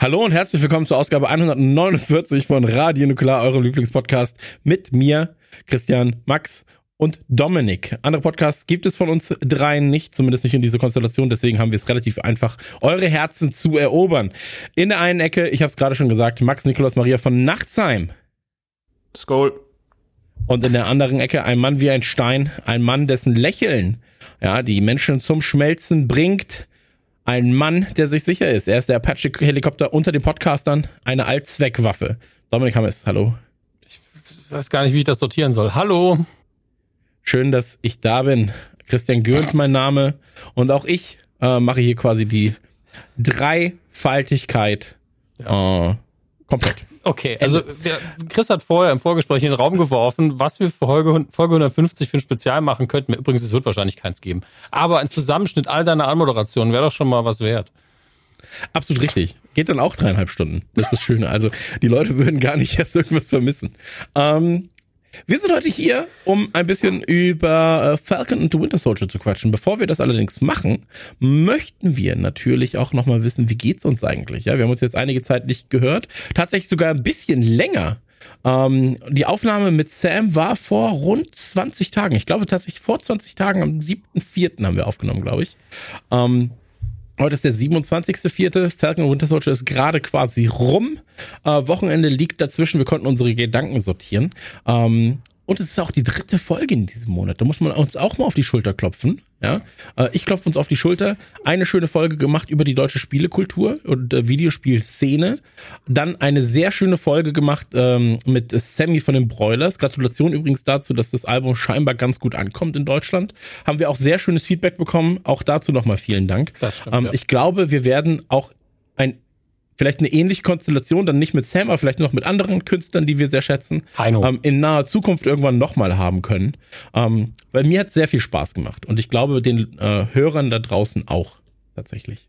Hallo und herzlich willkommen zur Ausgabe 149 von Radio Nukular, eurem Lieblingspodcast mit mir, Christian, Max und Dominik. Andere Podcasts gibt es von uns dreien nicht, zumindest nicht in dieser Konstellation. Deswegen haben wir es relativ einfach, eure Herzen zu erobern. In der einen Ecke, ich habe es gerade schon gesagt, Max Nikolaus Maria von Nachtsheim. Skoll. Und in der anderen Ecke ein Mann wie ein Stein, ein Mann, dessen Lächeln ja die Menschen zum Schmelzen bringt. Ein Mann, der sich sicher ist. Er ist der Apache-Helikopter unter den Podcastern, eine Allzweckwaffe. Dominik Hammes, hallo. Ich weiß gar nicht, wie ich das sortieren soll. Hallo. Schön, dass ich da bin. Christian Gürnt mein Name. Und auch ich äh, mache hier quasi die Dreifaltigkeit ja. äh, komplett. Okay, also wir, Chris hat vorher im Vorgespräch in den Raum geworfen, was wir für Folge, Folge 150 für ein Spezial machen könnten. Übrigens, es wird wahrscheinlich keins geben. Aber ein Zusammenschnitt all deiner Anmoderationen wäre doch schon mal was wert. Absolut richtig. Geht dann auch dreieinhalb Stunden. Das ist das Schöne. Also die Leute würden gar nicht erst irgendwas vermissen. Ähm, wir sind heute hier, um ein bisschen über äh, Falcon und the Winter Soldier zu quatschen. Bevor wir das allerdings machen, möchten wir natürlich auch nochmal wissen, wie geht's uns eigentlich? Ja, wir haben uns jetzt einige Zeit nicht gehört. Tatsächlich sogar ein bisschen länger. Ähm, die Aufnahme mit Sam war vor rund 20 Tagen. Ich glaube tatsächlich vor 20 Tagen, am 7.4. haben wir aufgenommen, glaube ich. Ähm, Heute ist der 27.04. Falcon Winter Soldier ist gerade quasi rum. Äh, Wochenende liegt dazwischen. Wir konnten unsere Gedanken sortieren. Ähm, und es ist auch die dritte Folge in diesem Monat. Da muss man uns auch mal auf die Schulter klopfen. Ja, äh, ich klopfe uns auf die Schulter. Eine schöne Folge gemacht über die deutsche Spielekultur und äh, Videospielszene. Dann eine sehr schöne Folge gemacht ähm, mit Sammy von den Broilers. Gratulation übrigens dazu, dass das Album scheinbar ganz gut ankommt in Deutschland. Haben wir auch sehr schönes Feedback bekommen. Auch dazu nochmal vielen Dank. Stimmt, ähm, ja. Ich glaube, wir werden auch ein vielleicht eine ähnliche Konstellation, dann nicht mit Sam, aber vielleicht noch mit anderen Künstlern, die wir sehr schätzen, ähm, in naher Zukunft irgendwann nochmal haben können. Ähm, weil mir hat sehr viel Spaß gemacht und ich glaube den äh, Hörern da draußen auch tatsächlich.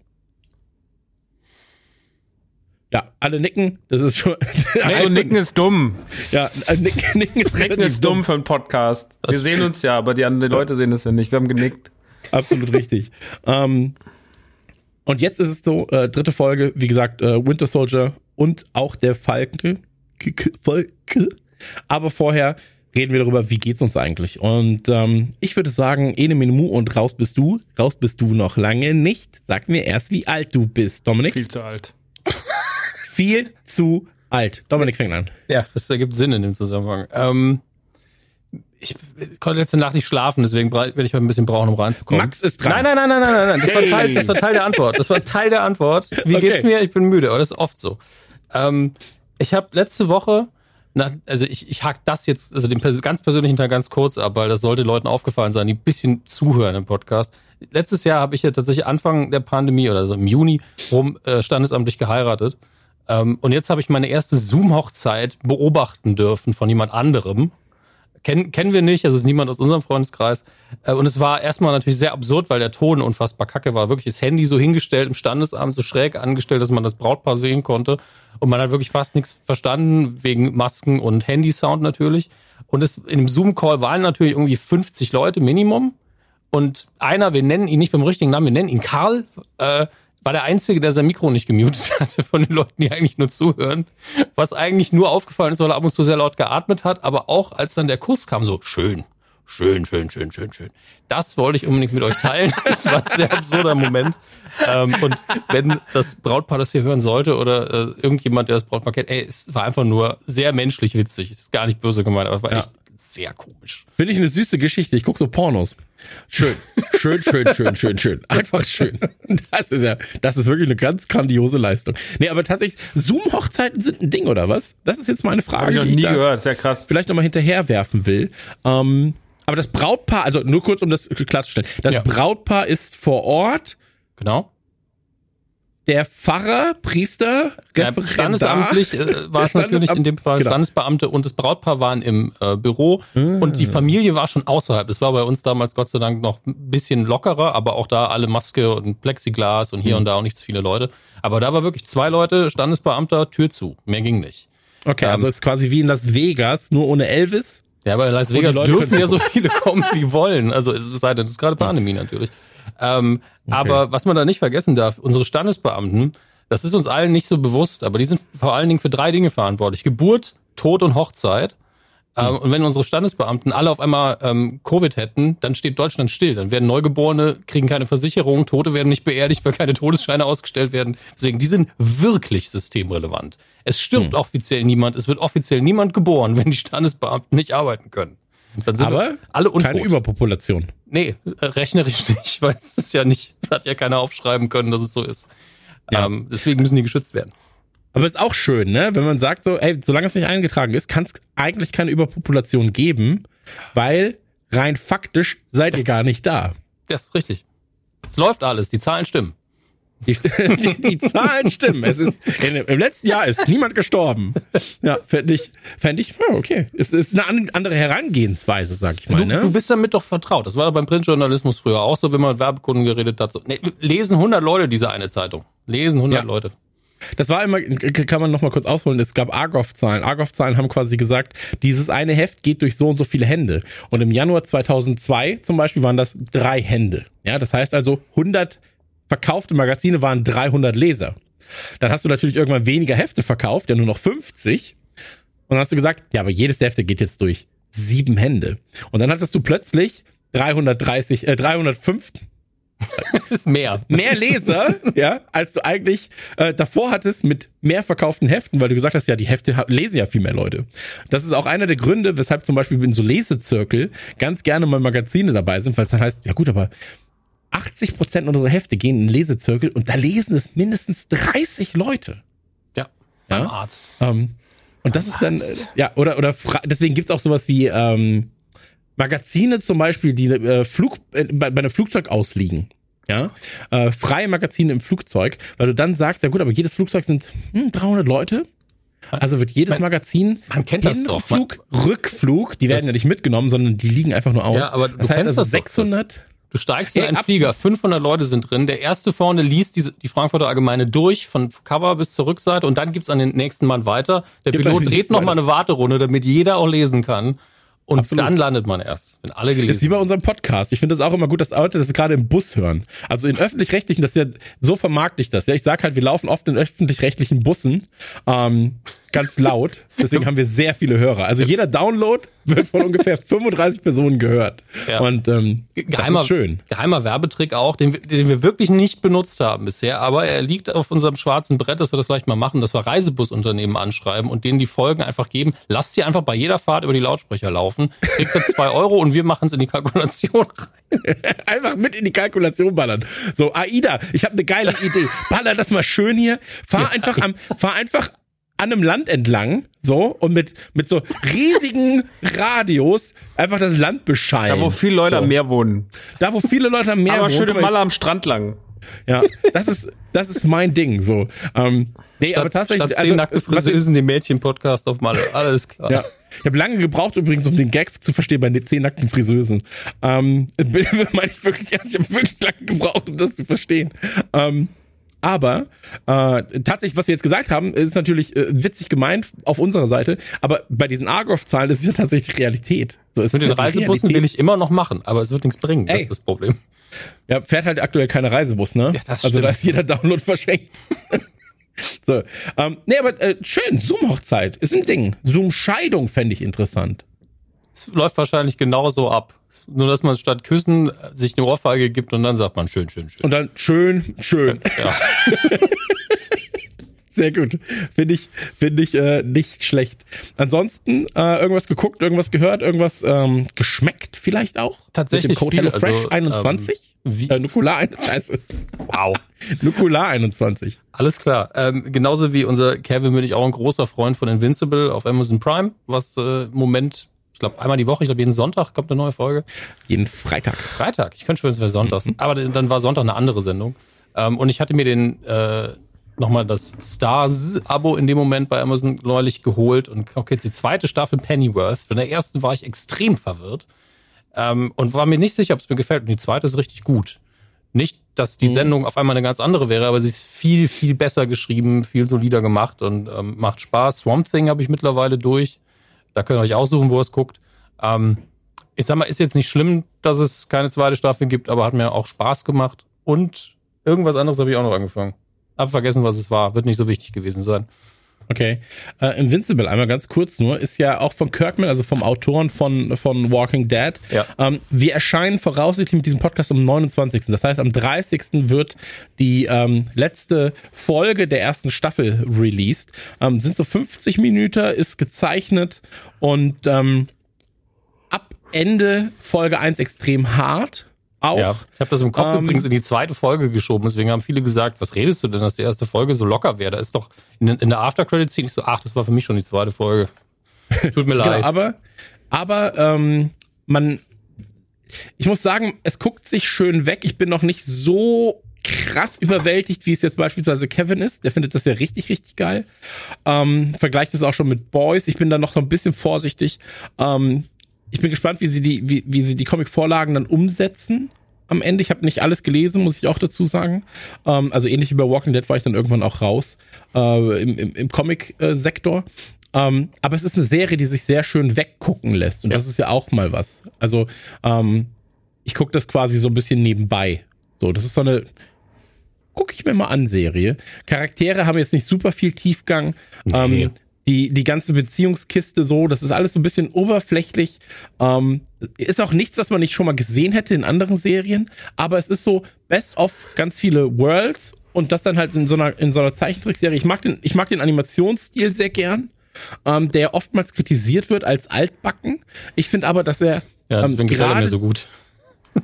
Ja, alle nicken, das ist schon. Also nicken ist dumm. Ja, äh, nicken, nicken ist, nicken ist dumm für einen Podcast. Wir sehen uns ja, aber die anderen Leute sehen es ja nicht. Wir haben genickt. Absolut richtig. ähm, und jetzt ist es so, äh, dritte Folge, wie gesagt, äh, Winter Soldier und auch der Falke. Falke. Aber vorher reden wir darüber, wie geht's uns eigentlich. Und ähm, ich würde sagen, ene Minu und raus bist du. Raus bist du noch lange nicht. Sag mir erst, wie alt du bist, Dominik. Viel zu alt. Viel zu alt. Dominik fängt an. Ja, das ergibt Sinn in dem Zusammenhang. Ähm, ich konnte letzte Nacht nicht schlafen, deswegen werde ich heute ein bisschen brauchen, um reinzukommen. Max ist dran. Nein, nein, nein, nein, nein, nein. Das, hey. war Teil, das war Teil der Antwort. Das war Teil der Antwort. Wie okay. geht's mir? Ich bin müde, aber das ist oft so. Ähm, ich habe letzte Woche, na, also ich, ich hack das jetzt, also den ganz persönlichen Teil ganz kurz ab, weil das sollte Leuten aufgefallen sein, die ein bisschen zuhören im Podcast. Letztes Jahr habe ich ja tatsächlich Anfang der Pandemie oder so im Juni rum äh, standesamtlich geheiratet. Ähm, und jetzt habe ich meine erste Zoom-Hochzeit beobachten dürfen von jemand anderem kennen, kennen wir nicht, es ist niemand aus unserem Freundeskreis. Äh, und es war erstmal natürlich sehr absurd, weil der Ton unfassbar kacke war. Wirklich das Handy so hingestellt im Standesamt, so schräg angestellt, dass man das Brautpaar sehen konnte. Und man hat wirklich fast nichts verstanden, wegen Masken und Handysound natürlich. Und es, in dem Zoom-Call waren natürlich irgendwie 50 Leute Minimum. Und einer, wir nennen ihn nicht beim richtigen Namen, wir nennen ihn Karl, äh, war der Einzige, der sein Mikro nicht gemutet hatte von den Leuten, die eigentlich nur zuhören. Was eigentlich nur aufgefallen ist, weil er ab und zu sehr laut geatmet hat, aber auch als dann der Kuss kam, so schön, schön, schön, schön, schön, schön. Das wollte ich unbedingt mit euch teilen. Das war ein sehr absurder Moment. Ähm, und wenn das Brautpaar das hier hören sollte oder äh, irgendjemand, der das Brautpaar kennt, ey, es war einfach nur sehr menschlich witzig. Ist gar nicht böse gemeint, aber es war ja. echt sehr komisch. Finde ich eine süße Geschichte. Ich gucke so Pornos. Schön, Schön, schön, schön, schön, schön. Einfach schön. Das ist ja, das ist wirklich eine ganz grandiose Leistung. Nee, aber tatsächlich, Zoom-Hochzeiten sind ein Ding, oder was? Das ist jetzt meine Frage. Habe ich noch die nie da gehört, sehr krass. Vielleicht nochmal hinterherwerfen will. Ähm, aber das Brautpaar, also nur kurz, um das klarzustellen. Das Ja. Brautpaar ist vor Ort, Genau. Der Pfarrer, Priester, Ja, Referendar. standesamtlich äh, war es natürlich in dem Fall Genau. Standesbeamte und das Brautpaar waren im äh, Büro und die Familie war schon außerhalb. Es war bei uns damals Gott sei Dank noch ein bisschen lockerer, aber auch da alle Maske und Plexiglas und hier und da auch nicht so viele Leute. Aber da war wirklich zwei Leute, Standesbeamter, Tür zu. Mehr ging nicht. Okay, Ähm, also ist quasi wie in Las Vegas, nur ohne Elvis. Ja, aber in Las die Vegas dürfen ja so viele kommen, wie wollen. Also es sei denn, es ist gerade Pandemie natürlich. Ähm, Aber was man da nicht vergessen darf, unsere Standesbeamten, das ist uns allen nicht so bewusst, aber die sind vor allen Dingen für drei Dinge verantwortlich. Geburt, Tod und Hochzeit. Ähm, und wenn unsere Standesbeamten alle auf einmal ähm, Covid hätten, dann steht Deutschland still. Dann werden Neugeborene, kriegen keine Versicherung, Tote werden nicht beerdigt, weil keine Todesscheine ausgestellt werden. Deswegen, die sind wirklich systemrelevant. Es stirbt offiziell niemand, es wird offiziell niemand geboren, wenn die Standesbeamten nicht arbeiten können. Dann sind Aber alle untot. keine Überpopulation. Nee, äh, rechnerisch nicht, weil es ist ja nicht, hat ja keiner aufschreiben können, dass es so ist. Ja. Ähm, deswegen müssen die geschützt werden. Aber ist auch schön, ne? Wenn man sagt so, ey, solange es nicht eingetragen ist, kann es eigentlich keine Überpopulation geben, weil rein faktisch seid ihr gar nicht da. Das ist richtig. Es läuft alles, die Zahlen stimmen. Die, die, die Zahlen stimmen. Es ist in, im letzten Jahr ist niemand gestorben. Ja, fände ich, fänd ich, okay. Es ist eine an- andere Herangehensweise, sag ich mal. Du, ne? du bist damit doch vertraut. Das war doch beim Printjournalismus früher auch so, wenn man mit Werbekunden geredet hat. So, nee, lesen 100 Leute diese eine Zeitung. Lesen 100 Ja. Leute. Das war immer, kann man noch mal kurz ausholen, es gab Argov-Zahlen. Argov-Zahlen haben quasi gesagt, dieses eine Heft geht durch so und so viele Hände. Und im Januar 2002 zum Beispiel waren das drei Hände. Ja, das heißt also 100 verkaufte Magazine waren 300 Leser. Dann hast du natürlich irgendwann weniger Hefte verkauft, ja nur noch 50. Und dann hast du gesagt, ja, aber jedes Hefte geht jetzt durch sieben Hände. Und dann hattest du plötzlich 330, äh, 305, ist mehr. mehr Leser, ja, als du eigentlich äh, davor hattest mit mehr verkauften Heften, weil du gesagt hast, ja, die Hefte lesen ja viel mehr Leute. Das ist auch einer der Gründe, weshalb zum Beispiel in so Lesezirkel ganz gerne mal Magazine dabei sind, weil es dann heißt, ja gut, aber 80 Prozent unserer Hefte gehen in Lesezirkel und da lesen es mindestens 30 Leute. Ja, Ja? beim Arzt. Ähm, und das ist dann, ja, oder, oder deswegen gibt's auch sowas wie ähm, Magazine zum Beispiel, die äh, Flug, äh, bei, bei einem Flugzeug ausliegen. Ja, äh, freie Magazine im Flugzeug, weil du dann sagst, ja gut, aber jedes Flugzeug sind hm, 300 Leute. Also wird jedes mein, Magazin man kennt das doch. Hinflug, Rückflug, die werden ja nicht mitgenommen, sondern die liegen einfach nur aus. Ja, aber du das heißt kennst also das doch, 600. Du steigst in einen ab- Flieger, 500 Leute sind drin. Der erste vorne liest diese, die Frankfurter Allgemeine durch, von Cover bis zur Rückseite und dann gibt's an den nächsten Mann weiter. Der Gibt Pilot dreht nächsten noch mal eine Warterunde, damit jeder auch lesen kann. Und Absolut. dann landet man erst, wenn alle gelesen ist wie bei unserem Podcast. Ich finde das auch immer gut, dass Leute das gerade im Bus hören. Also in öffentlich-rechtlichen, das ist ja, so vermarkte ich das. Ja, ich sag halt, wir laufen oft in öffentlich-rechtlichen Bussen, ähm, ganz laut. Deswegen haben wir sehr viele Hörer. Also jeder Download wird von ungefähr 35 Personen gehört. Ja. Und ähm, Geheimer, das ist schön. geheimer Werbetrick auch, den, wir- den wir wirklich nicht benutzt haben bisher, aber er liegt auf unserem schwarzen Brett, dass wir das vielleicht mal machen, dass wir Reisebusunternehmen anschreiben und denen die Folgen einfach geben. Lasst sie einfach bei jeder Fahrt über die Lautsprecher laufen, kriegt ihr zwei Euro und wir machen es in die Kalkulation rein. Einfach mit in die Kalkulation ballern. So, AIDA, ich habe eine geile Idee. Baller das mal schön hier. Fahr einfach am, fahr einfach an einem Land entlang, so, und mit, mit so riesigen Radios einfach das Land bescheiden. Da, wo viele Leute so. am Meer wohnen. Da, wo viele Leute am Meer Aber wohnen. schön Guck mal, am Strand lang. Ja, das ist, das ist mein Ding, so. Ähm, nee, aber Statt, tatsächlich, statt zehn also, nackte Friseusen, die Mädchen-Podcast auf Malle. Alles klar. Ja. Ich habe lange gebraucht übrigens, um den Gag zu verstehen bei den zehn nackten Friseusen. Ähm, bin- meine ich wirklich ernst, ich habe wirklich lange gebraucht, um das zu verstehen. Ähm, aber äh, tatsächlich, was wir jetzt gesagt haben, ist natürlich äh, witzig gemeint auf unserer Seite, aber bei diesen Argov-Zahlen das ist ja tatsächlich Realität. So, es Mit den Reisebussen will Realität. ich immer noch machen, aber es wird nichts bringen. Das Ey. ist das Problem. Ja, fährt halt aktuell keine Reisebus, ne? Ja, das also stimmt. da ist jeder Download verschenkt. so, ähm, nee, aber äh, schön, Zoom-Hochzeit ist ein Ding. Zoom-Scheidung fände ich interessant. Es läuft wahrscheinlich genauso ab. Nur, dass man statt Küssen sich eine Ohrfeige gibt und dann sagt man schön, schön, schön. Und dann schön, schön. Ja. Sehr gut. Finde ich, finde ich äh, nicht schlecht. Ansonsten äh, irgendwas geguckt, irgendwas gehört, irgendwas ähm, geschmeckt vielleicht auch? Tatsächlich Mit dem Code viel, HelloFresh also, 21? ähm, wie- äh, Nukular 21. Scheiße. Wow. Nukular 21. Alles klar. Ähm, genauso wie unser Kevin bin ich auch ein großer Freund von Invincible auf Amazon Prime, was äh, im Moment, ich glaube, einmal die Woche, ich glaube, jeden Sonntag kommt eine neue Folge. Jeden Freitag. Freitag. Ich könnte schon, es wäre Sonntags. Mhm. Aber dann war Sonntag eine andere Sendung. Ähm, und ich hatte mir den äh, nochmal das Stars-Abo in dem Moment bei Amazon neulich geholt und gucke jetzt die zweite Staffel Pennyworth. Von der ersten war ich extrem verwirrt ähm, und war mir nicht sicher, ob es mir gefällt. Und die zweite ist richtig gut. Nicht, dass die Mhm. Sendung auf einmal eine ganz andere wäre, aber sie ist viel, viel besser geschrieben, viel solider gemacht und ähm, macht Spaß. Swamp Thing habe ich mittlerweile durch. Da könnt ihr euch aussuchen, wo ihr es guckt. Ähm, ich sag mal, ist jetzt nicht schlimm, dass es keine zweite Staffel gibt, aber hat mir auch Spaß gemacht. Und irgendwas anderes habe ich auch noch angefangen. Hab vergessen, was es war. Wird nicht so wichtig gewesen sein. Okay. Äh, Invincible, einmal ganz kurz nur, ist ja auch von Kirkman, also vom Autoren von, von Walking Dead. Ja. Ähm, wir erscheinen voraussichtlich mit diesem Podcast am 29. Das heißt, am 30. wird die ähm, letzte Folge der ersten Staffel released. Ähm, sind so 50 Minuten, ist gezeichnet und ähm, ab Ende Folge 1 extrem hart. Auch. Ja. Ich habe das im Kopf Ähm, übrigens in die zweite Folge geschoben. Deswegen haben viele gesagt, was redest du denn, dass die erste Folge so locker wäre? Da ist doch in, in der After-Credit-Scene ich so, ach, das war für mich schon die zweite Folge. Tut mir leid. Genau, aber, aber ähm, man, ich muss sagen, es guckt sich schön weg. Ich bin noch nicht so krass überwältigt, wie es jetzt beispielsweise Kevin ist. Der findet das ja richtig, richtig geil. Ähm, vergleicht es auch schon mit Boys. Ich bin da noch so ein bisschen vorsichtig. Ähm, ich bin gespannt, wie sie die, wie, wie sie die Comic-Vorlagen dann umsetzen. Am Ende, ich habe nicht alles gelesen, muss ich auch dazu sagen. Ähm, also ähnlich wie bei Walking Dead war ich dann irgendwann auch raus äh, im, im, im Comic-Sektor. Ähm, aber es ist eine Serie, die sich sehr schön weggucken lässt. Und Ja. das ist ja auch mal was. Also, ähm, ich gucke das quasi so ein bisschen nebenbei. So, das ist so eine, gucke ich mir mal an, Serie. Charaktere haben jetzt nicht super viel Tiefgang. Nee. Ähm, die, die ganze Beziehungskiste so, das ist alles so ein bisschen oberflächlich. Ähm, ist auch nichts, was man nicht schon mal gesehen hätte in anderen Serien, aber es ist so best of ganz viele Worlds und das dann halt in so einer, in so einer Zeichentrickserie. Ich mag den, ich mag den Animationsstil sehr gern, ähm, der oftmals kritisiert wird als altbacken. Ich finde aber, dass er ja, ähm, deswegen gefällt er gerade mir so gut.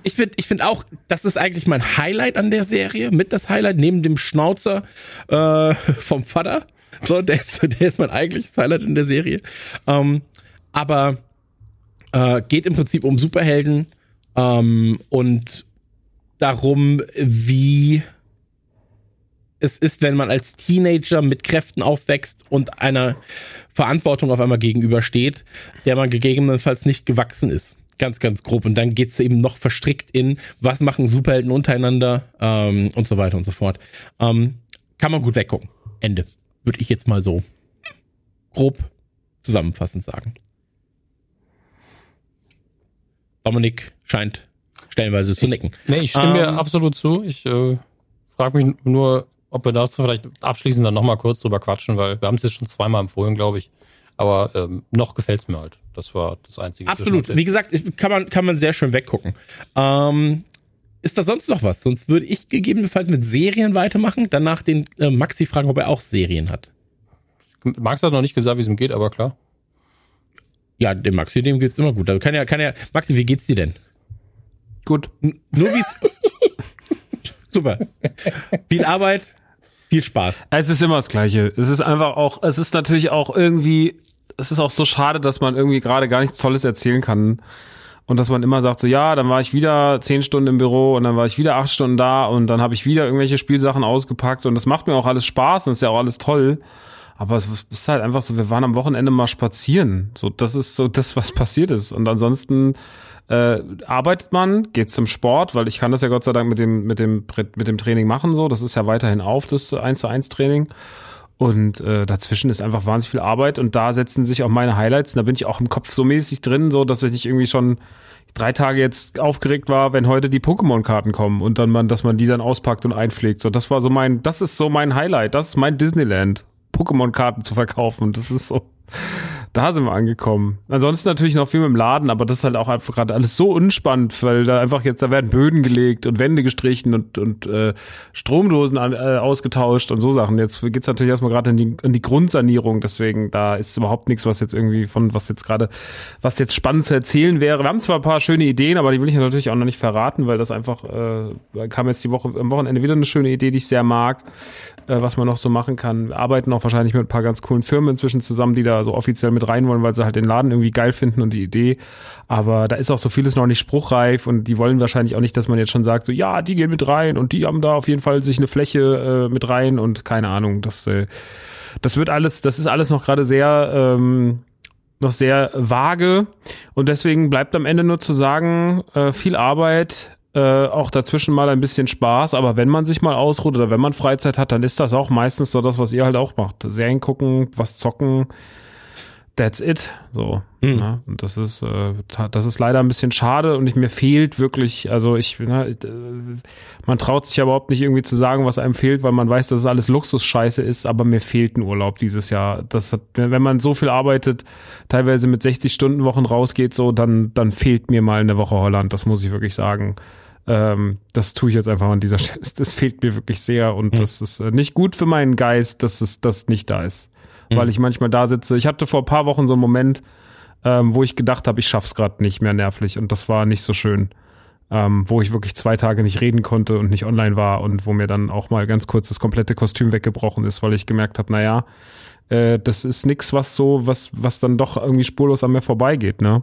ich finde ich find auch, das ist eigentlich mein Highlight an der Serie, mit das Highlight, neben dem Schnauzer äh, vom Vater. So, der ist, der ist mein eigentliches Highlight in der Serie. Ähm, aber äh, geht im Prinzip um Superhelden ähm, und darum, wie es ist, wenn man als Teenager mit Kräften aufwächst und einer Verantwortung auf einmal gegenübersteht, der man gegebenenfalls nicht gewachsen ist. Ganz, ganz grob. Und dann geht's eben noch verstrickt in, was machen Superhelden untereinander ähm, und so weiter und so fort. Ähm, kann man gut weggucken. Ende. Würde ich jetzt mal so grob zusammenfassend sagen. Dominik scheint stellenweise zu nicken. Nee, ich stimme dir Ähm, absolut zu. Ich äh, frage mich nur, ob wir dazu vielleicht abschließend dann nochmal kurz drüber quatschen, weil wir haben es jetzt schon zweimal empfohlen, glaube ich. Aber ähm, noch gefällt's mir halt. Das war das Einzige. Absolut. Wie gesagt, ich- kann man, kann man sehr schön weggucken. Ähm, ist da sonst noch was? Sonst würde ich gegebenenfalls mit Serien weitermachen. Danach den äh, Maxi fragen, ob er auch Serien hat. Max hat noch nicht gesagt, wie es ihm geht, aber klar. Ja, dem Maxi, dem geht's immer gut. Also kann ja, kann ja. Maxi, wie geht's dir denn? Gut. N nur wie's. Super. Viel Arbeit, viel Spaß. Es ist immer das Gleiche. Es ist einfach auch, es ist natürlich auch irgendwie, es ist auch so schade, dass man irgendwie gerade gar nichts Tolles erzählen kann. Und dass man immer sagt, so ja, dann war ich wieder zehn Stunden im Büro und dann war ich wieder acht Stunden da und dann habe ich wieder irgendwelche Spielsachen ausgepackt und das macht mir auch alles Spaß und ist ja auch alles toll. Aber es ist halt einfach so, wir waren am Wochenende mal spazieren. So, das ist so das, was passiert ist. Und ansonsten äh, arbeitet man, geht zum Sport, weil ich kann das ja Gott sei Dank mit dem, mit dem, mit dem Training machen. So, das ist ja weiterhin auf, das 1 zu 1 Training. Und äh, dazwischen ist einfach wahnsinnig viel Arbeit und da setzen sich auch meine Highlights. Und da bin ich auch im Kopf so mäßig drin, so dass ich irgendwie schon drei Tage jetzt aufgeregt war, wenn heute die Pokémon-Karten kommen und dann man, dass man die dann auspackt und einpflegt. So, das war so mein, das ist so mein Highlight, das ist mein Disneyland, Pokémon-Karten zu verkaufen. Das ist so, Da sind wir angekommen. Ansonsten natürlich noch viel mit dem Laden, aber das ist halt auch einfach gerade alles so unspannend, weil da einfach jetzt, da werden Böden gelegt und Wände gestrichen und, und äh, Stromdosen an, äh, ausgetauscht und so Sachen. Jetzt geht's natürlich erstmal gerade in die, in die Grundsanierung, deswegen da ist überhaupt nichts, was jetzt irgendwie von, was jetzt gerade, was jetzt spannend zu erzählen wäre. Wir haben zwar ein paar schöne Ideen, aber die will ich natürlich auch noch nicht verraten, weil das einfach, äh, kam jetzt die Woche, am Wochenende wieder eine schöne Idee, die ich sehr mag, äh, was man noch so machen kann. Wir arbeiten auch wahrscheinlich mit ein paar ganz coolen Firmen inzwischen zusammen, die da so offiziell mit rein wollen, weil sie halt den Laden irgendwie geil finden und die Idee. Aber da ist auch so vieles noch nicht spruchreif und die wollen wahrscheinlich auch nicht, dass man jetzt schon sagt, so ja, die gehen mit rein und die haben da auf jeden Fall sich eine Fläche äh, mit rein und keine Ahnung. Das, äh, das wird alles, das ist alles noch gerade sehr ähm, noch sehr vage und deswegen bleibt am Ende nur zu sagen, äh, viel Arbeit, äh, auch dazwischen mal ein bisschen Spaß, aber wenn man sich mal ausruht oder wenn man Freizeit hat, dann ist das auch meistens so das, was ihr halt auch macht. Serien gucken, was zocken, that's it. So. Mhm. Ja, und das ist, äh, das ist leider ein bisschen schade und ich, mir fehlt wirklich, also ich, ne, äh, man traut sich ja überhaupt nicht irgendwie zu sagen, was einem fehlt, weil man weiß, dass es alles Luxusscheiße ist, aber mir fehlt ein Urlaub dieses Jahr. Das hat, wenn man so viel arbeitet, teilweise mit 60 Stunden Wochen rausgeht, so, dann, dann fehlt mir mal eine Woche Holland, das muss ich wirklich sagen. Ähm, das tue ich jetzt einfach an dieser Stelle. Das fehlt mir wirklich sehr und mhm. das ist äh, nicht gut für meinen Geist, dass es das nicht da ist mhm. weil ich manchmal da sitze. Ich hatte vor ein paar Wochen so einen Moment, ähm, wo ich gedacht habe, ich schaff's gerade nicht mehr nervlich und das war nicht so schön. Ähm, wo ich wirklich zwei Tage nicht reden konnte und nicht online war und wo mir dann auch mal ganz kurz das komplette Kostüm weggebrochen ist, weil ich gemerkt habe, naja, äh, das ist nix, was so, was, was dann doch irgendwie spurlos an mir vorbeigeht, ne?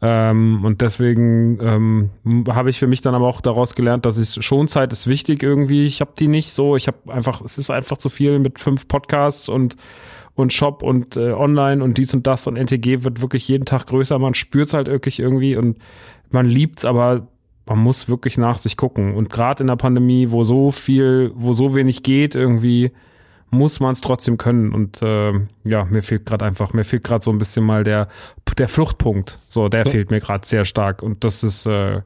Ähm, und deswegen ähm, habe ich für mich dann aber auch daraus gelernt, dass es Schonzeit ist wichtig irgendwie. Ich habe die nicht so. Ich habe einfach, es ist einfach zu viel mit fünf Podcasts und und Shop und äh, online und dies und das und NTG wird wirklich jeden Tag größer. Man spürt es halt wirklich irgendwie und man liebt es, aber man muss wirklich nach sich gucken. Und gerade in der Pandemie, wo so viel, wo so wenig geht, irgendwie muss man es trotzdem können. Und äh, ja, mir fehlt gerade einfach, mir fehlt gerade so ein bisschen mal der, der Fluchtpunkt. So, der ja. fehlt mir gerade sehr stark. Und das ist äh,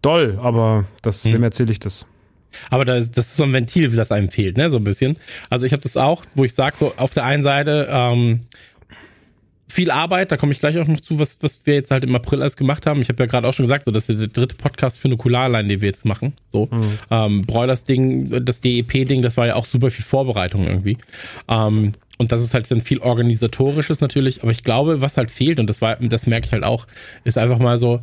doll, aber das, hm. wem erzähle ich das? Aber das, das ist so ein Ventil, das einem fehlt, ne, so ein bisschen. Also ich habe das auch, wo ich sage, so auf der einen Seite ähm, viel Arbeit, da komme ich gleich auch noch zu, was, was wir jetzt halt im April alles gemacht haben. Ich habe ja gerade auch schon gesagt, so das ist der dritte Podcast für Nukularline, den wir jetzt machen. So mhm. ähm, Broilers Ding, das DEP-Ding, das war ja auch super viel Vorbereitung irgendwie. Ähm, und das ist halt dann viel organisatorisches natürlich, aber ich glaube, was halt fehlt und das war, das merke ich halt auch, ist einfach mal so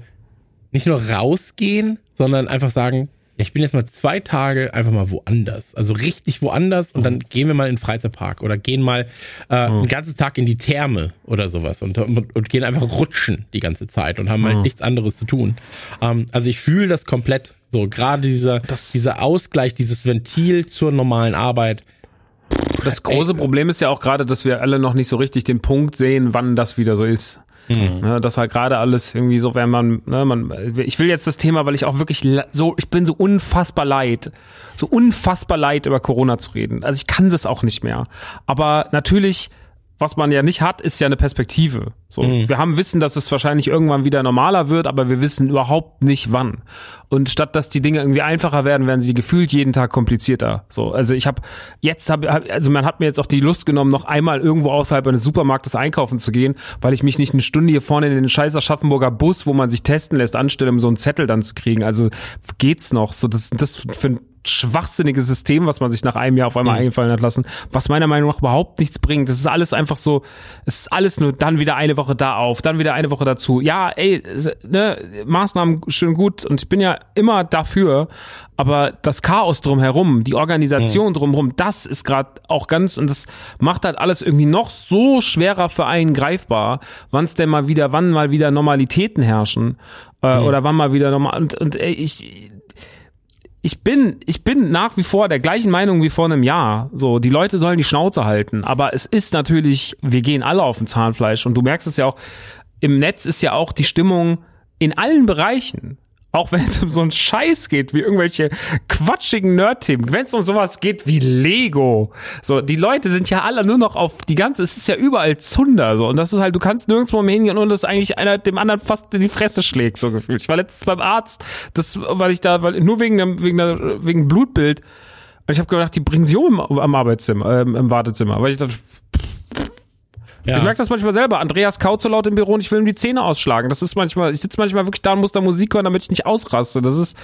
nicht nur rausgehen, sondern einfach sagen, ich bin jetzt mal zwei Tage einfach mal woanders. Also richtig woanders und dann gehen wir mal in den Freizeitpark oder gehen mal äh, mhm. einen ganzen Tag in die Therme oder sowas und, und, und, gehen einfach rutschen die ganze Zeit und haben mhm. halt nichts anderes zu tun. Ähm, also ich fühle das komplett so. Gerade dieser, das dieser Ausgleich, dieses Ventil zur normalen Arbeit. Das große Ey, Problem ist ja auch gerade, dass wir alle noch nicht so richtig den Punkt sehen, wann das wieder so ist. Mhm. Ne, das halt gerade alles irgendwie so, wenn man, ne, man, ich will jetzt das Thema, weil ich auch wirklich so, ich bin so unfassbar leid, so unfassbar leid über Corona zu reden. Also ich kann das auch nicht mehr. Aber natürlich was man ja nicht hat, ist ja eine Perspektive. So, mhm. wir haben wissen, dass es wahrscheinlich irgendwann wieder normaler wird, aber wir wissen überhaupt nicht wann. Und statt dass die Dinge irgendwie einfacher werden, werden sie gefühlt jeden Tag komplizierter. So, also ich habe jetzt hab, also man hat mir jetzt auch die Lust genommen, noch einmal irgendwo außerhalb eines Supermarktes einkaufen zu gehen, weil ich mich nicht eine Stunde hier vorne in den scheiß Aschaffenburger Bus, wo man sich testen lässt, anstelle, um so einen Zettel dann zu kriegen. Also geht's noch? So, das das für ein schwachsinnige System, was man sich nach einem Jahr auf einmal mhm. eingefallen hat lassen, was meiner Meinung nach überhaupt nichts bringt. Das ist alles einfach so, es ist alles nur dann wieder eine Woche da auf, dann wieder eine Woche dazu. Ja, ey, ne, Maßnahmen schön gut und ich bin ja immer dafür, aber das Chaos drumherum, die Organisation mhm. drumherum, das ist gerade auch ganz und das macht halt alles irgendwie noch so schwerer für einen greifbar, wann es denn mal wieder, wann mal wieder Normalitäten herrschen äh, mhm. oder wann mal wieder normal und, und ey, ich ich bin, ich bin nach wie vor der gleichen Meinung wie vor einem Jahr. So, die Leute sollen die Schnauze halten. Aber es ist natürlich, wir gehen alle auf dem Zahnfleisch. Und du merkst es ja auch, im Netz ist ja auch die Stimmung in allen Bereichen auch wenn es um so einen Scheiß geht, wie irgendwelche quatschigen Nerd-Themen, wenn es um sowas geht wie Lego. So, die Leute sind ja alle nur noch auf die ganze, es ist ja überall Zunder, so. Und das ist halt, du kannst nirgendwo mehr hingehen, ohne dass eigentlich einer dem anderen fast in die Fresse schlägt, so gefühlt. Ich war letztens beim Arzt, das, weil ich da, weil, nur wegen dem, wegen der, wegen Blutbild. Und ich habe gedacht, die bringen sie um am Arbeitszimmer, ähm, im Wartezimmer. Weil ich dachte, Ja. Ich merke das manchmal selber. Andreas kaut so laut im Büro und ich will ihm die Zähne ausschlagen. Das ist manchmal, ich sitze manchmal wirklich da und muss da Musik hören, damit ich nicht ausraste. Das ist,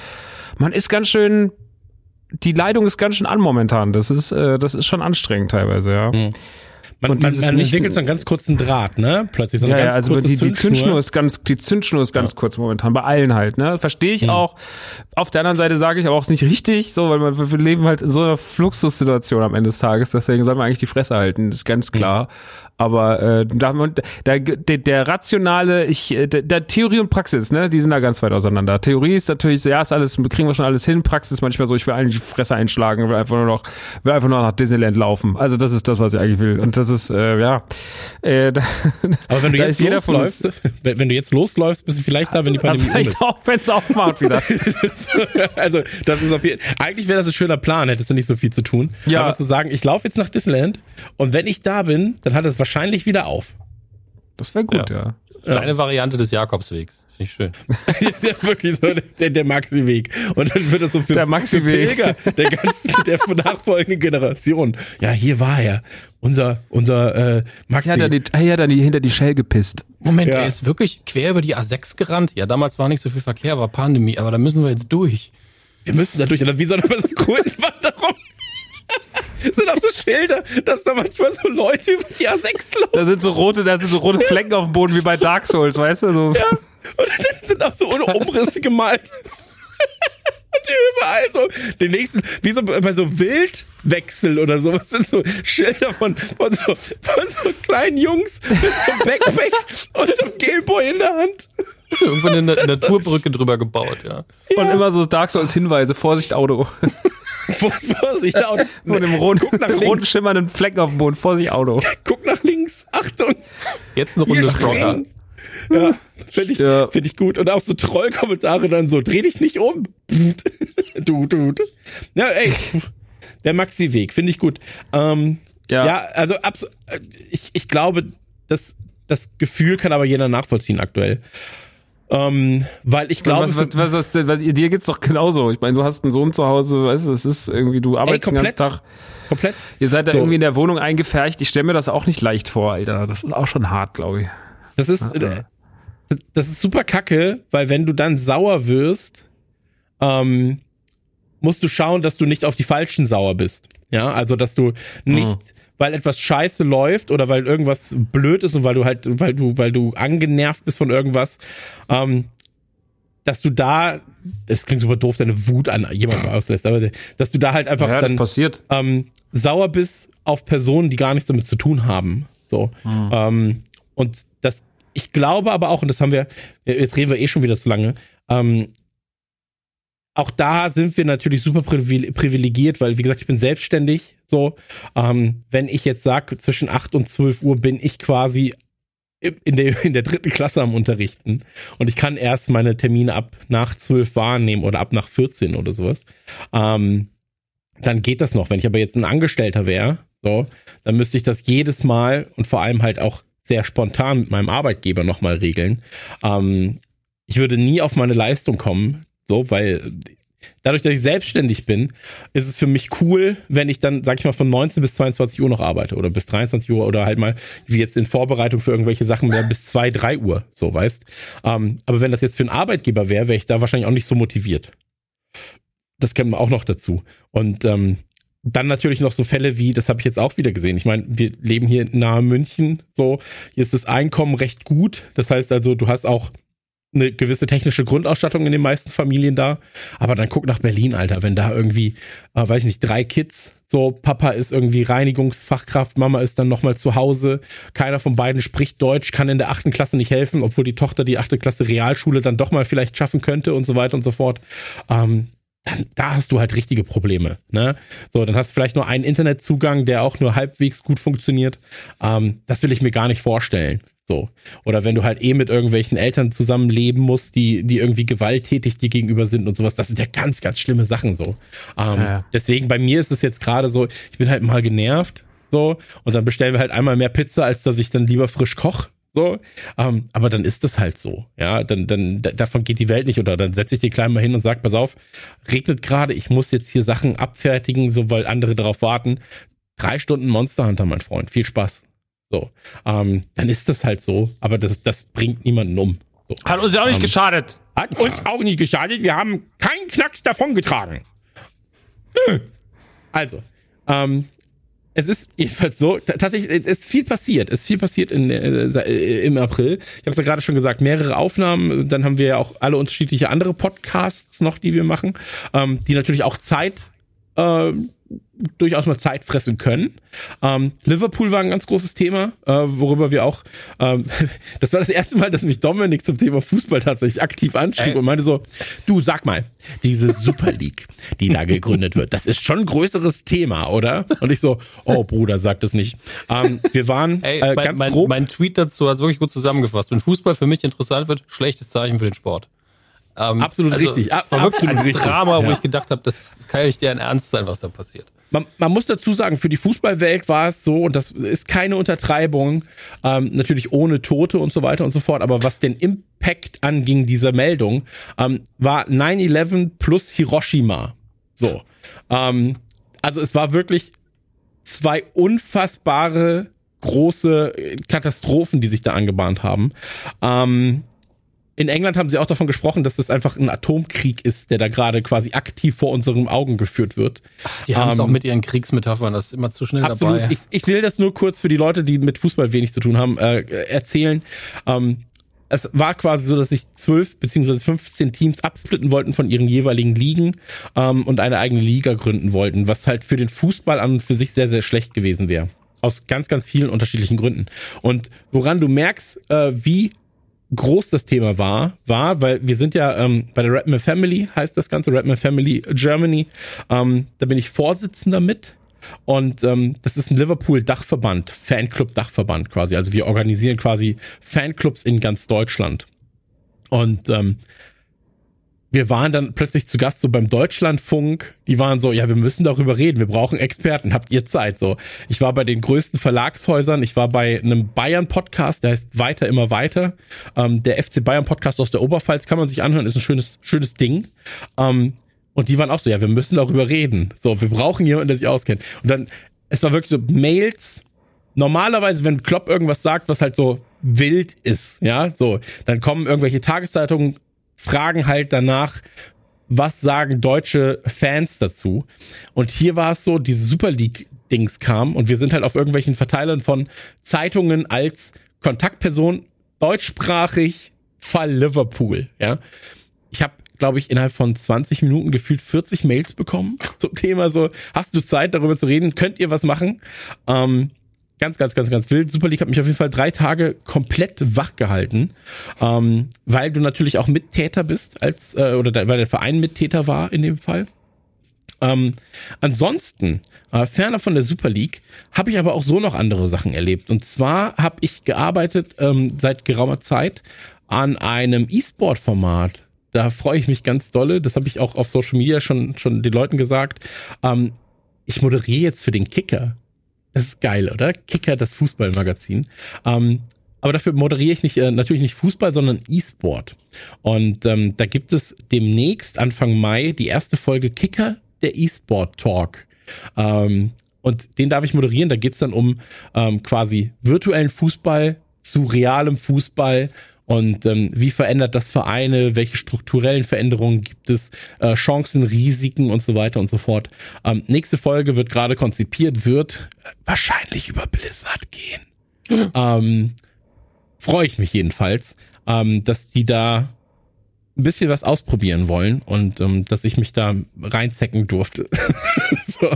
man ist ganz schön, die Leitung ist ganz schön an momentan. Das ist, äh, das ist schon anstrengend teilweise, ja. Mhm. Man, man, man entwickelt so einen ganz kurzen Draht, ne? Plötzlich so eine ja, ganz ja, also die, die Zündschnur. Zündschnur ist ganz, die Zündschnur ist ganz ja. kurz momentan, bei allen halt, ne? Verstehe ich Mhm. auch. Auf der anderen Seite sage ich aber auch nicht richtig, so, weil man, wir leben halt in so einer Fluxussituation am Ende des Tages, deswegen soll man eigentlich die Fresse halten, das ist ganz klar. Aber äh, da, da, der, der rationale, ich, äh, der, der Theorie und Praxis, ne, die sind da ganz weit auseinander. Theorie ist natürlich so, ja, ist alles, kriegen wir schon alles hin. Praxis manchmal so, ich will eigentlich die Fresse einschlagen, will einfach nur noch, will einfach nur nach Disneyland laufen. Also das ist das, was ich eigentlich will. Und das ist, äh, ja. Äh, da, Aber wenn du jetzt losläufst, wenn wenn du jetzt losläufst, bist du vielleicht da, wenn die Pandemie vielleicht ist. auch, wenn es aufmacht wieder. also, das ist auf jeden Eigentlich wäre das ein schöner Plan, hättest du nicht so viel zu tun. Ja. Aber zu sagen, ich laufe jetzt nach Disneyland und wenn ich da bin, dann hat es wahrscheinlich wieder auf. Das wäre gut, ja. Kleine Variante des Jakobswegs. Finde ich schön. ja, wirklich so der, der Maxi-Weg. Und dann wird das so für, Der für Maxi-Weg. Pilger der ganzen, der nachfolgenden Generation. Ja, hier war er. Unser, unser äh, Maxi. Ja, dann die, ah, ja, dann die, hinter die Shell gepisst. Moment, Ja. er ist wirklich quer über die A6 gerannt. Ja, damals war nicht so viel Verkehr, war Pandemie, aber da müssen wir jetzt durch. Wir müssen da durch. Wie so eine Kurvenwanderung. Sind auch so Schilder, dass da manchmal so Leute über die A6 laufen. Da sind so rote, da sind so rote Flecken auf dem Boden wie bei Dark Souls, weißt du? So. Ja. Und das sind auch so ohne Umrisse gemalt. Und überall so den nächsten, wie so bei so Wildwechsel oder so, was sind so Schilder von, von, so, von so kleinen Jungs mit so einem Backpack und so einem Gameboy in der Hand. Irgendwann eine Naturbrücke drüber gebaut, ja. Und immer so Dark Souls Hinweise, Vorsicht Auto. Vorsicht, da und, Mit dem roten, guck nach roten links, schimmernden Flecken auf dem Boden, Vorsicht Auto. guck nach links, Achtung, Jetzt eine Runde Stronger. Ja, finde ich, Ja. find ich gut. Und auch so Trollkommentare dann so, dreh dich nicht um. du, du. Ja, ey, der Maxi-Weg, finde ich gut. Ähm, ja. Ja. also äh, ich, ich glaube, das, das Gefühl kann aber jeder nachvollziehen aktuell. Ähm, weil ich glaube, was, was, was, was, dir geht's doch genauso. Ich meine, du hast einen Sohn zu Hause, weißt du, es ist irgendwie, du arbeitest den ganzen. Tag. komplett. Ihr seid da So. irgendwie in der Wohnung eingefercht. Ich stelle mir das auch nicht leicht vor, Alter. Das ist auch schon hart, glaube ich. Das ist, äh, das ist super kacke, weil wenn du dann sauer wirst, ähm, musst du schauen, dass du nicht auf die falschen sauer bist. Ja, also dass du nicht, weil etwas scheiße läuft oder weil irgendwas blöd ist und weil du halt, weil du, weil du angenervt bist von irgendwas, ähm, dass du da, das klingt super doof, deine Wut an jemandem auslässt, aber dass du da halt einfach Ja, dann passiert. ähm, sauer bist auf Personen, die gar nichts damit zu tun haben. So. Ähm, und das, ich glaube aber auch, und das haben wir, jetzt reden wir eh schon wieder zu lange, ähm, auch da sind wir natürlich super privile- privilegiert, weil, wie gesagt, ich bin selbstständig. So, ähm, wenn ich jetzt sage, zwischen 8 und 12 Uhr bin ich quasi in der, in der dritten Klasse am Unterrichten und ich kann erst meine Termine ab nach 12 wahrnehmen oder ab nach 14 oder sowas. Ähm, dann geht das noch. Wenn ich aber jetzt ein Angestellter wäre, so, dann müsste ich das jedes Mal und vor allem halt auch sehr spontan mit meinem Arbeitgeber nochmal regeln. Ähm, ich würde nie auf meine Leistung kommen, so, weil dadurch, dass ich selbstständig bin, ist es für mich cool, wenn ich dann, sag ich mal, von 19 bis 22 Uhr noch arbeite oder bis 23 Uhr oder halt mal, wie jetzt in Vorbereitung für irgendwelche Sachen mehr bis 2, 3 Uhr, so, weißt. Ähm, aber wenn das jetzt für einen Arbeitgeber wäre, wäre ich da wahrscheinlich auch nicht so motiviert. Das man auch noch dazu. Und ähm, dann natürlich noch so Fälle wie, das habe ich jetzt auch wieder gesehen. Ich meine, wir leben hier nahe München, so, hier ist das Einkommen recht gut. Das heißt also, du hast auch eine gewisse technische Grundausstattung in den meisten Familien da. Aber dann guck nach Berlin, Alter, wenn da irgendwie, äh, weiß ich nicht, drei Kids, so Papa ist irgendwie Reinigungsfachkraft, Mama ist dann nochmal zu Hause, keiner von beiden spricht Deutsch, kann in der achten Klasse nicht helfen, obwohl die Tochter die achte Klasse Realschule dann doch mal vielleicht schaffen könnte und so weiter und so fort. Ähm, dann, da hast du halt richtige Probleme. Ne? So, dann hast du vielleicht nur einen Internetzugang, der auch nur halbwegs gut funktioniert. Ähm, das will ich mir gar nicht vorstellen. So. Oder wenn du halt eh mit irgendwelchen Eltern zusammenleben musst, die, die irgendwie gewalttätig dir gegenüber sind und sowas, das sind ja ganz, ganz schlimme Sachen so. Ähm, Ja. Deswegen bei mir ist es jetzt gerade so, ich bin halt mal genervt, so, und dann bestellen wir halt einmal mehr Pizza, als dass ich dann lieber frisch koch. So, ähm, aber dann ist es halt so. Ja, dann, dann da- davon geht die Welt nicht unter. Dann setze ich den Kleinen mal hin und sag, pass auf, regnet gerade, ich muss jetzt hier Sachen abfertigen, so weil andere darauf warten. Drei Stunden Monster Hunter, mein Freund. Viel Spaß. So, ähm, dann ist das halt so, aber das, das bringt niemanden um. So. Hat uns ja auch nicht Ähm, geschadet. Hat uns auch nicht geschadet. Wir haben keinen Knacks davongetragen. Also, ähm, es ist jedenfalls so, tatsächlich, es ist viel passiert. Es ist viel passiert in, äh, äh, im April. Ich habe es ja gerade schon gesagt, mehrere Aufnahmen. Dann haben wir ja auch alle unterschiedliche andere Podcasts noch, die wir machen, ähm, die natürlich auch Zeit äh, durchaus mal Zeit fressen können. Ähm, Liverpool war ein ganz großes Thema, äh, worüber wir auch, ähm, das war das erste Mal, dass mich Dominik zum Thema Fußball tatsächlich aktiv anschrieb Ey. und meinte so, du sag mal, diese Super League, die da gegründet wird, das ist schon ein größeres Thema, oder? Und ich so, oh Bruder, sag das nicht. Ähm, wir waren Ey, äh, mein, ganz mein, grob. mein Tweet dazu hat es wirklich gut zusammengefasst. Wenn Fußball für mich interessant wird, schlechtes Zeichen für den Sport. Ähm, Absolut richtig. Es war wirklich ein richtig. Drama, wo Ja. ich gedacht habe, das kann ja nicht deren Ernst sein, was da passiert. man, man muss dazu sagen, für die Fußballwelt war es so, und das ist keine Untertreibung, ähm, natürlich ohne Tote und so weiter und so fort, aber was den Impact anging dieser Meldung, ähm, war 9-11 plus Hiroshima. So. Ähm, also es war wirklich zwei unfassbare große Katastrophen, die sich da angebahnt haben. Ähm, in England haben sie auch davon gesprochen, dass das einfach ein Atomkrieg ist, der da gerade quasi aktiv vor unseren Augen geführt wird. Die haben es Ähm, auch mit ihren Kriegsmetaphern, das ist immer zu schnell Absolut. dabei. Ich, ich will das nur kurz für die Leute, die mit Fußball wenig zu tun haben, äh, erzählen. Ähm, es war quasi so, dass sich zwölf beziehungsweise 15 Teams absplitten wollten von ihren jeweiligen Ligen ähm, und eine eigene Liga gründen wollten, was halt für den Fußball an und für sich sehr, sehr schlecht gewesen wäre. Aus ganz, ganz vielen unterschiedlichen Gründen. Und woran du merkst, äh, wie groß das Thema war, war, weil wir sind ja ähm, bei der Redman Family, heißt das Ganze, Redman Family Germany. Ähm, da bin ich Vorsitzender mit. Und ähm, das ist ein Liverpool-Dachverband, Fanclub-Dachverband quasi. Also wir organisieren quasi Fanclubs in ganz Deutschland. Und ähm, wir waren dann plötzlich zu Gast so beim Deutschlandfunk. Die waren so, ja, wir müssen darüber reden. Wir brauchen Experten. Habt ihr Zeit? So, ich war bei den größten Verlagshäusern. Ich war bei einem Bayern-Podcast, der heißt Weiter immer weiter. Ähm, der FC Bayern-Podcast aus der Oberpfalz kann man sich anhören. Ist ein schönes, schönes Ding. Ähm, und die waren auch so, ja, wir müssen darüber reden. So, wir brauchen jemanden, der sich auskennt. Und dann, es war wirklich so Mails. Normalerweise, wenn Klopp irgendwas sagt, was halt so wild ist, ja, so, dann kommen irgendwelche Tageszeitungen, fragen halt danach, was sagen deutsche Fans dazu? Und hier war es so, diese Super League-Dings kam und wir sind halt auf irgendwelchen Verteilern von Zeitungen als Kontaktperson deutschsprachig Fall Liverpool, ja. Ich habe, glaube ich, innerhalb von 20 Minuten gefühlt 40 Mails bekommen zum Thema so, hast du Zeit darüber zu reden? Könnt ihr was machen? Ähm, ganz, ganz, ganz, ganz wild. Super League hat mich auf jeden Fall drei Tage komplett wach gehalten, ähm, weil du natürlich auch Mittäter bist, als äh, oder da, weil der Verein Mittäter war in dem Fall. Ähm, ansonsten, äh, ferner von der Super League, habe ich aber auch so noch andere Sachen erlebt. Und zwar habe ich gearbeitet ähm, seit geraumer Zeit an einem E-Sport-Format. Da freue ich mich ganz dolle. Das habe ich auch auf Social Media schon, schon den Leuten gesagt. Ähm, ich moderiere jetzt für den Kicker. Das ist geil, oder? Kicker, das Fußballmagazin. Ähm, aber dafür moderiere ich nicht, äh, natürlich nicht Fußball, sondern E-Sport. Und ähm, da gibt es demnächst, Anfang Mai, die erste Folge Kicker, der E-Sport Talk. Ähm, und den darf ich moderieren. Da geht's dann um ähm, quasi virtuellen Fußball zu realem Fußball. Und ähm, wie verändert das Vereine? Welche strukturellen Veränderungen gibt es? Äh, Chancen, Risiken und so weiter und so fort. Ähm, nächste Folge wird gerade konzipiert, wird wahrscheinlich über Blizzard gehen. ähm, Freue ich mich jedenfalls, ähm, dass die da ein bisschen was ausprobieren wollen und ähm, dass ich mich da reinzecken durfte. so,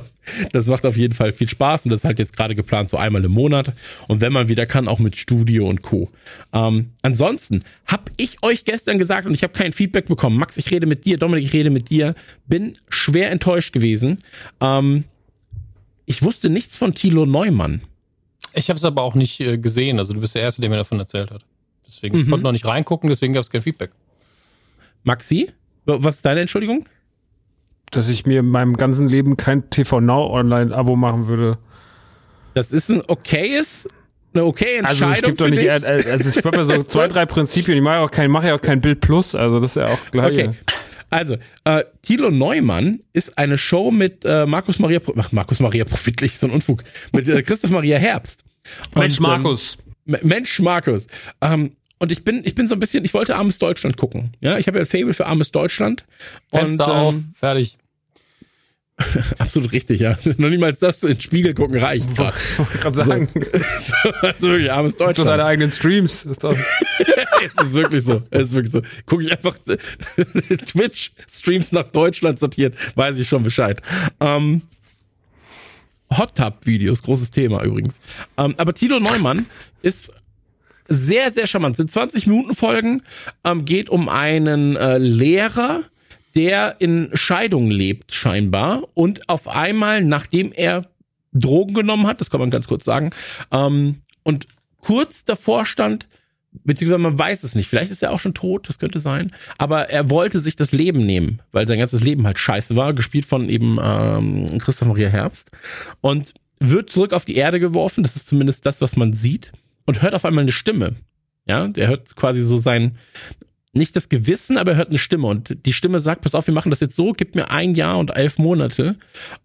das macht auf jeden Fall viel Spaß und das ist halt jetzt gerade geplant so einmal im Monat und wenn man wieder kann, auch mit Studio und Co. Ähm, ansonsten habe ich euch gestern gesagt und ich habe kein Feedback bekommen. Max, ich rede mit dir, Dominik, ich rede mit dir. Bin schwer enttäuscht gewesen. Ähm, ich wusste nichts von Thilo Neumann. Ich habe es aber auch nicht äh, gesehen. Also du bist der Erste, der mir davon erzählt hat. Deswegen ich Mhm. konnte noch nicht reingucken, deswegen gab es kein Feedback. Maxi, was ist deine Entschuldigung? Dass ich mir in meinem ganzen Leben kein TV Now Online-Abo machen würde. Das ist ein okayes, eine okay Also Entscheidung es gibt doch nicht, dich. äh, also ich habe ja so zwei, drei Prinzipien. Ich mache ja auch kein, mache ja auch kein Bild Plus, also das ist ja auch gleich. Okay. Also, äh, Thilo Neumann ist eine Show mit äh, Markus Maria, Pro- ach, Markus Maria Profitlich, so ein Unfug, mit äh, Christoph Maria Herbst. Mensch, Markus. Ähm, Mensch, Markus. Ähm, und ich bin, ich bin so ein bisschen, ich wollte Armes Deutschland gucken. Ja, ich habe ja ein Fable für Armes Deutschland. Fenster und, auf, ähm, fertig. Absolut richtig, ja. Noch niemals das in den Spiegel gucken reicht. Ich gerade sagen. So, also wirklich armes Deutschland. Du deine eigenen Streams. Ist doch es ist wirklich so. Es ist wirklich so. Gucke ich einfach Twitch-Streams nach Deutschland sortiert, weiß ich schon Bescheid. Ähm, Hot Tub-Videos, großes Thema übrigens. Ähm, aber Tilo Neumann ist sehr, sehr charmant. Sind 20 Minuten Folgen, ähm, geht um einen äh, Lehrer, der in Scheidung lebt, scheinbar. Und auf einmal, nachdem er Drogen genommen hat, das kann man ganz kurz sagen, ähm, und kurz davor stand, beziehungsweise man weiß es nicht, vielleicht ist er auch schon tot, das könnte sein, aber er wollte sich das Leben nehmen, weil sein ganzes Leben halt scheiße war, gespielt von eben ähm, Christoph Maria Herbst und wird zurück auf die Erde geworfen, das ist zumindest das, was man sieht und hört auf einmal eine Stimme. Ja, der hört quasi so sein, nicht das Gewissen, aber er hört eine Stimme und die Stimme sagt, pass auf, wir machen das jetzt so, gib mir ein Jahr und elf Monate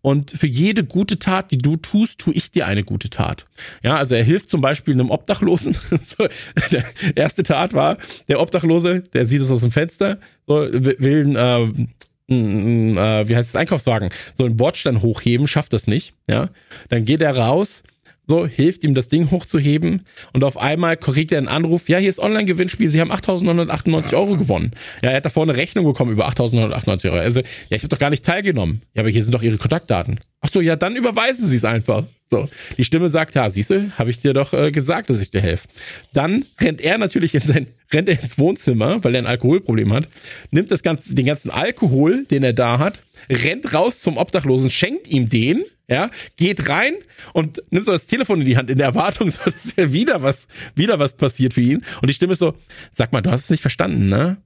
und für jede gute Tat, die du tust, tue ich dir eine gute Tat. Ja, also er hilft zum Beispiel einem Obdachlosen. so, der erste Tat war, der Obdachlose, der sieht es aus dem Fenster, so, will ein, äh, äh, wie heißt es, Einkaufswagen, so einen Bordstein hochheben, schafft das nicht, ja. Dann geht er raus, so hilft ihm das Ding hochzuheben und auf einmal kriegt er einen Anruf, ja, hier ist Online-Gewinnspiel, Sie haben 8.998 Euro gewonnen. Ja, er hat davor eine Rechnung bekommen über 8.998 Euro. Also, ja, ich habe doch gar nicht teilgenommen. Ja, aber hier sind doch Ihre Kontaktdaten. Ach so, ja, dann überweisen Sie es einfach. So, die Stimme sagt, ja, siehste, habe ich dir doch äh, gesagt, dass ich dir helfe. Dann rennt er natürlich in sein, rennt er ins Wohnzimmer, weil er ein Alkoholproblem hat, nimmt das ganze, den ganzen Alkohol, den er da hat, rennt raus zum Obdachlosen, schenkt ihm den, ja, geht rein und nimmt so das Telefon in die Hand in der Erwartung, so, dass ja wieder was, wieder was passiert für ihn. Und die Stimme ist so, sag mal, du hast es nicht verstanden, ne?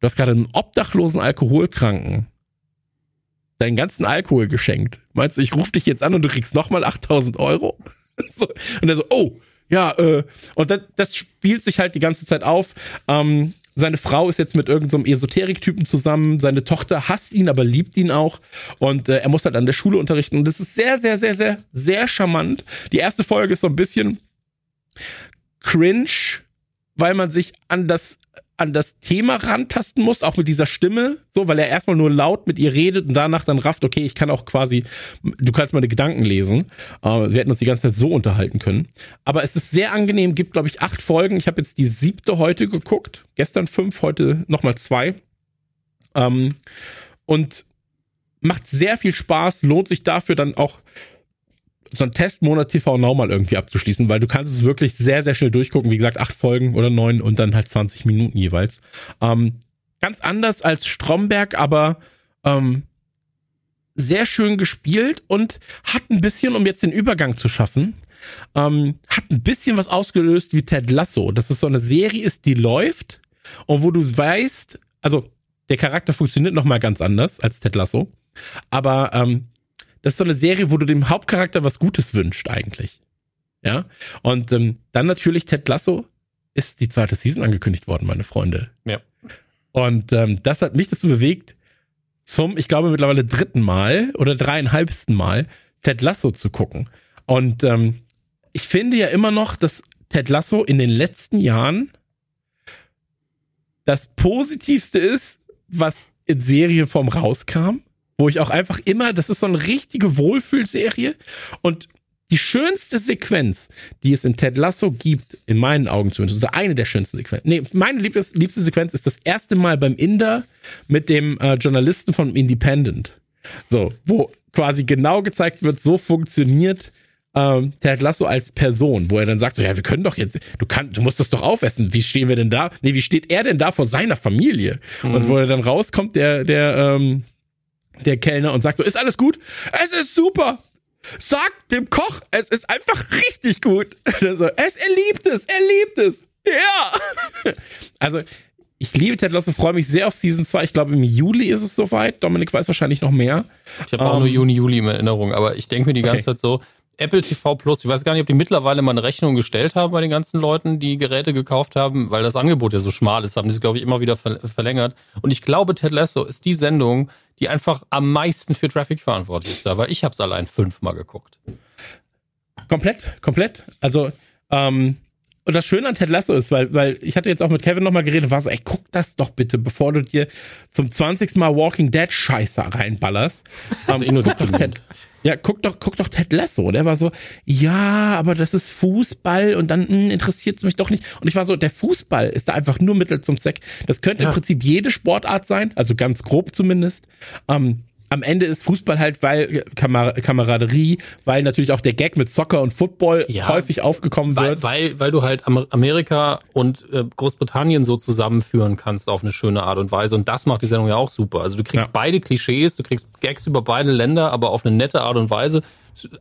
Du hast gerade einen obdachlosen Alkoholkranken deinen ganzen Alkohol geschenkt. Meinst du, ich rufe dich jetzt an und du kriegst nochmal 8000 Euro? so. Und er so, oh, ja, äh, und das, das spielt sich halt die ganze Zeit auf. Ähm, seine Frau ist jetzt mit irgendeinem so Esoterik-Typen zusammen. Seine Tochter hasst ihn, aber liebt ihn auch. Und äh, er muss halt an der Schule unterrichten. Und das ist sehr, sehr, sehr, sehr, sehr charmant. Die erste Folge ist so ein bisschen cringe, weil man sich an das an das Thema rantasten muss, auch mit dieser Stimme, so, weil er erstmal nur laut mit ihr redet und danach dann rafft, okay, ich kann auch quasi, du kannst meine Gedanken lesen. Äh, wir hätten uns die ganze Zeit so unterhalten können. Aber es ist sehr angenehm, gibt, glaube ich, acht Folgen. Ich habe jetzt die siebte heute geguckt, gestern fünf, heute nochmal zwei. Ähm, und macht sehr viel Spaß, lohnt sich dafür dann auch so einen Testmonat TV Now mal irgendwie abzuschließen, weil du kannst es wirklich sehr, sehr schnell durchgucken. Wie gesagt, acht Folgen oder neun und dann halt 20 Minuten jeweils. Ähm, ganz anders als Stromberg, aber ähm, sehr schön gespielt und hat ein bisschen, um jetzt den Übergang zu schaffen, ähm, hat ein bisschen was ausgelöst wie Ted Lasso. Dass es so eine Serie ist, die läuft und wo du weißt, also der Charakter funktioniert nochmal ganz anders als Ted Lasso, aber ähm, das ist so eine Serie, wo du dem Hauptcharakter was Gutes wünscht eigentlich. Ja. Und ähm, dann natürlich Ted Lasso ist die zweite Season angekündigt worden, meine Freunde. Ja. Und ähm, das hat mich dazu bewegt, zum, ich glaube, mittlerweile dritten Mal oder dreieinhalbsten Mal Ted Lasso zu gucken. Und ähm, ich finde ja immer noch, dass Ted Lasso in den letzten Jahren das Positivste ist, was in Serienform rauskam wo ich auch einfach immer, das ist so eine richtige Wohlfühlserie und die schönste Sequenz, die es in Ted Lasso gibt, in meinen Augen zumindest, oder eine der schönsten Sequenzen. Nee, meine liebste, liebste Sequenz ist das erste Mal beim Inder mit dem äh, Journalisten von Independent. So, wo quasi genau gezeigt wird, so funktioniert ähm, Ted Lasso als Person, wo er dann sagt, so, ja, wir können doch jetzt, du kannst, du musst das doch aufessen. Wie stehen wir denn da? Nee, wie steht er denn da vor seiner Familie? Mhm. Und wo er dann rauskommt, der, der, ähm, der Kellner und sagt so, ist alles gut? Es ist super! Sag dem Koch, es ist einfach richtig gut. so, es, er liebt es, er liebt es. Ja! also, ich liebe Ted Lasso, freue mich sehr auf Season 2. Ich glaube, im Juli ist es soweit. Dominik weiß wahrscheinlich noch mehr. Ich habe auch nur ähm, Juni, Juli in Erinnerung, aber ich denke mir die ganze okay. Zeit so, Apple TV Plus, ich weiß gar nicht, ob die mittlerweile mal eine Rechnung gestellt haben bei den ganzen Leuten, die Geräte gekauft haben, weil das Angebot ja so schmal ist, haben die es, glaube ich, immer wieder verlängert. Und ich glaube, Ted Lasso ist die Sendung, die einfach am meisten für Traffic verantwortlich ist, da, weil ich habe es allein fünfmal geguckt. Komplett, komplett. Also, ähm, und das Schöne an Ted Lasso ist, weil, weil ich hatte jetzt auch mit Kevin nochmal geredet und war so, ey, guck das doch bitte, bevor du dir zum 20. Mal Walking Dead Scheiße reinballerst. Also Ähm, eh nur guck doch Ted, ja, guck doch, guck doch Ted Lasso. Der war so, ja, aber das ist Fußball und dann interessiert es mich doch nicht. Und ich war so, der Fußball ist da einfach nur Mittel zum Zweck. Das könnte Ja. im Prinzip jede Sportart sein, also ganz grob zumindest. Ähm, am Ende ist Fußball halt, weil Kamar Kameraderie, weil natürlich auch der Gag mit Soccer und Football Ja, häufig aufgekommen Weil, wird. weil, weil du halt Amer- Amerika und äh, Großbritannien so zusammenführen kannst auf eine schöne Art und Weise. Und das macht die Sendung ja auch super. Also du kriegst Ja. beide Klischees, du kriegst Gags über beide Länder, aber auf eine nette Art und Weise.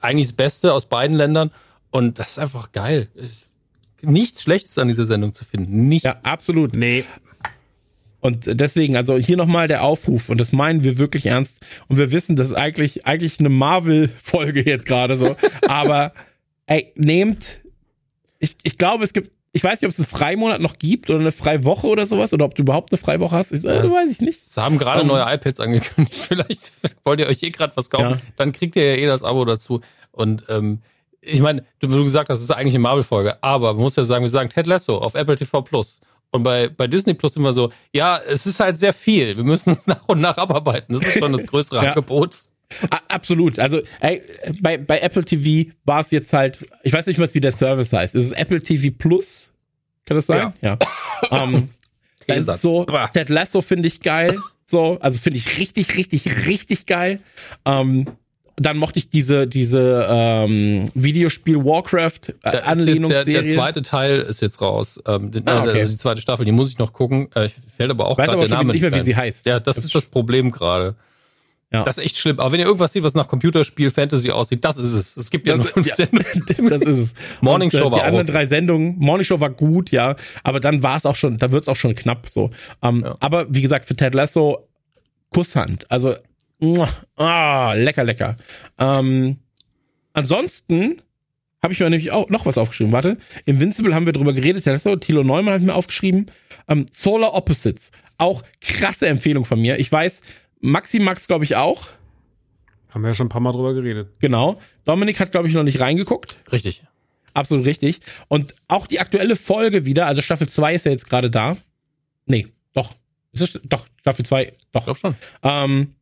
Eigentlich das Beste aus beiden Ländern. Und das ist einfach geil. Nichts Schlechtes an dieser Sendung zu finden. Nichts. Ja, absolut. Nee. Und deswegen, also hier nochmal der Aufruf, und das meinen wir wirklich ernst. Und wir wissen, das ist eigentlich, eigentlich eine Marvel-Folge jetzt gerade so. Aber ey, nehmt, ich, ich glaube, es gibt, ich weiß nicht, ob es einen Freimonat noch gibt oder eine Freiwoche oder sowas, oder ob du überhaupt eine Freiwoche hast. Ich, äh, Das- weiß ich nicht. Sie haben gerade Ähm, neue iPads angekündigt. Vielleicht wollt ihr euch eh gerade was kaufen. Ja. Dann kriegt ihr ja eh das Abo dazu. Und ähm, ich meine, du, du gesagt hast, das ist eigentlich eine Marvel-Folge. Aber man muss ja sagen, wir sagen Ted Lasso auf Apple TV Plus. Und bei, bei Disney Plus sind wir so, ja, es ist halt sehr viel. Wir müssen es nach und nach abarbeiten. Das ist schon das größere Ja. Angebot. A absolut. Also ey, bei, bei Apple TV war es jetzt halt, ich weiß nicht mal, wie der Service heißt. Ist es Apple TV Plus? Kann das sein? Ja. ähm, das ist so. Ted Lasso finde ich geil. So, also finde ich richtig, richtig, richtig geil. Ähm, dann mochte ich diese, diese ähm, Videospiel Warcraft äh, jetzt der, Anlehnungsserie. der zweite Teil ist jetzt raus. Ähm, Ah, okay. Also die zweite Staffel, die muss ich noch gucken. Äh, fällt aber auch gerade der Name nicht mehr, wie sie heißt. Ja, das ist das Problem gerade. Ja. Das ist echt schlimm. Aber wenn ihr irgendwas seht, was nach Computerspiel Fantasy aussieht, das ist es. Es gibt ja Das- nur fünf ja. Sendungen. das ist es. Morning Und, äh, Show war Die anderen drei Sendungen, Morning Show war gut, ja, aber dann war es auch schon, da wird es auch schon knapp so. Ähm, Ja. Aber wie gesagt, für Ted Lasso Kusshand. Also, ah, lecker, lecker. Ähm, ansonsten habe ich mir nämlich auch noch was aufgeschrieben. Warte, Invincible haben wir drüber geredet. Ted Lasso, Thilo Neumann hat mir aufgeschrieben. Ähm, Solar Opposites. Auch krasse Empfehlung von mir. Ich weiß, Maxi Max, glaube ich, auch. Haben wir ja schon ein paar Mal drüber geredet. Genau. Dominik hat, glaube ich, noch nicht reingeguckt. Richtig. Absolut richtig. Und auch die aktuelle Folge wieder, also Staffel 2 ist ja jetzt gerade da. Nee, doch. Ist es, doch, Staffel 2, Ich doch. glaube schon. Ähm,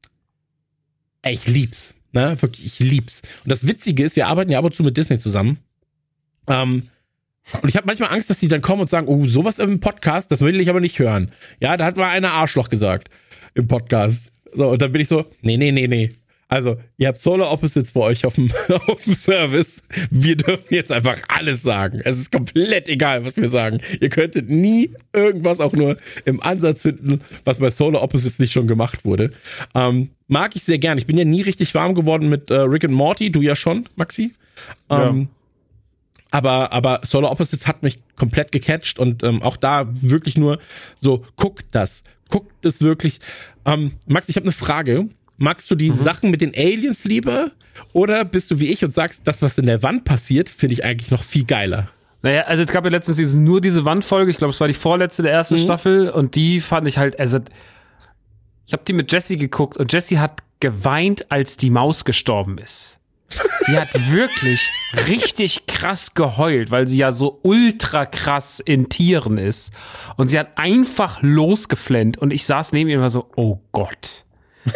ey, ich lieb's. Ne? Wirklich, ich lieb's. Und das Witzige ist, wir arbeiten ja ab und zu mit Disney zusammen. Ähm, und ich habe manchmal Angst, dass die dann kommen und sagen, oh, sowas im Podcast, das will ich aber nicht hören. Ja, da hat mal einer Arschloch gesagt im Podcast. So, und dann bin ich so, nee, nee, nee, nee. Also, ihr habt Solar Opposites bei euch auf dem, auf dem Service. Wir dürfen jetzt einfach alles sagen. Es ist komplett egal, was wir sagen. Ihr könntet nie irgendwas auch nur im Ansatz finden, was bei Solar Opposites nicht schon gemacht wurde. Ähm, mag ich sehr gern. Ich bin ja nie richtig warm geworden mit äh, Rick and Morty. Du ja schon, Maxi. Ähm, aber, aber Solar Opposites hat mich komplett gecatcht und ähm, auch da wirklich nur so, guckt das. Guckt es wirklich. Ähm, Max, ich habe eine Frage. Magst du die Sachen mit den Aliens lieber? Oder bist du wie ich und sagst, das, was in der Wand passiert, finde ich eigentlich noch viel geiler? Naja, also es gab ja letztens diese, nur diese Wandfolge, ich glaube, es war die vorletzte der ersten Staffel und die fand ich halt, also ich habe die mit Jessie geguckt und Jessie hat geweint, als die Maus gestorben ist. Sie hat wirklich richtig krass geheult, weil sie ja so ultra krass in Tieren ist. Und sie hat einfach losgeflennt und ich saß neben ihr und war so, oh Gott,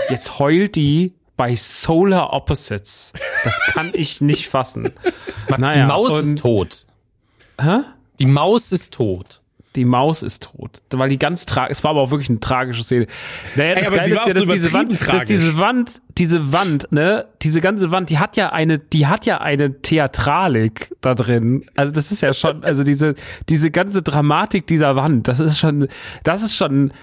jetzt heult die bei Solar Opposites. Das kann ich nicht fassen. Max, Naja, die Maus ist tot. Hä? Die Maus ist tot. Die Maus ist tot. Weil die ganz tragisch, es war aber auch wirklich eine tragische Szene. Naja, das aber Geile ist ja, dass diese Wand, dass diese Wand, diese Wand, ne, diese ganze Wand, die hat ja eine, die hat ja eine Theatralik da drin. Also das ist ja schon, also diese, diese ganze Dramatik dieser Wand, das ist schon, das ist schon,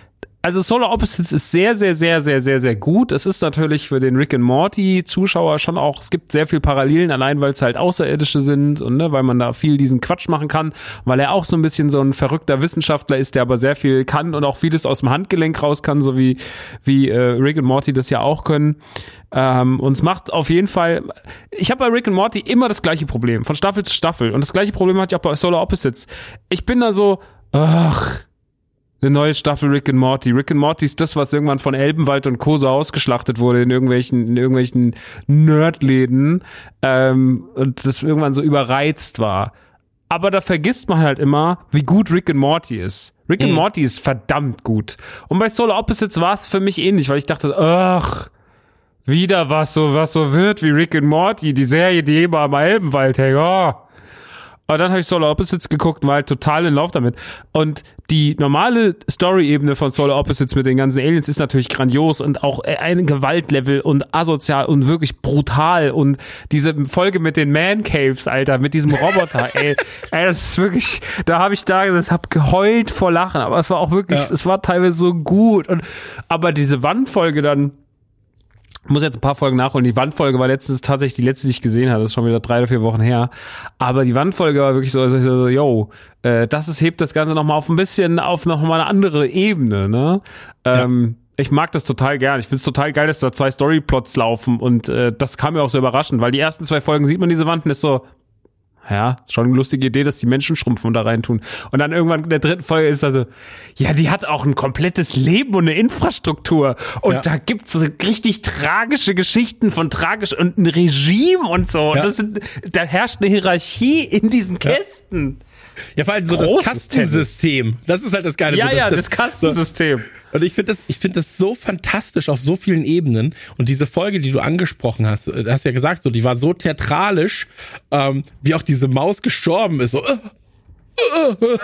also Solar Opposites ist sehr, sehr, sehr, sehr, sehr, sehr gut. Es ist natürlich für den Rick and Morty Zuschauer schon auch, es gibt sehr viel Parallelen, allein weil es halt Außerirdische sind und ne, weil man da viel diesen Quatsch machen kann, weil er auch so ein bisschen so ein verrückter Wissenschaftler ist, der aber sehr viel kann und auch vieles aus dem Handgelenk raus kann, so wie, wie äh, Rick and Morty das ja auch können. Ähm, und es macht auf jeden Fall, ich habe bei Rick and Morty immer das gleiche Problem, von Staffel zu Staffel. Und das gleiche Problem hatte ich auch bei Solar Opposites. Ich bin da so, ach, Eine neue Staffel Rick and Morty. Rick and Morty ist das, was irgendwann von Elbenwald und Co. so ausgeschlachtet wurde in irgendwelchen, in irgendwelchen Nerdläden ähm, und das irgendwann so überreizt war. Aber da vergisst man halt immer, wie gut Rick and Morty ist. Rick and Mhm. Morty ist verdammt gut. Und bei Solar Opposites war es für mich ähnlich, weil ich dachte, ach, wieder was so, was so wird wie Rick and Morty, die Serie, die immer am Elbenwald hängt. Oh. Aber dann habe ich Solar Opposites geguckt und war halt total in Lauf damit. Und die normale Story-Ebene von Solar Opposites mit den ganzen Aliens ist natürlich grandios und auch äh, ein Gewaltlevel und asozial und wirklich brutal. Und diese Folge mit den Man-Caves, Alter, mit diesem Roboter, ey, ey, das ist wirklich, da habe ich da gesagt, hab geheult vor Lachen. Aber es war auch wirklich, Ja. es war teilweise so gut. Und, aber diese Wandfolge dann, muss jetzt ein paar Folgen nachholen. Die Wandfolge war letztens tatsächlich die letzte, die ich gesehen habe. Das ist schon wieder drei oder vier Wochen her. Aber die Wandfolge war wirklich so, also ich so, yo, äh, das ist, hebt das Ganze nochmal auf ein bisschen, auf nochmal eine andere Ebene, ne? Ähm, Ich mag das total gern. Ich find's total geil, dass da zwei Storyplots laufen und äh, das kam mir auch so überraschend, weil die ersten zwei Folgen sieht man diese Wand und ist so, ja, schon eine lustige Idee, dass die Menschen schrumpfen und da rein tun. Und dann irgendwann in der dritten Folge ist also, ja, die hat auch ein komplettes Leben und eine Infrastruktur. Und Ja. da gibt's so richtig tragische Geschichten von tragisch und ein Regime und so. Und Ja. das sind, da herrscht eine Hierarchie in diesen Kästen. Ja, vor allem so das Großes Kastensystem. Das ist halt das Geile. Ja, so, ja, das Kastensystem. Und ich finde das, ich finde das so fantastisch auf so vielen Ebenen. Und diese Folge, die du angesprochen hast, äh, hast ja gesagt, so, die war so theatralisch, ähm, wie auch diese Maus gestorben ist. So, äh, äh,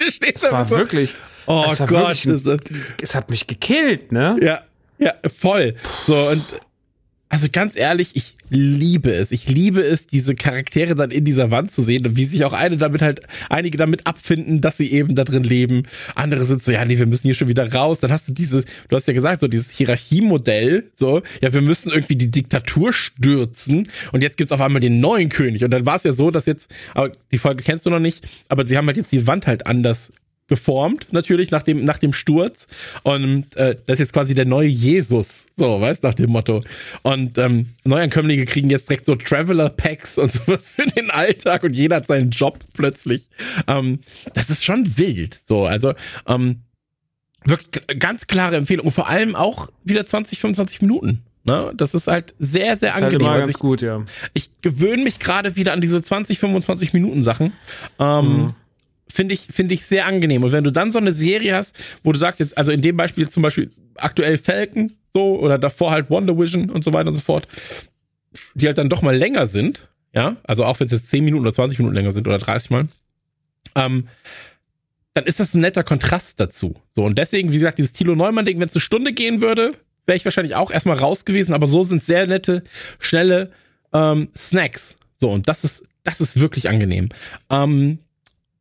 stehst Das war so, wirklich, oh das war Gott, wirklich ein- es hat mich gekillt, ne? ja, ja, voll. So, und also ganz ehrlich, ich liebe es. Ich liebe es, diese Charaktere dann in dieser Wand zu sehen und wie sich auch eine damit halt, einige damit abfinden, dass sie eben da drin leben. Andere sind so, ja, nee, wir müssen hier schon wieder raus. Dann hast du dieses, du hast ja gesagt, so dieses Hierarchiemodell, so, ja, wir müssen irgendwie die Diktatur stürzen und jetzt gibt's auf einmal den neuen König. Und dann war es ja so, dass jetzt, aber die Folge kennst du noch nicht, aber sie haben halt jetzt die Wand halt anders geformt, natürlich, nach dem, nach dem Sturz. Und äh, das ist jetzt quasi der neue Jesus, so, weißt nach dem Motto. Und ähm, Neuankömmlinge kriegen jetzt direkt so Traveler-Packs und sowas für den Alltag und jeder hat seinen Job plötzlich. Ähm, das ist schon wild. So, also ähm, wirklich ganz klare Empfehlung. Und vor allem auch wieder 20, 25 Minuten. Ne? Das ist halt sehr, sehr Das halt angenehm. immer Also ich, gut, ja. ich gewöhne mich gerade wieder an diese 20, 25 Minuten Sachen. Ähm, Finde ich, finde ich sehr angenehm. Und wenn du dann so eine Serie hast, wo du sagst jetzt, also in dem Beispiel zum Beispiel aktuell Falcon, so, oder davor halt Wonder Vision und so weiter und so fort, die halt dann doch mal länger sind, ja, also auch wenn es jetzt 10 Minuten oder 20 Minuten länger sind oder 30 Mal, ähm, dann ist das ein netter Kontrast dazu. So, und deswegen, wie gesagt, dieses Thilo Neumann-Ding, wenn es eine Stunde gehen würde, wäre ich wahrscheinlich auch erstmal raus gewesen, aber so sind sehr nette, schnelle ähm, Snacks. So, und das ist, das ist wirklich angenehm. Ähm,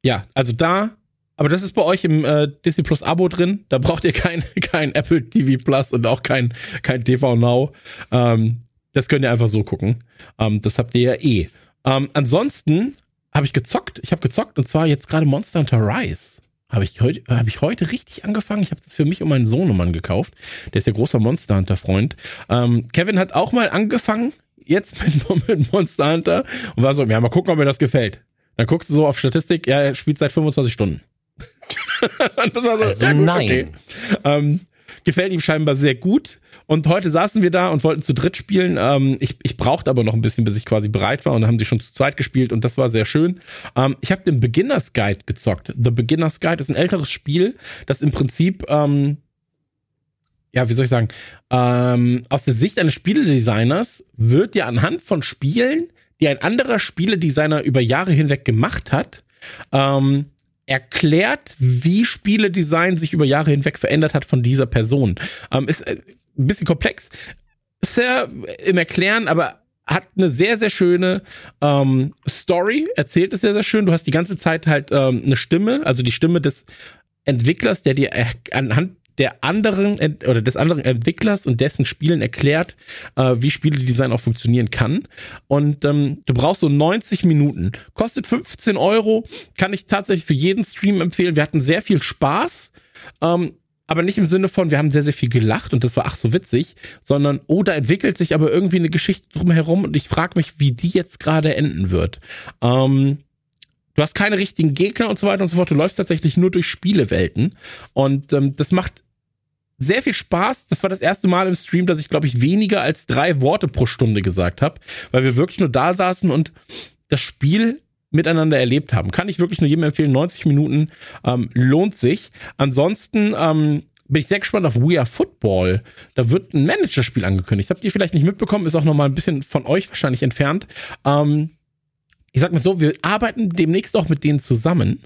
ja, also da, aber das ist bei euch im äh, Disney Plus Abo drin. Da braucht ihr kein, kein Apple TV Plus und auch kein, kein TV Now. Ähm, das könnt ihr einfach so gucken. Ähm, das habt ihr ja eh. Ähm, ansonsten habe ich gezockt. Ich habe gezockt und zwar jetzt gerade Monster Hunter Rise. Habe ich, heute, hab ich heute richtig angefangen. Ich habe das für mich und meinen Sohnemann gekauft. Der ist ja großer Monster Hunter Freund. Ähm, Kevin hat auch mal angefangen, jetzt mit, mit Monster Hunter und war so, ja, mal gucken, ob mir das gefällt. Dann guckst du so auf Statistik, ja, er spielt seit 25 Stunden. Und das war so, Also ja, gut, nein. okay. Ähm, gefällt ihm scheinbar sehr gut. Und heute saßen wir da und wollten zu dritt spielen. Ähm, ich, ich brauchte aber noch ein bisschen, bis ich quasi bereit war. Und haben sie schon zu zweit gespielt und das war sehr schön. Ähm, ich habe den Beginners Guide gezockt. The Beginners Guide ist ein älteres Spiel, das im Prinzip, ähm, ja, wie soll ich sagen, ähm, aus der Sicht eines Spieledesigners wird dir anhand von Spielen, die ein anderer Spieledesigner über Jahre hinweg gemacht hat, ähm, erklärt, wie Spieledesign sich über Jahre hinweg verändert hat von dieser Person. Ähm, ist äh, ein bisschen komplex, sehr im Erklären, aber hat eine sehr, sehr schöne ähm, Story, erzählt es sehr, sehr schön. Du hast die ganze Zeit halt ähm, eine Stimme, also die Stimme des Entwicklers, der dir anhand der anderen oder des anderen Entwicklers und dessen Spielen erklärt, äh, wie Spieledesign auch funktionieren kann. Und ähm, du brauchst so 90 Minuten. Kostet 15 Euro, kann ich tatsächlich für jeden Stream empfehlen. Wir hatten sehr viel Spaß. Ähm, aber nicht im Sinne von, wir haben sehr, sehr viel gelacht und das war ach so witzig, sondern, oh, da entwickelt sich aber irgendwie eine Geschichte drumherum und ich frage mich, wie die jetzt gerade enden wird. Ähm, Du hast keine richtigen Gegner und so weiter und so fort. Du läufst tatsächlich nur durch Spielewelten. Und ähm, das macht sehr viel Spaß. Das war das erste Mal im Stream, dass ich, glaube ich, weniger als drei Worte pro Stunde gesagt habe, weil wir wirklich nur da saßen und das Spiel miteinander erlebt haben. Kann ich wirklich nur jedem empfehlen. 90 Minuten ähm, lohnt sich. Ansonsten ähm, bin ich sehr gespannt auf We Are Football. Da wird ein Managerspiel angekündigt. Habt ihr vielleicht nicht mitbekommen, ist auch noch mal ein bisschen von euch wahrscheinlich entfernt. Ähm, ich sag mal so, wir arbeiten demnächst auch mit denen zusammen.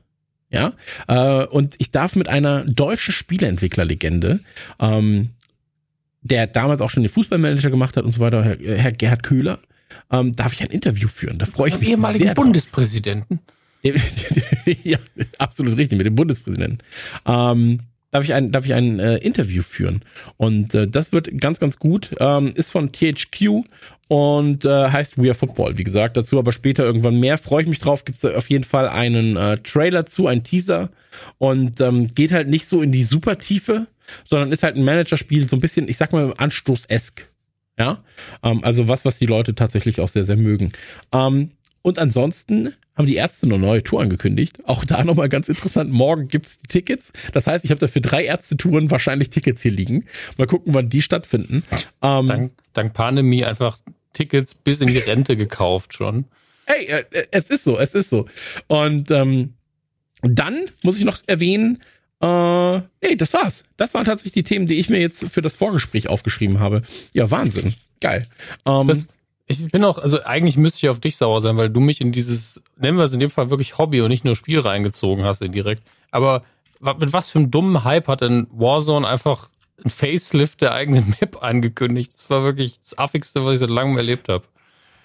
Ja, äh, und ich darf mit einer deutschen Spieleentwicklerlegende, ähm, der damals auch schon den Fußballmanager gemacht hat und so weiter, Herr, Herr Gerhard Köhler, ähm, darf ich ein Interview führen. Da freue ich mich ehemaligen sehr Bundespräsidenten. ja, absolut richtig, mit dem Bundespräsidenten. Ähm, darf ich ein, darf ich ein äh, Interview führen. Und äh, das wird ganz, ganz gut. Ähm, ist von THQ und äh, heißt We Are Football. Wie gesagt, dazu aber später irgendwann mehr. Freue ich mich drauf. Gibt es auf jeden Fall einen äh, Trailer zu, einen Teaser. Und ähm, geht halt nicht so in die Supertiefe, sondern ist halt ein Managerspiel, so ein bisschen, ich sag mal, Anstoß-esk. Ja, ähm, also was, was die Leute tatsächlich auch sehr, sehr mögen. Ähm, und ansonsten haben die Ärzte eine neue Tour angekündigt. Auch da nochmal ganz interessant. Morgen gibt's die Tickets. Das heißt, ich habe da für drei Ärztetouren wahrscheinlich Tickets hier liegen. Mal gucken, wann die stattfinden. Ähm, dank, dank Pandemie einfach Tickets bis in die Rente gekauft schon. Hey, äh, äh, es ist so, es ist so. Und ähm, dann muss ich noch erwähnen, äh, nee, das war's. Das waren tatsächlich die Themen, die ich mir jetzt für das Vorgespräch aufgeschrieben habe. Ja, Wahnsinn. Geil. Ähm, das, ich bin auch, also eigentlich müsste ich auf dich sauer sein, weil du mich in dieses, nennen wir es in dem Fall wirklich Hobby und nicht nur Spiel reingezogen hast indirekt. Aber mit was für einem dummen Hype hat denn Warzone einfach ein Facelift der eigenen Map angekündigt? Das war wirklich das affigste, was ich seit langem erlebt habe.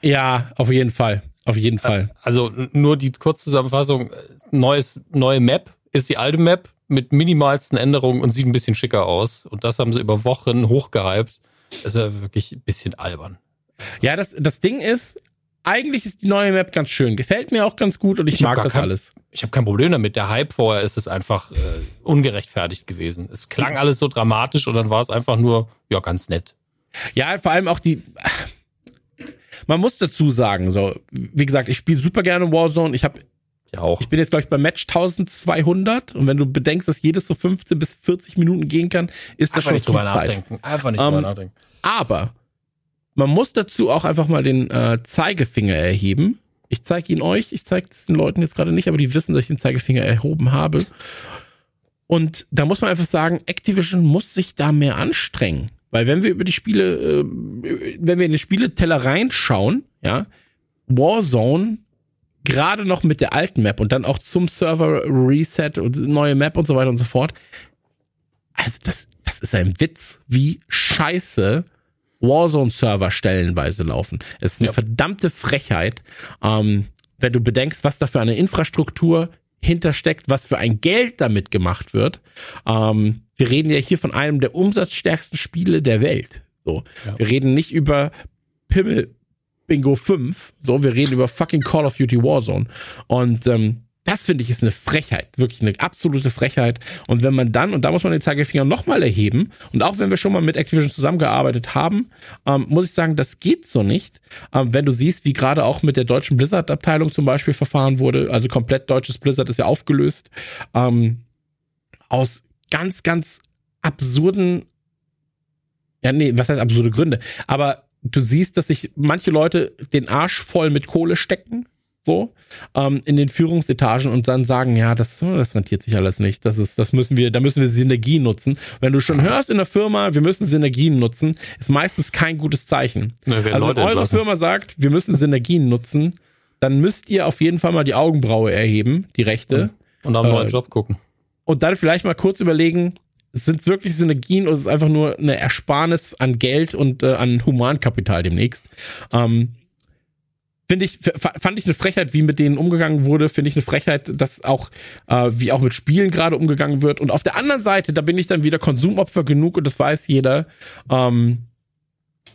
Ja, auf jeden Fall. Auf jeden Fall. Also nur die Kurzzusammenfassung, neues, neue Map ist die alte Map mit minimalsten Änderungen und sieht ein bisschen schicker aus. Und das haben sie über Wochen hochgehypt. Das ist ja wirklich ein bisschen albern. Ja, das, das Ding ist, eigentlich ist die neue Map ganz schön. Gefällt mir auch ganz gut und ich, ich mag das kein, alles. Ich habe kein Problem damit. Der Hype vorher ist es einfach äh, ungerechtfertigt gewesen. Es klang alles so dramatisch und dann war es einfach nur, ja, ganz nett. Ja, vor allem auch die. Man muss dazu sagen, so, wie gesagt, ich spiele super gerne Warzone. Ich habe ja, auch. Ich bin jetzt, glaube ich, bei Match 1200 und wenn du bedenkst, dass jedes so 15 bis 40 Minuten gehen kann, ist das Einfach schon nicht drüber Zeit. nachdenken. Einfach nicht ähm, drüber nachdenken. Aber man muss dazu auch einfach mal den äh, Zeigefinger erheben. Ich zeige ihn euch, ich zeige es den Leuten jetzt gerade nicht, aber die wissen, dass ich den Zeigefinger erhoben habe. Und da muss man einfach sagen, Activision muss sich da mehr anstrengen. Weil wenn wir über die Spiele, äh, wenn wir in den Spieleteller reinschauen, ja, Warzone gerade noch mit der alten Map und dann auch zum Server Reset und neue Map und so weiter und so fort. Also das, das ist ein Witz, wie scheiße Warzone-Server stellenweise laufen. Es ist eine ja. verdammte Frechheit, ähm, wenn du bedenkst, was da für eine Infrastruktur hintersteckt, was für ein Geld damit gemacht wird. Ähm, wir reden ja hier von einem der umsatzstärksten Spiele der Welt. So, ja. wir reden nicht über Pimmel Bingo 5. So, wir reden über fucking Call of Duty Warzone. Und ähm, das finde ich ist eine Frechheit, wirklich eine absolute Frechheit. Und wenn man dann, und da muss man den Zeigefinger nochmal erheben, und auch wenn wir schon mal mit Activision zusammengearbeitet haben, ähm, muss ich sagen, das geht so nicht. Ähm, wenn du siehst, wie gerade auch mit der deutschen Blizzard-Abteilung zum Beispiel verfahren wurde, also komplett deutsches Blizzard ist ja aufgelöst, ähm, aus ganz, ganz absurden, ja, nee, was heißt absurde Gründe, aber du siehst, dass sich manche Leute den Arsch voll mit Kohle stecken so ähm, in den Führungsetagen und dann sagen, ja, das, das rentiert sich alles nicht. Das ist, das müssen wir, da müssen wir Synergien nutzen. Wenn du schon hörst in der Firma, wir müssen Synergien nutzen, ist meistens kein gutes Zeichen. Na, also Leute wenn eure entlassen. Firma sagt, wir müssen Synergien nutzen, dann müsst ihr auf jeden Fall mal die Augenbraue erheben, die rechte. Und nach einem neuen äh, Job gucken. Und dann vielleicht mal kurz überlegen, sind es wirklich Synergien oder ist es einfach nur eine Ersparnis an Geld und äh, an Humankapital demnächst? Ähm, finde ich, fand ich eine Frechheit, wie mit denen umgegangen wurde, finde ich eine Frechheit, dass auch, äh, wie auch mit Spielen gerade umgegangen wird. Und auf der anderen Seite, da bin ich dann wieder Konsumopfer genug und das weiß jeder, ähm,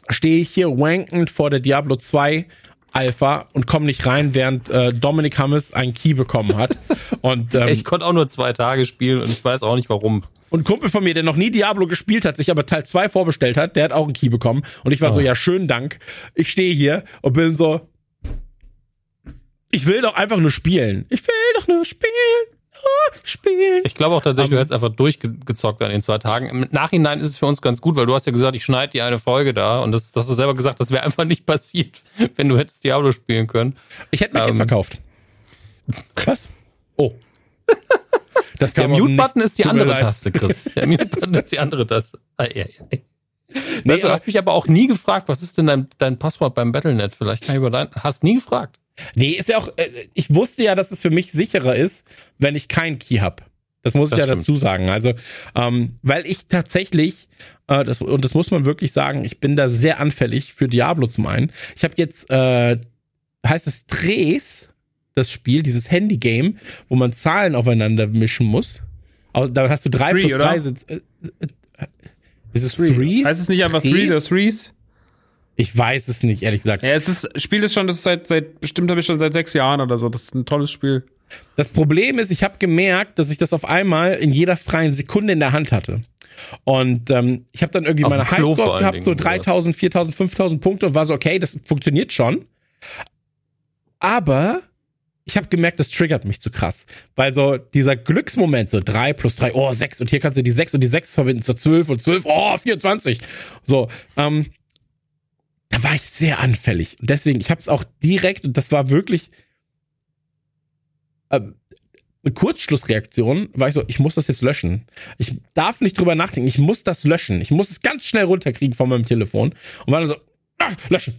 stehe ich hier wankend vor der Diablo 2 Alpha und komme nicht rein, während äh, Dominic Hammes einen Key bekommen hat. Und, ähm, ich konnte auch nur zwei Tage spielen und ich weiß auch nicht warum. Und ein Kumpel von mir, der noch nie Diablo gespielt hat, sich aber Teil 2 vorbestellt hat, der hat auch einen Key bekommen. Und ich war oh. so, ja, schönen Dank. Ich stehe hier und bin so, Ich will doch einfach nur spielen. Ich will doch nur spielen. Nur spielen. Ich glaube auch tatsächlich, du Ähm. hättest einfach durchgezockt an den zwei Tagen. Im Nachhinein ist es für uns ganz gut, weil du hast ja gesagt, ich schneide dir eine Folge da und das, das hast du selber gesagt, das wäre einfach nicht passiert, wenn du hättest Diablo spielen können. Ich hätte mir Ähm. verkauft. Was? Oh. Das Der aus dem Mute-Button ist die andere. Taste, Chris. Der Mute-Button ist die andere Taste. Ah, ja, ja. Nee, weißt du, du hast mich aber auch nie gefragt, was ist denn dein, dein Passwort beim Battlenet? Vielleicht kann ich über dein. Hast nie gefragt. Nee, ist ja auch, äh, ich wusste ja, dass es für mich sicherer ist, wenn ich keinen Key hab. Das muss Das ich ja stimmt. dazu sagen. Also, ähm, weil ich tatsächlich, äh, das, und das muss man wirklich sagen, ich bin da sehr anfällig für Diablo zum einen. Ich habe jetzt, äh, heißt es Tres, das Spiel, dieses Handy-Game, wo man Zahlen aufeinander mischen muss. Au- Da hast du drei Three, plus oder? drei. Sitz, äh, äh, ist es Three? Heißt es nicht einfach Threes? Three oder Threes? Ich weiß es nicht, ehrlich gesagt. Ja, es ist, Spiel ist schon, das ist seit, seit, bestimmt habe ich schon seit sechs Jahren oder so. Das ist ein tolles Spiel. Das Problem ist, ich habe gemerkt, dass ich das auf einmal in jeder freien Sekunde in der Hand hatte. Und ähm, ich habe dann irgendwie Auf meine Highscores gehabt, Dingen, so oder was? 3000, 4000, 5000 Punkte und war so, okay, das funktioniert schon. Aber ich habe gemerkt, das triggert mich zu krass. Weil so dieser Glücksmoment, so 3 plus 3, oh, 6 und hier kannst du die 6 und die 6 verbinden zu 12 und 12, oh, 24. So, ähm, da war ich sehr anfällig. Und deswegen, ich habe es auch direkt, und das war wirklich ähm, eine Kurzschlussreaktion, war ich so, ich muss das jetzt löschen. Ich darf nicht drüber nachdenken, ich muss das löschen. Ich muss es ganz schnell runterkriegen von meinem Telefon. Und war dann so, ah, löschen.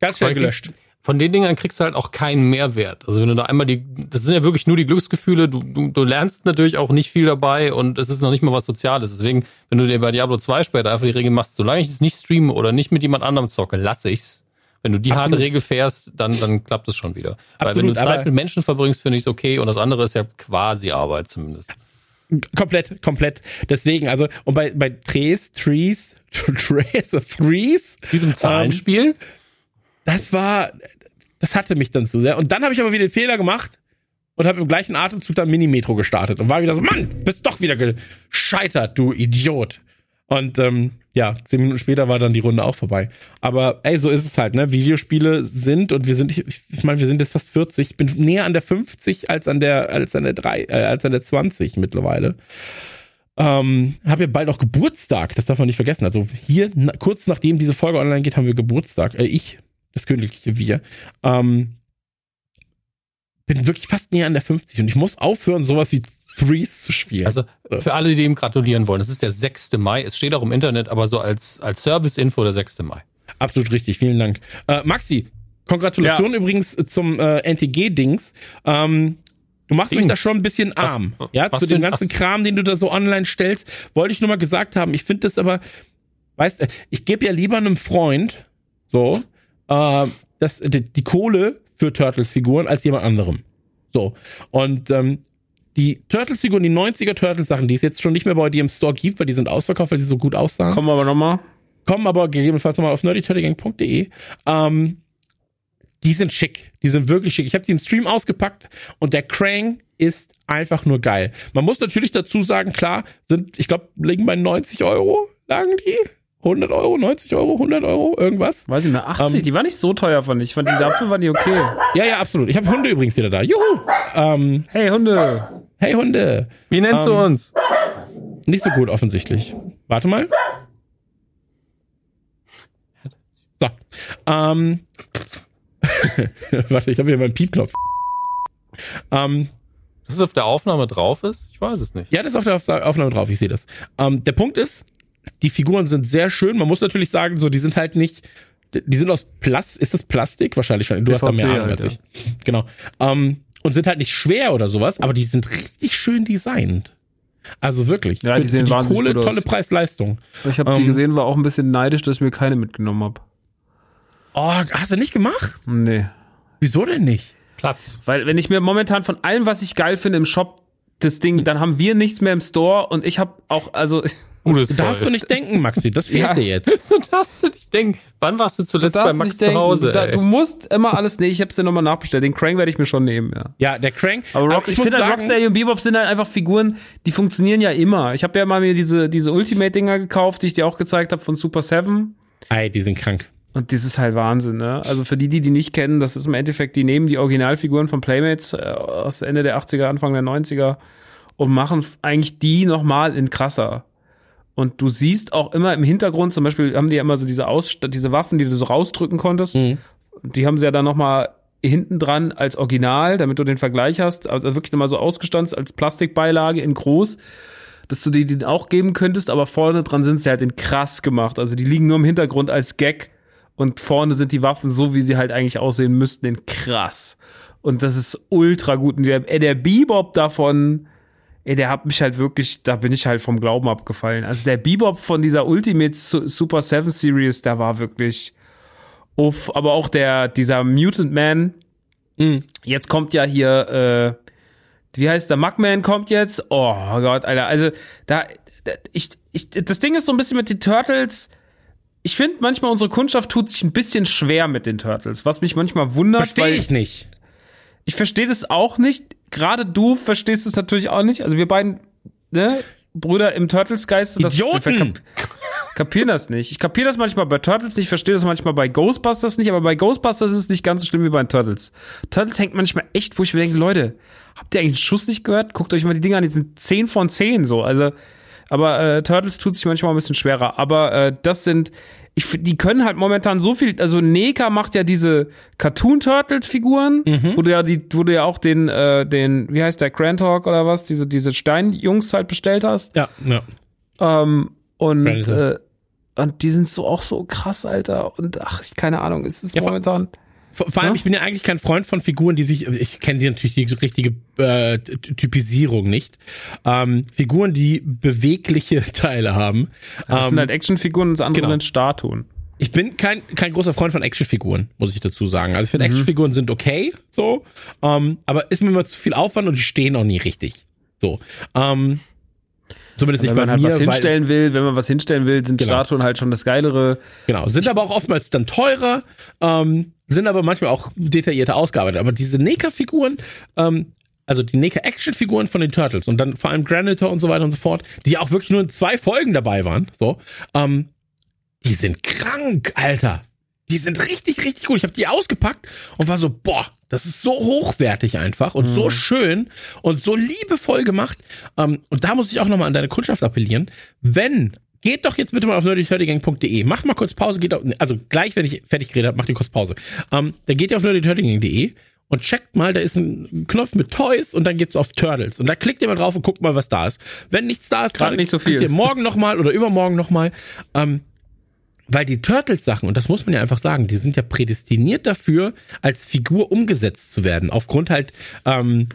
Ganz schnell gelöscht. Von den Dingern kriegst du halt auch keinen Mehrwert. Also wenn du da einmal die, das sind ja wirklich nur die Glücksgefühle, du, du, du lernst natürlich auch nicht viel dabei und es ist noch nicht mal was Soziales. Deswegen, wenn du dir bei Diablo 2 später einfach die Regel machst, solange ich es nicht streame oder nicht mit jemand anderem zocke, lasse ich's. Wenn du die harte Absolut. Regel fährst, dann, dann klappt es schon wieder. Weil Absolut, wenn du Zeit mit Menschen verbringst, finde ich es okay und das andere ist ja quasi Arbeit zumindest. Komplett, komplett. Deswegen, also, und bei, bei Tres, Trees, Tres, Threes, Diesem Zahlenspiel, das war, das hatte mich dann zu sehr. Und dann habe ich aber wieder den Fehler gemacht und habe im gleichen Atemzug dann Mini-Metro gestartet und war wieder so, Mann, bist doch wieder gescheitert, du Idiot. Und ähm, ja, zehn Minuten später war dann die Runde auch vorbei. Aber ey, so ist es halt, ne? Videospiele sind, und wir sind, ich, ich meine, wir sind jetzt fast 40, ich bin näher an der 50 als an der, als an der 3, äh, als an der 20 mittlerweile. Ähm, haben wir bald auch Geburtstag, das darf man nicht vergessen. Also hier, na, kurz nachdem diese Folge online geht, haben wir Geburtstag. Äh, ich, das königliche Wir. Ähm, bin wirklich fast näher an der 50 und ich muss aufhören, sowas wie Threes zu spielen. also für alle, die ihm gratulieren wollen, es ist der 6. Mai, es steht auch im Internet, aber so als, als Service-Info der 6. Mai. Absolut richtig, vielen Dank. Äh, Maxi, Kongratulationen übrigens zum äh, NTG-Dings. Ähm, du machst mich Dings. da schon ein bisschen Was- arm. was ja, zu für dem ganzen was- Kram, den du da so online stellst, wollte ich nur mal gesagt haben. Ich finde das aber, weißt du, ich gebe ja lieber einem Freund so äh, das, die, die Kohle für Turtles-Figuren als jemand anderem. So. Und ähm, die Turtles-Figuren, die 90er Turtles-Sachen, die es jetzt schon nicht mehr bei dir im Store gibt, weil die sind ausverkauft, weil sie so gut aussahen Kommen wir aber nochmal. kommen aber gegebenenfalls nochmal auf nerdyturtlegang.de. Ähm, die sind schick. Die sind wirklich schick. Ich habe die im Stream ausgepackt und der Krang ist einfach nur geil. Man muss natürlich dazu sagen, klar, sind, ich glaube, liegen bei 90 Euro, lagen die? 100 Euro, 90 Euro, 100 Euro, irgendwas? Weiß ich mehr, 80, Ähm, die war nicht so teuer, fand ich. Ich fand die dafür waren die okay. Ja, ja, absolut. Ich habe Hunde übrigens wieder da. Juhu! Ähm, Hey, Hunde. hey Hunde. Wie nennst du Ähm, uns? Nicht so gut offensichtlich. Warte mal. So. Ähm. Warte, ich habe hier meinen Piepknopf. Ähm, Dass es auf der Aufnahme drauf ist? Ich weiß es nicht. ja, das ist auf der Auf- Aufnahme drauf, ich sehe das. Ähm, der Punkt ist, die Figuren sind sehr schön. Man muss natürlich sagen, so, die sind halt nicht, die sind aus Plastik. Ist das Plastik? Wahrscheinlich schon. Du hast da PVC mehr Ahnung halt, als ich. Genau. Ähm, und sind halt nicht schwer oder sowas, aber die sind richtig schön designt. Also wirklich. Ja, die sehen die wahnsinnig Kohle, gut aus. tolle Preis-Leistung. Ich habe die Ähm, gesehen, war auch ein bisschen neidisch, dass ich mir keine mitgenommen habe. Oh, hast du nicht gemacht? Nee. Wieso denn nicht? Platz. Weil wenn ich mir momentan von allem, was ich geil finde im Shop, das Ding, dann haben wir nichts mehr im Store und ich habe auch, also Gutes Du darfst du nicht denken, Maxi. Das fehlt Ja. dir jetzt. So darfst du nicht denken. Wann warst du zuletzt bei Max zu denken. Hause? Da, du musst immer alles, nee, ich hab's dir nochmal nachbestellt. Den Crank werde ich mir schon nehmen, ja. Ja, der Crank. Aber Rock, ich, muss finde halt Rocksteady und Bebop sind halt einfach Figuren, die funktionieren ja immer. Ich habe ja mal mir diese, diese Ultimate-Dinger gekauft, die ich dir auch gezeigt habe von Super 7. Ey, die sind krank. Und das ist halt Wahnsinn, ne? Also für die, die die nicht kennen, das ist im Endeffekt, die nehmen die Originalfiguren von Playmates äh, aus Ende der 80er, Anfang der 90er und machen eigentlich die nochmal in krasser. Und du siehst auch immer im Hintergrund, zum Beispiel haben die ja immer so diese Ausst diese Waffen, die du so rausdrücken konntest. Mhm. Die haben sie ja dann nochmal hinten dran als Original, damit du den Vergleich hast. Also wirklich nochmal so ausgestanzt als Plastikbeilage in groß, dass du die den auch geben könntest, aber vorne dran sind sie halt in krass gemacht. Also die liegen nur im Hintergrund als Gag und vorne sind die Waffen so, wie sie halt eigentlich aussehen müssten, in krass. Und das ist ultra gut. Und der, ey, der Bebop davon, ey, der hat mich halt wirklich, da bin ich halt vom Glauben abgefallen. Also der Bebop von dieser Ultimate Su- Super 7 Series, der war wirklich uff. Aber auch der, dieser Mutant Man, jetzt kommt ja hier, äh, wie heißt der, Mugman kommt jetzt. Oh Gott, Alter, also da, da ich, ich, das Ding ist so ein bisschen mit den Turtles, ich finde manchmal unsere Kundschaft tut sich ein bisschen schwer mit den Turtles, was mich manchmal wundert, Verstehe ich nicht. Ich verstehe das auch nicht. Gerade du verstehst es natürlich auch nicht. Also wir beiden, ne, Brüder im Turtles-Geist. das- Idioten! kapieren das nicht. Ich kapiere das manchmal bei Turtles nicht, ich verstehe das manchmal bei Ghostbusters nicht, aber bei Ghostbusters ist es nicht ganz so schlimm wie bei Turtles. Turtles hängt manchmal echt, wo ich mir denke, Leute, habt ihr eigentlich einen Schuss nicht gehört? Guckt euch mal die Dinger an, die sind 10 von 10 so. Also, aber äh, Turtles tut sich manchmal ein bisschen schwerer. Aber äh, das sind, ich, die können halt momentan so viel, also Neka macht ja diese Cartoon Turtles Figuren, wo du ja die, wo du ja auch den, äh, den, wie heißt der, Grand Hawk oder was, diese, diese Steinjungs halt bestellt hast. Ja, ja. Ähm, und, äh, und die sind so auch so krass, Alter. Und ach, ich, keine Ahnung, es ist Ja, momentan. Vor, vor allem, Ja? ich bin ja eigentlich kein Freund von Figuren, die sich, ich kenne die natürlich die richtige äh, Typisierung nicht. Ähm, Figuren, die bewegliche Teile haben. Das ähm, sind halt Actionfiguren und das andere genau. sind Statuen. Ich bin kein, kein großer Freund von Actionfiguren, muss ich dazu sagen. Also ich Mhm. finde, Actionfiguren sind okay, so, ähm, aber ist mir immer zu viel Aufwand und die stehen auch nie richtig. So. Ähm, zumindest Wenn nicht man bei halt mir, was hinstellen will, wenn man was hinstellen will, sind Genau. Statuen halt schon das Geilere. Genau, sind aber auch oftmals dann teurer, ähm, sind aber manchmal auch detaillierter ausgearbeitet. Aber diese NECA-Figuren, ähm, also die NECA-Action-Figuren von den Turtles und dann vor allem Granitor und so weiter und so fort, die ja auch wirklich nur in zwei Folgen dabei waren, so, ähm, die sind krank, Alter. Die sind richtig, richtig gut. Ich habe die ausgepackt und war so, boah, das ist so hochwertig einfach und so schön und so liebevoll gemacht. Ähm, und da muss ich auch nochmal an deine Kundschaft appellieren. Wenn, geht doch jetzt bitte mal auf nerdyturdygang.de. Macht mal kurz Pause, geht auf, also gleich, wenn ich fertig geredet habe, macht ihr kurz Pause. Ähm, dann geht ihr auf nerdyturdygang.de und checkt mal, da ist ein Knopf mit Toys und dann geht's auf Turtles. Und da klickt ihr mal drauf und guckt mal, was da ist. Wenn nichts da ist, Gerade dann nicht so viel. klickt ihr morgen nochmal oder übermorgen nochmal. Ähm, weil die Turtles-Sachen, und das muss man ja einfach sagen, die sind ja prädestiniert dafür, als Figur umgesetzt zu werden. Aufgrund halt ähm,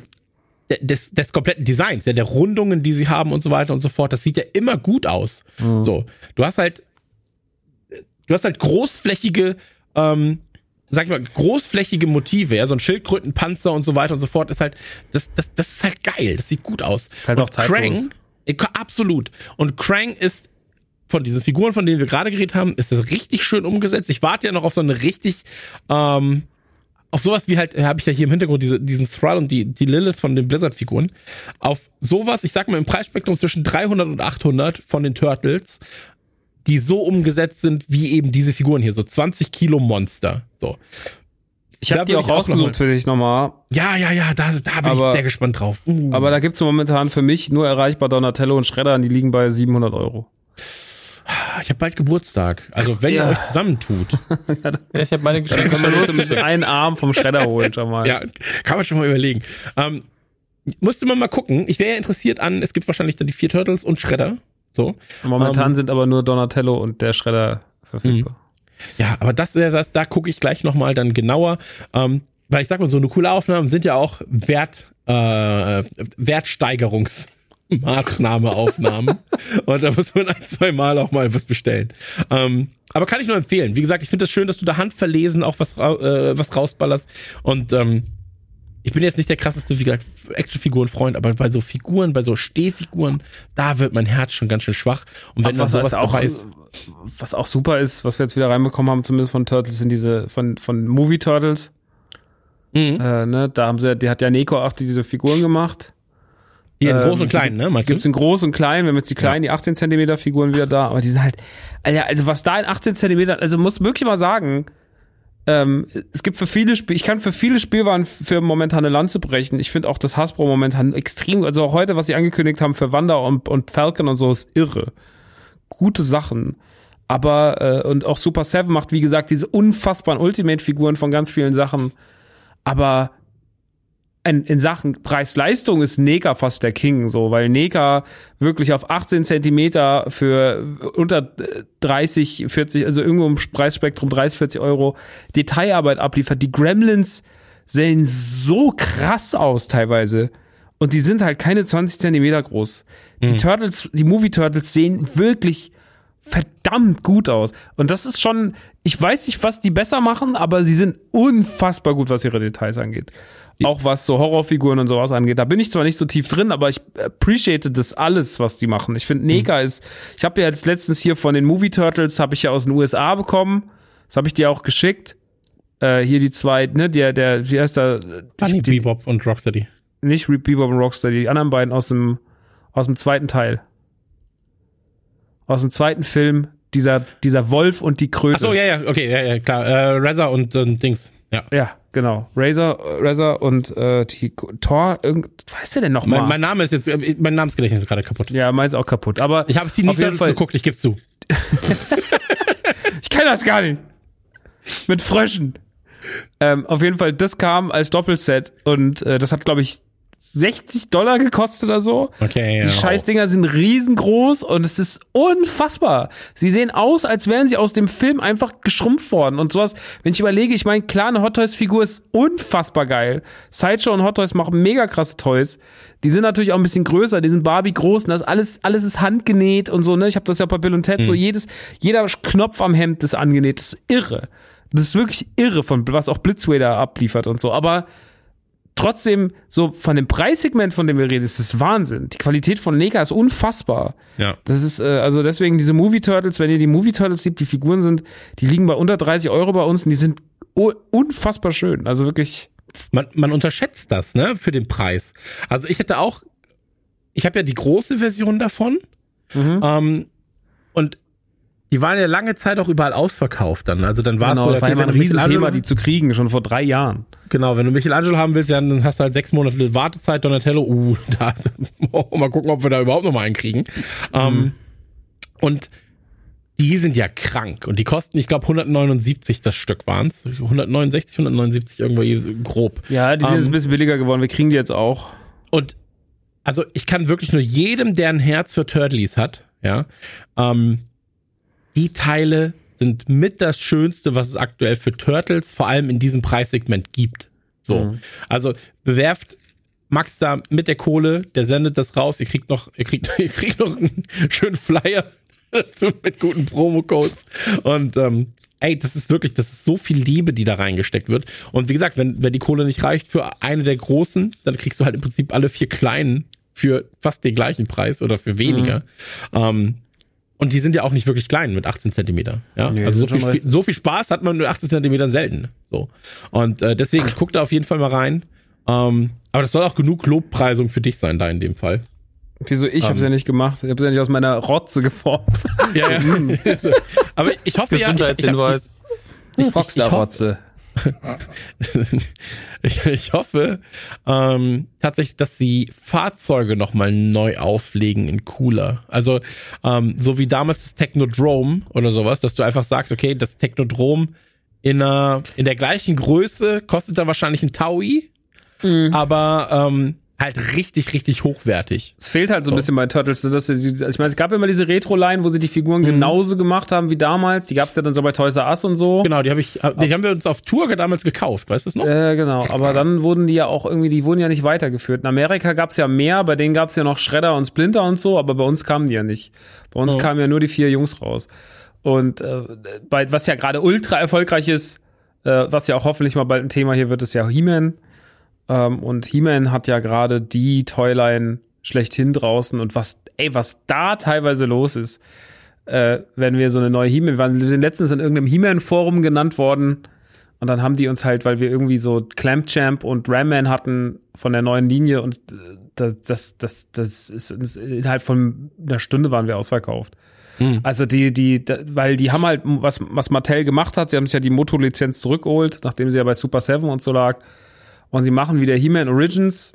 des, des kompletten Designs, ja, der Rundungen, die sie haben und so weiter und so fort. Das sieht ja immer gut aus. So, du hast halt, du hast halt großflächige, ähm, sag ich mal, großflächige Motive, ja, so ein Schildkrötenpanzer und so weiter und so fort, ist halt, das, das, das ist halt geil, das sieht gut aus. Ist halt Und auch zeitlos. Krang, absolut. Und Krang ist von diesen Figuren, von denen wir gerade geredet haben, ist das richtig schön umgesetzt. Ich warte ja noch auf so eine richtig, ähm, auf sowas wie halt, habe ich ja hier im Hintergrund diese, diesen Thrall und die, die Lilith von den Blizzard-Figuren. Auf sowas, ich sag mal im Preisspektrum zwischen 300 und 800 von den Turtles, die so umgesetzt sind wie eben diese Figuren hier, so 20 Kilo Monster. So. Ich habe die auch rausgesucht noch für dich nochmal. Ja, ja, ja, da, da bin Aber- ich sehr gespannt drauf. Uh. Aber da gibt's momentan für mich nur erreichbar Donatello und Shredder und die liegen bei 700 Euro. Ich habe bald Geburtstag. Also wenn Ja. ihr euch zusammentut, Ja, ich habe meine Geschenke Können wir schon los mit einen Arm vom Shredder holen schon mal. ja, kann man schon mal überlegen. Ähm, musste man mal gucken. Ich wäre ja interessiert an, es gibt wahrscheinlich dann die vier Turtles und Shredder. So. Momentan Ähm, sind aber nur Donatello und der Shredder verfügbar. Ja, aber das, äh, das da gucke ich gleich nochmal dann genauer. Ähm, weil ich sag mal, so eine coole Aufnahmen sind ja auch Wert, äh, Wertsteigerungsmaßnahmeaufnahmen. Und da muss man ein, zwei Mal auch mal was bestellen. Ähm, aber kann ich nur empfehlen. Wie gesagt, ich finde es das schön, dass du da handverlesen auch was, äh, was rausballerst. Und ähm, ich bin jetzt nicht der krasseste, wie gesagt, Actionfiguren-Freund, aber bei so Figuren, bei so Stehfiguren, da wird mein Herz schon ganz schön schwach. Und wenn dann was, sowas was, auch, ist, was auch super ist, was wir jetzt wieder reinbekommen haben, zumindest von Turtles, sind diese von, von Movie Turtles. Mhm. Äh, ne, da haben sie, die hat ja Neko auch diese Figuren gemacht. Die in Ähm, groß und klein, ne? Meinst Gibt's in groß und klein, wir haben jetzt die kleinen, die 18 Zentimeter Figuren wieder da, aber die sind halt, Alter, also was da in 18 Zentimeter, also muss wirklich mal sagen, ähm, es gibt für viele Spiele, ich kann für viele Spielwaren für momentan eine Lanze brechen. Ich finde auch das Hasbro momentan extrem, also auch heute, was sie angekündigt haben für Wanda und, und Falcon und so, ist irre. Gute Sachen. Aber, äh, und auch Super Seven macht, wie gesagt, diese unfassbaren Ultimate-Figuren von ganz vielen Sachen. Aber in, in Sachen Preis-Leistung ist Neka fast der King, so, weil Neka wirklich auf 18 Zentimeter für unter 30, 40, also irgendwo im Preisspektrum 30, 40 Euro Detailarbeit abliefert. Die Gremlins sehen so krass aus teilweise. Und die sind halt keine 20 Zentimeter groß. Die Turtles, die Movie Turtles sehen wirklich verdammt gut aus. Und das ist schon, ich weiß nicht, was die besser machen, aber sie sind unfassbar gut, was ihre Details angeht. Auch was so Horrorfiguren und sowas angeht. Da bin ich zwar nicht so tief drin, aber ich appreciate das alles, was die machen. Ich finde, Neka ist, ich habe ja jetzt letztens hier von den Movie Turtles, habe ich ja aus den USA bekommen. Das habe ich dir auch geschickt. Äh, hier die zwei, ne, der, der, wie heißt der? Bunny Bebop und Rocksteady. nicht Bebop und Rockstar, die anderen beiden aus dem, aus dem zweiten Teil. Aus dem zweiten Film, dieser, dieser Wolf und die Kröte. Ach so, ja, ja, okay, ja, ja, klar. Äh, Reza und, und Dings. Ja. Ja, genau. Razor, Razor und äh, die Thor, irgend, was heißt der denn nochmal? Mein, mein Name ist jetzt, äh, mein Namensgedächtnis ist gerade kaputt. ja, meins auch kaputt. Aber Ich habe die nicht auf Fall, geguckt, ich geb's zu. ich kenne das gar nicht. Mit Fröschen. Ähm, auf jeden Fall, das kam als Doppelset und äh, das hat, glaube ich, 60 Dollar gekostet oder so. Okay, ja. Die Scheißdinger sind riesengroß und es ist unfassbar. Sie sehen aus, als wären sie aus dem Film einfach geschrumpft worden und sowas. Wenn ich überlege, ich meine, klar, eine Hot Toys Figur ist unfassbar geil. Sideshow und Hot Toys machen mega krasse Toys. Die sind natürlich auch ein bisschen größer, die sind Barbie groß und das alles, alles ist handgenäht und so, ne? Ich habe das ja bei Bill und Ted so jedes, jeder Knopf am Hemd ist angenäht. Das ist irre. Das ist wirklich irre von, was auch Blitzway da abliefert und so. Aber trotzdem, so von dem Preissegment, von dem wir reden, ist das Wahnsinn. Die Qualität von Neka ist unfassbar. Ja. Das ist, äh, also deswegen diese Movie Turtles, wenn ihr die Movie Turtles liebt, die Figuren sind, die liegen bei unter 30 Euro bei uns und die sind unfassbar schön. Also wirklich, Man, man unterschätzt das, ne, für den Preis. Also ich hätte auch, ich habe ja die große Version davon. Mhm. Ähm, und die waren ja lange Zeit auch überall ausverkauft dann. Also dann war es so, genau, war okay, immer ein Riesenthema, die zu kriegen, schon vor drei Jahren. Genau, wenn du Michelangelo haben willst, dann hast du halt sechs Monate Wartezeit, Donatello, uh, da, mal gucken, ob wir da überhaupt noch mal einen kriegen. Ähm, und die sind ja krank und die kosten, ich glaube, 179 das Stück waren's. 169, 179 irgendwo hier so grob. Ja, die sind Ähm, jetzt ein bisschen billiger geworden. Wir kriegen die jetzt auch. Und also ich kann wirklich nur jedem, der ein Herz für Turtles hat, ja, ähm, die Teile sind mit das Schönste, was es aktuell für Turtles, vor allem in diesem Preissegment gibt. So. Mhm. Also bewerft Max da mit der Kohle, der sendet das raus, ihr kriegt noch, ihr kriegt, ihr kriegt noch einen schönen Flyer dazu mit guten Promo-Codes. Und ähm, ey, das ist wirklich, das ist so viel Liebe, die da reingesteckt wird. Und wie gesagt, wenn, wenn die Kohle nicht reicht für eine der großen, dann kriegst du halt im Prinzip alle vier kleinen für fast den gleichen Preis oder für weniger. Ähm, und die sind ja auch nicht wirklich klein mit 18 Zentimeter. Ja? Nee, also so viel, Sp- so viel Spaß hat man mit 18 Zentimetern selten. So. Und äh, deswegen guck da auf jeden Fall mal rein. Ähm, aber das soll auch genug Lobpreisung für dich sein, da in dem Fall. Wieso? Ich Ähm. hab's ja nicht gemacht. Ich hab's ja nicht aus meiner Rotze geformt. Ja, ja. aber ich hoffe ja, ich, ich, hab- Gesundheitshinweis. Rockstar-Rotze. ich, ich hoffe ähm, tatsächlich, dass sie Fahrzeuge nochmal neu auflegen in cooler. Also ähm, so wie damals das Technodrome oder sowas, dass du einfach sagst, okay, das Technodrome in, einer, in der gleichen Größe kostet dann wahrscheinlich ein Taui, aber ähm, halt richtig, richtig hochwertig. Es fehlt halt so ein bisschen bei Turtles. Dass sie, also ich meine, es gab immer diese Retro-Line, wo sie die Figuren genauso gemacht haben wie damals. Die gab's ja dann so bei Toys R Us und so. Genau, die habe ich, die haben wir uns auf Tour damals gekauft, weißt du es noch? Äh, genau, aber dann wurden die ja auch irgendwie, die wurden ja nicht weitergeführt. In Amerika gab's ja mehr, bei denen gab's ja noch Shredder und Splinter und so, aber bei uns kamen die ja nicht. Bei uns Oh. kamen ja nur die vier Jungs raus. Und äh, bei, was ja gerade ultra erfolgreich ist, äh, was ja auch hoffentlich mal bald ein Thema hier wird, ist ja He-Man. Ähm, und He-Man hat ja gerade die Toyline schlechthin draußen und was, ey, was da teilweise los ist, äh, wenn wir so eine neue He-Man, wir sind letztens in irgendeinem He-Man-Forum genannt worden und dann haben die uns halt, weil wir irgendwie so Clamp Champ und Ram Man hatten von der neuen Linie und äh, das, das, das, das ist, ist innerhalb von einer Stunde waren wir ausverkauft. Hm. Also die, die, weil die haben halt, was, was Mattel gemacht hat, sie haben sich ja die Moto-Lizenz zurückgeholt, nachdem sie ja bei Super Seven und so lag. Und sie machen wieder He-Man Origins.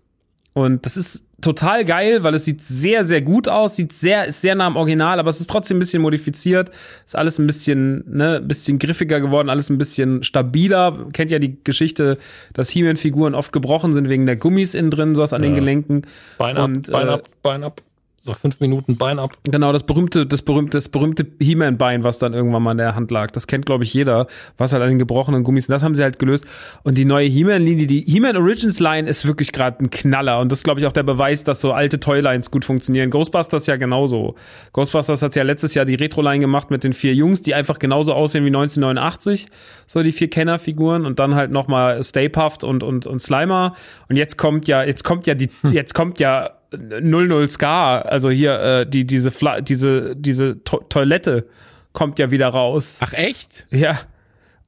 Und das ist total geil, weil es sieht sehr, sehr gut aus, sieht sehr, ist sehr nah am Original, aber es ist trotzdem ein bisschen modifiziert. Ist alles ein bisschen, ne, ein bisschen griffiger geworden, alles ein bisschen stabiler. Kennt ja die Geschichte, dass He-Man-Figuren oft gebrochen sind wegen der Gummis innen drin, sowas an ja. den Gelenken. Bein ab, und, Bein äh, ab, Bein ab so fünf Minuten Bein ab. Genau, das berühmte, das berühmte, das berühmte He-Man-Bein, was dann irgendwann mal in der Hand lag. Das kennt, glaube ich, jeder, was halt an den gebrochenen Gummis. Und das haben sie halt gelöst. Und die neue He-Man-Linie, die He-Man Origins Line ist wirklich gerade ein Knaller. Und das ist, glaube ich, auch der Beweis, dass so alte Toylines gut funktionieren. Ghostbusters ja genauso. Ghostbusters hat ja letztes Jahr die Retro-Line gemacht mit den vier Jungs, die einfach genauso aussehen wie 1989. So die vier Kenner-Figuren. Und dann halt nochmal Stay Puft und, und, und Slimer. Und jetzt kommt ja, jetzt kommt ja die, hm. jetzt kommt ja 00 Scar, also hier äh, die diese Fla diese diese to Toilette kommt ja wieder raus. Ach echt? Ja.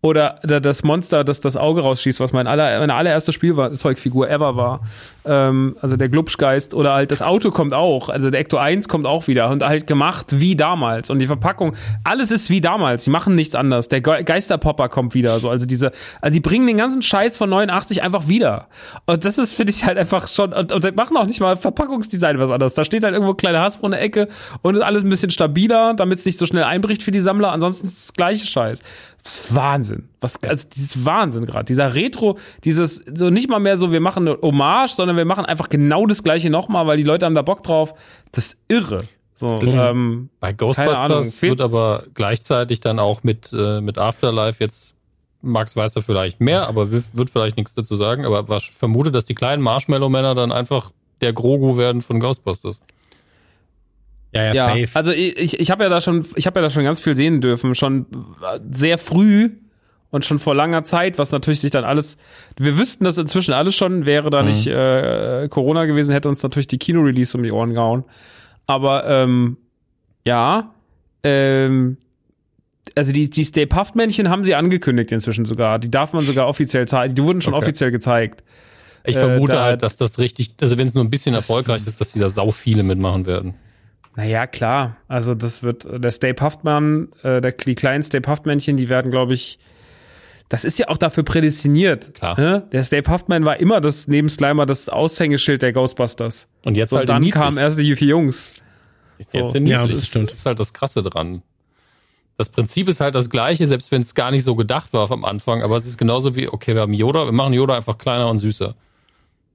Oder das Monster, das das Auge rausschießt, was mein aller, meine allererste Spielzeugfigur ever war. Ähm, also der Glubschgeist. Oder halt das Auto kommt auch. Also der Ecto 1 kommt auch wieder. Und halt gemacht wie damals. Und die Verpackung, alles ist wie damals. Die machen nichts anders. Der Ge Geisterpopper kommt wieder. So. Also diese, also die bringen den ganzen Scheiß von 89 einfach wieder. Und das ist, finde ich halt einfach schon, und, und machen auch nicht mal Verpackungsdesign was anderes. Da steht halt irgendwo kleine Hasbro in der Ecke und ist alles ein bisschen stabiler, damit es nicht so schnell einbricht für die Sammler. Ansonsten ist das gleiche Scheiß. Das ist Wahnsinn. Was, also dieses Wahnsinn gerade. Dieser Retro, dieses, so nicht mal mehr so, wir machen eine Hommage, sondern wir machen einfach genau das gleiche nochmal, weil die Leute haben da Bock drauf. Das ist irre. So, mhm. ähm, Bei Ghostbusters wird aber gleichzeitig dann auch mit, äh, mit Afterlife jetzt, Max weiß da vielleicht mehr, aber wird vielleicht nichts dazu sagen, aber was vermutet, dass die kleinen Marshmallow-Männer dann einfach der Grogu werden von Ghostbusters. Ja, ja, ja. safe. Also ich, ich habe ja da schon, ich habe ja da schon ganz viel sehen dürfen, schon sehr früh und schon vor langer Zeit, was natürlich sich dann alles, wir wüssten das inzwischen alles schon, wäre da mhm. nicht äh, Corona gewesen, hätte uns natürlich die Kino-Release um die Ohren gehauen. Aber ähm, ja, ähm, also die, die Stay Puft Männchen haben sie angekündigt inzwischen sogar. Die darf man sogar offiziell zeigen. Die wurden schon okay. offiziell gezeigt. Ich vermute äh, da, halt, dass das richtig, also wenn es nur ein bisschen erfolgreich ist, dass die da sau viele mitmachen werden. Naja, klar. Also das wird der Stay Puftmann, äh, der, die kleinen Stay Puft-Männchen, die werden, glaube ich, das ist ja auch dafür prädestiniert. Klar. Ne? Der Stay Puftman war immer das neben Slimer das Aushängeschild der Ghostbusters. Und jetzt so, halt dann niedlich. kamen erst die vier Jungs. Jetzt sind ja, das, das ist halt das Krasse dran. Das Prinzip ist halt das gleiche, selbst wenn es gar nicht so gedacht war am Anfang, aber es ist genauso wie, okay, wir haben Yoda, wir machen Yoda einfach kleiner und süßer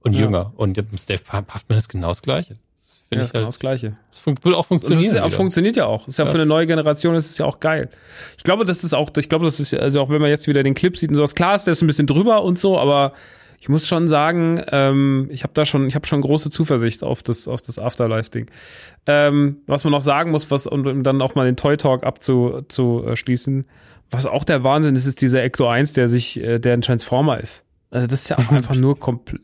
und ja. jünger. Und Steve Puftman ist genau das Gleiche. Finde ja, ich genau halt, das Gleiche. Das will auch funktionieren. Das ja, funktioniert ja auch. Ist ja, ja, für eine neue Generation ist es ja auch geil. Ich glaube, das ist auch, ich glaube, das ist, also auch wenn man jetzt wieder den Clip sieht und sowas, klar ist der ist ein bisschen drüber und so, aber ich muss schon sagen, ähm, ich habe da schon, ich habe schon große Zuversicht auf das, auf das Afterlife-Ding. Ähm, was man noch sagen muss, was, um dann auch mal den Toy Talk abzuschließen, was auch der Wahnsinn ist, ist dieser Ecto 1, der sich, äh, der ein Transformer ist. Also das ist ja auch einfach nur komplett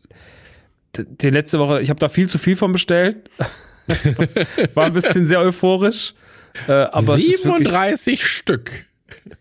die letzte Woche, ich habe da viel zu viel von bestellt. War ein bisschen sehr euphorisch. Äh, aber 37 Stück.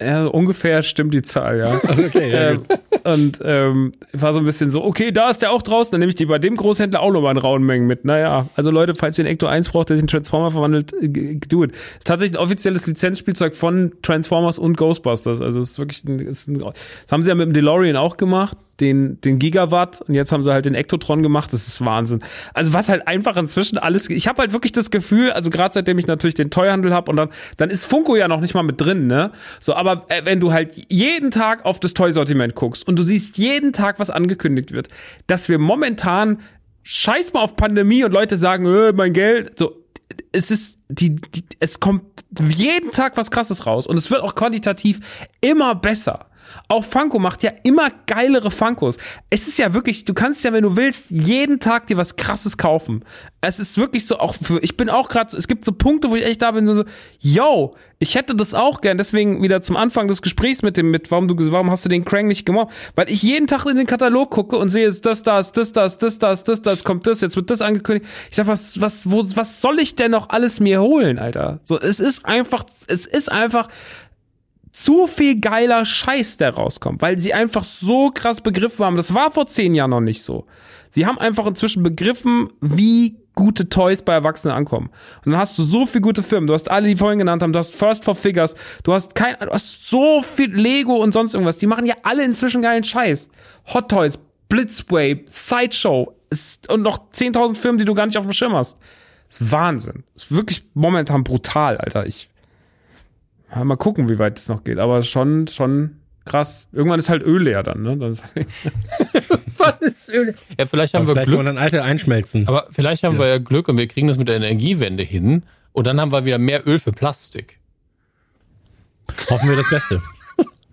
Ja, ungefähr stimmt die Zahl, ja. Okay, ja ähm, und ähm, war so ein bisschen so, okay, da ist der auch draußen, dann nehme ich die bei dem Großhändler auch nochmal in rauen Mengen mit. Naja, also Leute, falls ihr einen Ecto 1 braucht, der sich in Transformer verwandelt, äh, do it. Ist tatsächlich ein offizielles Lizenzspielzeug von Transformers und Ghostbusters. Also es ist wirklich, ein, ist ein, das haben sie ja mit dem DeLorean auch gemacht den, den Gigawatt und jetzt haben sie halt den Ektotron gemacht. Das ist Wahnsinn. Also was halt einfach inzwischen alles. Ich habe halt wirklich das Gefühl, also gerade seitdem ich natürlich den Teuhandel habe und dann, dann ist Funko ja noch nicht mal mit drin, ne? So, aber äh, wenn du halt jeden Tag auf das Toy-Sortiment guckst und du siehst jeden Tag, was angekündigt wird, dass wir momentan scheiß mal auf Pandemie und Leute sagen, äh, mein Geld, so, es ist die, die, es kommt jeden Tag was krasses raus und es wird auch qualitativ immer besser. Auch Funko macht ja immer geilere Funkos. Es ist ja wirklich, du kannst ja, wenn du willst, jeden Tag dir was krasses kaufen. Es ist wirklich so auch für, ich bin auch gerade, es gibt so Punkte, wo ich echt da bin, so, yo, ich hätte das auch gern. Deswegen wieder zum Anfang des Gesprächs mit dem, mit, warum du, warum hast du den Crank nicht gemacht? Weil ich jeden Tag in den Katalog gucke und sehe, ist das, das das das, das das das, das, kommt das, jetzt wird das angekündigt. Ich sag, was, was, wo, was soll ich denn noch alles mir holen, Alter? So, es ist einfach, es ist einfach zu viel geiler Scheiß, der rauskommt, weil sie einfach so krass begriffen haben. Das war vor zehn Jahren noch nicht so. Sie haben einfach inzwischen begriffen, wie gute Toys bei Erwachsenen ankommen. Und dann hast du so viele gute Firmen. Du hast alle, die vorhin genannt haben. Du hast First for Figures. Du hast kein, du hast so viel Lego und sonst irgendwas. Die machen ja alle inzwischen geilen Scheiß. Hot Toys, Blitzway, Sideshow und noch 10.000 Firmen, die du gar nicht auf dem Schirm hast. Das ist Wahnsinn. Das ist wirklich momentan brutal, Alter. Ich mal gucken, wie weit es noch geht. Aber schon, schon krass. Irgendwann ist halt Öl leer dann, ne? Dann ist halt Wann ist Öl? Ja, vielleicht haben Aber wir vielleicht Glück. dann alte einschmelzen. Aber vielleicht haben wir ja Glück und wir kriegen das mit der Energiewende hin. Und dann haben wir wieder mehr Öl für Plastik. Hoffen wir das Beste.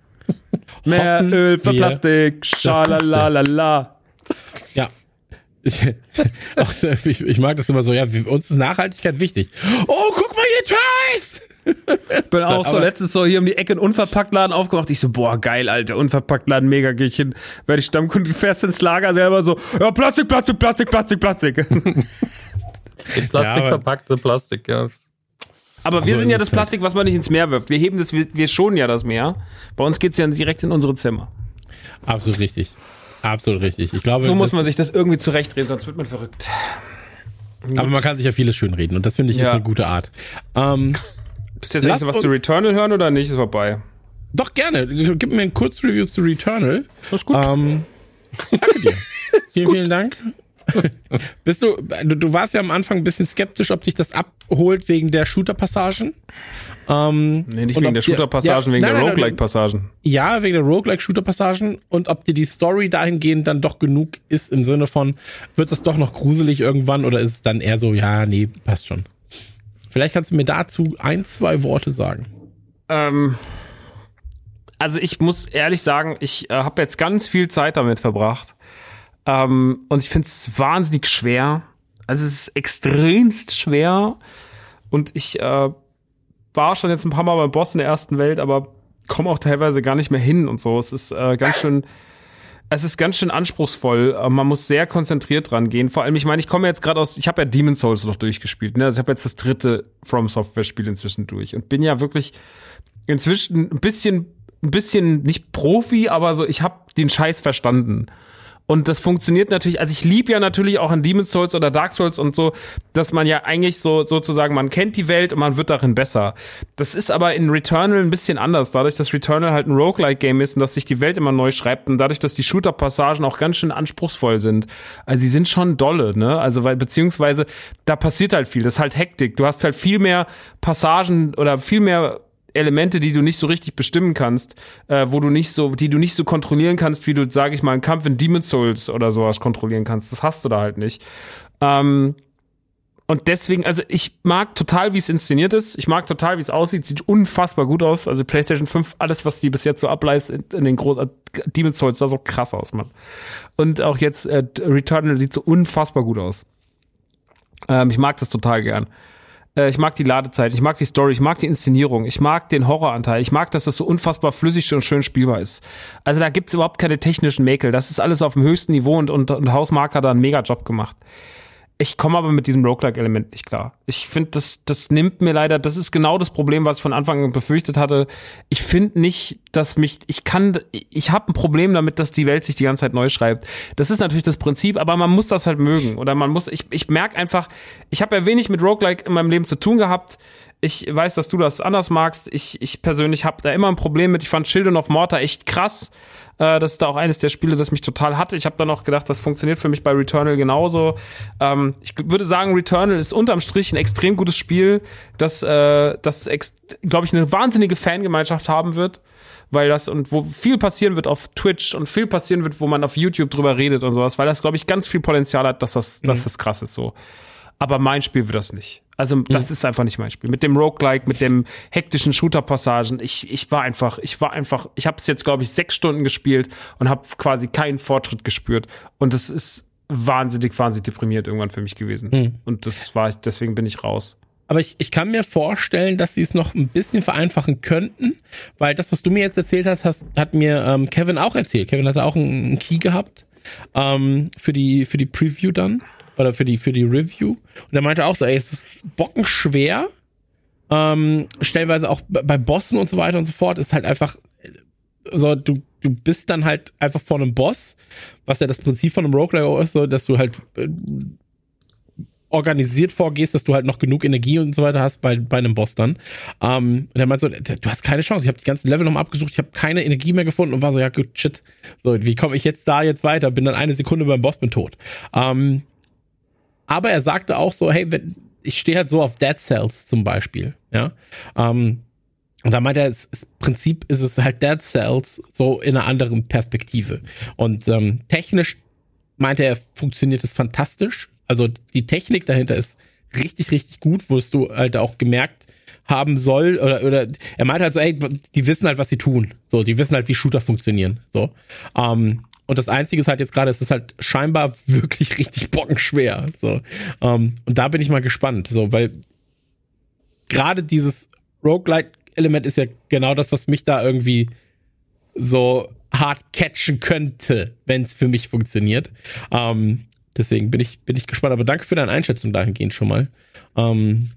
mehr Hoffen Öl für Plastik. Schalalalala. Ja. Auch, ich, ich mag das immer so, ja, uns ist Nachhaltigkeit wichtig. Oh, guck mal hier, Toys! Bin auch so letztens so hier um die Ecke einen Unverpacktladen aufgemacht. Ich so, boah, geil, Alter, Unverpacktladen, mega, geh ich hin. Werde ich Stammkunde, fährst ins Lager selber so, ja, Plastik, Plastik, Plastik, Plastik, Plastik. In Plastik aber- verpackte Plastik, ja. Aber wir So sind ist ja es das halt. Plastik, was man nicht ins Meer wirft. Wir heben das, wir, wir schonen ja das Meer. Bei uns geht's ja direkt in unsere Zimmer. Absolut richtig. Absolut richtig. Ich glaube, So muss man sich das irgendwie zurechtdrehen, sonst wird man verrückt. aber man kann sich ja vieles schönreden und das finde ich ist Ja. eine gute Art. Ähm, Bist du jetzt Lass eigentlich was zu Returnal hören oder nicht? Ist vorbei. doch gerne. Gib mir ein Kurzreview zu Returnal. Das ist gut. Ähm, danke dir. vielen, vielen Dank. Bist du, du, du warst ja am Anfang ein bisschen skeptisch, ob dich das abholt wegen der Shooter-Passagen. Ähm, nee, nicht wegen der Shooter-Passagen, ja, wegen nein, der Roguelike-Passagen. Ja, wegen der Roguelike-Shooter-Passagen und ob dir die Story dahingehend dann doch genug ist im Sinne von, wird das doch noch gruselig irgendwann oder ist es dann eher so, ja, nee, passt schon. Vielleicht kannst du mir dazu ein, zwei Worte sagen. Ähm, also ich muss ehrlich sagen, ich äh, habe jetzt ganz viel Zeit damit verbracht. Ähm, und ich finde es wahnsinnig schwer. Also es ist extremst schwer. Und ich äh, war schon jetzt ein paar Mal beim Boss in der ersten Welt, aber komme auch teilweise gar nicht mehr hin und so. Es ist äh, ganz schön. Es ist ganz schön anspruchsvoll. Äh, Man muss sehr konzentriert dran gehen. Vor allem, ich meine, ich komme jetzt gerade aus, ich habe ja Demon's Souls noch durchgespielt. Ne? Also ich habe jetzt das dritte From Software Spiel inzwischen durch und bin ja wirklich inzwischen ein bisschen, ein bisschen nicht Profi, aber so, ich habe den Scheiß verstanden. Und das funktioniert natürlich, also ich liebe ja natürlich auch an Demon's Souls oder Dark Souls und so, dass man ja eigentlich so sozusagen, man kennt die Welt und man wird darin besser. Das ist aber in Returnal ein bisschen anders, dadurch, dass Returnal halt ein Roguelike-Game ist und dass sich die Welt immer neu schreibt und dadurch, dass die Shooter-Passagen auch ganz schön anspruchsvoll sind. Also die sind schon dolle, ne? Also weil, beziehungsweise, da passiert halt viel, das ist halt Hektik. Du hast halt viel mehr Passagen oder viel mehr Elemente, die du nicht so richtig bestimmen kannst, äh, wo du nicht so, die du nicht so kontrollieren kannst, wie du, sage ich mal, einen Kampf in Demon's Souls oder sowas kontrollieren kannst. Das hast du da halt nicht. Ähm, und deswegen, also ich mag total, wie es inszeniert ist. Ich mag total, wie es aussieht. Sieht unfassbar gut aus. Also PlayStation 5, alles, was die bis jetzt so ableistet in den großen Demon's Souls, sah so krass aus, Mann. Und auch jetzt äh, Returnal sieht so unfassbar gut aus. Ähm, ich mag das total gern. Äh, ich mag die Ladezeit, ich mag die Story, ich mag die Inszenierung, ich mag den Horroranteil, ich mag, dass das so unfassbar flüssig und schön spielbar ist. Also da gibt's überhaupt keine technischen Mäkel. Das ist alles auf dem höchsten Niveau und, und, und Hausmarker da einen Mega-Job gemacht. Ich komme aber mit diesem Roguelike-Element nicht klar. Ich finde, das, das nimmt mir leider, das ist genau das Problem, was ich von Anfang an befürchtet hatte. Ich finde nicht, dass mich, ich kann, ich habe ein Problem damit, dass die Welt sich die ganze Zeit neu schreibt. Das ist natürlich das Prinzip, aber man muss das halt mögen. Oder man muss, ich, ich merke einfach, ich habe ja wenig mit Roguelike in meinem Leben zu tun gehabt. Ich weiß, dass du das anders magst. Ich, ich persönlich habe da immer ein Problem mit. Ich fand Children of Mortar echt krass. Äh, das ist da auch eines der Spiele, das mich total hatte. Ich habe dann noch gedacht, das funktioniert für mich bei Returnal genauso. Ähm, ich würde sagen, Returnal ist unterm Strich ein extrem gutes Spiel, das, äh, das glaube ich, eine wahnsinnige Fangemeinschaft haben wird. Weil das und wo viel passieren wird auf Twitch und viel passieren wird, wo man auf YouTube drüber redet und sowas, weil das, glaube ich, ganz viel Potenzial hat, dass das, dass das krass ist so. Aber mein Spiel wird das nicht. Also das ist einfach nicht mein Spiel. Mit dem Roguelike, mit dem hektischen Shooter-Passagen, ich, ich war einfach, ich war einfach, ich habe es jetzt, glaube ich, sechs Stunden gespielt und habe quasi keinen Fortschritt gespürt. Und das ist wahnsinnig, wahnsinnig deprimiert irgendwann für mich gewesen. Und das war, deswegen bin ich raus. Aber ich, ich kann mir vorstellen, dass sie es noch ein bisschen vereinfachen könnten, weil das, was du mir jetzt erzählt hast, hast hat mir ähm, Kevin auch erzählt. Kevin hatte auch einen, einen Key gehabt ähm, für die für die Preview dann oder für die für die Review und er meinte auch so, ey, es ist bockenschwer, ähm, stellenweise auch bei Bossen und so weiter und so fort, ist halt einfach so, du, du bist dann halt einfach vor einem Boss, was ja das Prinzip von einem Roguelike ist, so, dass du halt äh, organisiert vorgehst, dass du halt noch genug Energie und so weiter hast bei, bei einem Boss dann. Ähm, und er meint so, du hast keine Chance. Ich habe die ganzen Level nochmal abgesucht, ich habe keine Energie mehr gefunden und war so, ja gut, shit. So, wie komme ich jetzt da jetzt weiter? Bin dann eine Sekunde beim Boss, bin tot. Ähm, aber er sagte auch so, hey, wenn, ich stehe halt so auf Dead Cells zum Beispiel, ja. Ähm, und da meint er, das Prinzip ist es halt Dead Cells so in einer anderen Perspektive. Und ähm, technisch meinte er, funktioniert es fantastisch. Also die Technik dahinter ist richtig, richtig gut, wo du halt auch gemerkt haben soll, oder, oder er meinte halt so, ey, die wissen halt, was sie tun. So, die wissen halt, wie Shooter funktionieren. So. Ähm, und das Einzige ist halt jetzt gerade, es ist halt scheinbar wirklich richtig bockenschwer. So. Ähm, und da bin ich mal gespannt. So, weil gerade dieses Roguelike-Element ist ja genau das, was mich da irgendwie so hart catchen könnte, wenn es für mich funktioniert. Ähm, deswegen bin ich, bin ich gespannt. Aber danke für deine Einschätzung dahingehend schon mal. Ähm,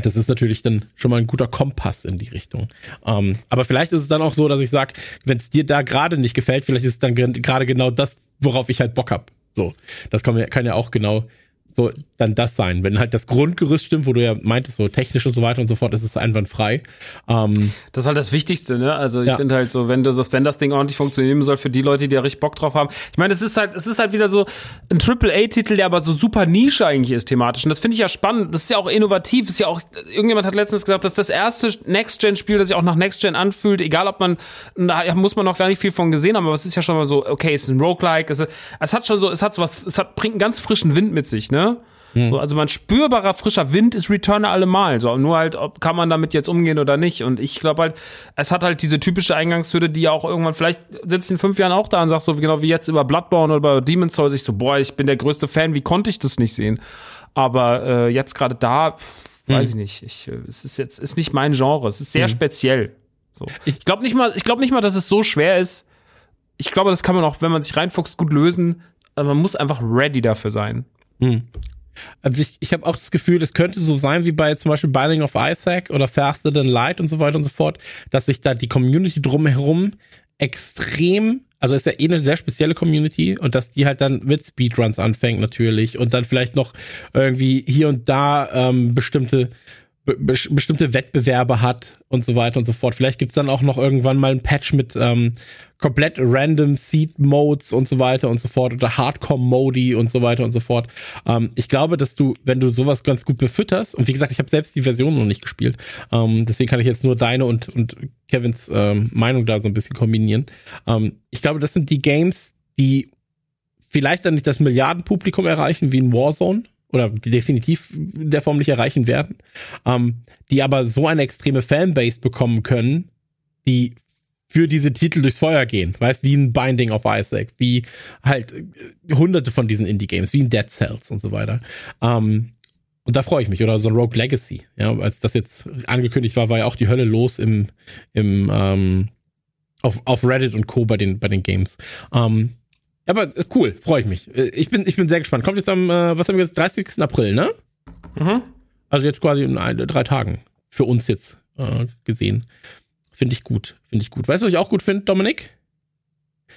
das ist natürlich dann schon mal ein guter Kompass in die Richtung. Ähm, aber vielleicht ist es dann auch so, dass ich sage, wenn es dir da gerade nicht gefällt, vielleicht ist es dann gerade genau das, worauf ich halt Bock hab. So, das kann, kann ja auch genau so dann das sein. Wenn halt das Grundgerüst stimmt, wo du ja meintest, so technisch und so weiter und so fort, ist es einwandfrei. Ähm, das ist halt das Wichtigste, ne? Also ich ja. finde halt so, wenn das, wenn das Ding ordentlich funktionieren soll für die Leute, die da richtig Bock drauf haben. Ich meine, es ist halt, es ist halt wieder so ein Triple-A-Titel, der aber so super Nische eigentlich ist thematisch. Und das finde ich ja spannend. Das ist ja auch innovativ. Ist ja auch, irgendjemand hat letztens gesagt, dass das erste Next-Gen-Spiel, das sich auch nach Next-Gen anfühlt, egal ob man, da muss man noch gar nicht viel von gesehen haben, aber es ist ja schon mal so, okay, es ist ein Roguelike, es, es hat schon so, es hat so was, es hat, bringt einen ganz frischen Wind mit sich, ne? Mhm. So, also man spürbarer frischer Wind ist Returner allemal. So, nur halt, ob kann man damit jetzt umgehen oder nicht. Und ich glaube halt, es hat halt diese typische Eingangshürde, die ja auch irgendwann, vielleicht sitzt in fünf Jahren auch da und sagt so, genau wie jetzt über Bloodborne oder über Demon's Souls, ich so, boah, ich bin der größte Fan, wie konnte ich das nicht sehen? Aber äh, jetzt gerade da, pff, weiß mhm. ich nicht. Ich, äh, es ist jetzt, ist nicht mein Genre. Es ist sehr mhm. speziell. So. Ich glaube nicht mal, ich glaube nicht mal, dass es so schwer ist. Ich glaube, das kann man auch, wenn man sich reinfuchst, gut lösen. Aber man muss einfach ready dafür sein. Hm. Also ich, ich habe auch das Gefühl, es könnte so sein wie bei zum Beispiel Binding of Isaac oder Faster Than Light und so weiter und so fort, dass sich da die Community drumherum extrem, also ist ja eh eine sehr spezielle Community und dass die halt dann mit Speedruns anfängt natürlich und dann vielleicht noch irgendwie hier und da ähm, bestimmte be bestimmte Wettbewerbe hat und so weiter und so fort. Vielleicht gibt's dann auch noch irgendwann mal ein Patch mit ähm, komplett random Seed Modes und so weiter und so fort oder Hardcore Modi und so weiter und so fort. Ähm, ich glaube, dass du, wenn du sowas ganz gut befütterst, und wie gesagt, ich habe selbst die Version noch nicht gespielt, ähm, deswegen kann ich jetzt nur deine und, und Kevins ähm, Meinung da so ein bisschen kombinieren. Ähm, ich glaube, das sind die Games, die vielleicht dann nicht das Milliardenpublikum erreichen wie in Warzone, oder definitiv in der Form nicht erreichen werden, ähm, die aber so eine extreme Fanbase bekommen können, die für diese Titel durchs Feuer gehen, weißt, wie ein Binding of Isaac, wie halt äh, hunderte von diesen Indie-Games, wie ein Dead Cells und so weiter. Ähm, und da freue ich mich. Oder so ein Rogue Legacy. Ja, als das jetzt angekündigt war, war ja auch die Hölle los im, im ähm, auf, auf Reddit und Co. bei den, bei den Games. Ähm, aber äh, cool, freue ich mich. Äh, ich bin, ich bin sehr gespannt. Kommt jetzt am, äh, was haben wir jetzt, 30. April, ne? Mhm. Also jetzt quasi in ein, drei Tagen. Für uns jetzt äh, gesehen. Finde ich gut. Finde ich gut. Weißt du, was ich auch gut finde, Dominik?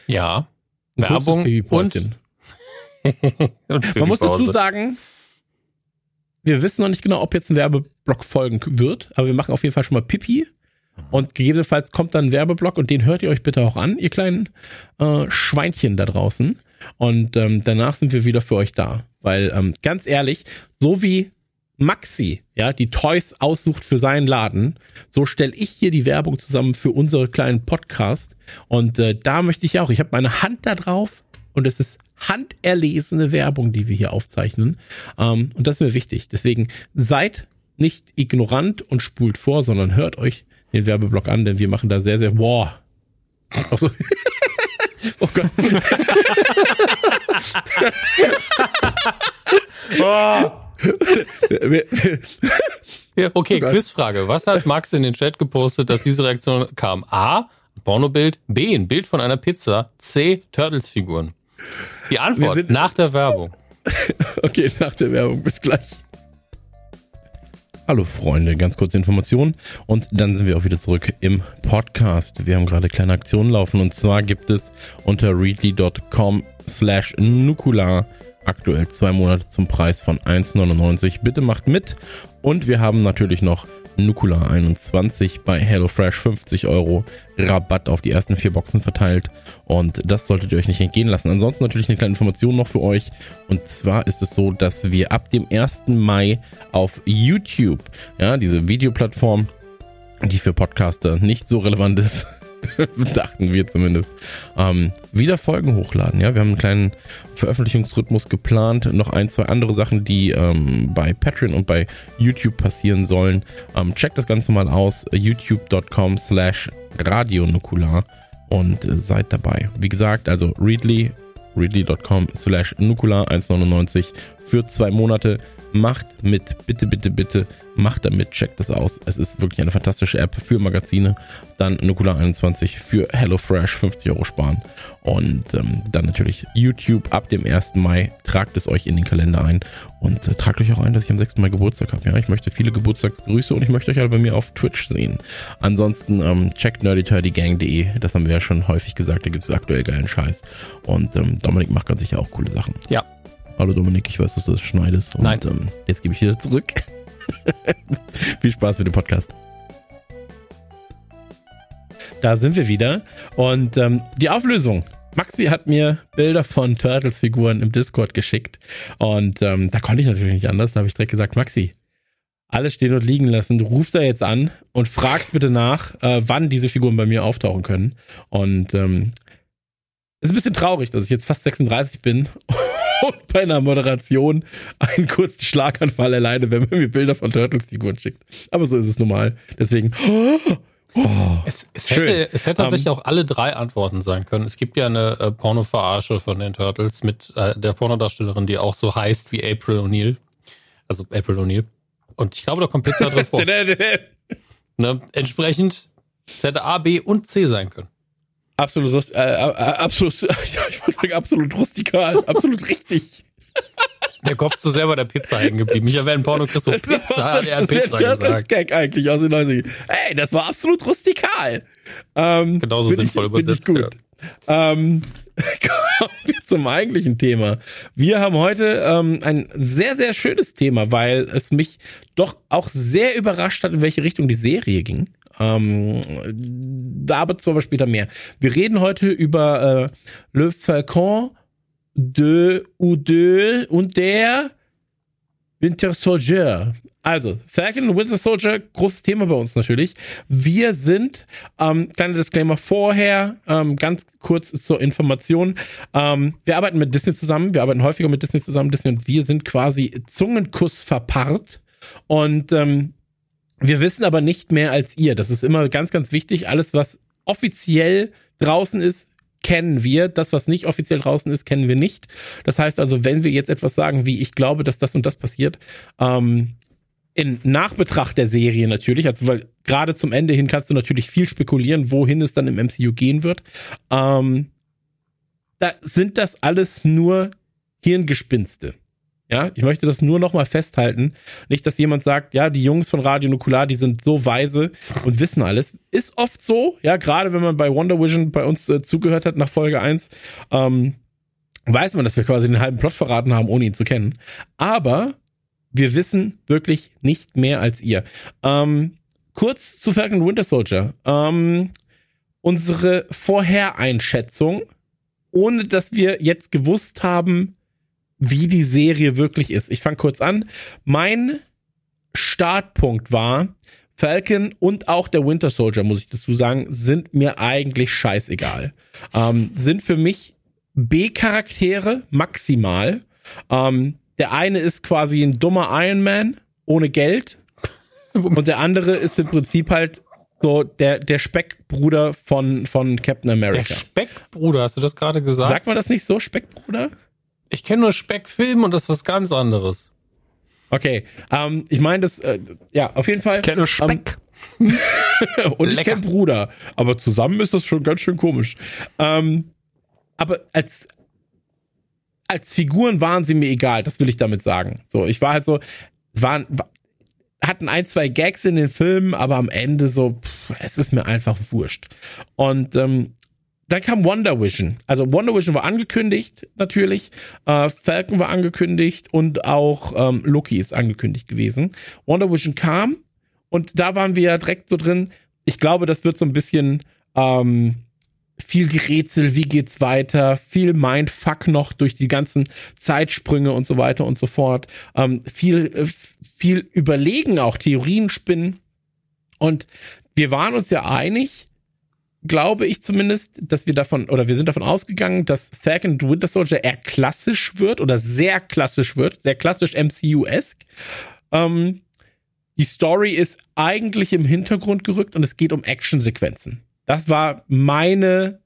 Ja. Ein Werbung und, und Man muss dazu sagen, wir wissen noch nicht genau, ob jetzt ein Werbeblock folgen wird, aber wir machen auf jeden Fall schon mal Pipi und gegebenenfalls kommt dann ein Werbeblock und den hört ihr euch bitte auch an, ihr kleinen äh, Schweinchen da draußen. Und ähm, danach sind wir wieder für euch da. Weil ähm, ganz ehrlich, so wie Maxi, ja, die Toys aussucht für seinen Laden, so stelle ich hier die Werbung zusammen für unsere kleinen Podcast. Und äh, da möchte ich auch, ich habe meine Hand da drauf und es ist handerlesene Werbung, die wir hier aufzeichnen. Ähm, und das ist mir wichtig. Deswegen seid nicht ignorant und spult vor, sondern hört euch den Werbeblock an, denn wir machen da sehr, sehr, boah. Auch so. oh Gott. oh. Ja, okay, oh Quizfrage. Was hat Max in den Chat gepostet, dass diese Reaktion kam? A. Pornobild. B. Ein Bild von einer Pizza. C. Turtles-Figuren. Die Antwort nach der Werbung. okay, nach der Werbung. Bis gleich. Hallo Freunde, ganz kurze Information und dann sind wir auch wieder zurück im Podcast. Wir haben gerade kleine Aktionen laufen und zwar gibt es unter readly.com slash nukular aktuell zwei Monate zum Preis von 1,99. Bitte macht mit und wir haben natürlich noch Nukular 21 bei HelloFresh 50 Euro Rabatt auf die ersten vier Boxen verteilt und das solltet ihr euch nicht entgehen lassen. Ansonsten natürlich eine kleine Information noch für euch und zwar ist es so, dass wir ab dem 1. Mai auf YouTube, ja, diese Videoplattform, die für Podcaster nicht so relevant ist, dachten wir zumindest, ähm, wieder Folgen hochladen. Ja, wir haben einen kleinen Veröffentlichungsrhythmus geplant, noch ein, zwei andere Sachen, die ähm, bei Patreon und bei YouTube passieren sollen. Ähm, checkt das Ganze mal aus, youtube.com slash radionukular und äh, seid dabei. Wie gesagt, also Readly, readly.com slash nukular 1,99 für zwei Monate. Macht mit, bitte, bitte, bitte Macht damit, checkt das aus. Es ist wirklich eine fantastische App für Magazine. Dann Nukular 21 für HelloFresh, 50 Euro sparen. Und ähm, dann natürlich YouTube ab dem 1. Mai. Tragt es euch in den Kalender ein und äh, tragt euch auch ein, dass ich am 6. Mai Geburtstag habe. Ja, ich möchte viele Geburtstagsgrüße und ich möchte euch alle bei mir auf Twitch sehen. Ansonsten ähm, checkt nerdyturdygang.de. Das haben wir ja schon häufig gesagt. Da gibt es aktuell geilen Scheiß. Und ähm, Dominik macht ganz sicher auch coole Sachen. Ja. Hallo Dominik, ich weiß, dass du das schneidest. Und, Nein. Ähm, jetzt gebe ich wieder zurück. Viel Spaß mit dem Podcast. Da sind wir wieder. Und ähm, die Auflösung. Maxi hat mir Bilder von Turtles-Figuren im Discord geschickt. Und ähm, da konnte ich natürlich nicht anders. Da habe ich direkt gesagt, Maxi, alles stehen und liegen lassen. Du rufst da jetzt an und fragst bitte nach, äh, wann diese Figuren bei mir auftauchen können. Und ähm, ist ein bisschen traurig, dass ich jetzt fast 36 bin und bei einer Moderation einen kurzen Schlaganfall erleide, wenn man mir Bilder von Turtles-Figuren schickt. Aber so ist es normal. Deswegen. Oh, Es, es, hätte, es hätte tatsächlich Ähm, auch alle drei Antworten sein können. Es gibt ja eine äh, Porno-Verarsche von den Turtles mit äh, der Pornodarstellerin, die auch so heißt wie April O'Neil. Also April O'Neil. Und ich glaube, da kommt Pizza drin vor. ne? Entsprechend, es hätte A, B und C sein können. Absolut, rust- äh, äh, absolut, ja, ich wollte sagen, absolut rustikal, absolut richtig. Der Kopf zu sehr bei der Pizza hängen geblieben. Ich erwähne Porno Chris so Pizza, hat er das wäre Pizza ein Turtles gesagt. Gag eigentlich aus den 90 Ey, das war absolut rustikal. Ähm, Genauso sinnvoll ich, find ich übersetzt, gut. Ähm, kommen wir zum eigentlichen Thema. Wir haben heute ähm, ein sehr, sehr schönes Thema, weil es mich doch auch sehr überrascht hat, in welche Richtung die Serie ging. Ähm, da aber später mehr. Wir reden heute über äh, Le Falcon de ou de und der Winter Soldier. Also, Falcon und Winter Soldier, großes Thema bei uns natürlich. Wir sind, ähm, kleiner Disclaimer vorher, ähm, ganz kurz zur Information. Ähm, wir arbeiten mit Disney zusammen, wir arbeiten häufiger mit Disney zusammen. Disney und wir sind quasi Zungenkuss verpaart. Und ähm, wir wissen aber nicht mehr als ihr. Das ist immer ganz, ganz wichtig. Alles, was offiziell draußen ist, kennen wir. Das, was nicht offiziell draußen ist, kennen wir nicht. Das heißt also, wenn wir jetzt etwas sagen, wie ich glaube, dass das und das passiert, ähm, in Nachbetracht der Serie natürlich, also weil gerade zum Ende hin kannst du natürlich viel spekulieren, wohin es dann im MCU gehen wird. Ähm, da sind das alles nur Hirngespinste. Ja, ich möchte das nur noch mal festhalten. Nicht, dass jemand sagt, ja, die Jungs von Radio Nukular, die sind so weise und wissen alles. Ist oft so, ja, gerade wenn man bei Wonder Vision bei uns äh, zugehört hat nach Folge 1, ähm, weiß man, dass wir quasi den halben Plot verraten haben, ohne ihn zu kennen. Aber wir wissen wirklich nicht mehr als ihr. Ähm, kurz zu Falcon Winter Soldier. Ähm, unsere Vorhereinschätzung, ohne dass wir jetzt gewusst haben, wie die Serie wirklich ist. Ich fange kurz an. Mein Startpunkt war, Falcon und auch der Winter Soldier, muss ich dazu sagen, sind mir eigentlich scheißegal. Ähm, sind für mich B-Charaktere maximal. Ähm, der eine ist quasi ein dummer Iron Man ohne Geld. Und der andere ist im Prinzip halt so der, der Speckbruder von, von Captain Der America. Speckbruder, hast du das gerade gesagt? Sagt man das nicht so, Speckbruder? Ich kenne nur Speckfilm und das ist was ganz anderes. Okay, ähm, ich meine das, äh, ja, auf jeden Fall. Ich kenne nur Speck. und ich Lecker. kenne Bruder. Aber zusammen ist das schon ganz schön komisch. Ähm, aber als, als Figuren waren sie mir egal, das will ich damit sagen. So, ich war halt so, waren, wa- hatten ein, zwei Gags in den Filmen, aber am Ende so, pff, es ist mir einfach wurscht. Und ähm, dann kam Wonder Vision. Also Wonder Vision war angekündigt, natürlich. Äh, Falcon war angekündigt und auch ähm, Loki ist angekündigt gewesen. Wonder Vision kam und da waren wir ja direkt so drin. Ich glaube, das wird so ein bisschen ähm, viel Gerätsel, wie geht's weiter, viel Mindfuck noch durch die ganzen Zeitsprünge und so weiter und so fort. Ähm, viel, äh, viel überlegen, auch Theorien spinnen. Und wir waren uns ja einig, glaube ich zumindest, dass wir davon, oder wir sind davon ausgegangen, dass Falcon and Winter Soldier eher klassisch wird oder sehr klassisch wird, sehr klassisch MCU-esque. Ähm, die Story ist eigentlich im Hintergrund gerückt und es geht um Actionsequenzen. Das war meine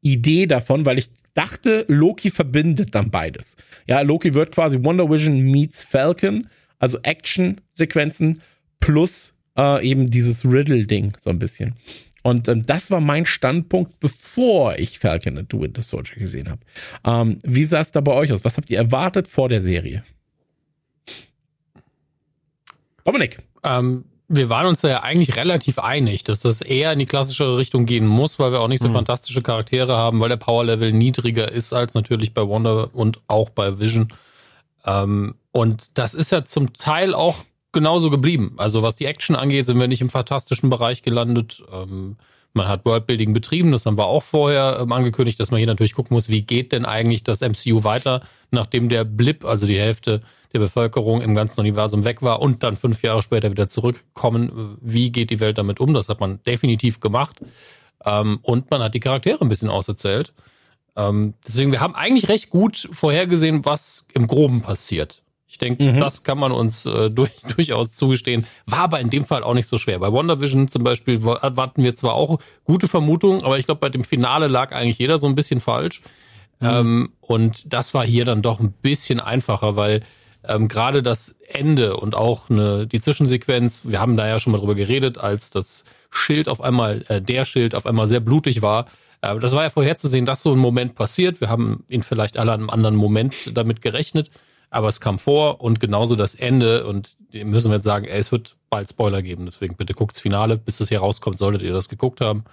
Idee davon, weil ich dachte, Loki verbindet dann beides. Ja, Loki wird quasi Wonder Vision meets Falcon, also Action-Sequenzen plus äh, eben dieses Riddle-Ding so ein bisschen. Und ähm, das war mein Standpunkt, bevor ich Falcon and the Winter Soldier gesehen habe. Ähm, wie sah es da bei euch aus? Was habt ihr erwartet vor der Serie? Dominik. Ähm, wir waren uns da ja eigentlich relativ einig, dass das eher in die klassischere Richtung gehen muss, weil wir auch nicht so mhm. fantastische Charaktere haben, weil der Power-Level niedriger ist als natürlich bei Wonder und auch bei Vision. Ähm, und das ist ja zum Teil auch genauso geblieben. Also was die Action angeht, sind wir nicht im fantastischen Bereich gelandet. Ähm, man hat Worldbuilding betrieben, das haben wir auch vorher ähm, angekündigt, dass man hier natürlich gucken muss, wie geht denn eigentlich das MCU weiter, nachdem der Blip, also die Hälfte der Bevölkerung im ganzen Universum weg war und dann fünf Jahre später wieder zurückkommen. Wie geht die Welt damit um? Das hat man definitiv gemacht. Ähm, und man hat die Charaktere ein bisschen auserzählt. Ähm, deswegen, wir haben eigentlich recht gut vorhergesehen, was im Groben passiert. Ich denke, mhm. das kann man uns äh, durch, durchaus zugestehen. War aber in dem Fall auch nicht so schwer. Bei WandaVision zum Beispiel erwarten wir zwar auch gute Vermutungen, aber ich glaube, bei dem Finale lag eigentlich jeder so ein bisschen falsch. Mhm. Ähm, und das war hier dann doch ein bisschen einfacher, weil ähm, gerade das Ende und auch eine, die Zwischensequenz, wir haben da ja schon mal drüber geredet, als das Schild auf einmal, äh, der Schild auf einmal sehr blutig war. Äh, das war ja vorherzusehen, dass so ein Moment passiert. Wir haben ihn vielleicht alle an einem anderen Moment damit gerechnet aber es kam vor und genauso das Ende und dem müssen wir jetzt sagen, ey, es wird bald Spoiler geben, deswegen bitte guckt's Finale, bis das hier rauskommt, solltet ihr das geguckt haben.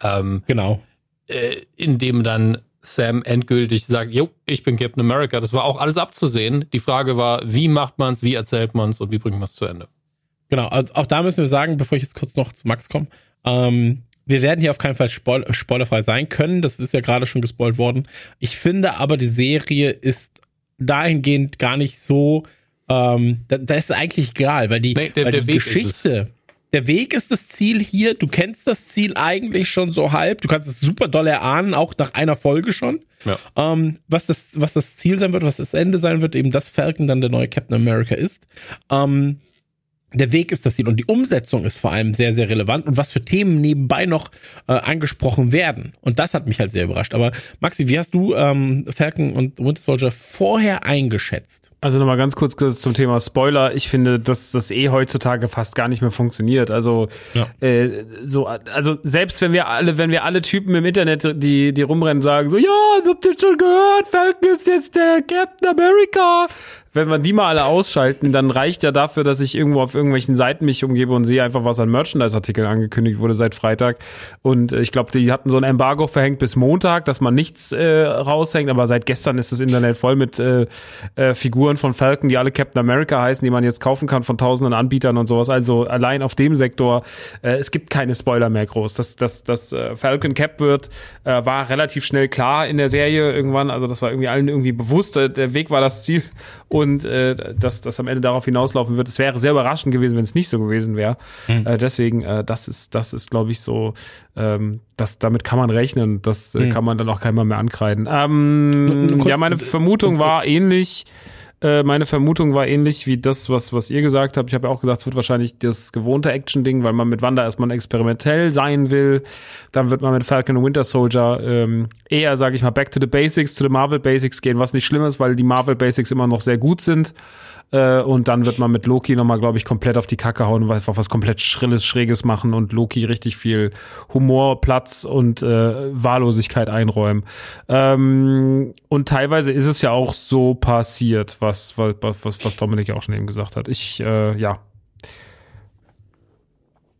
Ähm, genau. Äh, in dem dann Sam endgültig sagt, jo, ich bin Captain America. Das war auch alles abzusehen. Die Frage war, wie macht man's, wie erzählt man's und wie bringt man's zu Ende? Genau, also auch da müssen wir sagen, bevor ich jetzt kurz noch zu Max komme, ähm, wir werden hier auf keinen Fall spoil spoilerfrei sein können. Das ist ja gerade schon gespoilt worden. Ich finde aber, die Serie ist dahingehend gar nicht so, ähm, da, da ist es eigentlich egal, weil die, nee, der, weil der die Weg Geschichte, der Weg ist das Ziel hier. Du kennst das Ziel eigentlich schon so halb. Du kannst es super doll erahnen, auch nach einer Folge schon. Ja. Ähm, was, das, was das Ziel sein wird, was das Ende sein wird, eben dass Falcon dann der neue Captain America ist. Ähm, der Weg ist das Ziel und die Umsetzung ist vor allem sehr, sehr relevant und was für Themen nebenbei noch äh, angesprochen werden. Und das hat mich halt sehr überrascht. Aber Maxi, wie hast du ähm, Falcon und Winter Soldier vorher eingeschätzt? Also nochmal ganz kurz, kurz zum Thema Spoiler. Ich finde, dass das eh heutzutage fast gar nicht mehr funktioniert. Also ja. äh, so, also selbst wenn wir alle, wenn wir alle Typen im Internet, die die rumrennen, sagen so, ja, habt ihr schon gehört, Falcon ist jetzt der Captain America wenn wir die mal alle ausschalten, dann reicht ja dafür, dass ich irgendwo auf irgendwelchen Seiten mich umgebe und sehe einfach, was an Merchandise-Artikeln angekündigt wurde seit Freitag. Und äh, ich glaube, die hatten so ein Embargo verhängt bis Montag, dass man nichts äh, raushängt, aber seit gestern ist das Internet voll mit äh, äh, Figuren von Falcon, die alle Captain America heißen, die man jetzt kaufen kann von tausenden Anbietern und sowas. Also allein auf dem Sektor, äh, es gibt keine Spoiler mehr groß. Dass, dass, dass äh, Falcon Cap wird, äh, war relativ schnell klar in der Serie irgendwann. Also das war irgendwie allen irgendwie bewusst. Äh, der Weg war das Ziel. Und und äh, dass das am Ende darauf hinauslaufen wird. Es wäre sehr überraschend gewesen, wenn es nicht so gewesen wäre. Mhm. Äh, deswegen, äh, das ist, das ist, glaube ich, so, ähm, das, damit kann man rechnen. Das äh, mhm. kann man dann auch keiner mehr ankreiden. Ähm, ja, meine Vermutung war ähnlich. Äh, meine Vermutung war ähnlich wie das, was, was ihr gesagt habt. Ich habe ja auch gesagt, es wird wahrscheinlich das gewohnte Action-Ding, weil man mit Wanda erstmal experimentell sein will. Dann wird man mit Falcon und Winter Soldier ähm, eher, sage ich mal, back to the basics, zu den Marvel Basics gehen, was nicht schlimm ist, weil die Marvel Basics immer noch sehr gut sind. Äh, und dann wird man mit Loki nochmal, glaube ich, komplett auf die Kacke hauen und einfach was komplett Schrilles, Schräges machen und Loki richtig viel Humor, Platz und äh, Wahllosigkeit einräumen. Ähm, und teilweise ist es ja auch so passiert, was, was, was, was Dominik ja auch schon eben gesagt hat. Ich, äh, ja.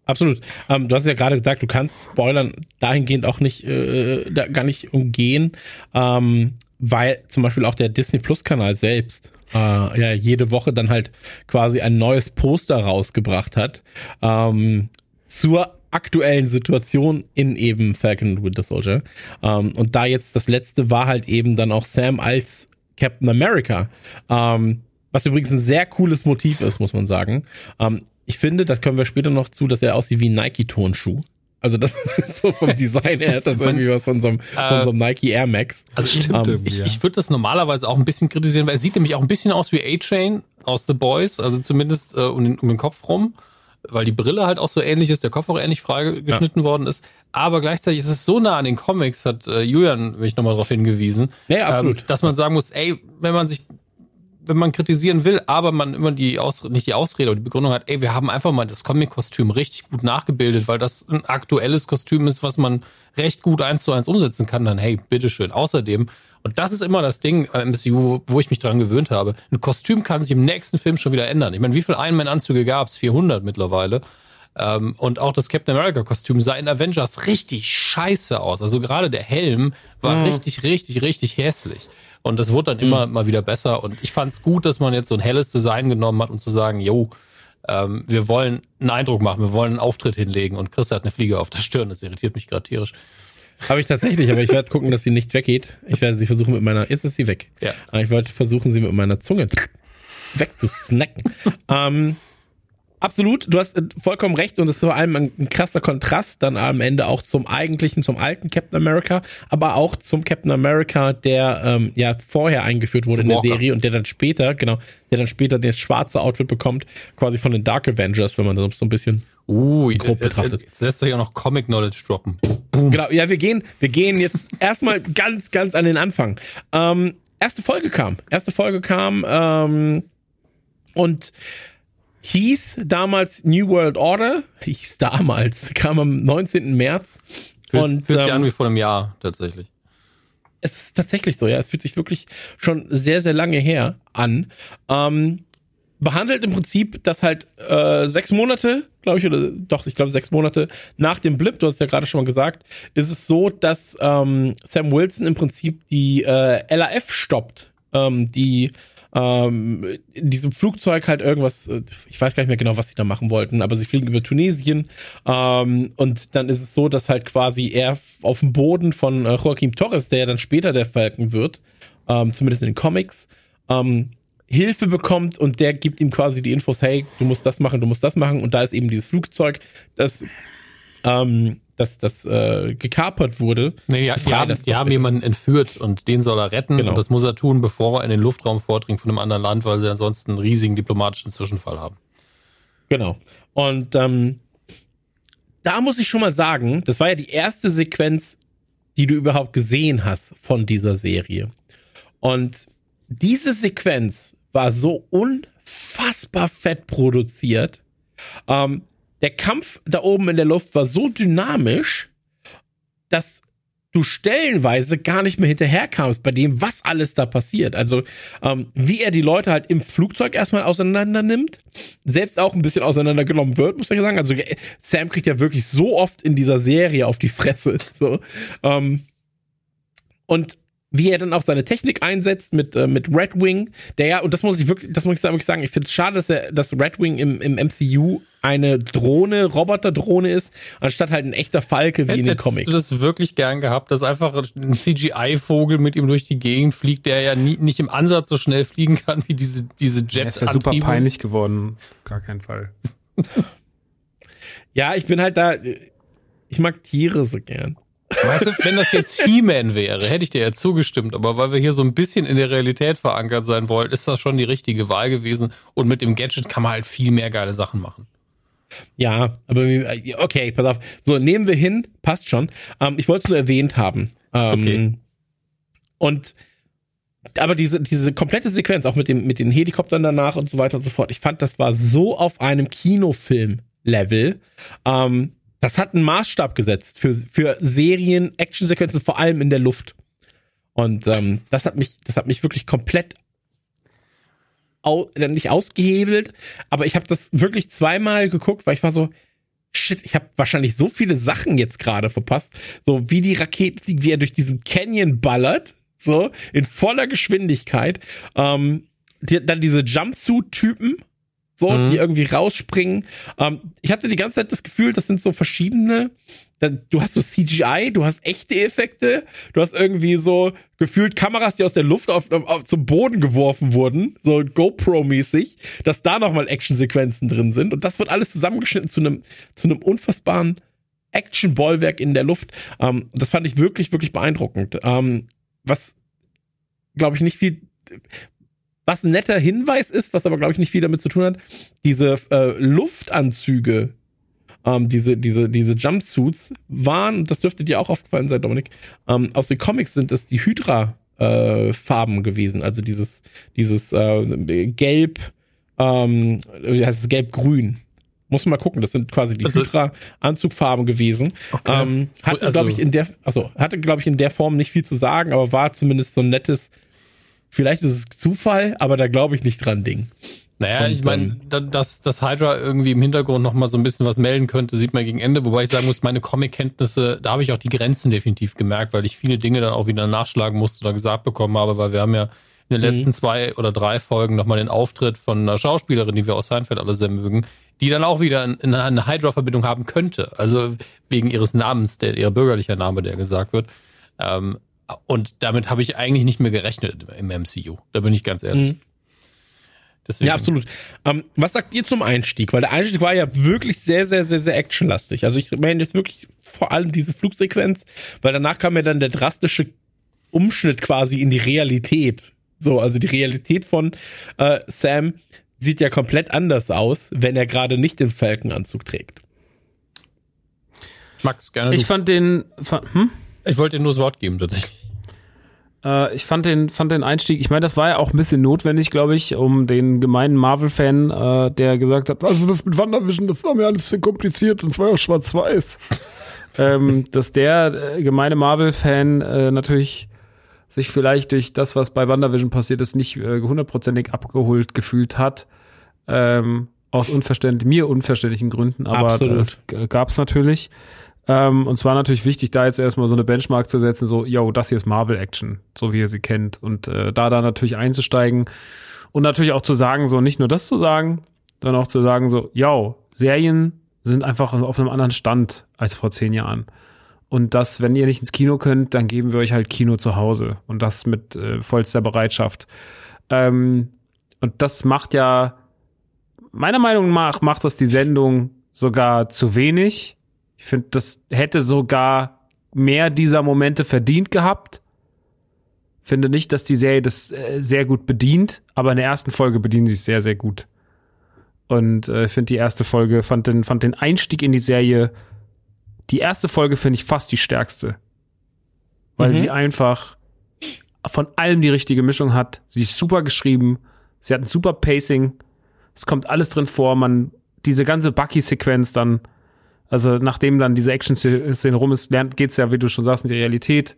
absolut. Ähm, du hast ja gerade gesagt, du kannst Spoilern dahingehend auch nicht, äh, da gar nicht umgehen, ähm, weil zum Beispiel auch der Disney Plus Kanal selbst äh, ja jede Woche dann halt quasi ein neues Poster rausgebracht hat ähm, zur aktuellen Situation in eben Falcon and Winter Soldier. Ähm, und da jetzt das letzte war halt eben dann auch Sam als Captain America. Ähm, was übrigens ein sehr cooles Motiv ist, muss man sagen. Ähm, ich finde, das können wir später noch zu, dass er aussieht wie ein Nike-Tonschuh. Also das so vom Design her hat das irgendwie was von so einem, von so einem Nike Air Max. Also ich, Ähm, ich, ich würde das normalerweise auch ein bisschen kritisieren, weil er sieht nämlich auch ein bisschen aus wie A-Train aus The Boys, also zumindest äh, um, den, um den Kopf rum, weil die Brille halt auch so ähnlich ist, der Kopf auch ähnlich freigeschnitten worden ist. Aber gleichzeitig ist es so nah an den Comics, hat äh, Julian mich nochmal darauf hingewiesen, Ja, absolut. Ähm, dass man sagen muss, ey, wenn man sich wenn man kritisieren will, aber man immer die Ausrede, nicht die Ausrede, aber die Begründung hat, ey, wir haben einfach mal das Comic-Kostüm richtig gut nachgebildet, weil das ein aktuelles Kostüm ist, was man recht gut eins zu eins umsetzen kann, dann hey, bitteschön. Außerdem, und das ist immer das Ding äh, im MCU, wo ich mich dran gewöhnt habe, ein Kostüm kann sich im nächsten Film schon wieder ändern. Ich meine, wie viele Iron-Man-Anzüge gab es? 400 mittlerweile. Ähm, und auch das Captain America-Kostüm sah in Avengers richtig scheiße aus. Also gerade der Helm war richtig, richtig, richtig hässlich. Und das wurde dann immer mal wieder besser. Und ich fand es gut, dass man jetzt so ein helles Design genommen hat, um zu sagen, yo, ähm, wir wollen einen Eindruck machen, wir wollen einen Auftritt hinlegen. Und Chris hat eine Fliege auf der Stirn, das irritiert mich gerade tierisch. Habe ich tatsächlich, aber ich werde gucken, dass sie nicht weggeht. Ich werde sie versuchen mit meiner. Ist es sie weg? Ja. Aber ich wollte versuchen, sie mit meiner Zunge wegzusnacken. ähm, absolut, du hast äh, vollkommen recht und es ist vor allem ein, ein krasser Kontrast dann am Ende auch zum eigentlichen, zum alten Captain America, aber auch zum Captain America, der ähm, ja vorher eingeführt wurde Zum in der Walker. Serie und der dann später, genau, der dann später das schwarze Outfit bekommt, quasi von den Dark Avengers, wenn man das so ein bisschen Uh, Grob äh, betrachtet. Äh, jetzt lässt sich auch noch Comic Knowledge droppen. Genau, ja, wir gehen, wir gehen jetzt erstmal ganz, ganz an den Anfang. Ähm, erste Folge kam. Erste Folge kam ähm, und hieß damals New World Order. Hieß damals, kam am 19. März. Fühlt, und fühlt sich ähm, an wie vor einem Jahr, tatsächlich. es ist tatsächlich so, ja. Es fühlt sich wirklich schon sehr, sehr lange her an. Ähm, behandelt im Prinzip, dass halt äh, sechs Monate, glaube ich, oder doch, ich glaube sechs Monate nach dem Blip, du hast ja gerade schon mal gesagt, ist es so, dass ähm, Sam Wilson im Prinzip die äh, LAF stoppt, ähm, die ähm, in diesem Flugzeug halt irgendwas, äh, ich weiß gar nicht mehr genau, was sie da machen wollten, aber sie fliegen über Tunesien. Ähm, und dann ist es so, dass halt quasi er auf dem Boden von äh, Joaquim Torres, der ja dann später der Falcon wird, ähm, zumindest in den Comics, ähm, Hilfe bekommt und der gibt ihm quasi die Infos, hey, du musst das machen, du musst das machen. Und da ist eben dieses Flugzeug, das ähm, das, das äh, gekapert wurde. Nee, ja, die, haben, das die haben jemanden entführt und den soll er retten. Genau. Und das muss er tun, bevor er in den Luftraum vordringt von einem anderen Land, weil sie ansonsten einen riesigen diplomatischen Zwischenfall haben. Genau. Und ähm, da muss ich schon mal sagen, das war ja die erste Sequenz, die du überhaupt gesehen hast von dieser Serie. Und diese Sequenz war so unfassbar fett produziert. Ähm, der Kampf da oben in der Luft war so dynamisch, dass du stellenweise gar nicht mehr hinterherkamst bei dem, was alles da passiert. Also ähm, wie er die Leute halt im Flugzeug erstmal auseinander nimmt, selbst auch ein bisschen auseinandergenommen wird, muss ich sagen. Also Sam kriegt ja wirklich so oft in dieser Serie auf die Fresse. So. Ähm, und wie er dann auch seine Technik einsetzt mit, äh, mit Red Wing, der ja, und das muss ich wirklich, das muss ich wirklich sagen, ich finde es schade, dass, er, dass Red Wing im, im MCU eine Drohne, Roboterdrohne ist, anstatt halt ein echter Falke wie in den Hättest Comics. du das wirklich gern gehabt, dass einfach ein CGI-Vogel mit ihm durch die Gegend fliegt, der ja nie, nicht im Ansatz so schnell fliegen kann wie diese, diese jet Es wäre super peinlich geworden. Auf Gar keinen Fall. Ja, ich bin halt da, ich mag Tiere so gern. Weißt du, wenn das jetzt He-Man wäre, hätte ich dir ja zugestimmt, aber weil wir hier so ein bisschen in der Realität verankert sein wollen, ist das schon die richtige Wahl gewesen und mit dem Gadget kann man halt viel mehr geile Sachen machen. Ja, aber äh, okay, pass auf. So, nehmen wir hin, passt schon. Ähm, ich wollte es nur erwähnt haben. Ähm, okay. Und aber diese, diese komplette Sequenz, auch mit, dem, mit den Helikoptern danach und so weiter und so fort, ich fand, das war so auf einem Kinofilm-Level. Ähm, das hat einen Maßstab gesetzt für, für Serien, Actionsequenzen, vor allem in der Luft. Und ähm, das hat mich, das hat mich wirklich komplett au, nicht ausgehebelt, aber ich habe das wirklich zweimal geguckt, weil ich war so, shit, ich habe wahrscheinlich so viele Sachen jetzt gerade verpasst. So wie die Rakete, wie er durch diesen Canyon ballert, so in voller Geschwindigkeit. Ähm, die, dann diese Jumpsuit-Typen, so, mhm. die irgendwie rausspringen. Ähm, ich hatte die ganze Zeit das Gefühl, das sind so verschiedene. Du hast so CGI, du hast echte Effekte, du hast irgendwie so gefühlt Kameras, die aus der Luft auf, auf, auf zum Boden geworfen wurden, so GoPro-mäßig, dass da nochmal Actionsequenzen drin sind. Und das wird alles zusammengeschnitten zu einem zu einem unfassbaren Action-Bollwerk in der Luft. Ähm, das fand ich wirklich, wirklich beeindruckend. Ähm, was, glaube ich, nicht viel was ein netter Hinweis ist, was aber, glaube ich, nicht viel damit zu tun hat, diese äh, Luftanzüge, ähm, diese, diese, diese Jumpsuits waren, das dürfte dir auch aufgefallen sein, Dominik, ähm, aus den Comics sind es die Hydra äh, gewesen, also dieses, dieses äh, Gelb, ähm, wie heißt es, Gelb-Grün. Muss man mal gucken, das sind quasi die also, Hydra-Anzugfarben gewesen. Okay. Ähm, hatte, also, glaube ich, in der, also hatte, glaube ich, in der Form nicht viel zu sagen, aber war zumindest so ein nettes Vielleicht ist es Zufall, aber da glaube ich nicht dran, Ding. Naja, und, ich meine, dass, dass Hydra irgendwie im Hintergrund noch mal so ein bisschen was melden könnte, sieht man gegen Ende. Wobei ich sagen muss, meine Comic-Kenntnisse, da habe ich auch die Grenzen definitiv gemerkt, weil ich viele Dinge dann auch wieder nachschlagen musste oder gesagt bekommen habe, weil wir haben ja in den mhm. letzten zwei oder drei Folgen nochmal den Auftritt von einer Schauspielerin, die wir aus Seinfeld alle sehr mögen, die dann auch wieder eine Hydra-Verbindung haben könnte. Also wegen ihres Namens, der ihr bürgerlicher Name, der gesagt wird. Ähm, und damit habe ich eigentlich nicht mehr gerechnet im MCU. Da bin ich ganz ehrlich. Mhm. Deswegen. Ja, absolut. Ähm, was sagt ihr zum Einstieg? Weil der Einstieg war ja wirklich sehr, sehr, sehr, sehr actionlastig. Also ich meine jetzt wirklich vor allem diese Flugsequenz, weil danach kam ja dann der drastische Umschnitt quasi in die Realität. So, also die Realität von äh, Sam sieht ja komplett anders aus, wenn er gerade nicht den Falkenanzug trägt. Max, gerne. Ich fand den. Hm? Ich wollte dir nur das Wort geben, tatsächlich. Äh, ich fand den, fand den Einstieg, ich meine, das war ja auch ein bisschen notwendig, glaube ich, um den gemeinen Marvel-Fan, äh, der gesagt hat, also das mit WandaVision, das war mir alles bisschen kompliziert und zwar auch schwarz-weiß. ähm, dass der äh, gemeine Marvel-Fan äh, natürlich sich vielleicht durch das, was bei WandaVision passiert ist, nicht äh, hundertprozentig abgeholt gefühlt hat. Ähm, aus unverständlichen, mir unverständlichen Gründen, aber Absolut. das gab es natürlich. Ähm, und zwar natürlich wichtig, da jetzt erstmal so eine Benchmark zu setzen, so, yo, das hier ist Marvel-Action, so wie ihr sie kennt. Und äh, da da natürlich einzusteigen und natürlich auch zu sagen, so nicht nur das zu sagen, sondern auch zu sagen, so, yo, Serien sind einfach auf einem anderen Stand als vor zehn Jahren. Und das, wenn ihr nicht ins Kino könnt, dann geben wir euch halt Kino zu Hause. Und das mit äh, vollster Bereitschaft. Ähm, und das macht ja, meiner Meinung nach, macht das die Sendung sogar zu wenig ich finde, das hätte sogar mehr dieser Momente verdient gehabt. Finde nicht, dass die Serie das äh, sehr gut bedient, aber in der ersten Folge bedienen sie es sehr, sehr gut. Und äh, ich finde die erste Folge, fand den, fand den Einstieg in die Serie, die erste Folge finde ich fast die stärkste. Weil mhm. sie einfach von allem die richtige Mischung hat. Sie ist super geschrieben, sie hat ein super Pacing, es kommt alles drin vor, man, diese ganze Bucky-Sequenz dann, also nachdem dann diese Action-Szene rum ist, lernt, geht's ja, wie du schon sagst, in die Realität.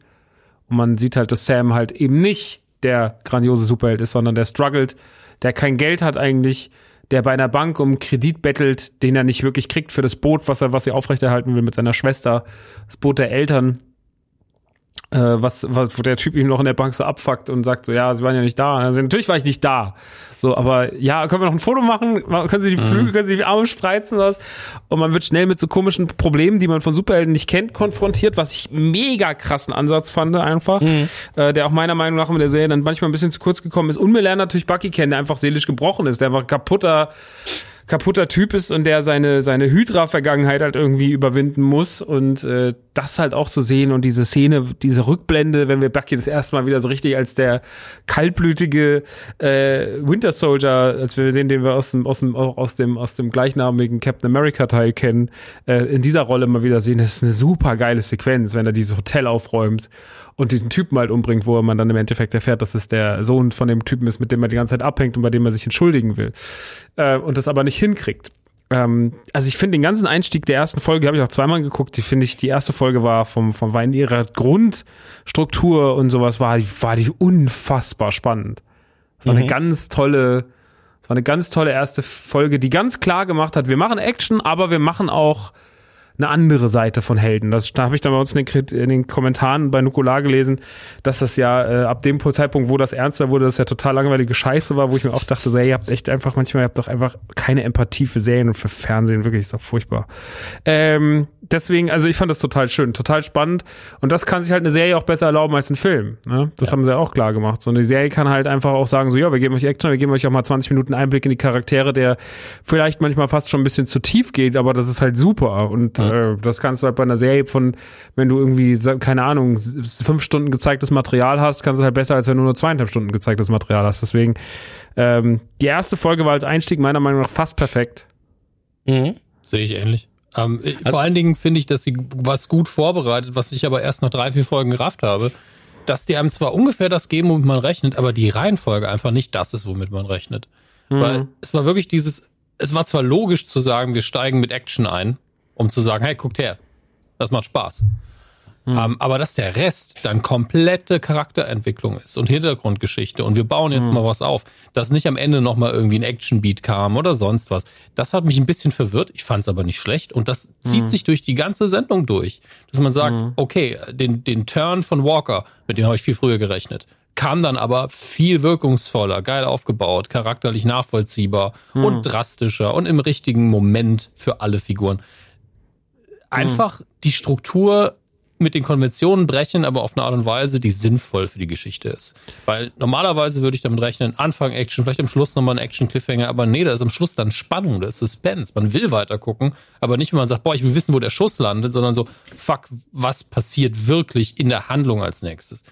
Und man sieht halt, dass Sam halt eben nicht der grandiose Superheld ist, sondern der struggelt, der kein Geld hat eigentlich, der bei einer Bank um Kredit bettelt, den er nicht wirklich kriegt für das Boot, was er, was er aufrechterhalten will mit seiner Schwester, das Boot der Eltern äh, was, was, wo der Typ ihm noch in der Bank so abfuckt und sagt so, ja, sie waren ja nicht da. Also, natürlich war ich nicht da. So, aber ja, können wir noch ein Foto machen? Können Sie die Flügel, mhm. können Sie die Arme spreizen? Was? Und man wird schnell mit so komischen Problemen, die man von Superhelden nicht kennt, konfrontiert, was ich mega krassen Ansatz fand einfach, mhm. äh, der auch meiner Meinung nach in der Serie dann manchmal ein bisschen zu kurz gekommen ist. Und wir lernen natürlich Bucky kennen, der einfach seelisch gebrochen ist, der einfach kaputter kaputter Typ ist und der seine, seine Hydra-Vergangenheit halt irgendwie überwinden muss. Und äh, das halt auch zu sehen und diese Szene, diese Rückblende, wenn wir Bucky das erste Mal wieder so richtig als der kaltblütige äh, Winter Soldier, als wir sehen, den wir aus dem, aus dem, aus dem, aus dem gleichnamigen Captain America-Teil kennen, äh, in dieser Rolle mal wieder sehen. Das ist eine super geile Sequenz, wenn er dieses Hotel aufräumt und diesen Typen halt umbringt, wo man dann im Endeffekt erfährt, dass es der Sohn von dem Typen ist, mit dem er die ganze Zeit abhängt und bei dem er sich entschuldigen will. Äh, und das aber nicht hinkriegt. Ähm, also ich finde den ganzen Einstieg der ersten Folge, habe ich auch zweimal geguckt, die finde ich, die erste Folge war vom, vom war in ihrer Grundstruktur und sowas war, war die unfassbar spannend. Es war mhm. eine ganz tolle, Es war eine ganz tolle erste Folge, die ganz klar gemacht hat, wir machen Action, aber wir machen auch eine andere Seite von Helden. Das da habe ich dann bei uns in den, in den Kommentaren bei Nukular gelesen, dass das ja äh, ab dem Zeitpunkt, wo das ernster wurde, das ja total langweilige Scheiße war, wo ich mir auch dachte, so, ey, ihr habt echt einfach manchmal, ihr habt doch einfach keine Empathie für Serien und für Fernsehen, wirklich, ist doch furchtbar. Ähm, deswegen, also ich fand das total schön, total spannend und das kann sich halt eine Serie auch besser erlauben als ein Film. Ne? Das ja. haben sie ja auch klar gemacht. So eine Serie kann halt einfach auch sagen, so, ja, wir geben euch Action, wir geben euch auch mal 20 Minuten Einblick in die Charaktere, der vielleicht manchmal fast schon ein bisschen zu tief geht, aber das ist halt super und ja äh, das kannst du halt bei einer Serie von, wenn du irgendwie, keine Ahnung, fünf Stunden gezeigtes Material hast, kannst du halt besser, als wenn du nur zweieinhalb Stunden gezeigtes Material hast. Deswegen, ähm, die erste Folge war als Einstieg meiner Meinung nach fast perfekt. Mhm. Sehe ich ähnlich. Ähm, also, vor allen Dingen finde ich, dass sie was gut vorbereitet, was ich aber erst nach drei, vier Folgen gerafft habe, dass die einem zwar ungefähr das geben, womit man rechnet, aber die Reihenfolge einfach nicht das ist, womit man rechnet. Mhm. Weil es war wirklich dieses, es war zwar logisch zu sagen, wir steigen mit Action ein, um zu sagen, hey, guckt her, das macht Spaß. Hm. Um, aber dass der Rest dann komplette Charakterentwicklung ist und Hintergrundgeschichte und wir bauen jetzt hm. mal was auf, dass nicht am Ende nochmal irgendwie ein Actionbeat kam oder sonst was. Das hat mich ein bisschen verwirrt. Ich fand es aber nicht schlecht und das zieht hm. sich durch die ganze Sendung durch. Dass man sagt, hm. okay, den, den Turn von Walker, mit dem habe ich viel früher gerechnet kam dann aber viel wirkungsvoller, geil aufgebaut, charakterlich nachvollziehbar hm. und drastischer und im richtigen Moment für alle Figuren einfach mhm. die Struktur mit den Konventionen brechen, aber auf eine Art und Weise, die sinnvoll für die Geschichte ist. Weil normalerweise würde ich damit rechnen, Anfang Action, vielleicht am Schluss nochmal ein Action-Cliffhanger, aber nee, da ist am Schluss dann Spannung, da ist Suspense. Man will weiter gucken, aber nicht, wenn man sagt, boah, ich will wissen, wo der Schuss landet, sondern so, fuck, was passiert wirklich in der Handlung als nächstes.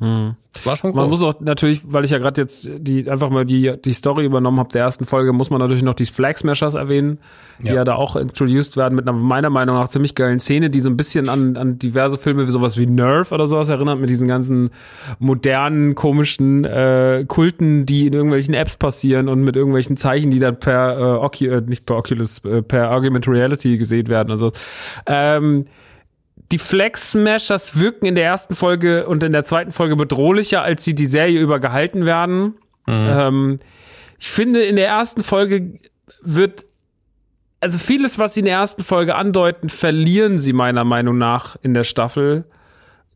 Hm. War schon cool. Man muss auch natürlich, weil ich ja gerade jetzt die einfach mal die die Story übernommen habe der ersten Folge, muss man natürlich noch die Flag Smashers erwähnen, die ja. ja da auch introduced werden mit einer meiner Meinung nach ziemlich geilen Szene, die so ein bisschen an, an diverse Filme wie sowas wie Nerf oder sowas erinnert, mit diesen ganzen modernen, komischen äh, Kulten, die in irgendwelchen Apps passieren und mit irgendwelchen Zeichen, die dann per äh, Ocu äh, nicht per Oculus, äh, per Argument Reality gesehen werden. Also ähm, die Flex Smashers wirken in der ersten Folge und in der zweiten Folge bedrohlicher, als sie die Serie über gehalten werden. Mhm. Ähm, ich finde, in der ersten Folge wird, also vieles, was sie in der ersten Folge andeuten, verlieren sie meiner Meinung nach in der Staffel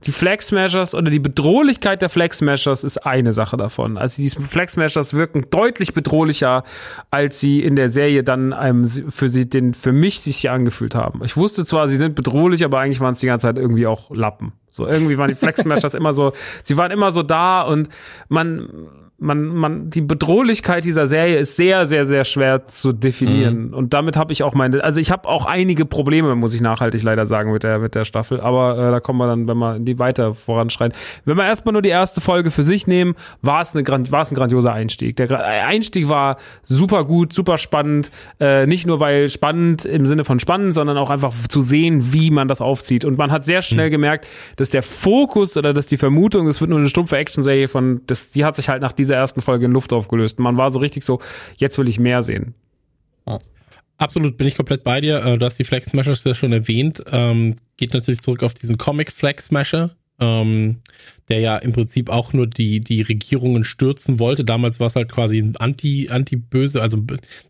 die Flag Smashers oder die Bedrohlichkeit der Flag Smashers ist eine Sache davon. Also die Flag Smashers wirken deutlich bedrohlicher, als sie in der Serie dann einem für sie den für mich sich hier angefühlt haben. Ich wusste zwar, sie sind bedrohlich, aber eigentlich waren es die ganze Zeit irgendwie auch Lappen. So irgendwie waren die Flag Smashers immer so, sie waren immer so da und man man, man, die Bedrohlichkeit dieser Serie ist sehr, sehr, sehr schwer zu definieren. Mhm. Und damit habe ich auch meine, also ich habe auch einige Probleme, muss ich nachhaltig leider sagen, mit der, mit der Staffel. Aber äh, da kommen wir dann, wenn wir in die weiter voranschreien. Wenn wir erstmal nur die erste Folge für sich nehmen, war es, eine, war es ein grandioser Einstieg. Der Einstieg war super gut, super spannend. Äh, nicht nur weil spannend im Sinne von spannend, sondern auch einfach zu sehen, wie man das aufzieht. Und man hat sehr schnell mhm. gemerkt, dass der Fokus oder dass die Vermutung, es wird nur eine stumpfe Actionserie von, das, die hat sich halt nach dieser dieser ersten Folge in Luft aufgelöst. man war so richtig so, jetzt will ich mehr sehen. Absolut, bin ich komplett bei dir. Äh, du hast die Flag Smashers ja schon erwähnt. Ähm, geht natürlich zurück auf diesen Comic Flag Smasher, ähm, der ja im Prinzip auch nur die, die Regierungen stürzen wollte. Damals war es halt quasi ein Anti, Anti-Böse, also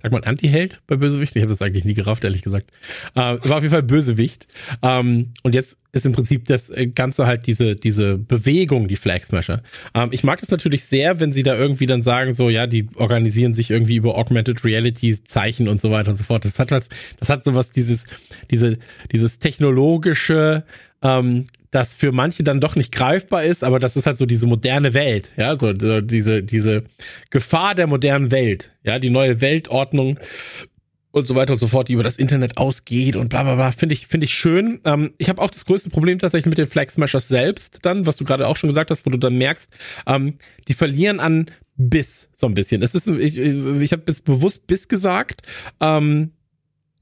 sag mal Anti-Held bei Bösewicht. Ich habe das eigentlich nie gerafft, ehrlich gesagt. Äh, war auf jeden Fall Bösewicht. Ähm, und jetzt ist im Prinzip das Ganze halt diese, diese Bewegung, die Flag Smasher. Ähm, ich mag das natürlich sehr, wenn sie da irgendwie dann sagen, so, ja, die organisieren sich irgendwie über Augmented Reality Zeichen und so weiter und so fort. Das hat was, das hat sowas, dieses, diese, dieses technologische, ähm, das für manche dann doch nicht greifbar ist, aber das ist halt so diese moderne Welt, ja, so, so diese, diese Gefahr der modernen Welt, ja, die neue Weltordnung und so weiter und so fort, die über das Internet ausgeht und bla bla bla, finde ich, finde ich schön. Ähm, ich habe auch das größte Problem tatsächlich mit den Flag Smashers selbst dann, was du gerade auch schon gesagt hast, wo du dann merkst, ähm, die verlieren an Biss so ein bisschen. Es ist, ich, ich habe bis bewusst Biss gesagt, ähm,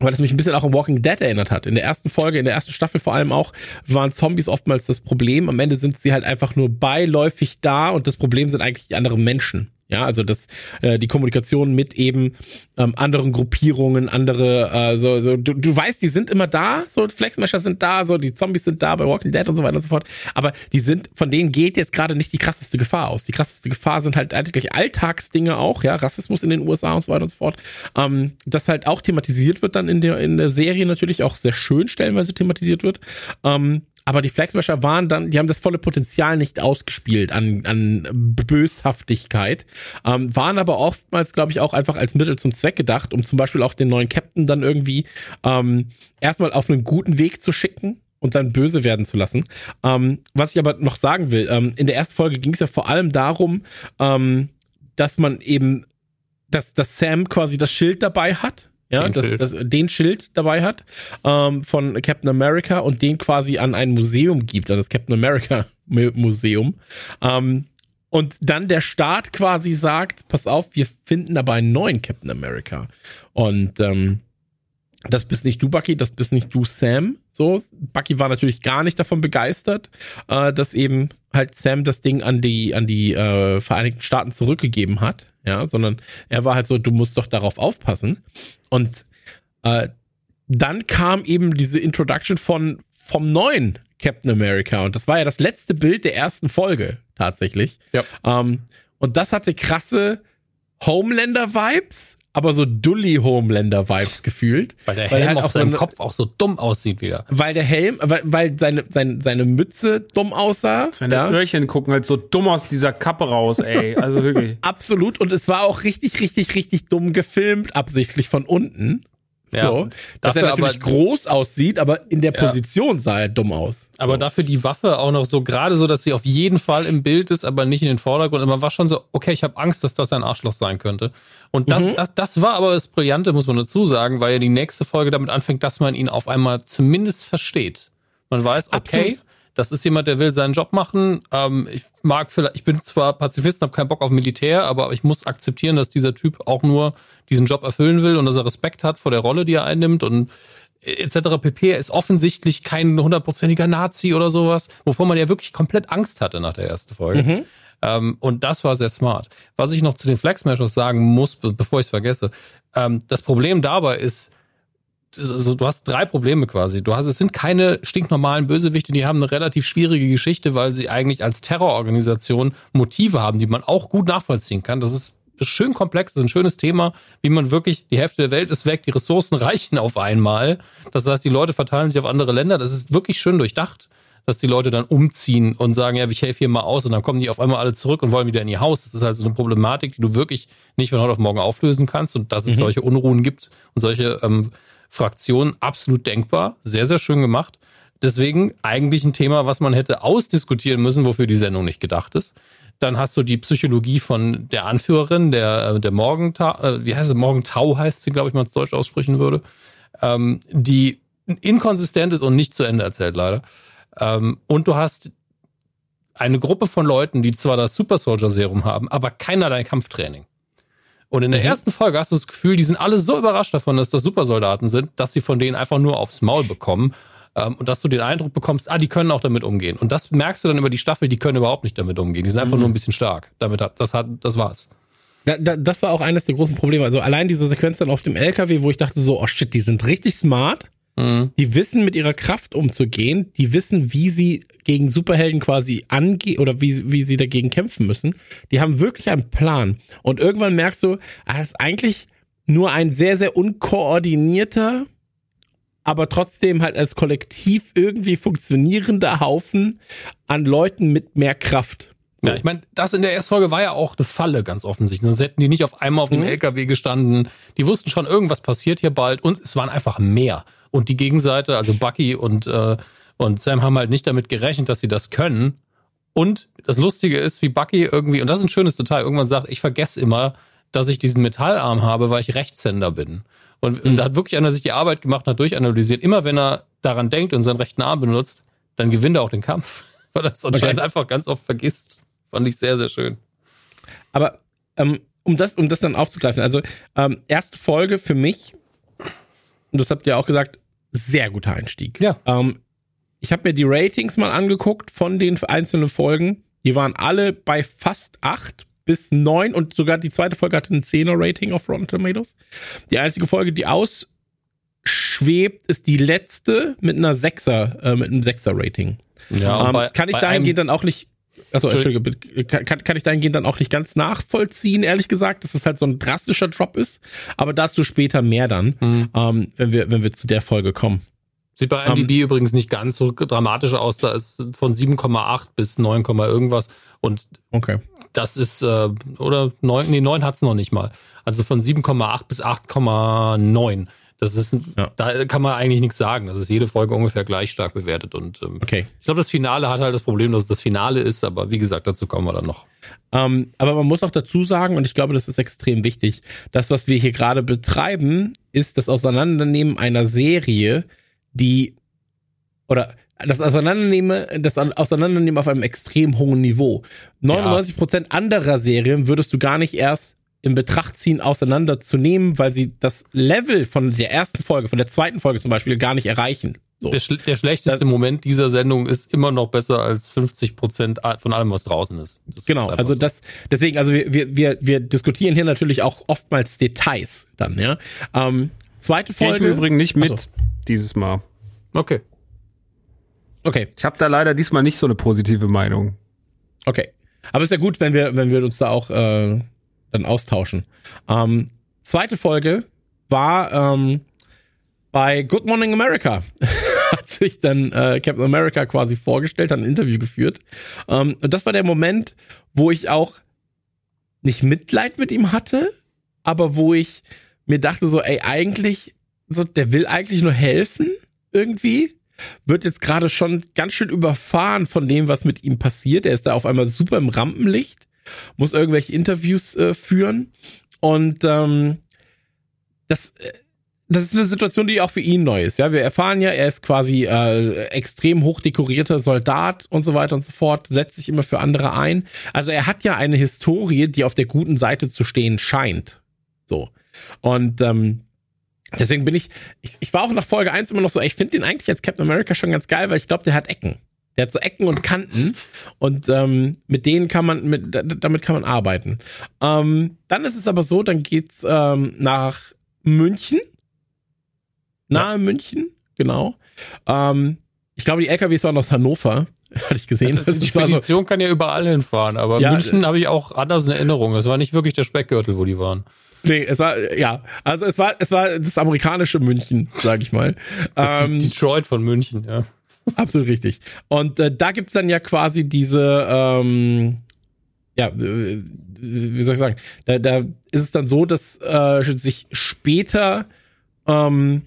weil das mich ein bisschen auch an Walking Dead erinnert hat. In der ersten Folge, in der ersten Staffel vor allem auch, waren Zombies oftmals das Problem. Am Ende sind sie halt einfach nur beiläufig da und das Problem sind eigentlich die anderen Menschen. Ja, also das, äh, die Kommunikation mit eben ähm, anderen Gruppierungen, andere, äh, so, so du, du weißt, die sind immer da, so Flexmesher sind da, so die Zombies sind da bei Walking Dead und so weiter und so fort. Aber die sind, von denen geht jetzt gerade nicht die krasseste Gefahr aus. Die krasseste Gefahr sind halt eigentlich Alltagsdinge auch, ja, Rassismus in den USA und so weiter und so fort. Ähm, das halt auch thematisiert wird dann in der, in der Serie natürlich auch sehr schön stellenweise thematisiert wird. Ähm, aber die Flagsmasher waren dann, die haben das volle Potenzial nicht ausgespielt an, an Böshaftigkeit, ähm, waren aber oftmals, glaube ich, auch einfach als Mittel zum Zweck gedacht, um zum Beispiel auch den neuen Captain dann irgendwie ähm, erstmal auf einen guten Weg zu schicken und dann böse werden zu lassen. Ähm, was ich aber noch sagen will, ähm, in der ersten Folge ging es ja vor allem darum, ähm, dass man eben, dass, dass Sam quasi das Schild dabei hat ja, den, das, Schild. Das, den Schild dabei hat ähm, von Captain America und den quasi an ein Museum gibt, an das Captain America Museum. Ähm, und dann der Staat quasi sagt, pass auf, wir finden aber einen neuen Captain America. Und ähm, das bist nicht du, Bucky, das bist nicht du, Sam. So, Bucky war natürlich gar nicht davon begeistert, äh, dass eben halt Sam das Ding an die an die äh, Vereinigten Staaten zurückgegeben hat ja, sondern er war halt so, du musst doch darauf aufpassen. Und äh, dann kam eben diese Introduction von vom neuen Captain America und das war ja das letzte Bild der ersten Folge tatsächlich. Ja. Ähm, und das hatte krasse Homelander-Vibes, aber so Dully Homelander Vibes gefühlt. Weil der Helm weil halt auf seinem so Kopf auch so dumm aussieht wieder. Weil der Helm, weil, weil seine, seine, seine Mütze dumm aussah. Seine ja. Öhrchen gucken halt so dumm aus dieser Kappe raus, ey. Also wirklich. Absolut. Und es war auch richtig, richtig, richtig dumm gefilmt, absichtlich von unten. Ja, so, dass er natürlich aber, groß aussieht, aber in der Position ja. sah er dumm aus. Aber so. dafür die Waffe auch noch so gerade so, dass sie auf jeden Fall im Bild ist, aber nicht in den Vordergrund. Und man war schon so, okay, ich habe Angst, dass das ein Arschloch sein könnte. Und das, mhm. das, das war aber das Brillante, muss man dazu sagen, weil ja die nächste Folge damit anfängt, dass man ihn auf einmal zumindest versteht. Man weiß, okay, Absolut. Das ist jemand, der will seinen Job machen. Ähm, ich mag vielleicht, ich bin zwar Pazifist und habe keinen Bock auf Militär, aber ich muss akzeptieren, dass dieser Typ auch nur diesen Job erfüllen will und dass er Respekt hat vor der Rolle, die er einnimmt und etc. pp. Er ist offensichtlich kein hundertprozentiger Nazi oder sowas, wovor man ja wirklich komplett Angst hatte nach der ersten Folge. Mhm. Ähm, und das war sehr smart. Was ich noch zu den Flag Smashers sagen muss, bevor ich es vergesse, ähm, das Problem dabei ist, also du hast drei Probleme quasi. Du hast, es sind keine stinknormalen Bösewichte, die haben eine relativ schwierige Geschichte, weil sie eigentlich als Terrororganisation Motive haben, die man auch gut nachvollziehen kann. Das ist schön komplex, das ist ein schönes Thema, wie man wirklich, die Hälfte der Welt ist weg, die Ressourcen reichen auf einmal. Das heißt, die Leute verteilen sich auf andere Länder. Das ist wirklich schön durchdacht, dass die Leute dann umziehen und sagen, ja, ich helfe hier mal aus und dann kommen die auf einmal alle zurück und wollen wieder in ihr Haus. Das ist halt so eine Problematik, die du wirklich nicht von heute auf morgen auflösen kannst und dass es mhm. solche Unruhen gibt und solche ähm, Fraktion absolut denkbar. Sehr, sehr schön gemacht. Deswegen eigentlich ein Thema, was man hätte ausdiskutieren müssen, wofür die Sendung nicht gedacht ist. Dann hast du die Psychologie von der Anführerin, der, äh, der Morgentau, äh, wie heißt sie? Morgentau heißt sie, glaube ich, wenn man es deutsch aussprechen würde, ähm, die inkonsistent ist und nicht zu Ende erzählt, leider. Ähm, und du hast eine Gruppe von Leuten, die zwar das Super Soldier Serum haben, aber keinerlei Kampftraining. Und in der mhm. ersten Folge hast du das Gefühl, die sind alle so überrascht davon, dass das Supersoldaten sind, dass sie von denen einfach nur aufs Maul bekommen. Ähm, und dass du den Eindruck bekommst, ah, die können auch damit umgehen. Und das merkst du dann über die Staffel, die können überhaupt nicht damit umgehen. Die sind einfach mhm. nur ein bisschen stark. Damit hat, das hat, das war's. Da, da, das war auch eines der großen Probleme. Also allein diese Sequenz dann auf dem LKW, wo ich dachte so, oh shit, die sind richtig smart. Mhm. Die wissen mit ihrer Kraft umzugehen. Die wissen, wie sie gegen Superhelden quasi angehen oder wie, wie sie dagegen kämpfen müssen. Die haben wirklich einen Plan. Und irgendwann merkst du, ah, das ist eigentlich nur ein sehr, sehr unkoordinierter, aber trotzdem halt als Kollektiv irgendwie funktionierender Haufen an Leuten mit mehr Kraft. So. Ja, ich meine, das in der ersten Folge war ja auch eine Falle, ganz offensichtlich. Sonst hätten die nicht auf einmal auf dem mhm. LKW gestanden. Die wussten schon, irgendwas passiert hier bald und es waren einfach mehr. Und die Gegenseite, also Bucky und äh, und Sam haben halt nicht damit gerechnet, dass sie das können. Und das Lustige ist, wie Bucky irgendwie, und das ist ein schönes Detail, irgendwann sagt, ich vergesse immer, dass ich diesen Metallarm habe, weil ich Rechtshänder bin. Und, mhm. und da hat wirklich einer sich die Arbeit gemacht hat durchanalysiert. Immer wenn er daran denkt und seinen rechten Arm benutzt, dann gewinnt er auch den Kampf. Weil er es anscheinend okay. einfach ganz oft vergisst. Fand ich sehr, sehr schön. Aber ähm, um, das, um das dann aufzugreifen, also ähm, erste Folge für mich, und das habt ihr auch gesagt, sehr guter Einstieg. Ja. Ähm, ich habe mir die Ratings mal angeguckt von den einzelnen Folgen. Die waren alle bei fast acht bis neun und sogar die zweite Folge hatte ein 10er Rating auf Rotten Tomatoes. Die einzige Folge, die ausschwebt, ist die letzte mit einer Sechser, äh, mit einem Sechser Rating. Ja, ähm, bei- kann ich dahingehend dann auch nicht. Achso. Entschuldige, kann, kann ich dahingehend dann auch nicht ganz nachvollziehen, ehrlich gesagt, dass es halt so ein drastischer Drop ist. Aber dazu später mehr dann, Mhm. ähm, wenn wir, wenn wir zu der Folge kommen. Sieht bei Ähm, IMDb übrigens nicht ganz so dramatisch aus. Da ist von 7,8 bis 9, irgendwas. Und Okay. das ist, äh, oder 9, nee, 9 hat's noch nicht mal. Also von 7,8 bis 8,9. Das ist, Ja. da kann man eigentlich nichts sagen. Das ist jede Folge ungefähr gleich stark bewertet. Und ähm, Okay. ich glaube, das Finale hat halt das Problem, dass es das Finale ist. Aber wie gesagt, dazu kommen wir dann noch. Ähm, aber man muss auch dazu sagen, und ich glaube, das ist extrem wichtig, das, was wir hier gerade betreiben, ist das Auseinandernehmen einer Serie, die oder das Auseinandernehmen, das Auseinandernehmen auf einem extrem hohen Niveau. 99% anderer Serien würdest du gar nicht erst in Betracht ziehen, auseinanderzunehmen, weil sie das Level von der ersten Folge, von der zweiten Folge zum Beispiel, gar nicht erreichen. So. Der, der schlechteste Das- Moment dieser Sendung ist immer noch besser als 50 Prozent von allem, was draußen ist. Das Genau, ist also so. das, deswegen, also wir, wir, wir, diskutieren hier natürlich auch oftmals Details dann, ja. Ähm, zweite Gehe Folge. ich im Übrigen nicht mit Achso. Dieses Mal. Okay. Okay, Ich habe da leider diesmal nicht so eine positive Meinung. okay. Aber ist ja gut, wenn wir, wenn wir uns da auch äh, dann austauschen. Ähm, zweite Folge war ähm, bei Good Morning America. Hat sich dann äh, Captain America quasi vorgestellt, hat ein Interview geführt. Ähm, und das war der Moment, wo ich auch nicht Mitleid mit ihm hatte, aber wo ich mir dachte so, ey, eigentlich, so, der will eigentlich nur helfen, irgendwie. Wird jetzt gerade schon ganz schön überfahren von dem, was mit ihm passiert. Er ist da auf einmal super im Rampenlicht, muss irgendwelche Interviews äh, führen. Und ähm, das, äh, das ist eine Situation, die auch für ihn neu ist. Ja, wir erfahren ja, er ist quasi äh, extrem hochdekorierter Soldat und so weiter und so fort, setzt sich immer für andere ein. Also er hat ja eine Historie, die auf der guten Seite zu stehen scheint. So. Und ähm, deswegen bin ich, ich, ich war auch nach Folge 1 immer noch so, ich finde den eigentlich als Captain America schon ganz geil, weil ich glaube, der hat Ecken. Der hat so Ecken und Kanten und ähm, mit denen kann man, mit, da- damit kann man arbeiten. Ähm, dann ist es aber so, dann geht's ähm, nach München. Nahe München, genau. Ähm, ich glaube, die LKWs waren aus Hannover, hatte ich gesehen. Die Das war so, Spedition kann ja überall hinfahren, aber Ja, München habe ich auch anders in Erinnerung. Es war nicht wirklich der Speckgürtel, wo die waren. Nee, es war, ja, also es war, es war das amerikanische München, sag ich mal. Ähm, Detroit von München, ja. Absolut richtig. Und äh, da gibt's dann ja quasi diese, ähm, ja, äh, wie soll ich sagen, da, da ist es dann so, dass äh, sich später, ähm,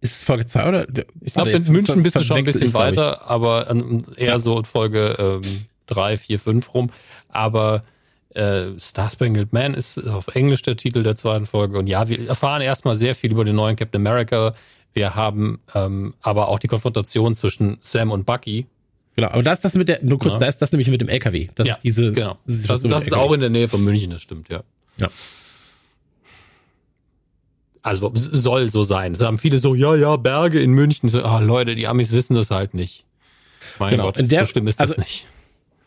ist es Folge 2 oder? Ich glaube, in München bist du schon ein bisschen weiter, aber ähm, eher so in Folge ähm, 3, 4, 5 rum. Aber äh, Star Spangled Man ist auf Englisch der Titel der zweiten Folge. Und ja, wir erfahren erstmal sehr viel über den neuen Captain America. Wir haben ähm, aber auch die Konfrontation zwischen Sam und Bucky. Genau, aber da ist das mit der, nur kurz, Ja. da ist das nämlich mit dem LKW. Das Ja, ist diese, Genau. Das, das mit ist auch in der Nähe von München, das stimmt, ja. Ja. Also soll so sein. Es haben viele so, ja, ja, Berge in München. So, ah, Leute, die Amis wissen das halt nicht. Mein Genau. Gott, In der- so schlimm ist das also- nicht.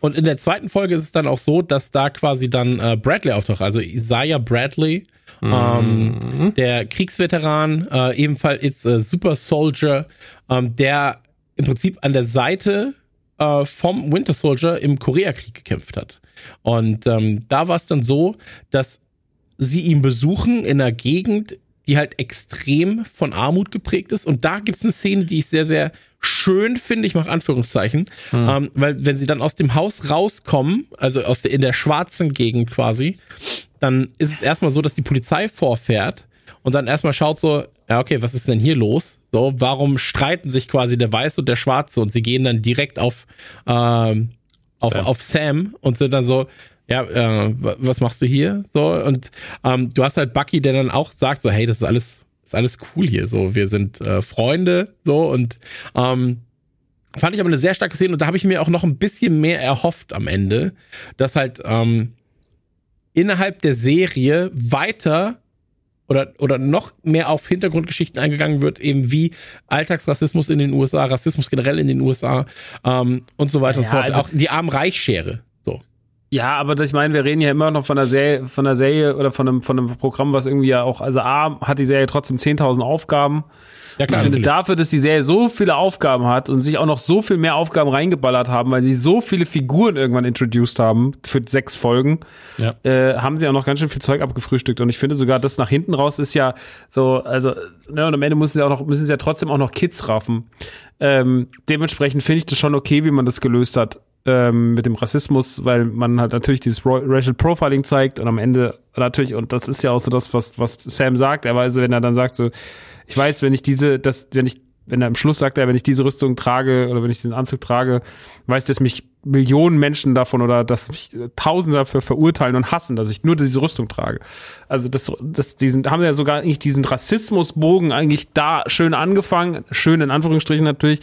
Und in der zweiten Folge ist es dann auch so, dass da quasi dann äh, Bradley auftaucht, also Isaiah Bradley, ähm, der Kriegsveteran, äh, ebenfalls jetzt äh, Super Soldier, ähm, der im Prinzip an der Seite äh, vom Winter Soldier im Koreakrieg gekämpft hat. Und ähm, da war es dann so, dass sie ihn besuchen in einer Gegend, die halt extrem von Armut geprägt ist. Und da gibt's eine Szene, die ich sehr, sehr schön finde, ich mache Anführungszeichen, ähm, weil wenn sie dann aus dem Haus rauskommen, also aus der, in der schwarzen Gegend quasi, dann ist es erstmal so, dass die Polizei vorfährt und dann erstmal schaut so, ja, okay, was ist denn hier los? So, warum streiten sich quasi der Weiße und der Schwarze und sie gehen dann direkt auf, ähm, auf, Sam. auf Sam und sind dann so, ja, äh, wa- was machst du hier? So, und ähm, du hast halt Bucky, der dann auch sagt, so, hey, das ist alles, ist alles cool hier. So, wir sind äh, Freunde, so, und ähm, fand ich aber eine sehr starke Szene und da habe ich mir auch noch ein bisschen mehr erhofft am Ende, dass halt ähm, innerhalb der Serie weiter oder, oder noch mehr auf Hintergrundgeschichten eingegangen wird, eben wie Alltagsrassismus in den USA, Rassismus generell in den USA ähm, und so weiter und so Ja, fort. also- auch die Arm-Reich-Schere. Ja, aber das, ich meine, wir reden ja immer noch von der Serie, von der Serie oder von einem, von einem Programm, was irgendwie ja auch, also A, hat die Serie trotzdem 10.000 Aufgaben. Ja, ich finde dafür, dass die Serie so viele Aufgaben hat und sich auch noch so viel mehr Aufgaben reingeballert haben, weil sie so viele Figuren irgendwann introduced haben für sechs Folgen, Ja. äh, haben sie auch noch ganz schön viel Zeug abgefrühstückt. Und ich finde sogar, das nach hinten raus ist ja so, also, ne, und am Ende müssen sie auch noch, müssen sie ja trotzdem auch noch Kids raffen. Ähm, dementsprechend finde ich das schon okay, wie man das gelöst hat ähm, mit dem Rassismus, weil man halt natürlich dieses Racial Profiling zeigt und am Ende natürlich, und das ist ja auch so das, was, was Sam sagt, er weiß, wenn er dann sagt so, ich weiß, wenn ich diese, das, wenn ich, wenn er am Schluss sagt er, wenn ich diese Rüstung trage oder wenn ich den Anzug trage, weiß, dass mich Millionen Menschen davon oder dass mich äh, Tausende dafür verurteilen und hassen, dass ich nur diese Rüstung trage. Also das, das, diesen, haben ja sogar eigentlich diesen Rassismusbogen eigentlich da schön angefangen, schön in Anführungsstrichen natürlich,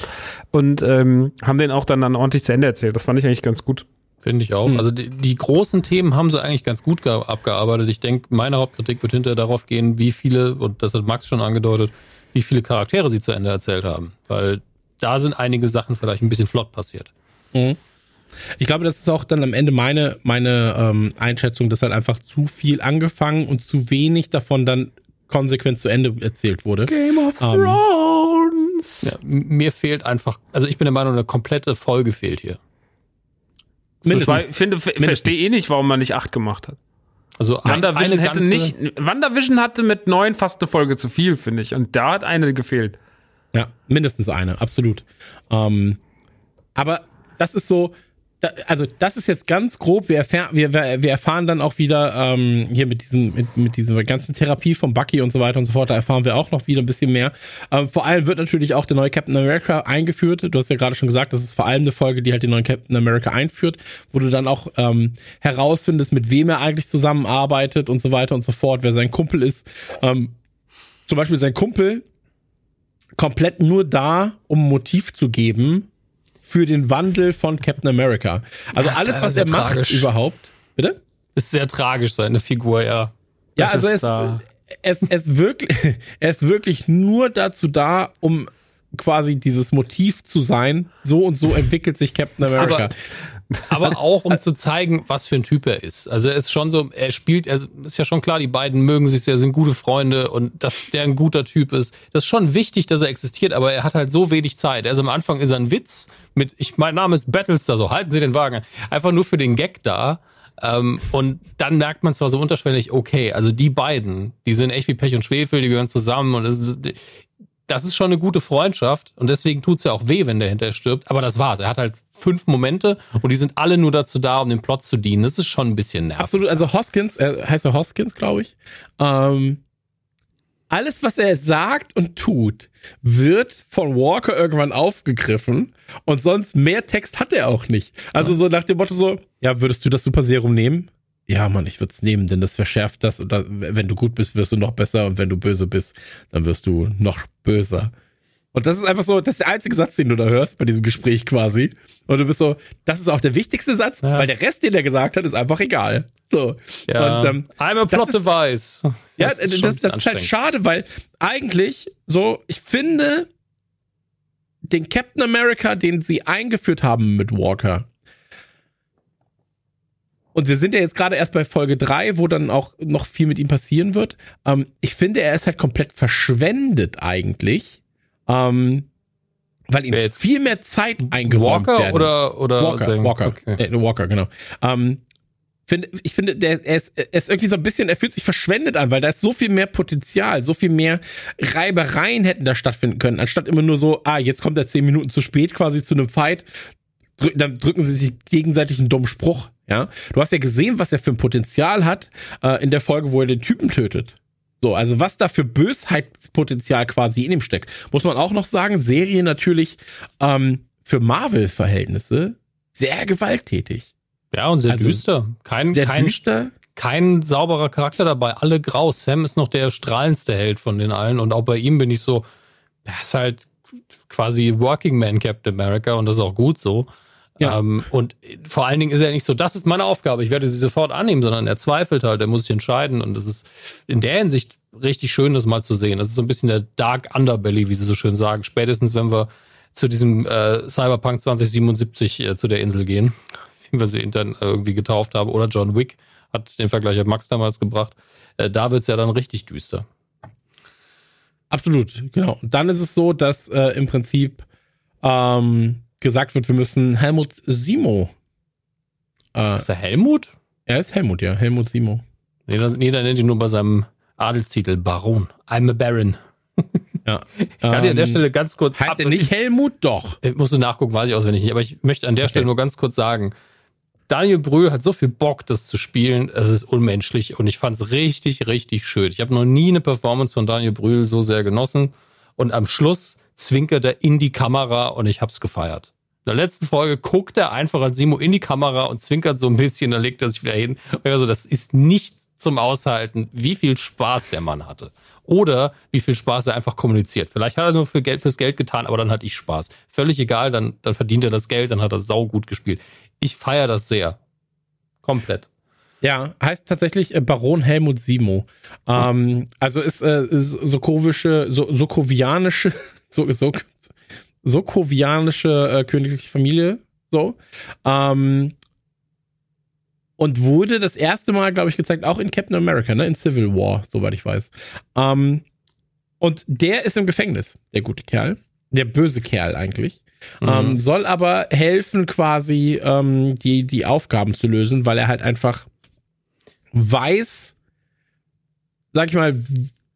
und ähm, haben den auch dann, dann ordentlich zu Ende erzählt. Das fand ich eigentlich ganz gut. Finde ich auch. Also die, die großen Themen haben sie eigentlich ganz gut ge- abgearbeitet. Ich denke, meine Hauptkritik wird hinterher darauf gehen, wie viele, und das hat Max schon angedeutet, wie viele Charaktere sie zu Ende erzählt haben. Weil da sind einige Sachen vielleicht ein bisschen flott passiert. Ich glaube, das ist auch dann am Ende meine, meine ähm, Einschätzung, dass halt einfach zu viel angefangen und zu wenig davon dann konsequent zu Ende erzählt wurde. Game of Ähm, Thrones. Ja, m- mir fehlt einfach, also ich bin der Meinung, eine komplette Folge fehlt hier. War, ich finde, ich verstehe eh nicht, warum man nicht acht gemacht hat. Also ein, WandaVision hätte nicht, WandaVision hatte mit neun fast eine Folge zu viel, finde ich. Und da hat eine gefehlt. Ja, mindestens eine, absolut. Ähm, aber das ist so, da, also das ist jetzt ganz grob. Wir, erfahren, wir, wir erfahren dann auch wieder ähm, hier mit diesem mit, mit dieser ganzen Therapie von Bucky und so weiter und so fort. Da erfahren wir auch noch wieder ein bisschen mehr. Ähm, vor allem wird natürlich auch der neue Captain America eingeführt. Du hast ja gerade schon gesagt, das ist vor allem eine Folge, die halt den neuen Captain America einführt, wo du dann auch ähm, herausfindest, mit wem er eigentlich zusammenarbeitet und so weiter und so fort, wer sein Kumpel ist. Ähm, zum Beispiel sein Kumpel komplett nur da, um Motiv zu geben für den Wandel von Captain America. Also Ja, alles, was er macht tragisch. überhaupt. Bitte? ist sehr tragisch, seine Figur, ja. Ja, Das also es, es, es wirklich, er ist wirklich nur dazu da, um quasi dieses Motiv zu sein. So und so entwickelt sich Captain America. Aber auch um zu zeigen, was für ein Typ er ist. Also er ist schon so, er spielt, er ist ja schon klar, die beiden mögen sich sehr, sind gute Freunde und dass der ein guter Typ ist. Das ist schon wichtig, dass er existiert, aber er hat halt so wenig Zeit. Also am Anfang ist er ein Witz mit, ich, mein Name ist Battlestar, so halten Sie den Wagen. Einfach nur für den Gag da. Ähm, und dann merkt man zwar so unterschwellig, okay, also die beiden, die sind echt wie Pech und Schwefel, die gehören zusammen und es ist, das ist schon eine gute Freundschaft und deswegen tut's ja auch weh, wenn der hinterher stirbt. Aber das war's. Er hat halt fünf Momente und die sind alle nur dazu da, um den Plot zu dienen. Das ist schon ein bisschen nervig. Absolut, also Hoskins, äh, heißt er Hoskins, glaube ich. Ähm, alles, was er sagt und tut, wird von Walker irgendwann aufgegriffen und sonst mehr Text hat er auch nicht. Also so nach dem Motto so, ja, würdest du das Super Serum nehmen? Ja, Mann, ich würde es nehmen, denn das verschärft das und da, wenn du gut bist, wirst du noch besser und wenn du böse bist, dann wirst du noch böser. Und das ist einfach so, das ist der einzige Satz, den du da hörst bei diesem Gespräch quasi. Und du bist so, das ist auch der wichtigste Satz, Ja. weil der Rest, den er gesagt hat, ist einfach egal. So. Ja. Und, ähm, I'm a plot device. ja, Das das, ist das, das, ist halt schade, weil eigentlich so, ich finde, den Captain America, den sie eingeführt haben mit Walker, und wir sind ja jetzt gerade erst bei Folge 3, wo dann auch noch viel mit ihm passieren wird. Ähm, ich finde, er ist halt komplett verschwendet eigentlich. Ähm, weil ihm jetzt? viel mehr Zeit eingeräumt Walker werden. oder, oder Walker? Walker, Okay. äh, Walker, genau. Ähm, find, ich finde, der, er, ist, er ist irgendwie so ein bisschen, er fühlt sich verschwendet an, weil da ist so viel mehr Potenzial, so viel mehr Reibereien hätten da stattfinden können, anstatt immer nur so, ah, jetzt kommt er zehn Minuten zu spät quasi zu einem Fight, drück, dann drücken sie sich gegenseitig einen dummen Spruch, ja. Du hast ja gesehen, was er für ein Potenzial hat äh, in der Folge, wo er den Typen tötet. So, also was da für Bösheitspotenzial quasi in ihm steckt. Muss man auch noch sagen, Serie natürlich ähm, für Marvel-Verhältnisse sehr gewalttätig. Ja, und sehr Also, düster. Kein, Sehr kein, düster. kein sauberer Charakter dabei. Alle grau. Sam ist noch der strahlendste Held von den allen. Und auch bei ihm bin ich so, er ist halt quasi Working Man Captain America und das ist auch gut so. Ja. Ähm, und vor allen Dingen ist er nicht so, das ist meine Aufgabe, ich werde sie sofort annehmen, sondern er zweifelt halt, er muss sich entscheiden. Und das ist in der Hinsicht richtig schön, das mal zu sehen. Das ist so ein bisschen der Dark Underbelly, wie sie so schön sagen. Spätestens, wenn wir zu diesem äh, Cyberpunk 2077 äh, zu der Insel gehen. wie wir sie intern irgendwie getauft haben, oder John Wick, hat den Vergleich hat Max damals gebracht. Äh, da wird's ja dann richtig düster. Absolut, genau. Und dann ist es so, dass äh, im Prinzip ähm, gesagt wird, wir müssen Helmut Simo. Äh, ist er Helmut? Er ist Helmut, ja, Helmut Simo. Nee, das, nee, der nennt ihn nur bei seinem Adelstitel Baron. I'm a Baron. Ja. Kann ich an der Ähm, Stelle ganz kurz. Heißt er nicht Helmut? Doch. Ich musste nachgucken, weiß ich auswendig nicht. Aber ich möchte an der Okay. Stelle nur ganz kurz sagen, Daniel Brühl hat so viel Bock, das zu spielen. Es ist unmenschlich und ich fand es richtig, richtig schön. Ich habe noch nie eine Performance von Daniel Brühl so sehr genossen. Und am Schluss zwinkert er in die Kamera und ich hab's gefeiert. In der letzten Folge guckt er einfach an Simo in die Kamera und zwinkert so ein bisschen, dann legt er sich wieder hin. Und ich war so, das ist nicht zum Aushalten, wie viel Spaß der Mann hatte. Oder wie viel Spaß er einfach kommuniziert. Vielleicht hat er nur für Geld, fürs Geld getan, aber dann hatte ich Spaß. Völlig egal, dann, dann verdient er das Geld, dann hat er sau gut gespielt. Ich feiere das sehr. Komplett. Ja, heißt tatsächlich äh, Baron Helmut Simo. Ähm, also ist, äh, ist sokowische, so, sokovianische, so, so, sokovianische äh, königliche Familie, so. Ähm, und wurde das erste Mal, glaube ich, gezeigt, auch in Captain America, ne, in Civil War, soweit ich weiß. Ähm, und der ist im Gefängnis, der gute Kerl. Der böse Kerl eigentlich. Ähm, soll aber helfen, quasi ähm, die, die Aufgaben zu lösen, weil er halt einfach weiß, sag ich mal,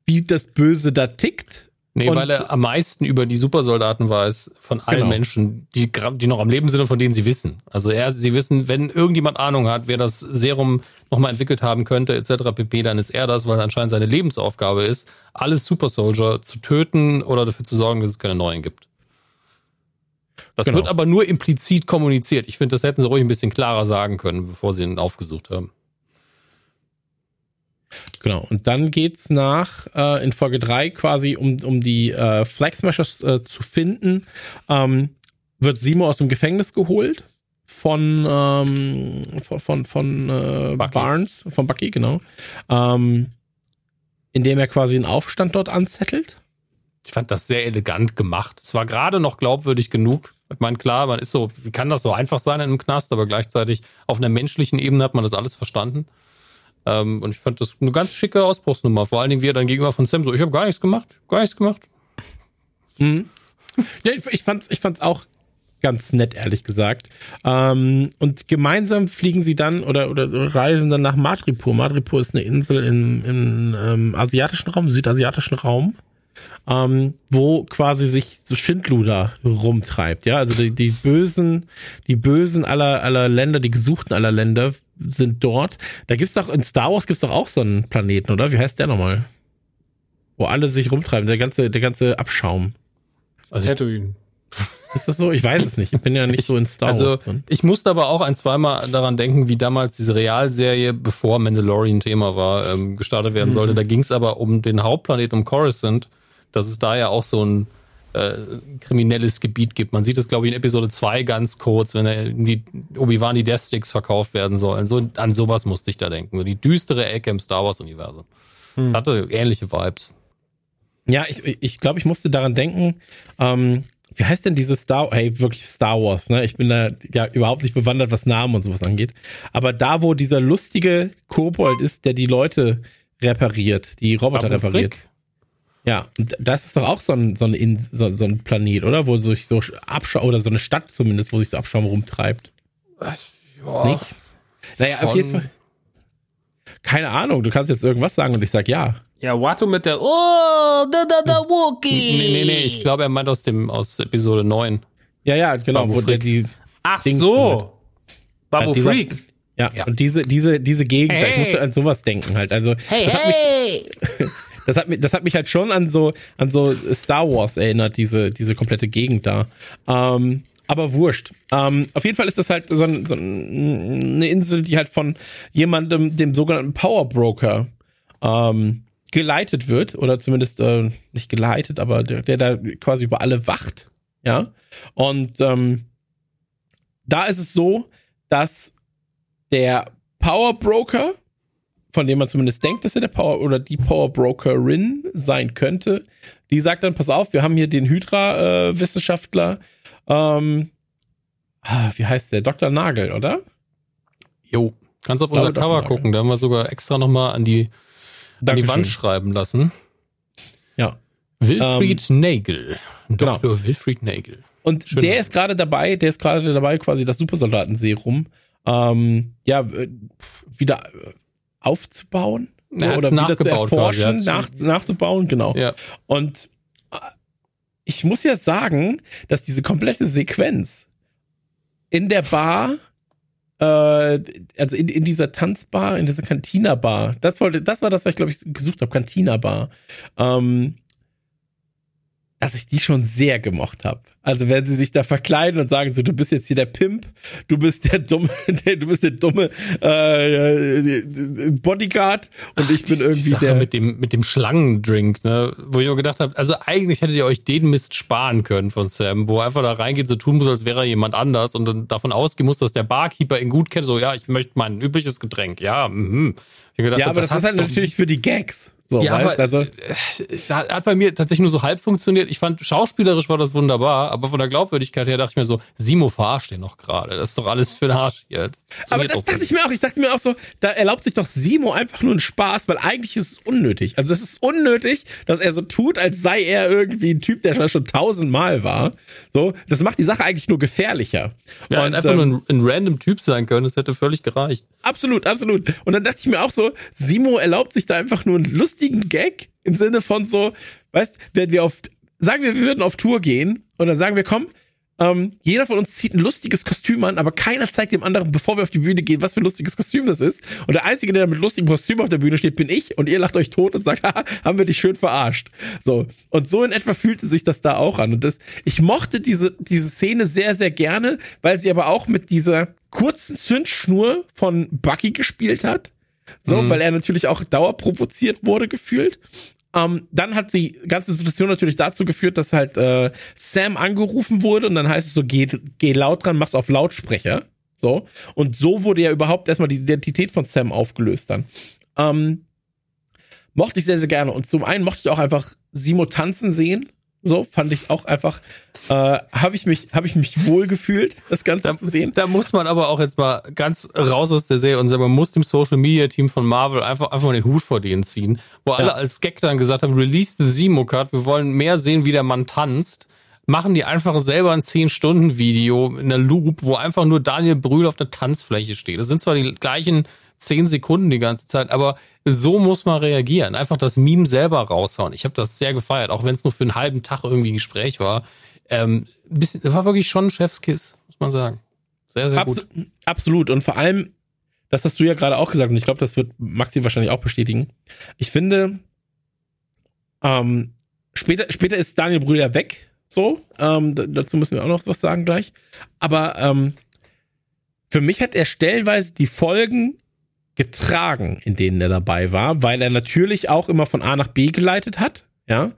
wie das Böse da tickt. Nee, Und- weil er am meisten über die Supersoldaten weiß von allen Genau. Menschen, die, die noch am Leben sind und von denen sie wissen. Also er, sie wissen, wenn irgendjemand Ahnung hat, wer das Serum nochmal entwickelt haben könnte, etc. pp., dann ist er das, weil anscheinend seine Lebensaufgabe ist, alle Super Soldier zu töten oder dafür zu sorgen, dass es keine neuen gibt. Das Genau. wird aber nur implizit kommuniziert. Ich finde, das hätten sie ruhig ein bisschen klarer sagen können, bevor sie ihn aufgesucht haben. Genau. Und dann geht's nach äh, in Folge 3 quasi, um, um die äh, Flag Smashers äh, zu finden, ähm, wird Simo aus dem Gefängnis geholt von ähm, von von, von äh, Bucky. Barnes, von Bucky, genau. Ähm, indem er quasi einen Aufstand dort anzettelt. Ich fand das sehr elegant gemacht. Es war gerade noch glaubwürdig genug. Ich meine, klar, man ist so, wie kann das so einfach sein in einem Knast, aber gleichzeitig auf einer menschlichen Ebene hat man das alles verstanden. Ähm, und ich fand das eine ganz schicke Ausbruchsnummer. Vor allen Dingen, wie er dann gegenüber von Sam so, ich habe gar nichts gemacht, gar nichts gemacht. Mhm. Ja, ich, ich fand's, ich fand's auch ganz nett, ehrlich gesagt. Ähm, und gemeinsam fliegen sie dann oder, oder reisen dann nach Madripoor. Madripoor ist eine Insel im, im ähm, asiatischen Raum, südasiatischen Raum, ähm, wo quasi sich so Schindluder rumtreibt. Ja, also die, die Bösen, die Bösen aller, aller Länder, die Gesuchten aller Länder sind dort. Da gibt's doch, in Star Wars gibt's doch auch so einen Planeten, oder? Wie heißt der nochmal? Wo alle sich rumtreiben, der ganze, der ganze Abschaum. Also ich, Tatooine. Ist das so? Ich weiß es nicht. Ich bin ja nicht so in Star also Wars drin. ich musste aber auch ein, zweimal daran denken, wie damals diese Realserie, bevor Mandalorian Thema war, ähm, gestartet werden sollte. Da ging es aber um den Hauptplaneten, um Coruscant, dass es da ja auch so ein äh, kriminelles Gebiet gibt. Man sieht es, glaube ich, in Episode 2 ganz kurz, wenn er die Obi-Wan die Death Sticks verkauft werden sollen. So, an sowas musste ich da denken. So die düstere Ecke im Star Wars-Universum. Das hatte ähnliche Vibes. Ja, ich, ich glaube, ich musste daran denken, ähm, wie heißt denn dieses Star, hey, wirklich Star Wars, ne? Ich bin da ja überhaupt nicht bewandert, was Namen und sowas angeht. Aber da, wo dieser lustige Kobold ist, der die Leute repariert, die Roboter Babu repariert. Frick? Ja, das ist doch auch so ein, so ein, In- so, so ein Planet, oder? Wo sich so Abschaum, oder so eine Stadt zumindest, wo sich so Abschaum rumtreibt. Was? Ja. Nicht? Naja, auf Schon. jeden Fall. Keine Ahnung, du kannst jetzt irgendwas sagen und ich sag ja. Ja, Watto mit der. Oh, da da da Wookie. Nee, nee, nee, ich glaube, er meint aus dem aus Episode 9. Ja, ja, genau, Babu wo der die, Ach Dings so. Babu Ja, dieser- Freak. ja, Ja. und diese, diese, diese Gegend, da, ich Hey. musste an sowas denken halt. Also, Hey, das, hat mich, hey. das, hat mich, das hat mich halt schon an so, an so Star Wars erinnert, diese, diese komplette Gegend da. Ähm, aber wurscht. Ähm, auf jeden Fall ist das halt so, ein, so ein, eine Insel, die halt von jemandem, dem sogenannten Power Broker, ähm, geleitet wird, oder zumindest äh, nicht geleitet, aber der, der da quasi über alle wacht. Ja. Und ähm, da ist es so, dass der Power Broker, von dem man zumindest denkt, dass er der Power oder die Power Brokerin sein könnte, die sagt dann: Pass auf, wir haben hier den Hydra-Wissenschaftler, ähm, ah, wie heißt der? Dr. Nagel, oder? Jo, kannst auf unser Cover gucken. Da haben wir sogar extra nochmal an die, an die. Wand schreiben lassen. Ja. Wilfried Nagel. genau. Dr. Wilfried Nagel. Und Schön der ist gerade dabei, der ist gerade dabei, quasi das Supersoldatenserum ähm, ja, äh, wieder äh, aufzubauen. Hat's oder wieder zu quasi, er erforschen, hat's- nach, nachzubauen, genau. Ja. Und äh, ich muss ja sagen, dass diese komplette Sequenz in der Bar, äh, also in, in dieser Tanzbar, in dieser Cantina-Bar, das wollte, das war das, was ich glaube ich gesucht habe, Cantina-Bar, ähm, dass ich die schon sehr gemocht habe. Also wenn sie sich da verkleiden und sagen so, du bist jetzt hier der Pimp, du bist der dumme, der, du bist der dumme äh, Bodyguard und ich bin Die- die irgendwie Sache der mit dem mit dem Schlangendrink, ne, wo ich auch gedacht habe, also eigentlich hättet ihr euch den Mist sparen können von Sam, wo er einfach da reingeht, so tun muss, als wäre er jemand anders und dann davon ausgehen muss, dass der Barkeeper ihn gut kennt, so ja, ich möchte mein übliches Getränk, ja, mhm. Ich gedacht, Ja, aber das, hat's ist halt natürlich für die Gags. So, Ja, weißt? aber- also hat bei mir tatsächlich nur so halb funktioniert. Ich fand, schauspielerisch war das wunderbar, aber von der Glaubwürdigkeit her dachte ich mir so, Simo verarscht den noch gerade. Das ist doch alles für den Arsch hier. Das aber das so dachte ich mir auch. Ich dachte mir auch so, da erlaubt sich doch Simo einfach nur einen Spaß, weil eigentlich ist es unnötig. Also es ist unnötig, dass er so tut, als sei er irgendwie ein Typ, der schon- schon tausendmal war. So, das macht die Sache eigentlich nur gefährlicher. Ja, Und, einfach ähm, nur ein, ein random Typ sein können, das hätte völlig gereicht. Absolut, absolut. Und dann dachte ich mir auch so, Simo erlaubt sich da einfach nur einen lustigen Gag im Sinne von so, weißt, wenn wir auf, sagen wir, wir würden auf Tour gehen und dann sagen wir, komm, ähm, jeder von uns zieht ein lustiges Kostüm an, aber keiner zeigt dem anderen, bevor wir auf die Bühne gehen, was für ein lustiges Kostüm das ist. Und der Einzige, der mit lustigem Kostüm auf der Bühne steht, bin ich und ihr lacht euch tot und sagt, haha, haben wir dich schön verarscht. So. Und so in etwa fühlte sich das da auch an. Und das, ich mochte diese, diese Szene sehr, sehr gerne, weil sie aber auch mit dieser kurzen Zündschnur von Bucky gespielt hat. So, weil er natürlich auch dauerprovoziert wurde, gefühlt. Ähm, dann hat die ganze Situation natürlich dazu geführt, dass halt äh, Sam angerufen wurde und dann heißt es so, geh, geh laut dran, mach's auf Lautsprecher. So. Und so wurde ja überhaupt erstmal die Identität von Sam aufgelöst dann. Ähm, mochte ich sehr, sehr gerne. Und zum einen mochte ich auch einfach Simo tanzen sehen. So, fand ich auch einfach, äh, habe ich mich, habe ich mich wohl gefühlt, das Ganze Da, zu sehen. da muss man aber auch jetzt mal ganz raus aus der Serie und sagen, man muss dem Social Media Team von Marvel einfach, einfach mal den Hut vor denen ziehen, wo alle als Gag dann gesagt haben, release the Simo Cut, wir wollen mehr sehen, wie der Mann tanzt. Machen die einfach selber ein 10-Stunden-Video in der Loop, wo einfach nur Daniel Brühl auf der Tanzfläche steht. Das sind zwar die gleichen 10 Sekunden die ganze Zeit, aber so muss man reagieren. Einfach das Meme selber raushauen. Ich habe das sehr gefeiert, auch wenn es nur für einen halben Tag irgendwie ein Gespräch war. Ähm, bisschen, das war wirklich schon ein Chefskiss, muss man sagen. Sehr, sehr gut. Absu absolut. Und vor allem, das hast du ja gerade auch gesagt, und ich glaube, das wird Maxi wahrscheinlich auch bestätigen. Ich finde, ähm, später, später ist Daniel ja weg. So, ähm, dazu müssen wir auch noch was sagen gleich. Aber ähm, für mich hat er stellenweise die Folgen getragen, in denen er dabei war, weil er natürlich auch immer von A nach B geleitet hat, ja,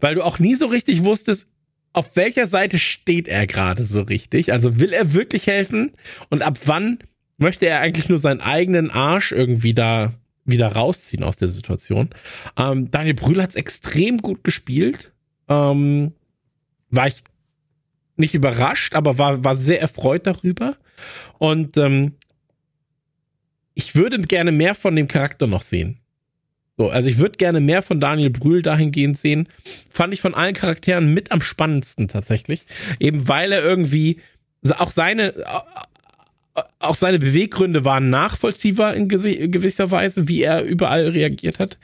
weil du auch nie so richtig wusstest, auf welcher Seite steht er gerade so richtig? Also will er wirklich helfen? Und ab wann möchte er eigentlich nur seinen eigenen Arsch irgendwie da wieder rausziehen aus der Situation? Ähm, Daniel Brühl hat es extrem gut gespielt. Ähm, war ich nicht überrascht, aber war, war sehr erfreut darüber. Und ähm, ich würde gerne mehr von dem Charakter noch sehen. So, also ich würde gerne mehr von Daniel Brühl dahingehend sehen. Fand ich von allen Charakteren mit am spannendsten tatsächlich. Eben weil er irgendwie auch seine auch seine Beweggründe waren nachvollziehbar in gewisser Weise, wie er überall reagiert hat.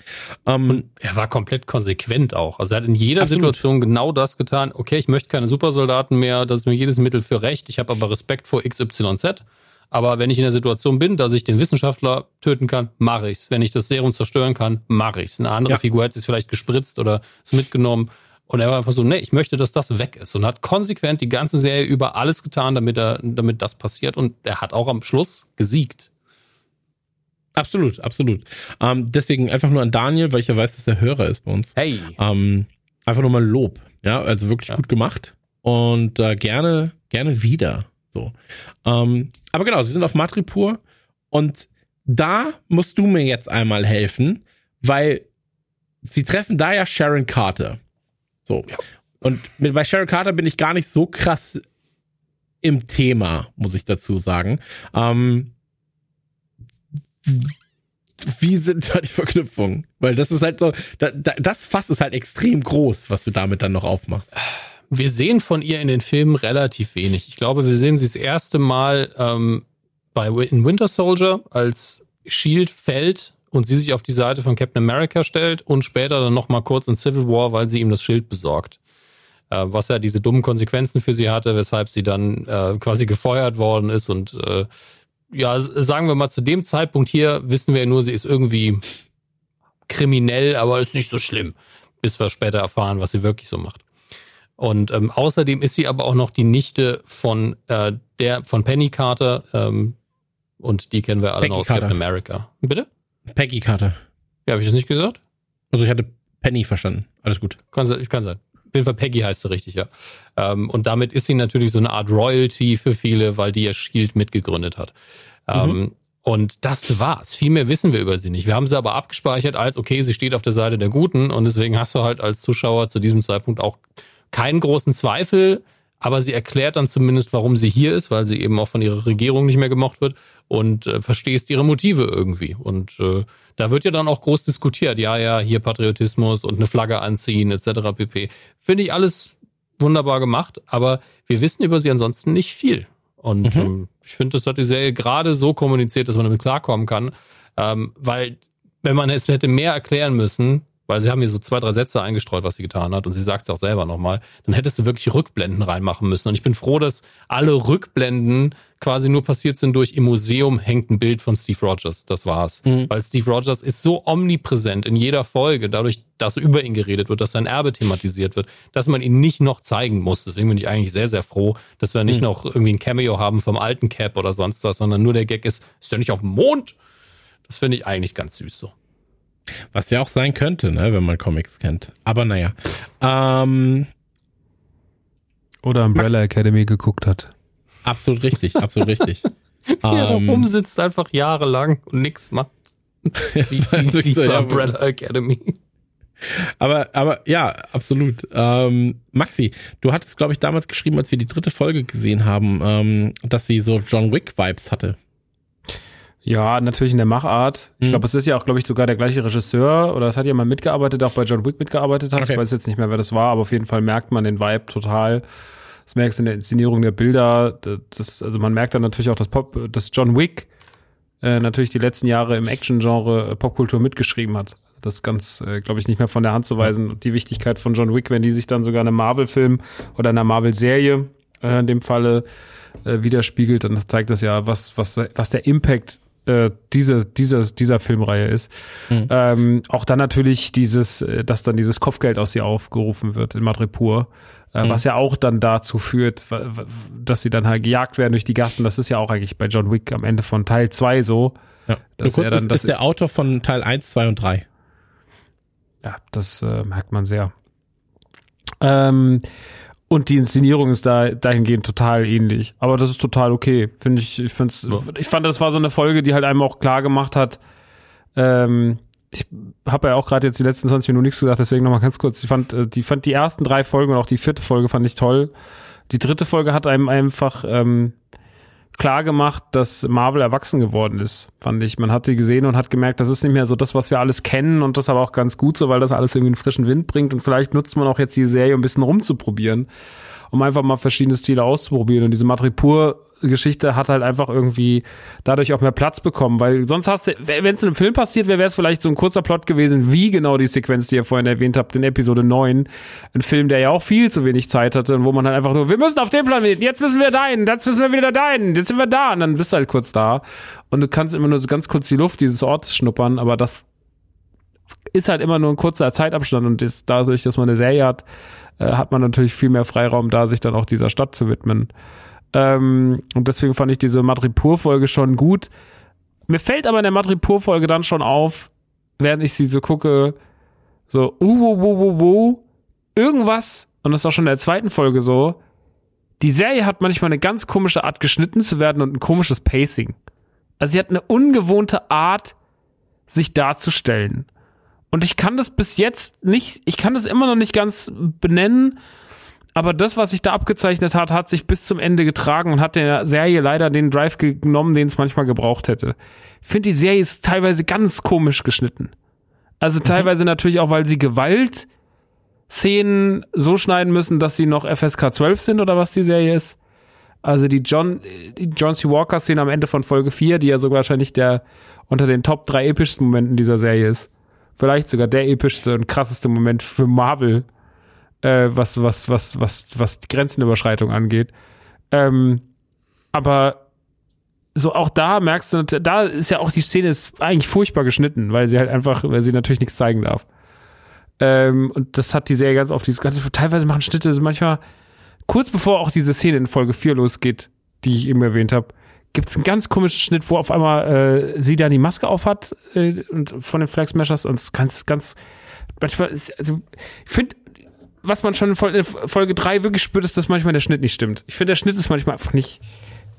Ähm, Er war komplett konsequent auch. Also er hat in jeder Absolut. Situation genau das getan. Okay, ich möchte keine Supersoldaten mehr, das ist mir jedes Mittel für recht. Ich habe aber Respekt vor XYZ. Aber wenn ich in der Situation bin, dass ich den Wissenschaftler töten kann, mache ich's. Wenn ich das Serum zerstören kann, mache ich's. Eine andere Ja. Figur hätte es vielleicht gespritzt oder es mitgenommen. Und er war einfach so, nee, ich möchte, dass das weg ist. Und hat konsequent die ganze Serie über alles getan, damit er, damit das passiert. Und er hat auch am Schluss gesiegt. absolut, absolut. Ähm, deswegen einfach nur an Daniel, weil ich ja weiß, dass er Hörer ist bei uns. Hey. Ähm, einfach nur mal Lob. Ja, also wirklich Ja. gut gemacht. Und äh, gerne, gerne wieder. So. Ähm, aber genau, sie sind auf Matripur und da musst du mir jetzt einmal helfen, weil sie treffen da ja Sharon Carter. So. Und mit, bei Sharon Carter bin ich gar nicht so krass im Thema, muss ich dazu sagen. Ähm, wie sind da die Verknüpfungen? Weil das ist halt so, da, da, das Fass ist halt extrem groß, was du damit dann noch aufmachst. Wir sehen von ihr in den Filmen relativ wenig. Ich glaube, wir sehen sie das erste Mal ähm, bei in Winter Soldier, als Shield fällt und sie sich auf die Seite von Captain America stellt und später dann noch mal kurz in Civil War, weil sie ihm das Schild besorgt. Äh, was ja diese dummen Konsequenzen für sie hatte, weshalb sie dann äh, quasi gefeuert worden ist und äh, ja, sagen wir mal, zu dem Zeitpunkt hier wissen wir nur, sie ist irgendwie kriminell, aber ist nicht so schlimm, bis wir später erfahren, was sie wirklich so macht. Und ähm, außerdem ist sie aber auch noch die Nichte von äh, der von Penny Carter ähm, und die kennen wir alle Peggy noch aus Carter. Captain America. Bitte? Peggy Carter. Ja, habe ich das nicht gesagt? Also ich hatte Penny verstanden. Alles gut. Kann sein, kann sein. Auf jeden Fall Peggy heißt sie richtig, ja. Ähm, und damit ist sie natürlich so eine Art Royalty für viele, weil die ja Shield mitgegründet hat. Ähm, und das war's. Viel mehr wissen wir über sie nicht. Wir haben sie aber abgespeichert als, okay, sie steht auf der Seite der Guten und deswegen hast du halt als Zuschauer zu diesem Zeitpunkt auch keinen großen Zweifel, aber sie erklärt dann zumindest, warum sie hier ist, weil sie eben auch von ihrer Regierung nicht mehr gemocht wird und äh, verstehst ihre Motive irgendwie. Und äh, da wird ja dann auch groß diskutiert, ja, ja, hier Patriotismus und eine Flagge anziehen etc. pp. Finde ich alles wunderbar gemacht, aber wir wissen über sie ansonsten nicht viel. Und ähm, ich finde, das hat die Serie gerade so kommuniziert, dass man damit klarkommen kann. Ähm, weil, wenn man es hätte mehr erklären müssen, weil sie haben hier so zwei, drei Sätze eingestreut, was sie getan hat, und sie sagt es auch selber nochmal, dann hättest du wirklich Rückblenden reinmachen müssen. Und ich bin froh, dass alle Rückblenden quasi nur passiert sind durch im Museum hängt ein Bild von Steve Rogers. Das war's. Weil Steve Rogers ist so omnipräsent in jeder Folge, dadurch, dass über ihn geredet wird, dass sein Erbe thematisiert wird, dass man ihn nicht noch zeigen muss. Deswegen bin ich eigentlich sehr, sehr froh, dass wir nicht noch irgendwie ein Cameo haben vom alten Cap oder sonst was, sondern nur der Gag ist, ist der nicht auf dem Mond? Das finde ich eigentlich ganz süß so. Was ja auch sein könnte, ne, wenn man Comics kennt. Aber naja. Ähm, Oder Umbrella Academy geguckt hat. absolut richtig, absolut richtig. Ja, da Ähm, rumsitzt einfach jahrelang und nichts macht. Wie, wie, wie so, ja, Umbrella Academy. Aber, aber ja, absolut. Ähm, Maxi, du hattest, glaube ich, damals geschrieben, als wir die dritte Folge gesehen haben, ähm, dass sie so John Wick-Vibes hatte. Ja, natürlich in der Machart. Ich Mhm. glaube, es ist ja auch, glaube ich, sogar der gleiche Regisseur oder es hat ja mal mitgearbeitet, auch bei John Wick mitgearbeitet hat. Okay. Ich weiß jetzt nicht mehr, wer das war, aber auf jeden Fall merkt man den Vibe total. Das merkst du in der Inszenierung der Bilder. Das, also man merkt dann natürlich auch, dass Pop, dass John Wick äh, natürlich die letzten Jahre im Action-Genre äh, Popkultur mitgeschrieben hat. Das ist ganz, äh, glaube ich, nicht mehr von der Hand zu weisen. Und die Wichtigkeit von John Wick, wenn die sich dann sogar in einem Marvel-Film oder in einer Marvel-Serie äh, in dem Falle äh, widerspiegelt, dann zeigt das ja, was, was, was der Impact äh, diese, dieses, dieser Filmreihe ist. Ähm, auch dann natürlich dieses, äh, dass dann dieses Kopfgeld aus ihr aufgerufen wird in Madripoor, äh, was ja auch dann dazu führt, dass sie dann halt gejagt werden durch die Gassen. Das ist ja auch eigentlich bei John Wick am Ende von Teil 2 so. Ja. Dass er dann ist, das- ist der Autor von Teil 1, 2 und 3. Ja, das äh, merkt man sehr. Ähm, und die Inszenierung ist da dahingehend total ähnlich. Aber das ist total okay. Finde ich, ich find's, ich fand, das war so eine Folge, die halt einem auch klar gemacht hat, ähm, ich habe ja auch gerade jetzt die letzten 20 Minuten nichts gesagt, deswegen nochmal ganz kurz. Ich fand, äh, die fand die ersten drei Folgen und auch die vierte Folge fand ich toll. Die dritte Folge hat einem einfach ähm, klar gemacht, dass Marvel erwachsen geworden ist, fand ich. Man hat die gesehen und hat gemerkt, das ist nicht mehr so das, was wir alles kennen und das aber auch ganz gut so, weil das alles irgendwie einen frischen Wind bringt und vielleicht nutzt man auch jetzt die Serie, um ein bisschen rumzuprobieren, um einfach mal verschiedene Stile auszuprobieren und diese Matripur Geschichte hat halt einfach irgendwie dadurch auch mehr Platz bekommen, weil sonst hast du, wenn es in einem Film passiert wäre, wäre es vielleicht so ein kurzer Plot gewesen, wie genau die Sequenz, die ihr vorhin erwähnt habt, in Episode 9. Ein Film, der ja auch viel zu wenig Zeit hatte und wo man halt einfach nur, wir müssen auf den Planeten, jetzt müssen wir dahin, jetzt müssen wir wieder dahin, jetzt sind wir da und dann bist du halt kurz da und du kannst immer nur so ganz kurz die Luft dieses Ortes schnuppern, aber das ist halt immer nur ein kurzer Zeitabstand und ist dadurch, dass man eine Serie hat, äh, hat man natürlich viel mehr Freiraum da, sich dann auch dieser Stadt zu widmen. Ähm, und deswegen fand ich diese Madripur-Folge schon gut. Mir fällt aber in der Madripur-Folge dann schon auf, während ich sie so gucke, so, uh, uh, uh, uh, uh, irgendwas, und das ist auch schon in der zweiten Folge so, die Serie hat manchmal eine ganz komische Art, geschnitten zu werden und ein komisches Pacing. Also sie hat eine ungewohnte Art, sich darzustellen. Und ich kann das bis jetzt nicht, ich kann das immer noch nicht ganz benennen, aber das, was sich da abgezeichnet hat, hat sich bis zum Ende getragen und hat der Serie leider den Drive genommen, den es manchmal gebraucht hätte. Ich finde, die Serie ist teilweise ganz komisch geschnitten. Also teilweise natürlich auch, weil sie Gewalt Szenen so schneiden müssen, dass sie noch FSK 12 sind oder was die Serie ist. Also die John, die John C. Walker Szene am Ende von Folge 4, die ja sogar wahrscheinlich der unter den Top 3 epischsten Momenten dieser Serie ist. Vielleicht sogar der epischste und krasseste Moment für Marvel, äh, was, was, was, was, was die Grenzenüberschreitung angeht. Ähm, aber so auch da merkst du, da ist ja auch die Szene ist eigentlich furchtbar geschnitten, weil sie halt einfach, weil sie natürlich nichts zeigen darf. Ähm, und das hat die Serie ganz oft, dieses ganze, teilweise machen Schnitte manchmal, kurz bevor auch diese Szene in Folge 4 losgeht, die ich eben erwähnt habe, gibt es einen ganz komischen Schnitt, wo auf einmal äh, sie da die Maske aufhat äh, und von den Flag Smashers und es ganz, ganz, manchmal ist, also ich finde, was man schon in Folge, Folge 3 wirklich spürt, ist, dass manchmal der Schnitt nicht stimmt. Ich finde, der Schnitt ist manchmal einfach nicht,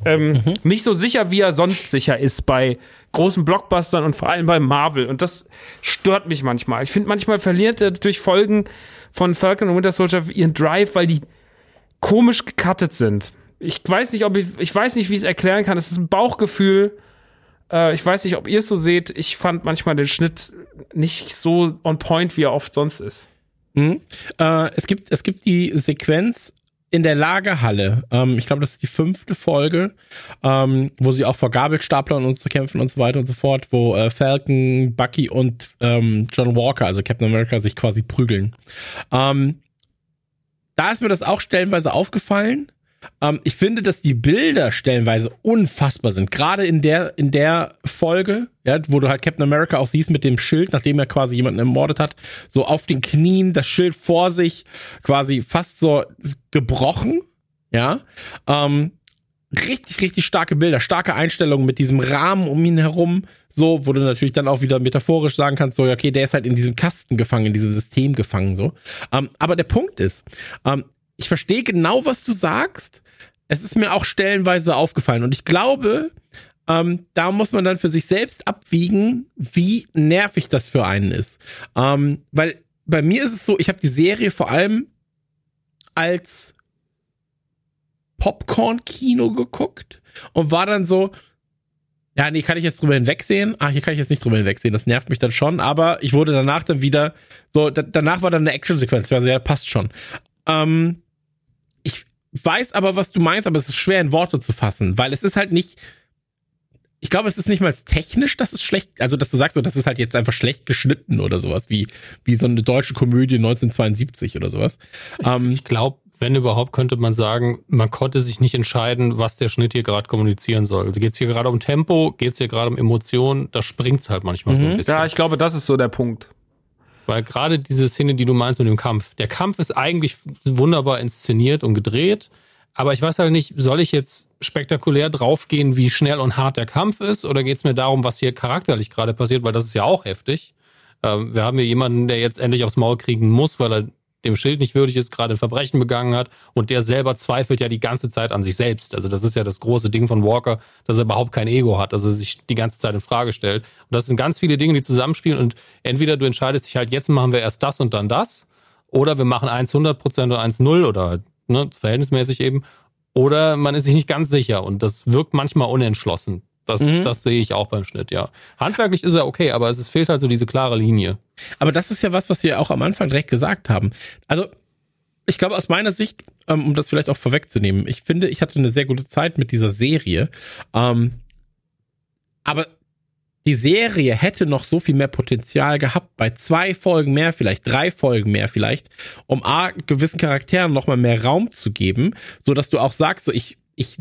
ähm, mhm. nicht so sicher, wie er sonst sicher ist bei großen Blockbustern und vor allem bei Marvel. Und das stört mich manchmal. Ich finde, manchmal verliert er durch Folgen von Falcon und Winter Soldier ihren Drive, weil die komisch gecuttet sind. Ich weiß nicht, ob ich, ich weiß nicht, wie ich es erklären kann. Es ist ein Bauchgefühl. Äh, ich weiß nicht, ob ihr es so seht. Ich fand manchmal den Schnitt nicht so on point, wie er oft sonst ist. Mhm. Äh, es, gibt, es gibt die Sequenz in der Lagerhalle. Ähm, ich glaube, das ist die fünfte Folge, ähm, wo sie auch vor Gabelstaplern und so kämpfen und so weiter und so fort, wo äh, Falcon, Bucky und ähm, John Walker, also Captain America, sich quasi prügeln. Ähm, da ist mir das auch stellenweise aufgefallen. Ähm, ich finde, dass die Bilder stellenweise unfassbar sind. Gerade in der, in der Folge, ja, wo du halt Captain America auch siehst mit dem Schild, nachdem er quasi jemanden ermordet hat, so auf den Knien, das Schild vor sich, quasi fast so gebrochen, ja. Ähm, richtig, richtig starke Bilder, starke Einstellungen mit diesem Rahmen um ihn herum, so, wo du natürlich dann auch wieder metaphorisch sagen kannst, so, okay, der ist halt in diesem Kasten gefangen, in diesem System gefangen, so. Ähm, aber der Punkt ist, ähm, ich verstehe genau, was du sagst. Es ist mir auch stellenweise aufgefallen und ich glaube, ähm, da muss man dann für sich selbst abwiegen, wie nervig das für einen ist. Ähm, weil bei mir ist es so, ich habe die Serie vor allem als Popcorn-Kino geguckt und war dann so, ja, nee, kann ich jetzt drüber hinwegsehen? Ah, hier kann ich jetzt nicht drüber hinwegsehen. Das nervt mich dann schon, aber ich wurde danach dann wieder, so, da, danach war dann eine Action-Sequenz, also ja, passt schon. Ähm, weiß aber, was du meinst, aber es ist schwer in Worte zu fassen, weil es ist halt nicht, ich glaube, es ist nicht mal technisch, dass es schlecht, also dass du sagst, so, das ist halt jetzt einfach schlecht geschnitten oder sowas, wie, wie so eine deutsche Komödie 1972 oder sowas. Ich, ähm, ich glaube, wenn überhaupt, könnte man sagen, man konnte sich nicht entscheiden, was der Schnitt hier gerade kommunizieren soll. Also geht es hier gerade um Tempo, geht es hier gerade um Emotionen, da springt es halt manchmal mhm. so ein mhm. bisschen. Ja, ich glaube, das ist so der Punkt. Weil gerade diese Szene, die du meinst mit dem Kampf, der Kampf ist eigentlich wunderbar inszeniert und gedreht. Aber ich weiß halt nicht, soll ich jetzt spektakulär draufgehen, wie schnell und hart der Kampf ist? Oder geht es mir darum, was hier charakterlich gerade passiert? Weil das ist ja auch heftig. Ähm, wir haben hier jemanden, der jetzt endlich aufs Maul kriegen muss, weil er dem Schild nicht würdig ist, gerade ein Verbrechen begangen hat und der selber zweifelt ja die ganze Zeit an sich selbst. Also das ist ja das große Ding von Walker, dass er überhaupt kein Ego hat, dass er sich die ganze Zeit in Frage stellt. Und das sind ganz viele Dinge, die zusammenspielen und entweder du entscheidest dich halt, jetzt machen wir erst das und dann das oder wir machen eins 100 Prozent und eins null oder ne, verhältnismäßig eben oder man ist sich nicht ganz sicher und das wirkt manchmal unentschlossen. Das, mhm. das sehe ich auch beim Schnitt, ja. Handwerklich ist er okay, aber es fehlt halt so diese klare Linie. Aber das ist ja was, was wir auch am Anfang direkt gesagt haben. Also, ich glaube, aus meiner Sicht, ähm, um das vielleicht auch vorwegzunehmen, ich finde, ich hatte eine sehr gute Zeit mit dieser Serie. Ähm, aber die Serie hätte noch so viel mehr Potenzial gehabt, bei zwei Folgen mehr, vielleicht drei Folgen mehr, vielleicht, um A, gewissen Charakteren nochmal mehr Raum zu geben, so dass du auch sagst, so ich, ich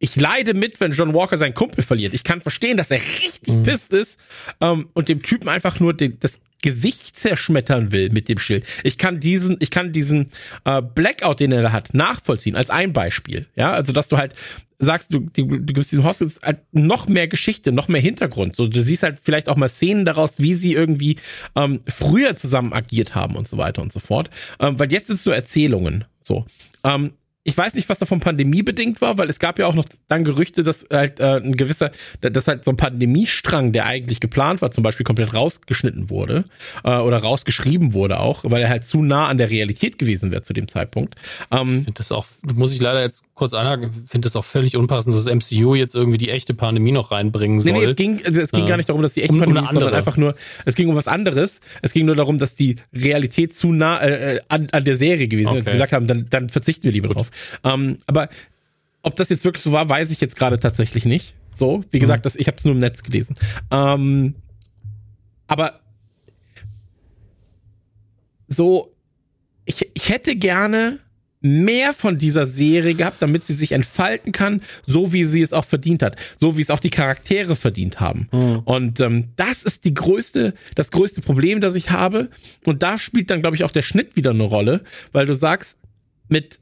ich leide mit, wenn John Walker seinen Kumpel verliert. Ich kann verstehen, dass er richtig mhm. pisst ist ähm, und dem Typen einfach nur den, das Gesicht zerschmettern will mit dem Schild. Ich kann diesen, ich kann diesen äh, Blackout, den er da hat, nachvollziehen als ein Beispiel. Ja, also dass du halt sagst, du, du, du gibst diesem Hoskins halt noch mehr Geschichte, noch mehr Hintergrund. So, du siehst halt vielleicht auch mal Szenen daraus, wie sie irgendwie ähm, früher zusammen agiert haben und so weiter und so fort. Ähm, weil jetzt sind es nur Erzählungen. So. Ähm, ich weiß nicht, was da von Pandemie bedingt war, weil es gab ja auch noch dann Gerüchte, dass halt äh, ein gewisser, dass halt so ein Pandemiestrang, der eigentlich geplant war, zum Beispiel komplett rausgeschnitten wurde äh, oder rausgeschrieben wurde auch, weil er halt zu nah an der Realität gewesen wäre zu dem Zeitpunkt. Ähm, Ich das auch, muss ich leider jetzt kurz einhaken, ich finde das auch völlig unpassend, dass das MCU jetzt irgendwie die echte Pandemie noch reinbringen Nee, soll. nee, es ging, also es ging Ja. gar nicht darum, dass die echte Um- um Pandemie ist, sondern einfach nur, es ging um was anderes. Es ging nur darum, dass die Realität zu nah äh, äh, an, an der Serie gewesen ist und sie Okay. gesagt haben, dann, dann verzichten wir lieber drauf. Ähm, aber ob das jetzt wirklich so war, weiß ich jetzt gerade tatsächlich nicht. So, wie Mhm. gesagt, das, ich habe es nur im Netz gelesen. Ähm, aber so, ich, ich hätte gerne mehr von dieser Serie gehabt, damit sie sich entfalten kann, so wie sie es auch verdient hat, so wie es auch die Charaktere verdient haben. Und ähm, das ist die größte, das größte Problem, das ich habe. Und da spielt dann, glaube ich, auch der Schnitt wieder eine Rolle, weil du sagst, mit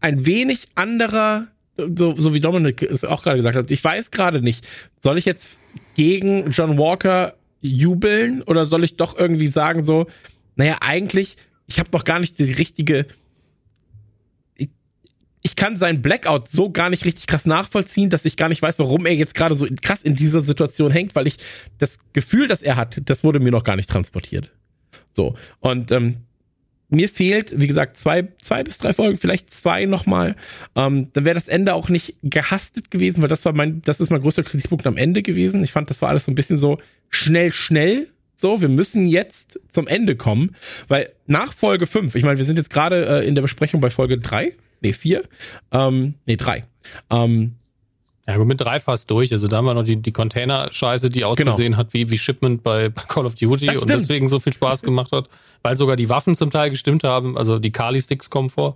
ein wenig anderer, so, so wie Dominik es auch gerade gesagt hat, ich weiß gerade nicht, soll ich jetzt gegen John Walker jubeln oder soll ich doch irgendwie sagen so, naja, eigentlich, ich habe noch gar nicht die richtige, ich, ich kann seinen Blackout so gar nicht richtig krass nachvollziehen, dass ich gar nicht weiß, warum er jetzt gerade so krass in dieser Situation hängt, weil ich das Gefühl, das er hat, das wurde mir noch gar nicht transportiert. So, und ähm, mir fehlt, wie gesagt, zwei, zwei bis drei Folgen, vielleicht zwei nochmal. Ähm, dann wäre das Ende auch nicht gehastet gewesen, weil das war mein, das ist mein größter Kritikpunkt am Ende gewesen. Ich fand, das war alles so ein bisschen so schnell, schnell. So, wir müssen jetzt zum Ende kommen, weil nach Folge 5, ich meine, wir sind jetzt gerade äh, in der Besprechung bei Folge 3, nee, 4, ähm, nee, 3. Ähm, Ja, gut, mit drei fast durch. Also da haben wir noch die, die Container-Scheiße, die ausgesehen hat wie, wie Shipment bei, Call of Duty Das und stimmt. deswegen so viel Spaß gemacht hat, weil sogar die Waffen zum Teil gestimmt haben. Also die Kali-Sticks kommen vor.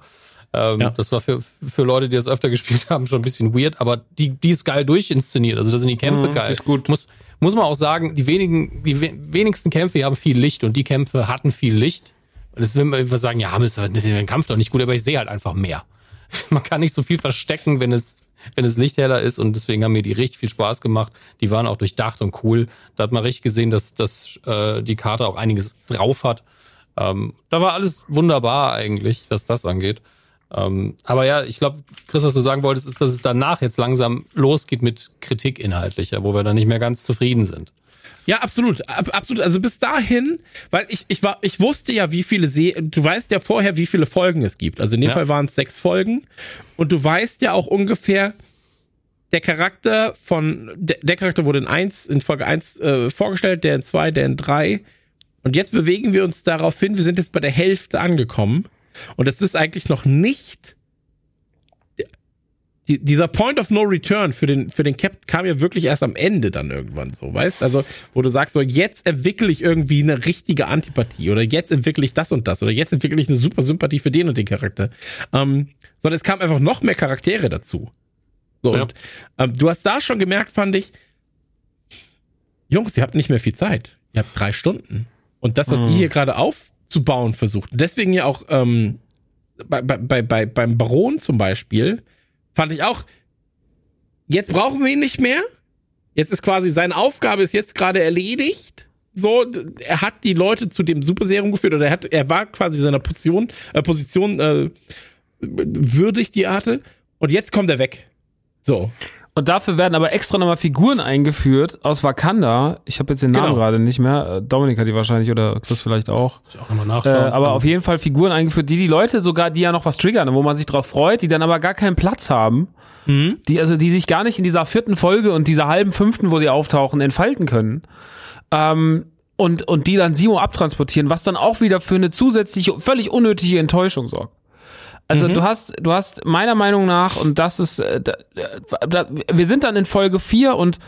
Ähm, Ja. Das war für, für Leute, die das öfter gespielt haben, schon ein bisschen weird, aber die, die ist geil durchinszeniert. Also da sind die Kämpfe Mhm, geil. ist gut. Muss, muss man auch sagen, die wenigen, die we wenigsten Kämpfe haben viel Licht und die Kämpfe hatten viel Licht. Und jetzt will man immer sagen, ja, ist der Kampf doch nicht gut, aber ich sehe halt einfach mehr. Man kann nicht so viel verstecken, wenn es, wenn es Licht heller ist und deswegen haben mir die richtig viel Spaß gemacht. Die waren auch durchdacht und cool. Da hat man richtig gesehen, dass, dass äh, die Karte auch einiges drauf hat. Ähm, da war alles wunderbar eigentlich, was das angeht. Ähm, aber ja, ich glaube, Chris, was du sagen wolltest, ist, dass es danach jetzt langsam losgeht mit Kritik inhaltlicher, wo wir dann nicht mehr ganz zufrieden sind. Ja, absolut, ab, absolut. Also bis dahin, weil ich ich war, ich wusste ja, wie viele Se du weißt ja vorher, wie viele Folgen es gibt. Also in dem Ja. Fall waren es sechs Folgen und du weißt ja auch ungefähr der Charakter von der, der Charakter wurde in eins in Folge eins äh, vorgestellt, der in zwei, der in drei und jetzt bewegen wir uns darauf hin. Wir sind jetzt bei der Hälfte angekommen und es ist eigentlich noch nicht die, dieser Point of No Return für den, für den Cap kam ja wirklich erst am Ende dann irgendwann so, weißt? Also, wo du sagst, so, jetzt entwickle ich irgendwie eine richtige Antipathie oder jetzt entwickle ich das und das oder jetzt entwickle ich eine super Sympathie für den und den Charakter. Ähm, sondern es kam einfach noch mehr Charaktere dazu. So, Ja. und ähm, du hast da schon gemerkt, fand ich, Jungs, ihr habt nicht mehr viel Zeit. Ihr habt drei Stunden. Und das, was ihr hier gerade aufzubauen versucht, deswegen ja auch ähm, bei, bei, bei, beim Baron zum Beispiel, fand ich auch, jetzt brauchen wir ihn nicht mehr. Jetzt ist quasi, seine Aufgabe ist jetzt gerade erledigt. So, er hat die Leute zu dem Superserum geführt oder er hat, er war quasi seiner Position, äh, Position äh, würdig, die hatte. Und jetzt kommt er weg. So. Und dafür werden aber extra nochmal Figuren eingeführt aus Wakanda. Ich habe jetzt den Namen Genau. gerade nicht mehr. Äh, Dominik hat die wahrscheinlich oder Chris vielleicht auch. Ich auch nochmal Äh, nachschauen. aber auf jeden Fall Figuren eingeführt, die die Leute sogar, die ja noch was triggern, wo man sich drauf freut, die dann aber gar keinen Platz haben. Die, also, die sich gar nicht in dieser vierten Folge und dieser halben fünften, wo sie auftauchen, entfalten können. Ähm, und, und die dann Simo abtransportieren, was dann auch wieder für eine zusätzliche, völlig unnötige Enttäuschung sorgt. Also du hast, du hast meiner Meinung nach, und das ist, äh, da, da, wir sind dann in Folge 4 und,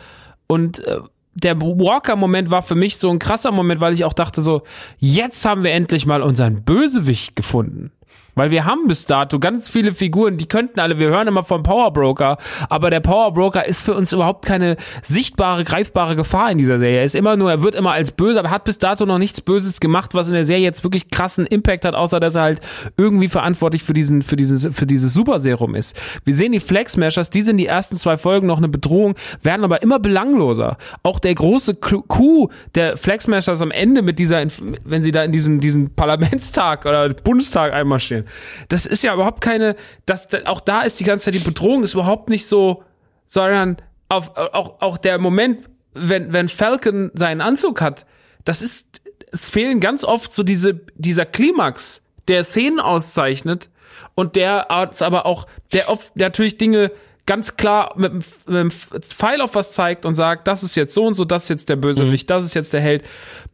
und äh, der Walker-Moment war für mich so ein krasser Moment, weil ich auch dachte so, jetzt haben wir endlich mal unseren Bösewicht gefunden. Weil wir haben bis dato ganz viele Figuren, die könnten alle, wir hören immer vom Power Broker, aber der Power Broker ist für uns überhaupt keine sichtbare, greifbare Gefahr in dieser Serie. Er ist immer nur, er wird immer als böse, aber hat bis dato noch nichts Böses gemacht, was in der Serie jetzt wirklich krassen Impact hat, außer dass er halt irgendwie verantwortlich für diesen, für dieses, für dieses Superserum ist. Wir sehen die Flag Smashers, die sind die ersten zwei Folgen noch eine Bedrohung, werden aber immer belangloser. Auch der große Coup der Flag Smashers am Ende mit dieser, wenn sie da in diesen, diesen Parlamentstag oder Bundestag einmal verstehen. Das ist ja überhaupt keine, das, auch da ist die ganze Zeit die Bedrohung ist überhaupt nicht so, sondern auf, auch, auch der Moment, wenn, wenn Falcon seinen Anzug hat, das ist, es fehlen ganz oft so diese, dieser Klimax, der Szenen auszeichnet und der aber auch, der oft natürlich Dinge ganz klar mit, mit einem Pfeil auf was zeigt und sagt, das ist jetzt so und so, das ist jetzt der Bösewicht, mhm. das ist jetzt der Held.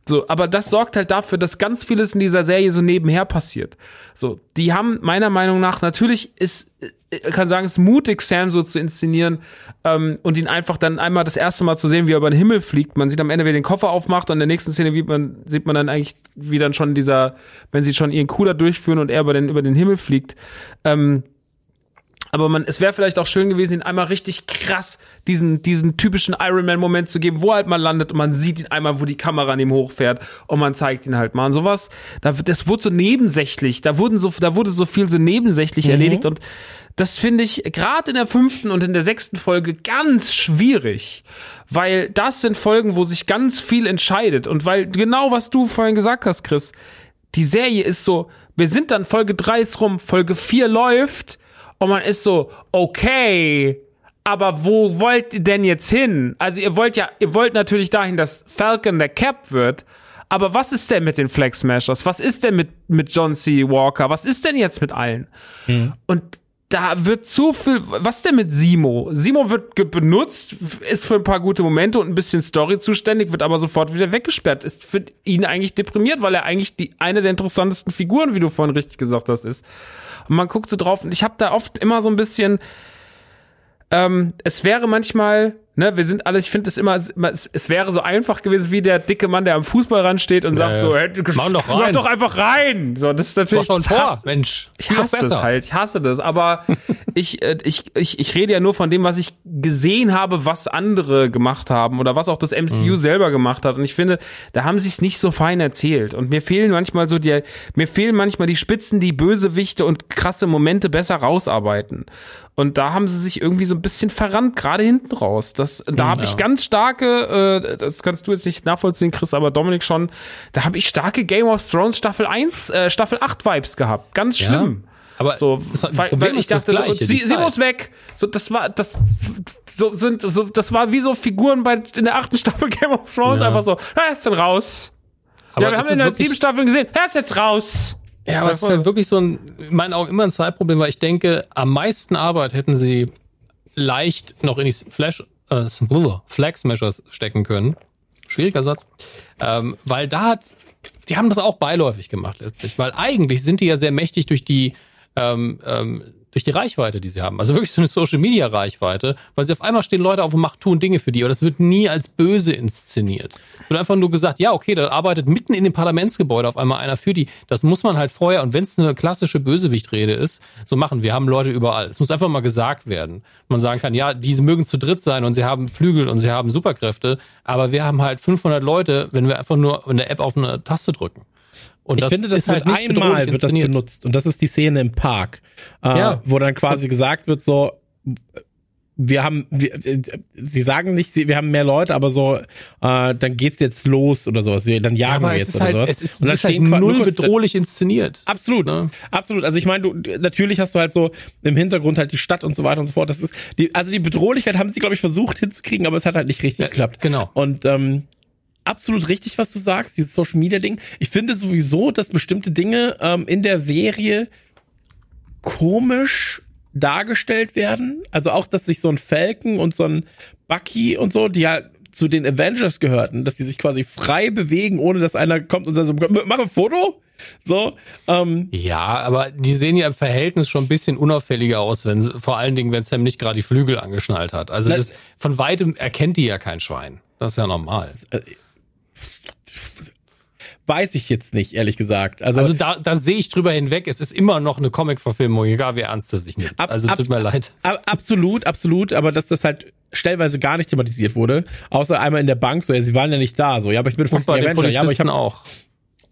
So, aber das sorgt halt dafür, dass ganz vieles in dieser Serie so nebenher passiert. So, die haben meiner Meinung nach natürlich ist, ich kann sagen, es ist mutig, Sam so zu inszenieren ähm, und ihn einfach dann einmal das erste Mal zu sehen, wie er über den Himmel fliegt. Man sieht am Ende, wie er den Koffer aufmacht und in der nächsten Szene wie man, sieht man dann eigentlich, wie dann schon dieser, wenn sie schon ihren Cooler durchführen und er über den, über den Himmel fliegt. Ähm, aber man, es wäre vielleicht auch schön gewesen, ihn einmal richtig krass diesen, diesen typischen Iron Man Moment zu geben, wo er halt mal landet und man sieht ihn einmal, wo die Kamera an ihm hochfährt und man zeigt ihn halt mal. Und sowas, da, das wurde so nebensächlich, da wurden so, da wurde so viel so nebensächlich mhm. erledigt und das finde ich gerade in der fünften und in der sechsten Folge ganz schwierig, weil das sind Folgen, wo sich ganz viel entscheidet und weil genau was du vorhin gesagt hast, Chris, die Serie ist so, wir sind dann Folge drei ist rum, Folge vier läuft, und man ist so, okay, aber wo wollt ihr denn jetzt hin? Also ihr wollt ja, ihr wollt natürlich dahin, dass Falcon der Cap wird. Aber was ist denn mit den Flag Smashers? Was ist denn mit, mit John C. Walker? Was ist denn jetzt mit allen? Mhm. Und da wird zu viel, was denn mit Simo? Simo wird benutzt, ist für ein paar gute Momente und ein bisschen Story zuständig, wird aber sofort wieder weggesperrt. Ist für ihn eigentlich deprimiert, weil er eigentlich die, eine der interessantesten Figuren, wie du vorhin richtig gesagt hast, ist. Und man guckt so drauf und ich habe da oft immer so ein bisschen, ähm, es wäre manchmal ne, wir sind alle, ich finde es immer, es, es, wäre so einfach gewesen wie der dicke Mann, der am Fußballrand steht und sagt so, hey, mach doch rein. Mach doch einfach rein. So, das ist natürlich. Mach Tor, Mensch. Ich hasse das halt, ich hasse das. Aber ich, äh, ich, ich, ich rede ja nur von dem, was ich gesehen habe, was andere gemacht haben oder was auch das MCU mhm. selber gemacht hat. Und ich finde, da haben sie es nicht so fein erzählt. Und mir fehlen manchmal so die, mir fehlen manchmal die Spitzen, die Bösewichte und krasse Momente besser rausarbeiten. Und da haben sie sich irgendwie so ein bisschen verrannt, gerade hinten raus. Das, da hm, habe ja. ich ganz starke, äh, das kannst du jetzt nicht nachvollziehen, Chris, aber Dominik schon, da habe ich starke Game of Thrones Staffel 1, äh, Staffel 8 Vibes gehabt. Ganz schlimm. Ja. Aber so, weil, weil ich dachte, so, sie, sie muss weg. So, das war, das, so sind, so, das war wie so Figuren bei in der achten Staffel Game of Thrones ja. einfach so. Er ist denn raus. Aber ja, wir haben in der sieben Staffeln gesehen. Er ist jetzt raus. Ja, aber es ist halt wirklich so ein, in meinen Augen immer ein Zeitproblem, weil ich denke, am meisten Arbeit hätten sie leicht noch in die Flash, äh, Flag Smashers stecken können. Schwieriger Satz. Ähm, weil da hat, die haben das auch beiläufig gemacht letztlich, weil eigentlich sind die ja sehr mächtig durch die ähm, ähm, durch die Reichweite, die sie haben. Also wirklich so eine Social Media Reichweite, weil sie auf einmal stehen Leute auf und machen, tun Dinge für die. Aber das wird nie als böse inszeniert. Wird einfach nur gesagt, ja, okay, da arbeitet mitten in dem Parlamentsgebäude auf einmal einer für die. Das muss man halt vorher, und wenn es eine klassische Bösewichtrede ist, so machen. Wir haben Leute überall. Es muss einfach mal gesagt werden. Man sagen kann, ja, diese mögen zu dritt sein und sie haben Flügel und sie haben Superkräfte, aber wir haben halt 500 Leute, wenn wir einfach nur in der App auf eine Taste drücken. Und ich finde, das ist halt einmal wird das benutzt und das ist die Szene im Park, äh, ja. wo dann quasi gesagt wird so, wir haben, wir, sie sagen nicht, wir haben mehr Leute, aber so, äh, dann geht's jetzt los oder sowas. Dann jagen ja, wir jetzt oder halt, sowas. Es ist, und es ist halt null bedrohlich inszeniert. Absolut, ne? absolut. Also ich meine, du natürlich hast du halt so im Hintergrund halt die Stadt und so weiter und so fort. Das ist die, also die Bedrohlichkeit haben sie glaube ich versucht hinzukriegen, aber es hat halt nicht richtig ja, geklappt. Genau. Und ähm, absolut richtig, was du sagst, dieses Social Media Ding. Ich finde sowieso, dass bestimmte Dinge ähm, in der Serie komisch dargestellt werden. Also auch, dass sich so ein Falcon und so ein Bucky und so, die ja zu den Avengers gehörten, dass die sich quasi frei bewegen, ohne dass einer kommt und sagt, so, mach ein Foto. So, ähm, ja, aber die sehen ja im Verhältnis schon ein bisschen unauffälliger aus, wenn vor allen Dingen, wenn Sam nicht gerade die Flügel angeschnallt hat. Also das, von weitem erkennt die ja kein Schwein. Das ist ja normal. Weiß ich jetzt nicht, ehrlich gesagt. Also, also da, da sehe ich drüber hinweg. Es ist immer noch eine Comic-Verfilmung, egal wie ernst es sich nimmt. Ab, also tut mir leid. Ab, absolut, absolut. Aber dass das halt stellenweise gar nicht thematisiert wurde, außer einmal in der Bank, so ja, sie waren ja nicht da, so ja, aber ich bin von bei Avenger, ja, aber ich habe auch.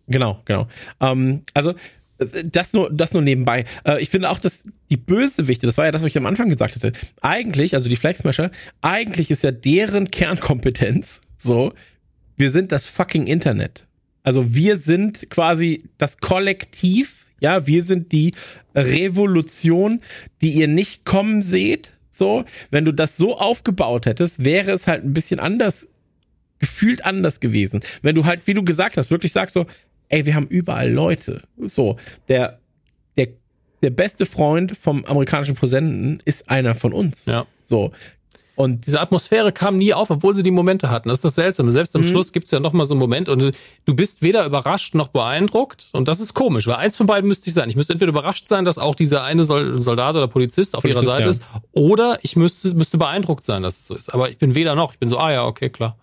Genau, genau. Ähm, also das nur, das nur nebenbei. Äh, ich finde auch, dass die Bösewichte, das war ja das, was ich am Anfang gesagt hatte, eigentlich, also die Flag Smasher, eigentlich ist ja deren Kernkompetenz so, wir sind das fucking Internet. Also wir sind quasi das Kollektiv Ja, wir sind die Revolution, die ihr nicht kommen seht. So, wenn du das so aufgebaut hättest, wäre es halt ein bisschen anders, gefühlt anders gewesen. Wenn du halt, wie du gesagt hast, wirklich sagst so, ey, wir haben überall Leute. So, der, der, der beste Freund vom amerikanischen Präsidenten ist einer von uns. Ja. So. Und Diese Atmosphäre kam nie auf, obwohl sie die Momente hatten. Das ist das Seltsame. Selbst am Schluss gibt's ja noch mal so einen Moment und du bist weder überrascht noch beeindruckt. Und das ist komisch, weil eins von beiden müsste ich sein. Ich müsste entweder überrascht sein, dass auch dieser eine Sol- Soldat oder Polizist auf ihrer Polizist, Seite ja. ist, oder ich müsste, müsste beeindruckt sein, dass es so ist. Aber ich bin weder noch. Ich bin so, ah ja, okay, klar.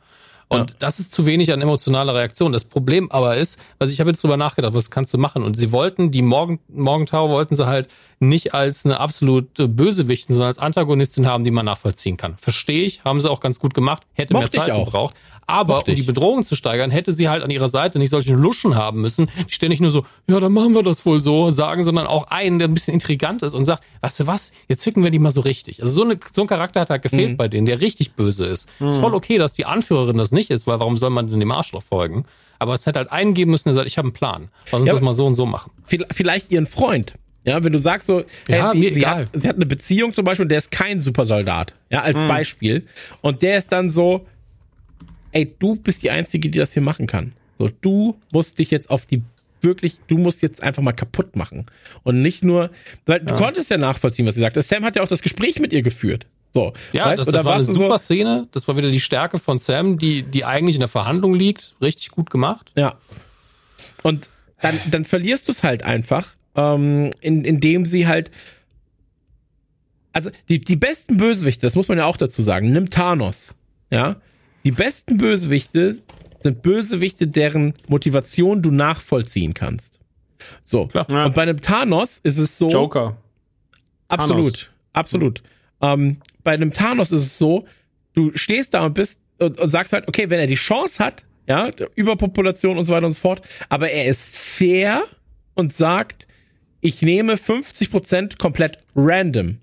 Und Ja. das ist zu wenig an emotionaler Reaktion. Das Problem aber ist, also ich habe jetzt drüber nachgedacht, was kannst du machen? Und sie wollten, die Morgen, Morgentower wollten sie halt nicht als eine absolute Bösewichtin, sondern als Antagonistin haben, die man nachvollziehen kann. Verstehe ich, haben sie auch ganz gut gemacht, hätte mehr Mochte ich Zeit auch. gebraucht. Aber Mochte um die. Bedrohung zu steigern, hätte sie halt an ihrer Seite nicht solche Luschen haben müssen, die ständig nur so, ja, dann machen wir das wohl so, sagen, sondern auch einen, der ein bisschen intrigant ist und sagt, weißt du was, jetzt ficken wir die mal so richtig. Also so, eine, so ein Charakter hat halt gefehlt Mhm. bei denen, der richtig böse ist. Ist voll okay, dass die Anführerin das nicht ist, weil warum soll man denn dem Arschloch folgen? Aber es hätte halt einen geben müssen, der sagt, ich habe einen Plan. Lass uns Ja, das mal so und so machen. viel- vielleicht ihren Freund. Ja, wenn du sagst so, hey, Ja, sie, sie, hat, sie hat eine Beziehung zum Beispiel und der ist kein Supersoldat. Ja, als Beispiel. Und der ist dann so, ey, du bist die Einzige, die das hier machen kann. So, du musst dich jetzt auf die wirklich, du musst jetzt einfach mal kaputt machen. Und nicht nur, weil du konntest ja nachvollziehen, was sie sagte. Sam hat ja auch das Gespräch mit ihr geführt. So, Ja, weißt? das, das da war eine du so- super Szene. Das war wieder die Stärke von Sam, die, die eigentlich in der Verhandlung liegt. Richtig gut gemacht. Ja. Und dann, dann verlierst du es halt einfach, ähm, in, indem sie halt. Also, die, die besten Bösewichte, das muss man ja auch dazu sagen, nimm Thanos. Ja. Die besten Bösewichte sind Bösewichte, deren Motivation du nachvollziehen kannst. So. Ja. Und bei einem Thanos ist es so. Joker. Absolut, absolut. Ähm, bei einem Thanos ist es so, du stehst da und bist und, und sagst halt, okay, wenn er die Chance hat, ja, Überpopulation und so weiter und so fort, aber er ist fair und sagt, ich nehme 50% komplett random.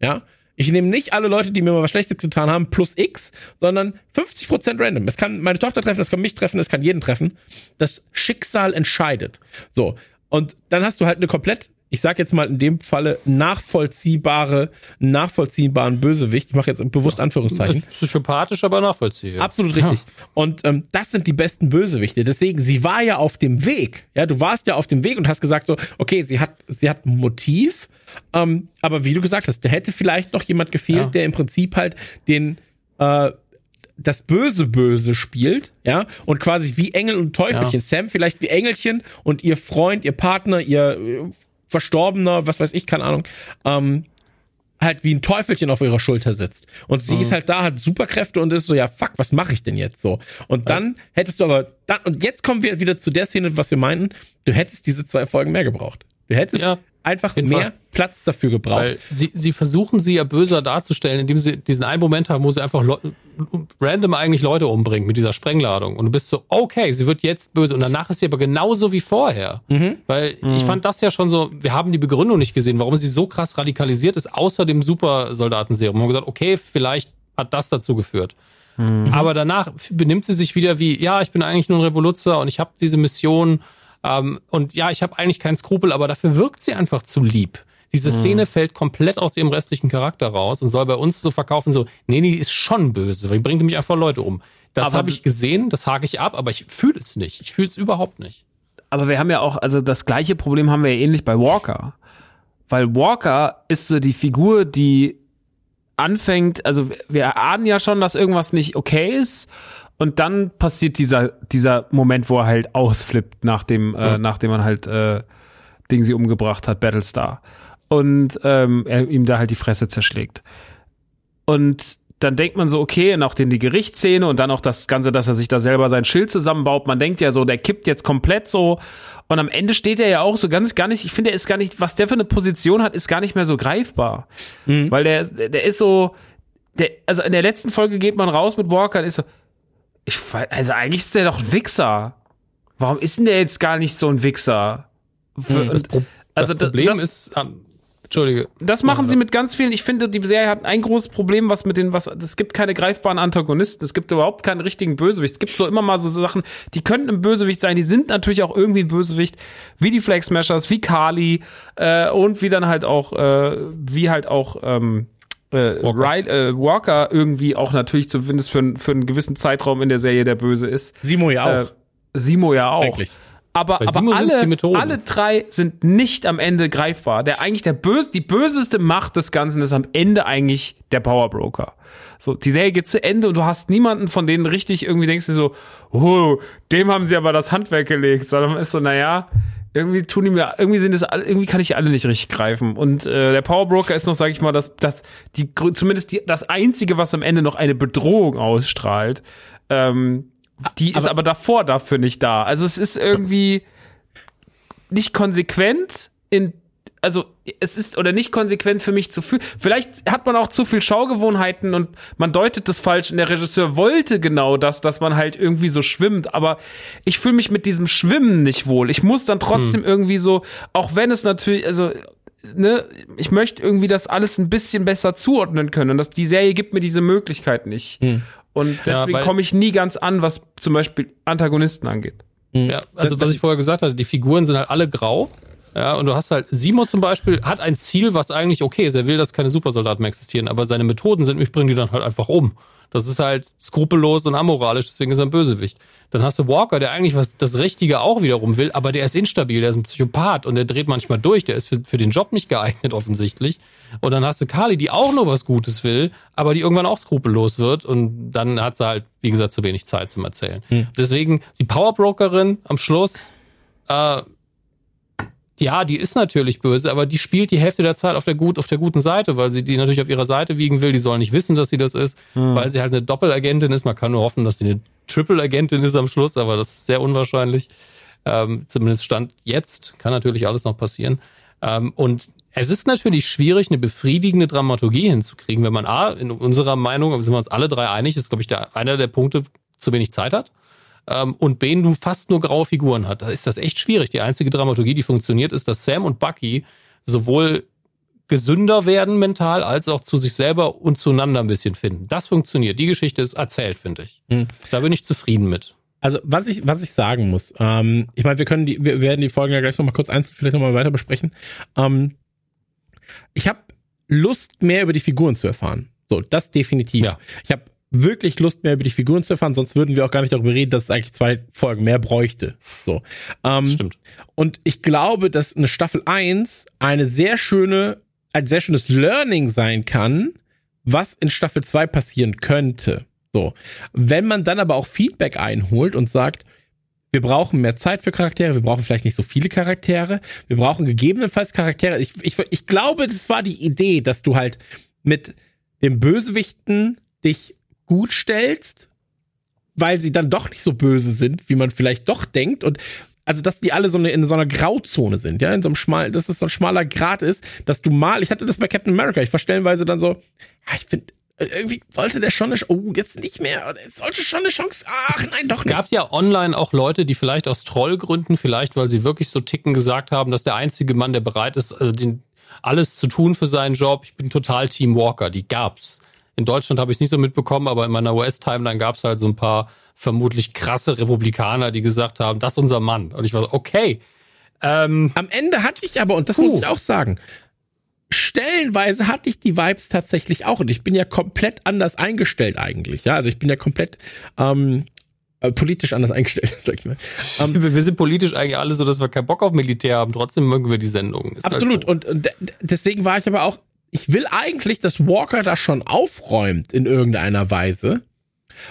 Ja. Ich nehme nicht alle Leute, die mir mal was Schlechtes getan haben, plus X, sondern 50% random. Es kann meine Tochter treffen, es kann mich treffen, es kann jeden treffen. Das Schicksal entscheidet. So. Und dann hast du halt eine komplett, ich sag jetzt mal in dem Falle, nachvollziehbare, nachvollziehbaren Bösewicht. Ich mache jetzt bewusst Anführungszeichen. Ist psychopathisch, aber nachvollziehbar. Absolut richtig. Und ähm, das sind die besten Bösewichte. Deswegen, sie war ja auf dem Weg. Ja, du warst ja auf dem Weg und hast gesagt so, okay, sie hat, sie hat ein Motiv. Ähm, aber wie du gesagt hast, da hätte vielleicht noch jemand gefehlt, Ja. der im Prinzip halt den äh, das Böse Böse spielt, ja, und quasi wie Engel und Teufelchen. Ja. Sam vielleicht wie Engelchen und ihr Freund, ihr Partner, ihr äh, Verstorbener, was weiß ich, keine Ahnung, ähm, halt wie ein Teufelchen auf ihrer Schulter sitzt. Und sie ist halt da, hat Superkräfte und ist so, ja, fuck, was mache ich denn jetzt so? Und dann hättest du aber, dann, und jetzt kommen wir wieder zu der Szene, was wir meinten, du hättest diese zwei Folgen mehr gebraucht. Du hättest Ja, einfach mehr Fall. Platz dafür gebraucht. Weil sie, sie versuchen sie ja böser darzustellen, indem sie diesen einen Moment haben, wo sie einfach random eigentlich Leute umbringen mit dieser Sprengladung. Und du bist so, okay, sie wird jetzt böse. Und danach ist sie aber genauso wie vorher. Weil ich fand das ja schon so, wir haben die Begründung nicht gesehen, warum sie so krass radikalisiert ist, außer dem Supersoldatenserum. Wir haben gesagt, okay, vielleicht hat das dazu geführt. Aber danach benimmt sie sich wieder wie, ja, ich bin eigentlich nur ein Revoluzer und ich habe diese Mission ähm, und ja, ich habe eigentlich keinen Skrupel, aber dafür wirkt sie einfach zu lieb. Diese Szene fällt komplett aus ihrem restlichen Charakter raus und soll bei uns so verkaufen, so, nee, nee, die ist schon böse, weil die bringt nämlich einfach Leute um. Das habe ich gesehen, das hake ich ab, aber ich fühle es nicht. Ich fühle es überhaupt nicht. Aber wir haben ja auch, also das gleiche Problem haben wir ja ähnlich bei Walker. Weil Walker ist so die Figur, die anfängt, also wir erahnen ja schon, dass irgendwas nicht okay ist. Und dann passiert dieser, dieser Moment, wo er halt ausflippt, nachdem, äh, nachdem man halt äh, Ding sie umgebracht hat, Battlestar. Und ähm, er ihm da halt die Fresse zerschlägt. Und dann denkt man so, okay, und auch den die Gerichtsszene und dann auch das Ganze, dass er sich da selber sein Schild zusammenbaut. Man denkt ja so, der kippt jetzt komplett so. Und am Ende steht er ja auch so ganz gar nicht, ich finde, er ist gar nicht, was der für eine Position hat, ist gar nicht mehr so greifbar. Weil der, der ist so, der, also in der letzten Folge geht man raus mit Walker und ist so, ich, weiß- also eigentlich ist der doch ein Wichser. Warum ist denn der jetzt gar nicht so ein Wichser? Für- Das, Pro also das Problem das- ist, ähm, Entschuldige. Das machen sie mit ganz vielen. Ich finde, die Serie hat ein großes Problem, was mit den, was, es gibt keine greifbaren Antagonisten. Es gibt überhaupt keinen richtigen Bösewicht. Es gibt so immer mal so Sachen, die könnten ein Bösewicht sein. Die sind natürlich auch irgendwie ein Bösewicht. Wie die Flag Smashers, wie Kali, äh, und wie dann halt auch, äh, wie halt auch, ähm, äh, Walker. Ry- äh, Walker irgendwie auch natürlich zumindest für, für einen gewissen Zeitraum in der Serie der Böse ist. Simo ja auch. Äh, Simo ja auch. Eigentlich. Aber, Bei aber alle, alle drei sind nicht am Ende greifbar. Der eigentlich der böse, die böseste Macht des Ganzen ist am Ende eigentlich der Power Broker. So, die Serie geht zu Ende und du hast niemanden von denen richtig irgendwie denkst du so, oh, dem haben sie aber das Handwerk gelegt, sondern ist so, naja, irgendwie tun die mir, irgendwie sind es irgendwie kann ich alle nicht richtig greifen. Und äh, der Power Broker ist noch, sag ich mal, das, das, die, zumindest die, das einzige, was am Ende noch eine Bedrohung ausstrahlt. Ähm, die ist aber davor dafür nicht da. Also es ist irgendwie nicht konsequent in also es ist oder nicht konsequent für mich zu viel. Vielleicht hat man auch zu viel Schaugewohnheiten und man deutet das falsch und der Regisseur wollte genau das, dass man halt irgendwie so schwimmt, aber ich fühle mich mit diesem Schwimmen nicht wohl. Ich muss dann trotzdem irgendwie so, auch wenn es natürlich, also ne, ich möchte irgendwie das alles ein bisschen besser zuordnen können und dass die Serie gibt mir diese Möglichkeit nicht. Und deswegen weil- komme ich nie ganz an, was zum Beispiel Antagonisten angeht. Ja, also was ich vorher gesagt hatte, die Figuren sind halt alle grau. Ja, und du hast halt, Simo zum Beispiel hat ein Ziel, was eigentlich okay ist. Er will, dass keine Supersoldaten mehr existieren, aber seine Methoden sind, ich bringe die dann halt einfach um. Das ist halt skrupellos und amoralisch, deswegen ist er ein Bösewicht. Dann hast du Walker, der eigentlich was das Richtige auch wiederum will, aber der ist instabil, der ist ein Psychopath und der dreht manchmal durch, der ist für, für den Job nicht geeignet offensichtlich. Und dann hast du Kali, die auch nur was Gutes will, aber die irgendwann auch skrupellos wird und dann hat sie halt, wie gesagt, zu wenig Zeit zum Erzählen. Deswegen die Powerbrokerin am Schluss, äh, ja, die ist natürlich böse, aber die spielt die Hälfte der Zeit auf der, gut, auf der guten Seite, weil sie die natürlich auf ihrer Seite wiegen will. Die soll nicht wissen, dass sie das ist, weil sie halt eine Doppelagentin ist. Man kann nur hoffen, dass sie eine Triple-Agentin ist am Schluss, aber das ist sehr unwahrscheinlich. Ähm, zumindest Stand jetzt. Kann natürlich alles noch passieren. Ähm, und es ist natürlich schwierig, eine befriedigende Dramaturgie hinzukriegen, wenn man A, in unserer Meinung, sind wir uns alle drei einig, ist, glaube ich, der, einer der Punkte, zu wenig Zeit hat ähm, und B nun fast nur graue Figuren hat. Da ist das echt schwierig. Die einzige Dramaturgie, die funktioniert, ist, dass Sam und Bucky sowohl gesünder werden mental, als auch zu sich selber und zueinander ein bisschen finden. Das funktioniert. Die Geschichte ist erzählt, finde ich. Hm. Da bin ich zufrieden mit. Also was ich was ich sagen muss, ähm, ich meine, wir können die, wir werden die Folgen ja gleich noch mal kurz einzeln vielleicht noch mal weiter besprechen. Ähm, ich habe Lust mehr über die Figuren zu erfahren. So, das definitiv. Ja. Ich habe wirklich Lust mehr über die Figuren zu erfahren, sonst würden wir auch gar nicht darüber reden, dass es eigentlich zwei Folgen mehr bräuchte. So. Ähm, Stimmt. und ich glaube, dass eine Staffel 1 eine sehr schöne, ein sehr schönes Learning sein kann, was in Staffel 2 passieren könnte. So. Wenn man dann aber auch Feedback einholt und sagt, wir brauchen mehr Zeit für Charaktere, wir brauchen vielleicht nicht so viele Charaktere, wir brauchen gegebenenfalls Charaktere. Ich, ich, ich glaube, das war die Idee, dass du halt mit dem Bösewichten dich gut stellst, weil sie dann doch nicht so böse sind, wie man vielleicht doch denkt. Und also, dass die alle so eine, in so einer Grauzone sind, ja, in so einem schmal, dass es so ein schmaler Grad ist, dass du mal, ich hatte das bei Captain America, ich war stellenweise dann so, ja, ich finde, irgendwie sollte der schon eine, oh, jetzt nicht mehr, es sollte schon eine Chance, ach nein, doch es nicht. gab ja online auch Leute, die vielleicht aus Trollgründen, vielleicht weil sie wirklich so ticken, gesagt haben, dass der einzige Mann, der bereit ist, äh, den, alles zu tun für seinen Job, ich bin total Team Walker, die gab's. In Deutschland habe ich es nicht so mitbekommen, aber in meiner US-Timeline gab es halt so ein paar vermutlich krasse Republikaner, die gesagt haben, das ist unser Mann. Und ich war so, okay. Ähm, Am Ende hatte ich aber, und das muss ich auch sagen, stellenweise hatte ich die Vibes tatsächlich auch. Und ich bin ja komplett anders eingestellt eigentlich. Ja, also ich bin ja komplett ähm, äh, politisch anders eingestellt, sag ich mal. Ähm, wir sind politisch eigentlich alle so, dass wir keinen Bock auf Militär haben. Trotzdem mögen wir die Sendung. Ist halt absolut. so. Und, und de- de- deswegen war ich aber auch, ich will eigentlich, dass Walker da schon aufräumt in irgendeiner Weise.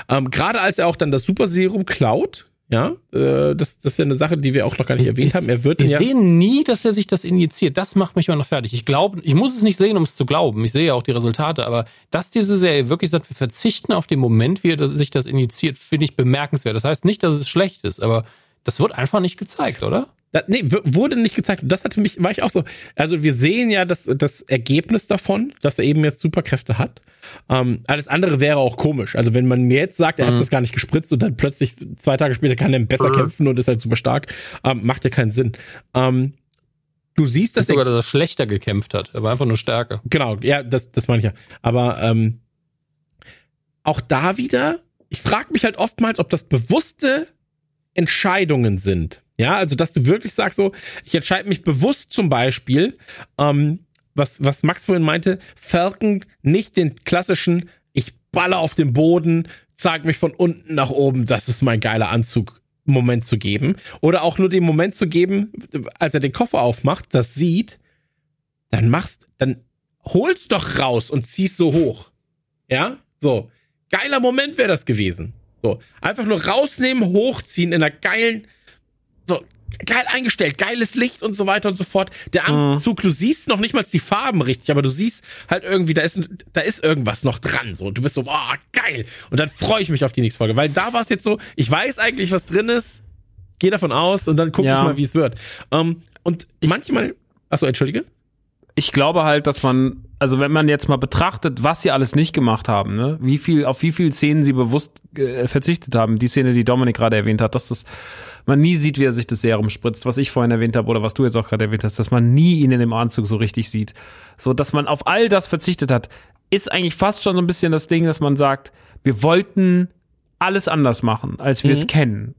Ähm, Gerade als er auch dann das Super Serum klaut. Ja, äh, das, das ist ja eine Sache, die wir auch noch gar nicht erwähnt Es- haben. Er wird wir ja, sehen nie, dass er sich das injiziert. Das macht mich immer noch fertig. Ich glaube, ich muss es nicht sehen, um es zu glauben. Ich sehe ja auch die Resultate, aber dass diese Serie wirklich sagt, wir verzichten auf den Moment, wie er das- sich das injiziert, finde ich bemerkenswert. Das heißt nicht, dass es schlecht ist, aber das wird einfach nicht gezeigt, oder? Da, nee, wurde nicht gezeigt. Das hatte mich, war ich auch so. Also wir sehen ja das, das Ergebnis davon, dass er eben jetzt Superkräfte hat. Ähm, alles andere wäre auch komisch. Also wenn man mir jetzt sagt, er hat das gar nicht gespritzt und dann plötzlich zwei Tage später kann er besser kämpfen und ist halt super stark, ähm, macht ja keinen Sinn. Ähm, du siehst, dass Dass sogar, dass er schlechter gekämpft hat. Er war einfach nur stärker. Genau, ja, das, das meine ich ja. Aber ähm, auch da wieder, ich frage mich halt oftmals, ob das bewusste Entscheidungen sind. Ja, also dass du wirklich sagst, so, ich entscheide mich bewusst zum Beispiel, ähm, was, was Max vorhin meinte, Falcon nicht den klassischen, ich baller auf den Boden, zeig mich von unten nach oben, das ist mein geiler Anzug. Moment zu geben. Oder auch nur den Moment zu geben, als er den Koffer aufmacht, das sieht, dann machst, dann holst doch raus und ziehst so hoch. Ja? So. Geiler Moment wäre das gewesen. So. Einfach nur rausnehmen, hochziehen in einer geilen, geil eingestellt, geiles Licht und so weiter und so fort. Der Anzug, du siehst noch nicht mal die Farben richtig, aber du siehst halt irgendwie, da ist, da ist irgendwas noch dran. So, du bist so, boah, geil. Und dann freue ich mich auf die nächste Folge, weil da war es jetzt so, ich weiß eigentlich, was drin ist, gehe davon aus und dann gucke Ja. ich mal, wie es wird. Ähm, und manchmal, achso, entschuldige. ich glaube halt, dass man, also wenn man jetzt mal betrachtet, was sie alles nicht gemacht haben, ne, wie viel, auf wie viele Szenen sie bewusst äh, verzichtet haben, die Szene, die Dominik gerade erwähnt hat, dass das man nie sieht, wie er sich das Serum spritzt, was ich vorhin erwähnt habe oder was du jetzt auch gerade erwähnt hast, dass man nie ihn in dem Anzug so richtig sieht. So, dass man auf all das verzichtet hat, ist eigentlich fast schon so ein bisschen das Ding, dass man sagt, wir wollten alles anders machen, als wir es kennen.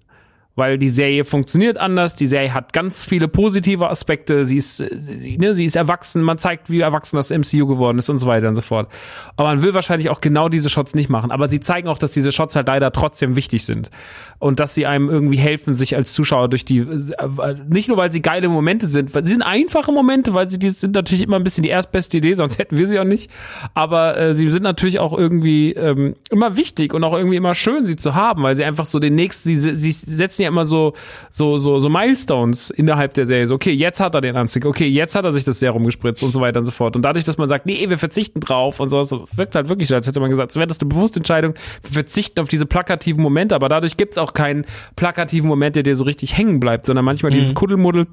Weil die Serie funktioniert anders, die Serie hat ganz viele positive Aspekte, sie ist, äh, sie, ne, sie ist erwachsen, man zeigt, wie erwachsen das MCU geworden ist und so weiter und so fort. Aber man will wahrscheinlich auch genau diese Shots nicht machen. Aber sie zeigen auch, dass diese Shots halt leider trotzdem wichtig sind. Und dass sie einem irgendwie helfen, sich als Zuschauer durch die, äh, nicht nur weil sie geile Momente sind, weil sie sind einfache Momente, weil sie die sind natürlich immer ein bisschen die erstbeste Idee, sonst hätten wir sie auch nicht. Aber äh, sie sind natürlich auch irgendwie ähm, immer wichtig und auch irgendwie immer schön, sie zu haben, weil sie einfach so den nächsten, sie, sie setzen ja immer so, so, so, so Milestones innerhalb der Serie. So, okay, jetzt hat er den Anzug, okay, jetzt hat er sich das Serum gespritzt und so weiter und so fort. Und dadurch, dass man sagt, nee, wir verzichten drauf und sowas, wirkt halt wirklich so, als hätte man gesagt, es wäre das eine bewusste Entscheidung, wir verzichten auf diese plakativen Momente, aber dadurch gibt's auch keinen plakativen Moment, der dir so richtig hängen bleibt, sondern manchmal dieses Kuddelmuddel,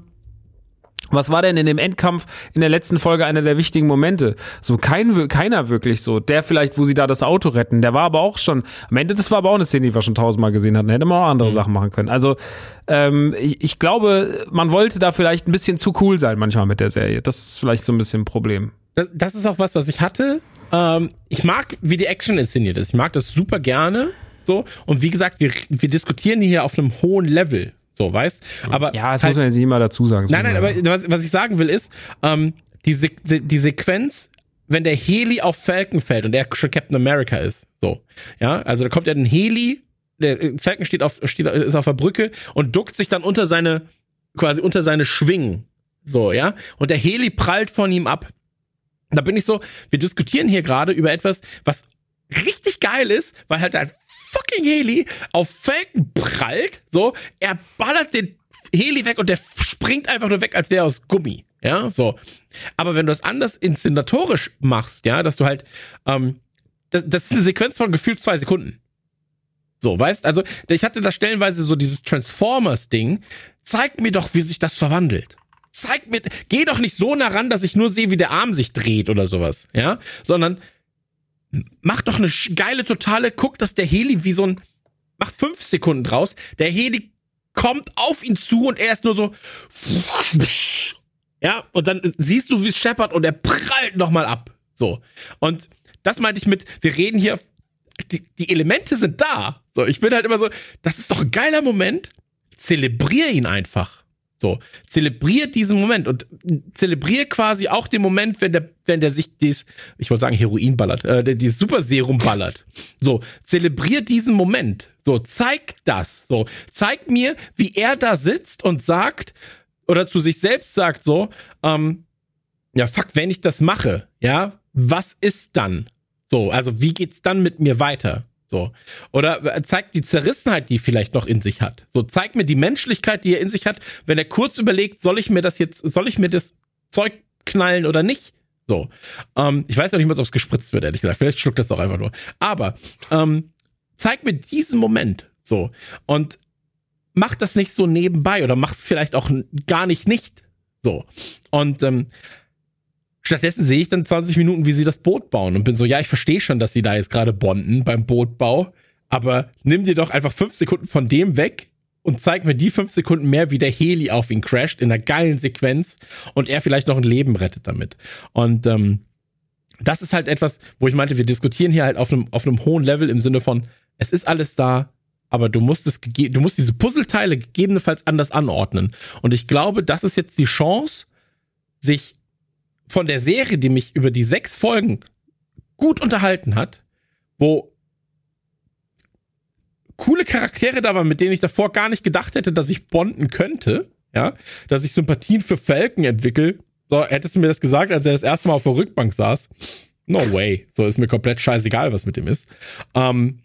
was war denn in dem Endkampf in der letzten Folge einer der wichtigen Momente? So kein, keiner wirklich so. Der vielleicht, wo sie da das Auto retten, der war aber auch schon, am Ende, das war aber auch eine Szene, die wir schon tausendmal gesehen hatten. Hätte man auch andere Sachen machen können. Also, ähm, ich, ich glaube, man wollte da vielleicht ein bisschen zu cool sein manchmal mit der Serie. Das ist vielleicht so ein bisschen ein Problem. Das, das ist auch was, was ich hatte. Ähm, ich mag, wie die Action inszeniert ist. Ich mag das super gerne. So. Und wie gesagt, wir, wir diskutieren hier auf einem hohen Level. So, weißt? Aber Ja, das halt- muss man jetzt nicht immer dazu sagen. Nein, nein, aber was, was ich sagen will ist, ähm, die, Se die Sequenz, wenn der Heli auf Falcon fällt und er schon Captain America ist, so, ja, also da kommt ja ein Heli, der äh, Falcon steht auf, steht, ist auf der Brücke und duckt sich dann unter seine, quasi unter seine Schwingen, so, ja, und der Heli prallt von ihm ab. Da bin ich so, wir diskutieren hier gerade über etwas, was richtig geil ist, weil halt ein fucking Heli auf Falcon prallt, so, er ballert den Heli weg und der springt einfach nur weg, als wäre er aus Gummi, ja, so. Aber wenn du das anders inszenatorisch machst, ja, dass du halt, ähm, das, das ist eine Sequenz von gefühlt zwei Sekunden. So, weißt, also ich hatte da stellenweise so dieses Transformers-Ding. Zeig mir doch, wie sich das verwandelt. Zeig mir, geh doch nicht so nah ran, dass ich nur sehe, wie der Arm sich dreht oder sowas, ja, sondern mach doch eine geile totale, guck, dass der Heli wie so ein, mach fünf Sekunden draus, der Heli kommt auf ihn zu und er ist nur so, ja, und dann siehst du, wie es scheppert und er prallt nochmal ab, so. Und das meinte ich mit, wir reden hier, die, die Elemente sind da, so, ich bin halt immer so, das ist doch ein geiler Moment, zelebrier ihn einfach. So, zelebrier diesen Moment und zelebrier quasi auch den Moment, wenn der, wenn der sich dies, ich wollte sagen Heroin ballert, äh, der dieses Superserum ballert. So, zelebrier diesen Moment. So, zeig das. So, zeig mir, wie er da sitzt und sagt oder zu sich selbst sagt so, ähm, ja fuck, wenn ich das mache, ja, was ist dann? So, also wie geht's dann mit mir weiter? So. Oder äh, zeigt die Zerrissenheit, die vielleicht noch in sich hat. So, zeigt mir die Menschlichkeit, die er in sich hat, wenn er kurz überlegt, soll ich mir das jetzt, soll ich mir das Zeug knallen oder nicht? So. Ähm, ich weiß noch nicht mal, ob es gespritzt wird, ehrlich gesagt. Vielleicht schluckt das doch einfach nur. Aber ähm, zeig mir diesen Moment. So. Und mach das nicht so nebenbei oder mach es vielleicht auch gar nicht nicht. So. Und ähm, Stattdessen sehe ich dann 20 Minuten, wie sie das Boot bauen und bin so, ja, ich verstehe schon, dass sie da jetzt gerade bonden beim Bootbau, aber nimm dir doch einfach fünf Sekunden von dem weg und zeigt mir die fünf Sekunden mehr, wie der Heli auf ihn crasht in einer geilen Sequenz und er vielleicht noch ein Leben rettet damit. Und ähm, das ist halt etwas, wo ich meinte, wir diskutieren hier halt auf einem, auf einem hohen Level im Sinne von, es ist alles da, aber du musst es, du musst diese Puzzleteile gegebenenfalls anders anordnen. Und ich glaube, das ist jetzt die Chance, sich von der Serie, die mich über die sechs Folgen gut unterhalten hat, wo coole Charaktere da waren, mit denen ich davor gar nicht gedacht hätte, dass ich bonden könnte, ja, dass ich Sympathien für Falcon entwickle. So, hättest du mir das gesagt, als er das erste Mal auf der Rückbank saß? No way. So ist mir komplett scheißegal, was mit dem ist. Ähm,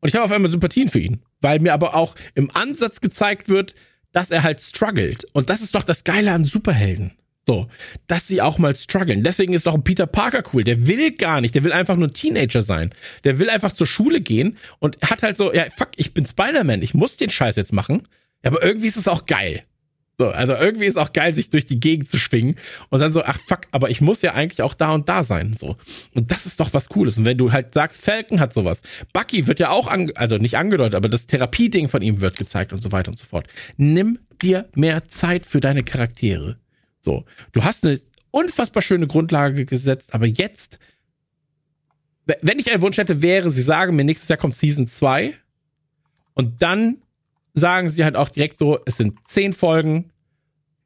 und ich habe auf einmal Sympathien für ihn, weil mir aber auch im Ansatz gezeigt wird, dass er halt struggelt. Und das ist doch das Geile an Superhelden. So, dass sie auch mal strugglen. Deswegen ist doch ein Peter Parker cool. Der will gar nicht, der will einfach nur ein Teenager sein. Der will einfach zur Schule gehen und hat halt so, ja, fuck, ich bin Spider-Man, ich muss den Scheiß jetzt machen. Aber irgendwie ist es auch geil. So, also irgendwie ist auch geil, sich durch die Gegend zu schwingen und dann so, ach fuck, aber ich muss ja eigentlich auch da und da sein, so. Und das ist doch was Cooles. Und wenn du halt sagst, Falcon hat sowas, Bucky wird ja auch, also nicht angedeutet, aber das Therapieding von ihm wird gezeigt und so weiter und so fort. Nimm dir mehr Zeit für deine Charaktere. So, du hast eine unfassbar schöne Grundlage gesetzt, aber jetzt, wenn ich einen Wunsch hätte, wäre, sie sagen mir, nächstes Jahr kommt Season 2 und dann sagen sie halt auch direkt so, es sind zehn Folgen,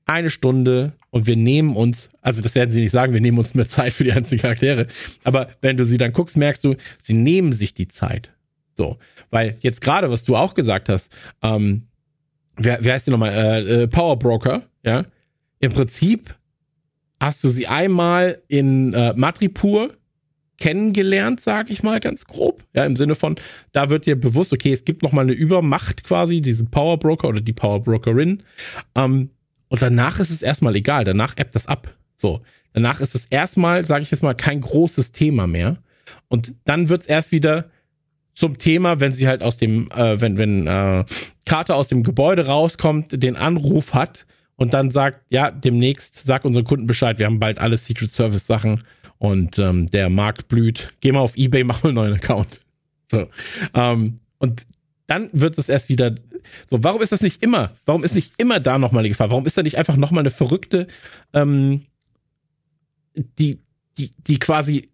eine Stunde und wir nehmen uns, also das werden sie nicht sagen, wir nehmen uns mehr Zeit für die einzelnen Charaktere, aber wenn du sie dann guckst, merkst du, sie nehmen sich die Zeit. So, weil jetzt gerade, was du auch gesagt hast, ähm, wer, wer heißt die nochmal, äh, äh, Power Broker, ja, im Prinzip hast du sie einmal in äh, Matripur kennengelernt, sag ich mal ganz grob. Ja, im Sinne von, da wird dir bewusst, okay, es gibt noch mal eine Übermacht quasi, diesen Power Broker oder die Power Brokerin. Ähm, und danach ist es erstmal egal. Danach ebbt das ab. So. Danach ist es erstmal, sage ich jetzt mal, kein großes Thema mehr. Und dann wird es erst wieder zum Thema, wenn sie halt aus dem, äh, wenn, wenn äh, Carter aus dem Gebäude rauskommt, den Anruf hat und dann sagt, ja, demnächst sag unseren Kunden Bescheid, wir haben bald alle Secret Service Sachen und ähm, der Markt blüht. Geh mal auf Ebay, mach mal einen neuen Account. So. Ähm, und dann wird es erst wieder so, warum ist das nicht immer? Warum ist nicht immer da nochmal eine Gefahr? Warum ist da nicht einfach nochmal eine verrückte, ähm, die, die, die quasi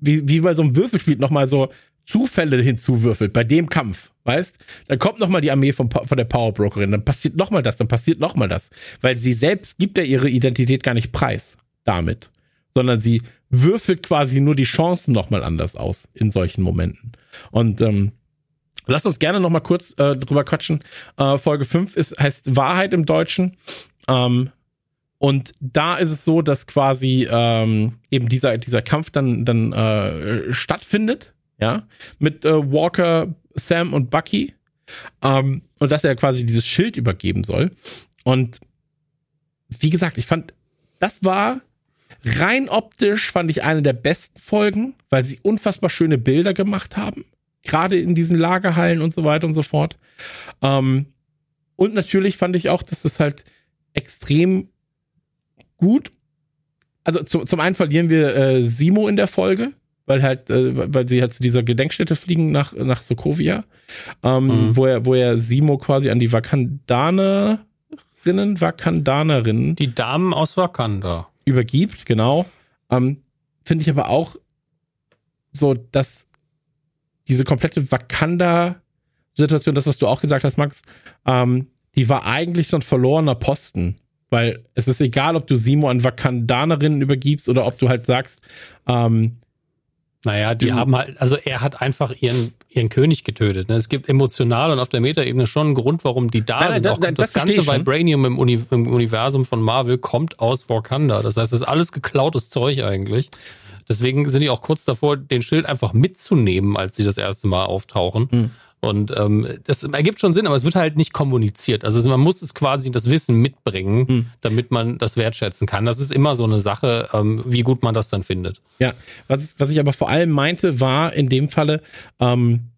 wie, wie bei so einem Würfelspiel nochmal so Zufälle hinzuwürfelt bei dem Kampf, weißt? Dann kommt noch mal die Armee von, von der Power Brokerin, dann passiert noch mal das, dann passiert noch mal das, weil sie selbst gibt ja ihre Identität gar nicht preis damit, sondern sie würfelt quasi nur die Chancen noch mal anders aus in solchen Momenten. Und ähm, lasst uns gerne noch mal kurz äh, drüber quatschen. Äh, Folge 5 ist heißt Wahrheit im Deutschen. Ähm, und da ist es so, dass quasi ähm, eben dieser dieser Kampf dann dann äh, stattfindet ja, mit äh, Walker, Sam und Bucky. Ähm, und dass er quasi dieses Schild übergeben soll. Und wie gesagt, ich fand, das war rein optisch, fand ich eine der besten Folgen, weil sie unfassbar schöne Bilder gemacht haben. Gerade in diesen Lagerhallen und so weiter und so fort. Ähm, und natürlich fand ich auch, dass das halt extrem gut. Also zu, zum einen verlieren wir äh, Simo in der Folge, weil halt, äh, weil sie halt zu dieser Gedenkstätte fliegen nach, nach Sokovia, ähm, mhm. wo er, wo er Simo quasi an die Wakandanerinnen, Wakandanerinnen. Die Damen aus Wakanda. Übergibt, genau. Ähm, Finde ich aber auch so, dass diese komplette Wakanda-Situation, das, was du auch gesagt hast, Max, ähm, die war eigentlich so ein verlorener Posten. Weil es ist egal, ob du Simo an Wakandanerinnen übergibst oder ob du halt sagst, ähm, naja, die mhm. haben halt, also er hat einfach ihren, ihren König getötet. Ne? Es gibt emotional und auf der Metaebene schon einen Grund, warum die da nein, sind. Nein, Auch das, das, das ganze Vibranium im, Uni im, Universum von Marvel kommt aus Wakanda. Das heißt, das ist alles geklautes Zeug eigentlich. Deswegen sind die auch kurz davor, den Schild einfach mitzunehmen, als sie das erste Mal auftauchen. Mhm. Und ähm, das ergibt schon Sinn, aber es wird halt nicht kommuniziert. Also man muss es quasi das Wissen mitbringen, hm. damit man das wertschätzen kann. Das ist immer so eine Sache, ähm, wie gut man das dann findet. Ja, was, was ich aber vor allem meinte, war in dem Falle, ähm,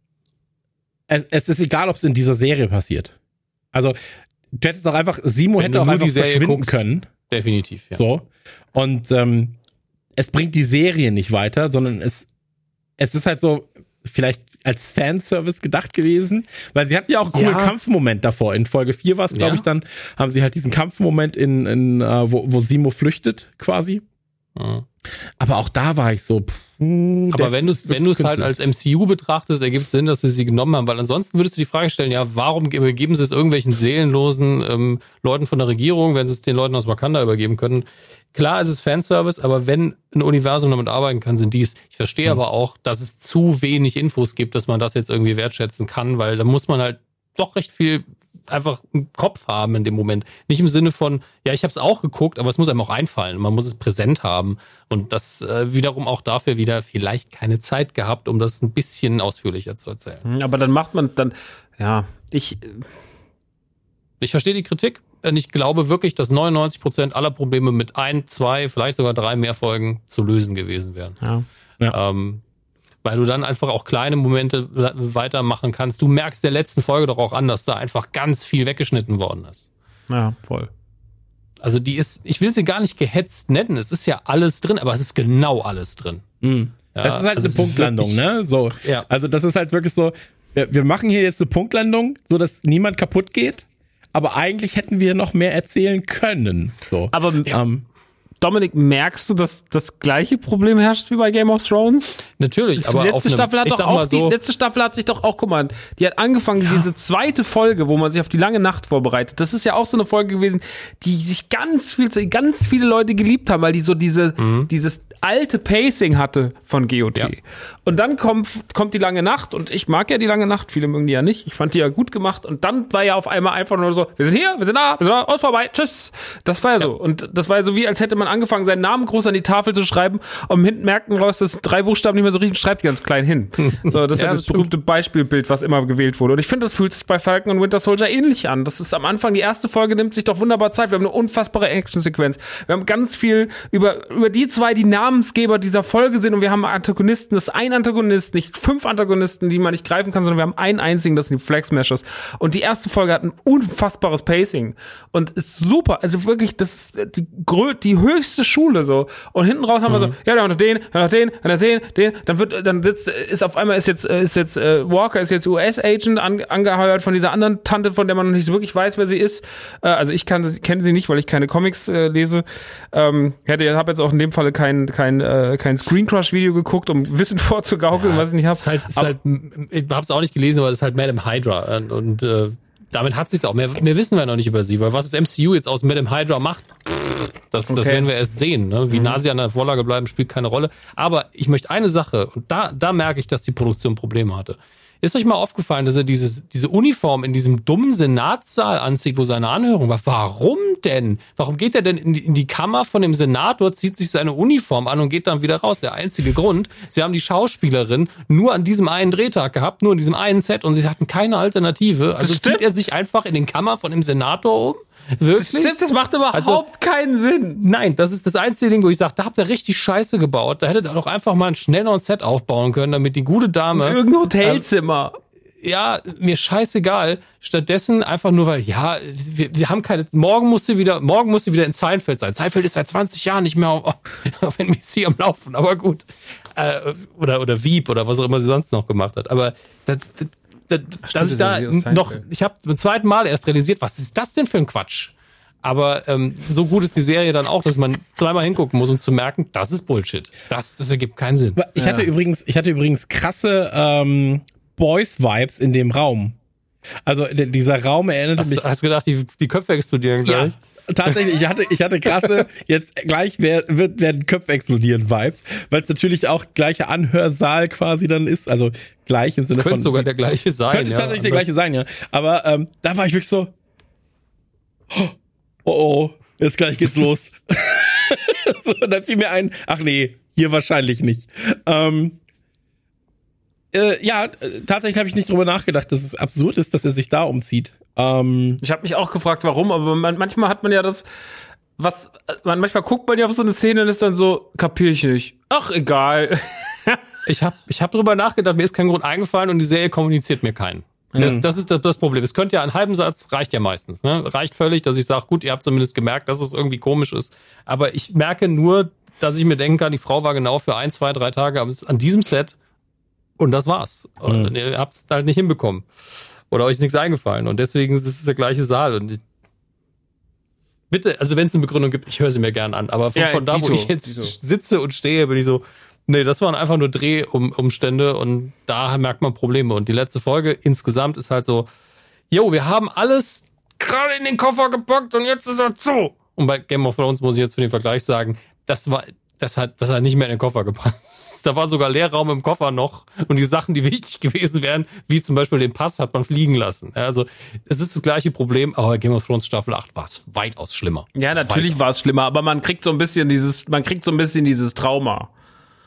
es, es ist egal, ob es in dieser Serie passiert. Also du hättest auch einfach, Simo Wenn hätte auch einfach verschwinden guckst, können. Definitiv, ja. So. Und ähm, es bringt die Serie nicht weiter, sondern es, es ist halt so, vielleicht als Fanservice gedacht gewesen, weil sie hatten ja auch einen coolen Ja. Kampfmoment davor. In Folge 4 war es, glaube Ja. ich, dann haben sie halt diesen Kampfmoment in, in äh, wo, wo Simo flüchtet quasi. Ja. Aber auch da war ich so. Pff, der Aber wenn du es wenn du's halt als MCU betrachtest, ergibt Sinn, dass sie sie genommen haben, weil ansonsten würdest du die Frage stellen, ja, warum ge- geben sie es irgendwelchen seelenlosen ähm, Leuten von der Regierung, wenn sie es den Leuten aus Wakanda übergeben können? Klar ist es Fanservice, aber wenn ein Universum damit arbeiten kann, sind dies. Ich verstehe aber auch, dass es zu wenig Infos gibt, dass man das jetzt irgendwie wertschätzen kann, weil da muss man halt doch recht viel einfach im Kopf haben in dem Moment. Nicht im Sinne von, ja, ich habe es auch geguckt, aber es muss einem auch einfallen. Man muss es präsent haben. Und das äh, wiederum auch dafür wieder vielleicht keine Zeit gehabt, um das ein bisschen ausführlicher zu erzählen. Hm, Aber dann macht man dann, ja, ich, Ich verstehe die Kritik und ich glaube wirklich, dass 99 Prozent aller Probleme mit ein, zwei, vielleicht sogar drei mehr Folgen zu lösen gewesen wären. ja. Ähm, weil du dann einfach auch kleine Momente weitermachen kannst. Du merkst der letzten Folge doch auch an, dass da einfach ganz viel weggeschnitten worden ist. Ja, voll. Also die ist, ich will sie gar nicht gehetzt nennen. Es ist ja alles drin, aber es ist genau alles drin. Mhm. Ja, das ist halt also eine Punktlandung, wirklich- ne? So. Ja. Also das ist halt wirklich so, wir, wir machen hier jetzt eine Punktlandung, so dass niemand kaputt geht. Aber eigentlich hätten wir noch mehr erzählen können. So. Aber ähm, Dominik, merkst du, dass das gleiche Problem herrscht wie bei Game of Thrones? Natürlich, Die aber letzte einem, Staffel hat ich doch auch, so, die letzte Staffel hat sich doch auch, guck mal, die hat angefangen, diese zweite Folge, wo man sich auf die lange Nacht vorbereitet. Das ist ja auch so eine Folge gewesen, die sich ganz viel, ganz viele Leute geliebt haben, weil die so diese, dieses alte Pacing hatte von GOT. Ja. Und dann kommt, kommt die lange Nacht und ich mag ja die lange Nacht, viele mögen die ja nicht. Ich fand die ja gut gemacht und dann war ja auf einmal einfach nur so, wir sind hier, wir sind da, wir sind da, aus vorbei, tschüss. Das war ja, so. Und das war ja so wie, als hätte man angefangen, seinen Namen groß an die Tafel zu schreiben und hinten merkten raus, dass drei Buchstaben nicht mehr so richtig schreibt, ganz klein hin. So, das ist Ja, ja das das berühmte Beispielbild, was immer gewählt wurde. Und ich finde, das fühlt sich bei Falcon und Winter Soldier ähnlich an. Das ist am Anfang, die erste Folge nimmt sich doch wunderbar Zeit. Wir haben eine unfassbare Actionsequenz. Wir haben ganz viel über, über die zwei, die Namensgeber dieser Folge sind und wir haben Antagonisten. Das ist ein Antagonist, nicht fünf Antagonisten, die man nicht greifen kann, sondern wir haben einen einzigen, das sind die Flag Smashers. Und die erste Folge hat ein unfassbares Pacing und ist super. Also wirklich, das die, die höchste Schule so. Und hinten raus haben wir so, ja, dann noch den, dann noch den, dann noch den, den, dann wird, dann sitzt, ist auf einmal ist jetzt, ist jetzt äh, Walker ist jetzt US-Agent an, angeheuert von dieser anderen Tante, von der man noch nicht so wirklich weiß, wer sie ist. Äh, also ich kann, kenne sie nicht, weil ich keine Comics äh, lese. Ähm, hätte, habe jetzt auch in dem Falle kein, kein, äh, kein Screen Crush Video geguckt, um Wissen vorzugaukeln, was ich nicht habe. halt, halt, ich habe es auch nicht gelesen, aber das ist halt Madame Hydra und, und äh, damit hat sich's auch. Mehr, mehr wissen wir noch nicht über sie, weil was das MCU jetzt aus Madame Hydra macht, das, das Okay. werden wir erst sehen. Ne? Wie nah sie an der Vorlage bleiben, spielt keine Rolle. Aber ich möchte eine Sache, und da, da merke ich, dass die Produktion Probleme hatte. Ist euch mal aufgefallen, dass er dieses, diese Uniform in diesem dummen Senatssaal anzieht, wo seine Anhörung war? Warum denn? Warum geht er denn in die, in die Kammer von dem Senator, zieht sich seine Uniform an und geht dann wieder raus? Der einzige Grund, sie haben die Schauspielerin nur an diesem einen Drehtag gehabt, nur in diesem einen Set und sie hatten keine Alternative. Also zieht er sich einfach in den Kammer von dem Senator um? Wirklich? Das, das macht überhaupt Also- keinen Sinn. Nein, das ist das einzige Ding, wo ich sage, da habt ihr richtig Scheiße gebaut. Da hättet ihr doch einfach mal schnell ein Set aufbauen können, damit die gute Dame Irgendein Hotelzimmer. ja, mir scheißegal. Stattdessen einfach nur, weil, ja, wir, wir haben keine, morgen muss sie wieder, morgen muss sie wieder in Seinfeld sein. Seinfeld ist seit 20 Jahren nicht mehr auf, auf NBC am Laufen, aber gut. Äh, oder, oder Wieb oder was auch immer sie sonst noch gemacht hat. Aber das, das, das, dass ich da noch, ich habe zum zweiten Mal erst realisiert, was ist das denn für ein Quatsch? Aber ähm, so gut ist die Serie dann auch, dass man zweimal hingucken muss, um zu merken, das ist Bullshit. Das, das ergibt keinen Sinn. ich hatte übrigens, ich hatte übrigens krasse ähm, Boys-Vibes in dem Raum. Also dieser Raum erinnerte mich Hast, hast gedacht, die, die Köpfe explodieren Ja, gleich? Tatsächlich. Ich hatte, ich hatte krasse, jetzt gleich wer, wird, werden Köpfe explodieren Vibes, weil es natürlich auch gleiche Anhörsaal quasi dann ist. Also gleich im Sinne Könnte von. sogar der gleiche sein. könnte ja. tatsächlich der gleiche sein, ja. Aber ähm, da war ich wirklich so. Oh oh, jetzt gleich geht's los. so, dann fiel mir ein, ach nee, hier wahrscheinlich nicht. Ähm, äh, ja, äh, tatsächlich habe ich nicht drüber nachgedacht, dass es absurd ist, dass er sich da umzieht. Ähm, Ich habe mich auch gefragt, warum, aber man, manchmal hat man ja das, was, man, manchmal guckt man ja auf so eine Szene und ist dann so, kapier ich nicht. Ach, egal. Ich habe ich hab drüber nachgedacht, mir ist kein Grund eingefallen und die Serie kommuniziert mir keinen. Das, das ist das, das Problem. Es könnte ja einen halben Satz, reicht ja meistens. Ne? Reicht völlig, dass ich sage, gut, ihr habt zumindest gemerkt, dass es irgendwie komisch ist. Aber ich merke nur, dass ich mir denken kann, die Frau war genau für ein, zwei, drei Tage an diesem Set Und das war's. Und Mhm. ihr habt es halt nicht hinbekommen. Oder euch ist nichts eingefallen. Und deswegen ist es der gleiche Saal. Und ich, bitte, also wenn es eine Begründung gibt, ich höre sie mir gern an. Aber von, Ja, von da, wo ich jetzt Dito. sitze und stehe, bin ich so, nee, das waren einfach nur Drehumstände und da merkt man Probleme. Und die letzte Folge insgesamt ist halt so, jo, wir haben alles gerade in den Koffer gepackt und jetzt ist er zu. Und bei Game of Thrones muss ich jetzt für den Vergleich sagen, das war, das hat, das hat nicht mehr in den Koffer gepasst. Da war sogar Leerraum im Koffer noch und die Sachen, die wichtig gewesen wären, wie zum Beispiel den Pass, hat man fliegen lassen. Ja, Also, es ist das gleiche Problem, aber bei Game of Thrones Staffel 8 war es weitaus schlimmer. Ja, natürlich war es schlimmer, aber man kriegt so ein bisschen dieses, man kriegt so ein bisschen dieses Trauma.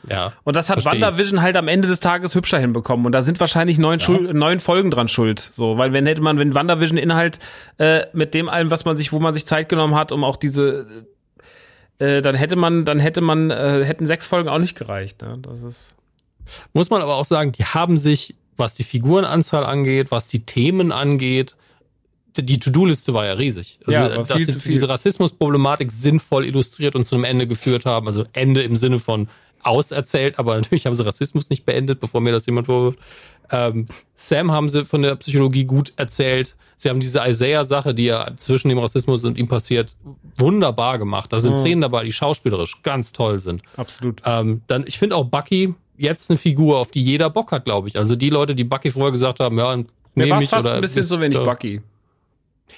Ja. Und das hat ich. WandaVision halt am Ende des Tages hübscher hinbekommen. Und da sind wahrscheinlich neun, Schul neun Folgen dran schuld. So, weil wenn hätte man, wenn WandaVision Inhalt äh, mit dem allem, was man sich, wo man sich Zeit genommen hat, um auch diese, äh, dann hätte man, dann hätte man, äh, hätten sechs Folgen auch nicht gereicht. Ne? Das ist. Muss man aber auch sagen, die haben sich, was die Figurenanzahl angeht, was die Themen angeht, die- To-Do-Liste war ja riesig. Also, Ja, war dass sie diese Rassismusproblematik sinnvoll illustriert und zu einem Ende geführt haben. Also Ende im Sinne von auserzählt, aber natürlich haben sie Rassismus nicht beendet, bevor mir das jemand vorwirft. Ähm, Sam haben sie von der Psychologie gut erzählt. Sie haben diese Isaiah-Sache, die ja zwischen dem Rassismus und ihm passiert, wunderbar gemacht. Da sind Mhm. Szenen dabei, die schauspielerisch ganz toll sind. Absolut. Ähm, dann, ich finde auch Bucky jetzt eine Figur, auf die jeder Bock hat, glaube ich. Also die Leute, die Bucky vorher gesagt haben, ja, Mir nehm war mich fast ein bisschen so wenig Bucky.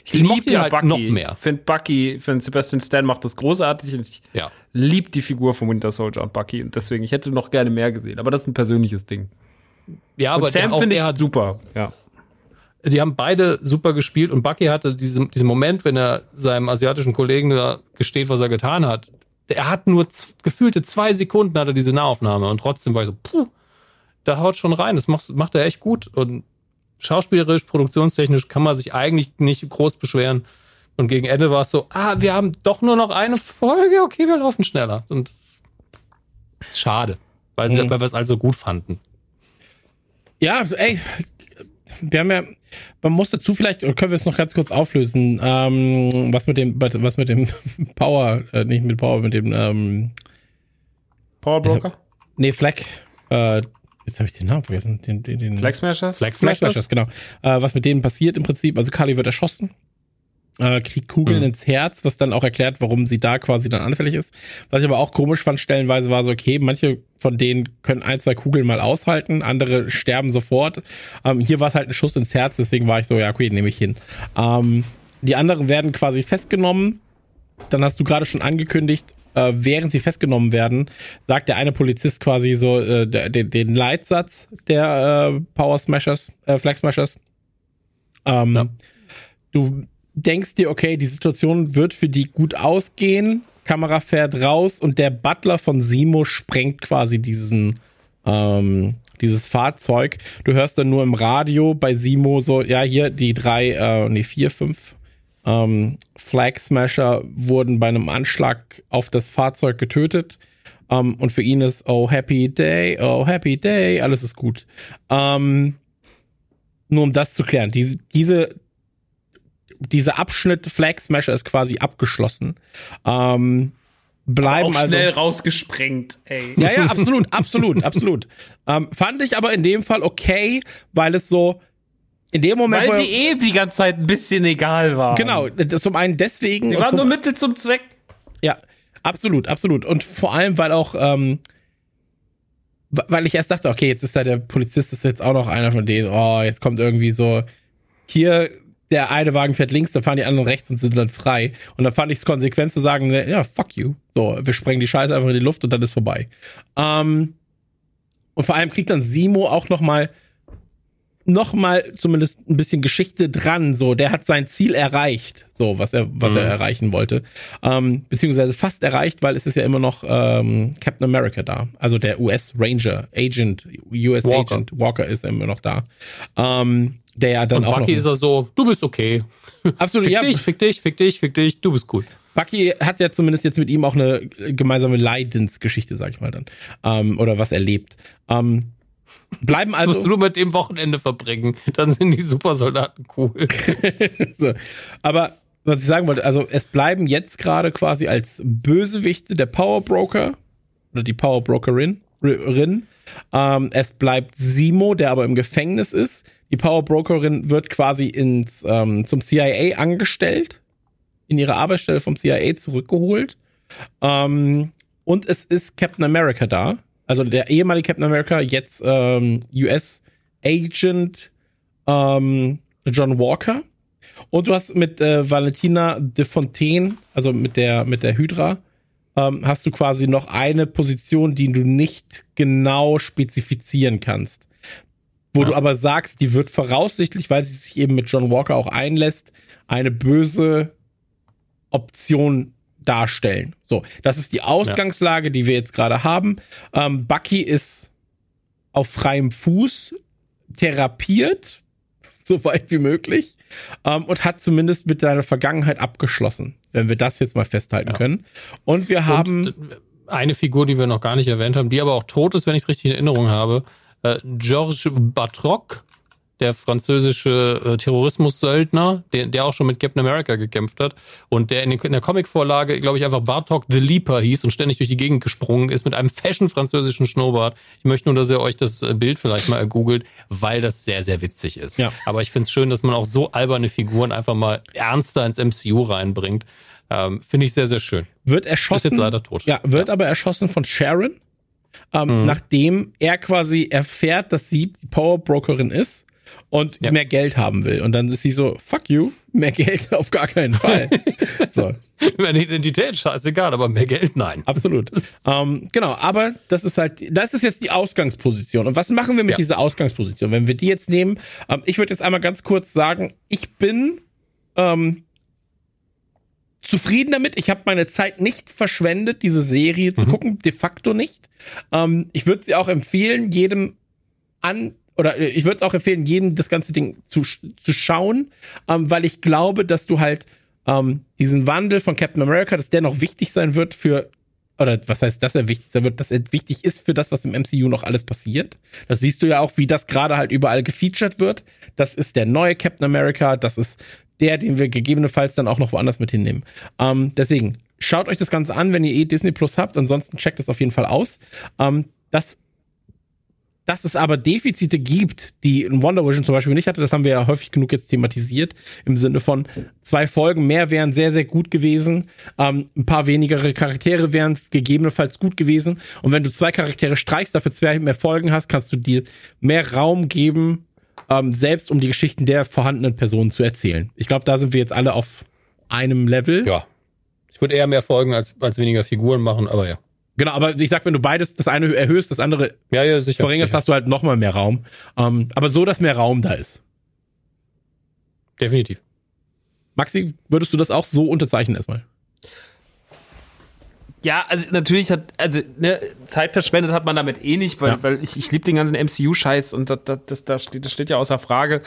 Ich mochte ihn halt noch mehr. Find Bucky, find Sebastian Stan macht das großartig und ich Ja. lieb die Figur von Winter Soldier und Bucky und deswegen, ich hätte noch gerne mehr gesehen, aber das ist ein persönliches Ding. Ja, Und aber Sam finde ich er hat super. Ja. die haben beide super gespielt und Bucky hatte diesen, diesen Moment, wenn er seinem asiatischen Kollegen da gesteht, was er getan hat. Er hat nur gefühlte zwei Sekunden hat er diese Nahaufnahme und trotzdem war ich so, puh, da haut schon rein. Das macht, macht er echt gut und schauspielerisch, produktionstechnisch kann man sich eigentlich nicht groß beschweren. Und gegen Ende war es so, ah, wir haben doch nur noch eine Folge, okay, wir laufen schneller. Und das ist schade, weil, sie, Mhm. weil wir es also gut fanden. Ja, ey, wir haben ja, man muss dazu vielleicht, oder können wir es noch ganz kurz auflösen, ähm, was mit dem, was mit dem Power, äh, nicht mit Power, mit dem, ähm, Powerbroker? nee, Flag, äh, jetzt habe ich den Namen vergessen, den, den, den Flag Smashers? Flag Smashers? Genau. Äh, was mit denen passiert im Prinzip, also Carly wird erschossen, äh, kriegt Kugeln Mhm. ins Herz, was dann auch erklärt, warum sie da quasi dann anfällig ist. Was ich aber auch komisch fand, stellenweise war so, okay, manche von denen können ein, zwei Kugeln mal aushalten, andere sterben sofort. Ähm, hier war es halt ein Schuss ins Herz, deswegen war ich so, ja, okay, nehme ich hin. Ähm, die anderen werden quasi festgenommen. Dann hast du gerade schon angekündigt, äh, während sie festgenommen werden, sagt der eine Polizist quasi so äh, den, den Leitsatz der äh, Power Smashers, äh, Flag Smashers. Ähm, Ja. Du denkst dir, okay, die Situation wird für die gut ausgehen. Kamera fährt raus und der Butler von Simo sprengt quasi diesen ähm, dieses Fahrzeug. Du hörst dann nur im Radio bei Simo so, ja, hier die drei, äh, nee, vier, fünf ähm, Flag Smasher wurden bei einem Anschlag auf das Fahrzeug getötet. Ähm, und für ihn ist, oh, happy day, oh, happy day, alles ist gut. Ähm, nur um das zu klären, diese, diese, dieser Abschnitt Flag Smasher ist quasi abgeschlossen. Ähm, bleiben Auch also. schnell rausgesprengt, ey. Ja, ja, absolut, absolut, absolut. Ähm, fand ich aber in dem Fall okay, weil es so in dem Moment, Weil sie eh die ganze Zeit ein bisschen egal war. genau, zum einen deswegen und waren nur Mittel zum Zweck. ja, absolut, absolut und vor allem, weil auch ähm, weil ich erst dachte, okay, jetzt ist da der Polizist, ist jetzt auch noch einer von denen. Oh, jetzt kommt irgendwie so hier der eine Wagen fährt links, dann fahren die anderen rechts und sind dann frei. Und dann fand ich es konsequent zu sagen, ne, ja, fuck you. So, wir sprengen die Scheiße einfach in die Luft und dann ist vorbei. Ähm, und vor allem kriegt dann Simo auch noch mal noch mal zumindest ein bisschen Geschichte dran. So, der hat sein Ziel erreicht, so was er was er erreichen wollte, ähm, beziehungsweise fast erreicht, weil es ist ja immer noch ähm, Captain America da, also der US Ranger Agent, US Walker. Agent Walker ist immer noch da, ähm, der ja dann Und auch Bucky noch ist er so, du bist okay. absolut Fick ja. dich, fick dich, fick dich, fick dich, du bist cool. Bucky hat ja zumindest jetzt mit ihm auch eine gemeinsame Leidensgeschichte, sag ich mal dann, ähm, oder was erlebt. Ähm, bleiben Das musst also du mit dem Wochenende verbringen. Dann sind die Supersoldaten cool. so. Aber was ich sagen wollte, also es bleiben jetzt gerade quasi als Bösewichte der Power Broker oder die Power Brokerin Brokerin. Ähm, es bleibt Simo, der aber im Gefängnis ist. Die Power Brokerin wird quasi ins, ähm, zum CIA angestellt, in ihre Arbeitsstelle vom CIA zurückgeholt. Ähm, und es ist Captain America da. Also der ehemalige Captain America, jetzt ähm, US Agent ähm, John Walker. Und du hast mit äh, Valentina de Fontaine, also mit der, mit der Hydra, ähm, hast du quasi noch eine Position, die du nicht genau spezifizieren kannst. Wo Ja. du aber sagst, die wird voraussichtlich, weil sie sich eben mit John Walker auch einlässt, eine böse Option darstellen. So, das ist die Ausgangslage, die wir jetzt gerade haben. Ähm, Bucky ist auf freiem Fuß therapiert, so weit wie möglich, ähm, und hat zumindest mit seiner Vergangenheit abgeschlossen, wenn wir das jetzt mal festhalten Ja. können. Und wir haben, Und äh, eine Figur, die wir noch gar nicht erwähnt haben, die aber auch tot ist, wenn ich es richtig in Erinnerung habe. Äh, Georges Batroc, der französische äh, Terrorismus-Söldner, der, der auch schon mit Captain America gekämpft hat und der in, den, in der Comicvorlage, glaube ich, einfach Bartok the Leaper hieß und ständig durch die Gegend gesprungen ist mit einem fashion-französischen Schnurrbart. Ich möchte nur, dass ihr euch das äh, Bild vielleicht mal googelt, weil das sehr, sehr witzig ist. Ja. Aber ich finde es schön, dass man auch so alberne Figuren einfach mal ernster ins MCU reinbringt. Ähm, finde ich sehr, sehr schön. wird erschossen. Ist jetzt leider tot. Ja, wird aber erschossen von Sharon, ähm, Mhm. nachdem er quasi erfährt, dass sie die Power Brokerin ist und Ja. mehr Geld haben will. Und dann ist sie so, fuck you, mehr Geld auf gar keinen Fall. so, Meine Identität, scheißegal, aber mehr Geld, nein. absolut. ähm, genau, aber das ist halt, das ist jetzt die Ausgangsposition. Und was machen wir mit Ja. dieser Ausgangsposition? Wenn wir die jetzt nehmen, ähm, ich würde jetzt einmal ganz kurz sagen, ich bin ähm, zufrieden damit. Ich habe meine Zeit nicht verschwendet, diese Serie zu gucken, de facto nicht. Ähm, ich würde sie auch empfehlen, jedem an oder äh, ich würde auch empfehlen, jedem das ganze Ding zu, zu schauen, ähm, weil ich glaube, dass du halt ähm, diesen Wandel von Captain America, dass der noch wichtig sein wird für oder was heißt, dass er wichtig sein wird, dass er wichtig ist für das, was im MCU noch alles passiert. Das siehst du ja auch, wie das gerade halt überall gefeatured wird. Das ist der neue Captain America, das ist der, den wir gegebenenfalls dann auch noch woanders mit hinnehmen. Ähm, deswegen, schaut euch das Ganze an, wenn ihr eh Disney Plus habt. Ansonsten checkt es auf jeden Fall aus. Ähm, das dass es aber Defizite gibt, die in Wonder Vision zum Beispiel nicht hatte, das haben wir ja häufig genug jetzt thematisiert, im Sinne von zwei Folgen mehr wären sehr, sehr gut gewesen, ähm, ein paar wenigere Charaktere wären gegebenenfalls gut gewesen und wenn du zwei Charaktere streichst, dafür zwei mehr Folgen hast, kannst du dir mehr Raum geben, ähm, selbst um die Geschichten der vorhandenen Personen zu erzählen. Ich glaube, da sind wir jetzt alle auf einem Level. Ja. Ich würde eher mehr Folgen als, als weniger Figuren machen, aber ja. Genau, aber ich sag, wenn du beides, das eine erhöhst, das andere Ja, ja, sicher. verringerst, sicher. hast du halt noch mal mehr Raum. Ähm, aber so, dass mehr Raum da ist. Definitiv. Maxi, würdest du das auch so unterzeichnen erstmal? Ja, also natürlich hat, also ne, Zeit verschwendet hat man damit eh nicht, weil, Ja. weil ich, ich liebe den ganzen MCU-Scheiß und das, das, das, das, steht, das steht ja außer Frage.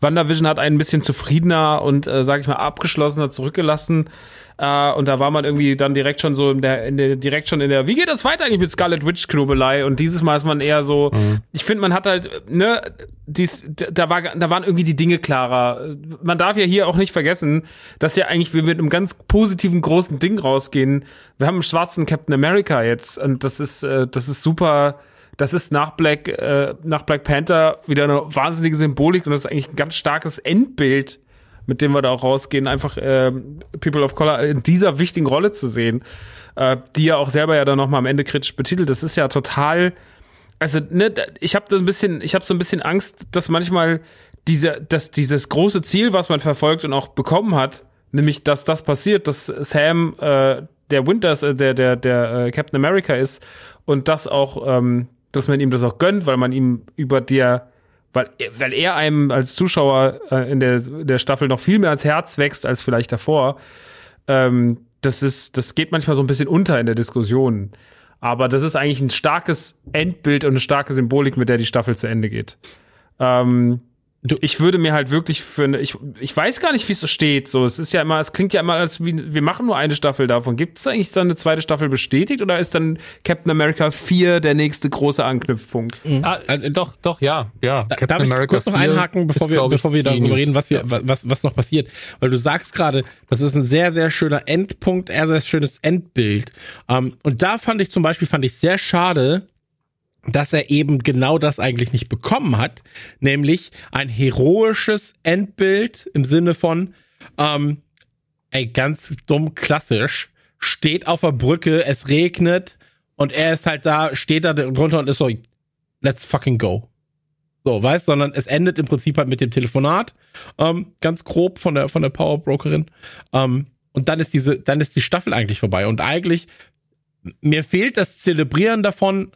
WandaVision hat einen ein bisschen zufriedener und, äh, sag ich mal, abgeschlossener zurückgelassen. Äh, und da war man irgendwie dann direkt schon so in der, in der, direkt schon in der, wie geht das weiter eigentlich mit Scarlet Witch Knobelei? Und dieses Mal ist man eher so, ich finde, man hat halt, ne, dies, da war, da waren irgendwie die Dinge klarer. Man darf ja hier auch nicht vergessen, dass ja eigentlich wir mit einem ganz positiven großen Ding rausgehen. Wir haben einen schwarzen Captain America jetzt und das ist, äh, das ist super. Das ist nach Black, äh, nach Black Panther wieder eine wahnsinnige Symbolik und das ist eigentlich ein ganz starkes Endbild, mit dem wir da auch rausgehen, einfach äh, People of Color in dieser wichtigen Rolle zu sehen, äh, die ja auch selber ja dann nochmal am Ende kritisch betitelt. Das ist ja total also ne, ich habe so ein bisschen, ich habe so ein bisschen Angst, dass manchmal diese, dass dieses große Ziel, was man verfolgt und auch bekommen hat, nämlich dass das passiert, dass Sam äh, der Winters, äh, der der der äh, Captain America ist und das auch, ähm, dass man ihm das auch gönnt, weil man ihm über der weil, weil er einem als Zuschauer äh, in der, der Staffel noch viel mehr ans Herz wächst als vielleicht davor. Ähm, das ist, das geht manchmal so ein bisschen unter in der Diskussion. Aber das ist eigentlich ein starkes Endbild und eine starke Symbolik, mit der die Staffel zu Ende geht. Ähm, du, ich würde mir halt wirklich für eine, ich, ich weiß gar nicht, wie es so steht. So, es ist ja immer, es klingt ja immer, als wie, wir machen nur eine Staffel davon. Gibt es eigentlich dann eine zweite Staffel bestätigt oder ist dann Captain America 4 der nächste große Anknüpfpunkt? Ah, also, doch, doch, ja. ja. Da, darf ich kurz noch 4 einhaken, bevor ist, wir, bevor wir darüber News. reden, was, wir, Ja. was, was noch passiert. Weil du sagst gerade, das ist ein sehr, sehr schöner Endpunkt, ein sehr schönes Endbild. Ähm, und da fand ich zum Beispiel, fand ich sehr schade, dass er eben genau das eigentlich nicht bekommen hat, nämlich ein heroisches Endbild im Sinne von, ähm, ey, ganz dumm klassisch, steht auf der Brücke, es regnet und er ist halt da, steht da drunter und ist so, let's fucking go. So, weißt, sondern es endet im Prinzip halt mit dem Telefonat, ähm, ganz grob von der von der Powerbrokerin. Ähm, und dann ist diese, dann ist die Staffel eigentlich vorbei. Und eigentlich, mir fehlt das Zelebrieren davon,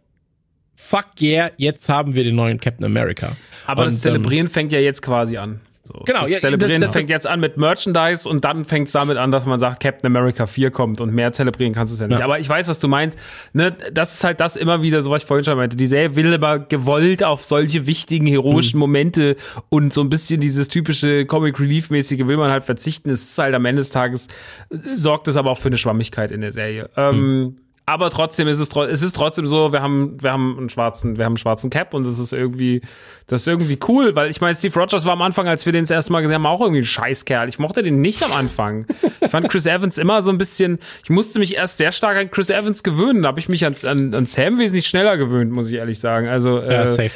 fuck yeah, jetzt haben wir den neuen Captain America. Aber und, das Zelebrieren ähm, fängt ja jetzt quasi an. So. Genau, das ja, Zelebrieren das- das- fängt jetzt an mit Merchandise und dann fängt es damit an, dass man sagt, Captain America 4 kommt und mehr zelebrieren kannst du es ja nicht. Ja. Aber ich weiß, was du meinst. Ne, das ist halt das immer wieder, so was ich vorhin schon meinte. Die Serie will aber gewollt auf solche wichtigen, heroischen Mhm. Momente und so ein bisschen dieses typische Comic Relief-mäßige will man halt verzichten. Es ist halt am Ende des Tages, sorgt es aber auch für eine Schwammigkeit in der Serie. Ähm, aber trotzdem ist es, es ist trotzdem so, wir haben, wir haben einen schwarzen, wir haben einen schwarzen Cap und das ist irgendwie, das ist irgendwie cool, weil ich meine, Steve Rogers war am Anfang, als wir den das erste Mal gesehen haben, auch irgendwie ein Scheißkerl. Ich mochte den nicht am Anfang. Ich fand Chris Evans immer so ein bisschen, ich musste mich erst sehr stark an Chris Evans gewöhnen. Da habe ich mich an, an, an Sam wesentlich schneller gewöhnt, muss ich ehrlich sagen. Also, ja, äh, safe.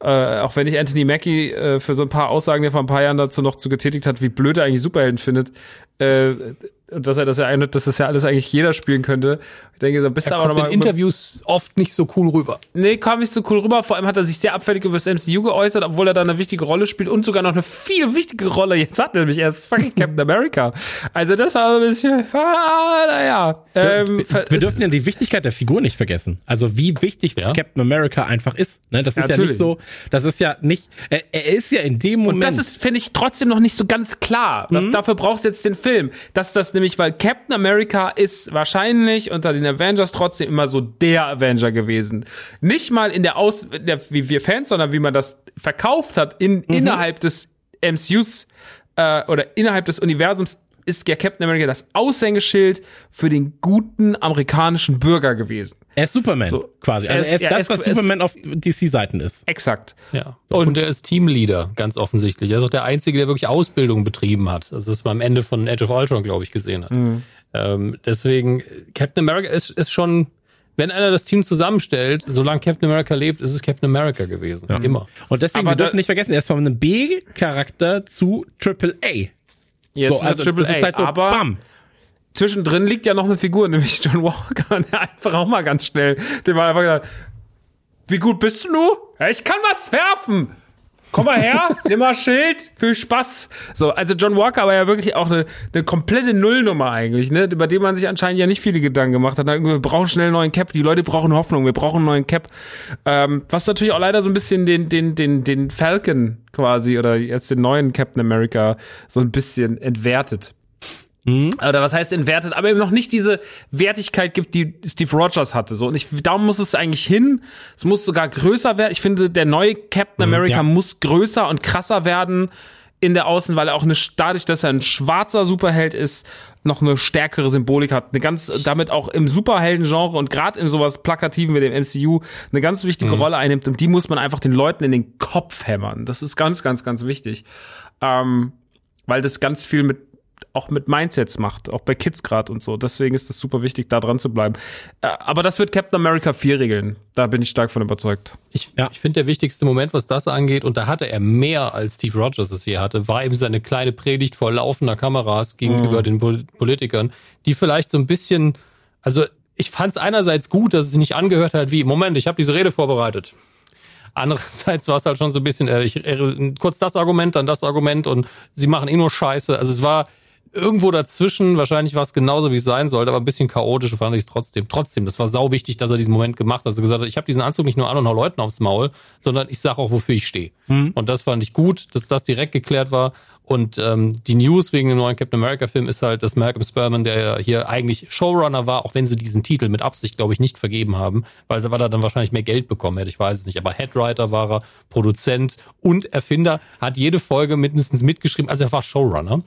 äh, auch wenn ich Anthony Mackie äh, für so ein paar Aussagen, die er vor ein paar Jahren dazu noch zu getätigt hat, wie blöd er eigentlich Superhelden findet, äh, und dass er das ja einhört, dass das ja alles eigentlich jeder spielen könnte. Ich denke, so bist du Er aber kommt noch in Interviews oft nicht so cool rüber. Nee, kam nicht so cool rüber. Vor allem hat er sich sehr abfällig über das MCU geäußert, obwohl er da eine wichtige Rolle spielt und sogar noch eine viel wichtige Rolle jetzt hat, nämlich er ist fucking Captain America. Also das war so ein bisschen, ah, naja. Ähm, wir, wir dürfen ja die Wichtigkeit der Figur nicht vergessen. Also wie wichtig Ja. Captain America einfach ist. Ne? Das ist ja Natürlich. nicht so, das ist ja nicht, er, er ist ja in dem Moment. Und das ist, finde ich, trotzdem noch nicht so ganz klar. Das, Dafür brauchst du jetzt den Film. Dass das nämlich, weil Captain America ist wahrscheinlich unter den Avengers trotzdem immer so der Avenger gewesen. Nicht mal in der Aus, in der, wie wir Fans, sondern wie man das verkauft hat in, innerhalb des MCUs äh, oder innerhalb des Universums ist ja Captain America das Aushängeschild für den guten amerikanischen Bürger gewesen. er ist Superman So. quasi. Er Also ist- er ist, ja, das, er ist- was er ist- Superman auf DC-Seiten ist. Exakt. Ja. Und, er ist Teamleader, ganz offensichtlich. Er ist auch der Einzige, der wirklich Ausbildung betrieben hat. Also das man am Ende von Edge of Ultron, glaube ich, gesehen hat. Ähm, deswegen, Captain America ist, ist schon, wenn einer das Team zusammenstellt, solange Captain America lebt, ist es Captain America gewesen. Immer. Und deswegen, Aber wir dürfen nicht vergessen, er ist von einem B-Charakter zu Triple A. Jetzt So, ist also Triple A. halt so, aber bam. zwischendrin liegt ja noch eine Figur, nämlich John Walker, und der einfach auch mal ganz schnell, dem war einfach gesagt, wie gut bist du nu? Ja, ich kann was werfen. Komm mal her, nimm mal Schild, viel Spaß. So, also John Walker war ja wirklich auch eine, eine komplette Nullnummer eigentlich, ne, über die man sich anscheinend ja nicht viele Gedanken gemacht hat. Wir brauchen schnell einen neuen Cap, die Leute brauchen Hoffnung, wir brauchen einen neuen Cap. Ähm, was natürlich auch leider so ein bisschen den, den, den, den Falcon quasi oder jetzt den neuen Captain America so ein bisschen entwertet oder was heißt entwertet, aber eben noch nicht diese Wertigkeit gibt, die Steve Rogers hatte. So und ich, da muss es eigentlich hin. Es muss sogar größer werden. Ich finde, der neue Captain America ja. muss größer und krasser werden in der Außen, weil er auch eine, dadurch, dass er ein schwarzer Superheld ist, noch eine stärkere Symbolik hat, eine ganz, damit auch im Superhelden-Genre und gerade in sowas Plakativen wie dem MCU eine ganz wichtige Rolle einnimmt und die muss man einfach den Leuten in den Kopf hämmern. Das ist ganz, ganz, ganz wichtig. Ähm, weil das ganz viel mit auch mit Mindsets macht, auch bei Kids gerade und so. Deswegen ist es super wichtig, da dran zu bleiben. Äh, Aber das wird Captain America 4 regeln. Da bin ich stark von überzeugt. Ich, Ja. ich finde, der wichtigste Moment, was das angeht, und da hatte er mehr als Steve Rogers es hier hatte, war eben seine kleine Predigt vor laufender Kameras gegenüber den Pol Politikern, die vielleicht so ein bisschen, also ich fand es einerseits gut, dass es sich nicht angehört hat wie, Moment, ich habe diese Rede vorbereitet. Andererseits war es halt schon so ein bisschen, äh, ich, äh, kurz das Argument, dann das Argument und sie machen eh nur Scheiße. Also es war irgendwo dazwischen, wahrscheinlich war es genauso, wie es sein sollte, aber ein bisschen chaotisch fand ich es trotzdem. Trotzdem, das war sau wichtig, dass er diesen Moment gemacht hat. Also gesagt hat, ich habe diesen Anzug nicht nur an und hau Leuten aufs Maul, sondern ich sage auch, wofür ich stehe. Und das fand ich gut, dass das direkt geklärt war. Und ähm, die News wegen dem neuen Captain America Film ist halt, dass Malcolm Spurman, der ja hier eigentlich Showrunner war, auch wenn sie diesen Titel mit Absicht, glaube ich, nicht vergeben haben, weil, weil er dann wahrscheinlich mehr Geld bekommen hätte, ich weiß es nicht. Aber Headwriter war er, Produzent und Erfinder, hat jede Folge mindestens mitgeschrieben, also er war Showrunner,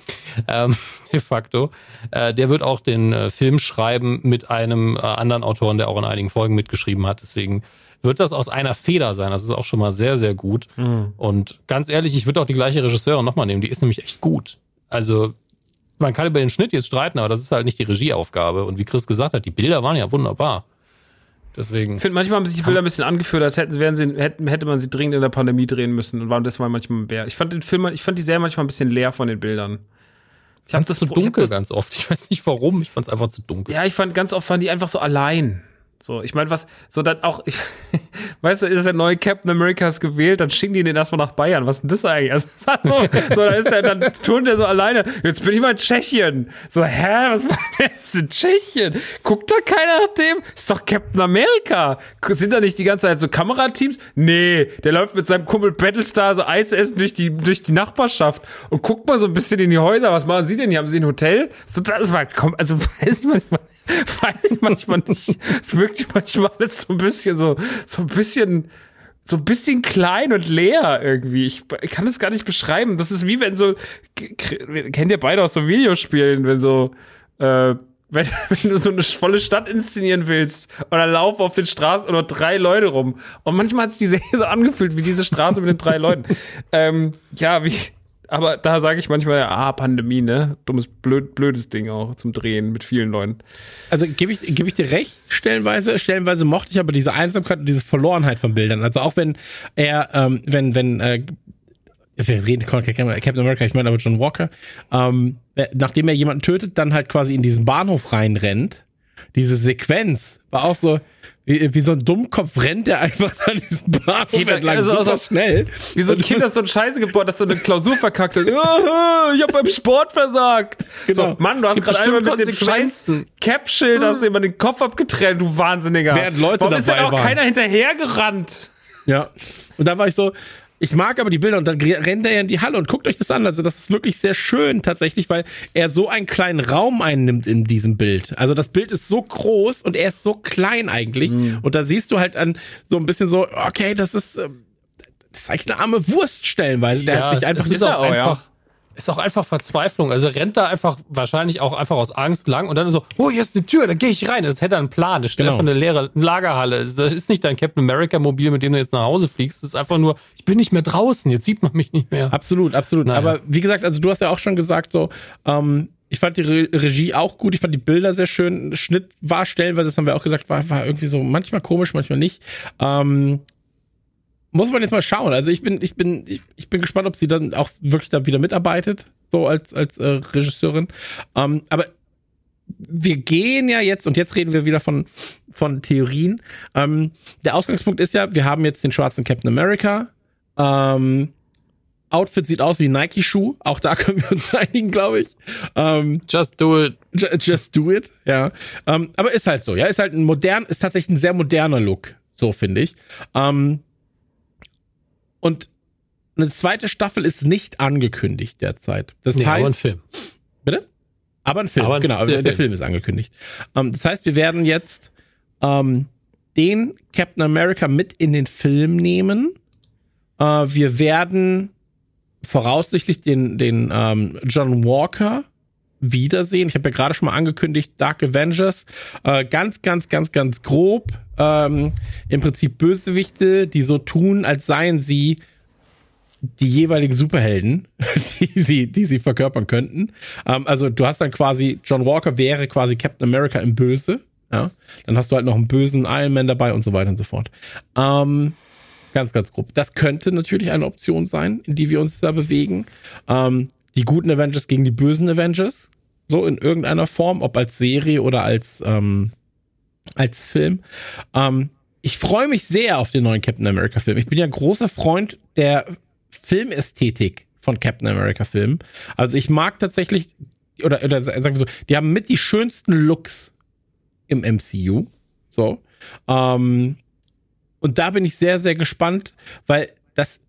ähm, de facto. Äh, der wird auch den äh, Film schreiben mit einem äh, anderen Autoren, der auch in einigen Folgen mitgeschrieben hat. Deswegen wird das aus einer Feder sein. Das ist auch schon mal sehr, sehr gut. Und ganz ehrlich, ich würde auch die gleiche Regisseurin nochmal nehmen. Die ist nämlich echt gut. Also, man kann über den Schnitt jetzt streiten, aber das ist halt nicht die Regieaufgabe. Und wie Chris gesagt hat, die Bilder waren ja wunderbar. Deswegen. Ich finde, manchmal haben sich die Bilder ein bisschen angefühlt, als hätten, wären sie, hätten, hätte man sie dringend in der Pandemie drehen müssen und waren deshalb manchmal mehr. Ich fand den Film, ich fand die Serie manchmal ein bisschen leer von den Bildern. Ich fand das so dunkel das- ganz oft. Ich weiß nicht warum. Ich fand es einfach zu dunkel. Ja, ich fand ganz oft waren die einfach so allein. So, ich meine, was, so dann auch, ich, weißt du, ist der neue Captain Americas gewählt, dann schicken die den erstmal nach Bayern. Was ist denn das eigentlich? Also, so, dann ist der, dann turnt der so alleine. Jetzt bin ich mal in Tschechien. So, hä, was war denn jetzt in Tschechien? Guckt da keiner nach dem? Ist doch Captain America. Sind da nicht die ganze Zeit so Kamerateams? Nee, der läuft mit seinem Kumpel Battlestar so Eis essen durch die, durch die Nachbarschaft und guckt mal so ein bisschen in die Häuser. Was machen Sie denn? hier? Haben Sie ein Hotel? So, das war, komm, also, weiß ich manchmal, weiß ich manchmal nicht. Es wirkt manchmal alles so ein bisschen so, so ein bisschen, so ein bisschen klein und leer irgendwie. Ich, ich kann das gar nicht beschreiben. Das ist wie wenn so, kennt ihr beide aus so Videospielen, wenn so, äh, wenn, wenn du so eine volle Stadt inszenieren willst dann laufen auf den Straßen nur drei Leute rum. Und manchmal hat es die Serie so angefühlt wie diese Straße mit den drei Leuten. Ähm, ja, wie, aber da sage ich manchmal, ah, Pandemie, ne? Dummes, blöd, blödes Ding auch zum Drehen mit vielen Leuten. Also gebe ich, gebe ich dir recht, stellenweise. Stellenweise mochte ich aber diese Einsamkeit und diese Verlorenheit von Bildern. Also auch wenn er, ähm, wenn, wenn, äh, wir reden Captain America, ich meine aber John Walker, ähm, äh, nachdem er jemanden tötet, dann halt quasi in diesen Bahnhof reinrennt. Diese Sequenz war auch so, wie, wie so ein Dummkopf rennt er einfach an diesem Bahnhof er- entlang, also super so- schnell. Wie so ein Kind, das so ein Scheiße geboren, das so eine Klausur verkackt hat. Ich hab beim Sport versagt. Genau. So, Mann, du hast gerade einmal mit dem scheiß. Cap-Schild hast du immer den Kopf abgetrennt, du Wahnsinniger. Während Leute Warum ist denn dabei auch waren. keiner hinterhergerannt? Ja. Und da war ich so, ich mag aber die Bilder und dann rennt er ja in die Halle und guckt euch das an. Also das ist wirklich sehr schön tatsächlich, weil er so einen kleinen Raum einnimmt in diesem Bild. Also das Bild ist so groß und er ist so klein eigentlich. Und da siehst du halt an so ein bisschen so, okay, das ist, ähm, das ist eigentlich eine arme Wurst stellenweise. Der hat sich einfach ist dieser- auch einfach, ist auch einfach Verzweiflung. Also er rennt da einfach wahrscheinlich auch einfach aus Angst lang und dann so, oh, hier ist eine Tür, da gehe ich rein. Das hätte er einen Plan. Das steht Genau. einfach eine leere Lagerhalle. Das ist nicht dein Captain America Mobil, mit dem du jetzt nach Hause fliegst. Das ist einfach nur, ich bin nicht mehr draußen, jetzt sieht man mich nicht mehr. Absolut, absolut. Naja. Aber wie gesagt, also du hast ja auch schon gesagt, so, ähm, ich fand die Re Regie auch gut, ich fand die Bilder sehr schön. Schnitt war stellenweise, das haben wir auch gesagt, war, war irgendwie so manchmal komisch, manchmal nicht. Ähm, muss man jetzt mal schauen. Also ich bin, ich bin, ich, ich bin gespannt, ob sie dann auch wirklich da wieder mitarbeitet, so als, als äh, Regisseurin. Ähm, aber wir gehen ja jetzt, und jetzt reden wir wieder von, von Theorien. Ähm, der Ausgangspunkt ist ja, wir haben jetzt den schwarzen Captain America. Ähm, Outfit sieht aus wie Nike-Schuh. Auch da können wir uns einigen, glaube ich. Ähm, Just do it. ju- just do it, ja. Ähm, aber ist halt so, ja. Ist halt ein modern, ist tatsächlich ein sehr moderner Look, so finde ich. Ähm, und eine zweite Staffel ist nicht angekündigt derzeit. Das Nee, heißt, aber ein Film. Bitte? Aber ein Film, Aber ein- genau. der Der, Film. Film ist angekündigt. Ähm, das heißt, wir werden jetzt ähm, den Captain America mit in den Film nehmen. Äh, wir werden voraussichtlich den, den ähm, John Walker wiedersehen. Ich habe ja gerade schon mal angekündigt, Dark Avengers. Äh, ganz, ganz, ganz, ganz grob. Ähm, Im Prinzip Bösewichte, die so tun, als seien sie die jeweiligen Superhelden, die sie, die sie verkörpern könnten. Ähm, also du hast dann quasi, John Walker wäre quasi Captain America im Böse. Ja? Dann hast du halt noch einen bösen Iron Man dabei und so weiter und so fort. Ähm, ganz, ganz grob. Das könnte natürlich eine Option sein, in die wir uns da bewegen. Ähm, die guten Avengers gegen die bösen Avengers. So in irgendeiner Form, ob als Serie oder als, ähm, als Film. Ähm, ich freue mich sehr auf den neuen Captain America Film. Ich bin ja großer Freund der Filmästhetik von Captain America Filmen. Also ich mag tatsächlich, oder, oder sagen wir so, die haben mit die schönsten Looks im MCU. So. Ähm, und da bin ich sehr, sehr gespannt, weil das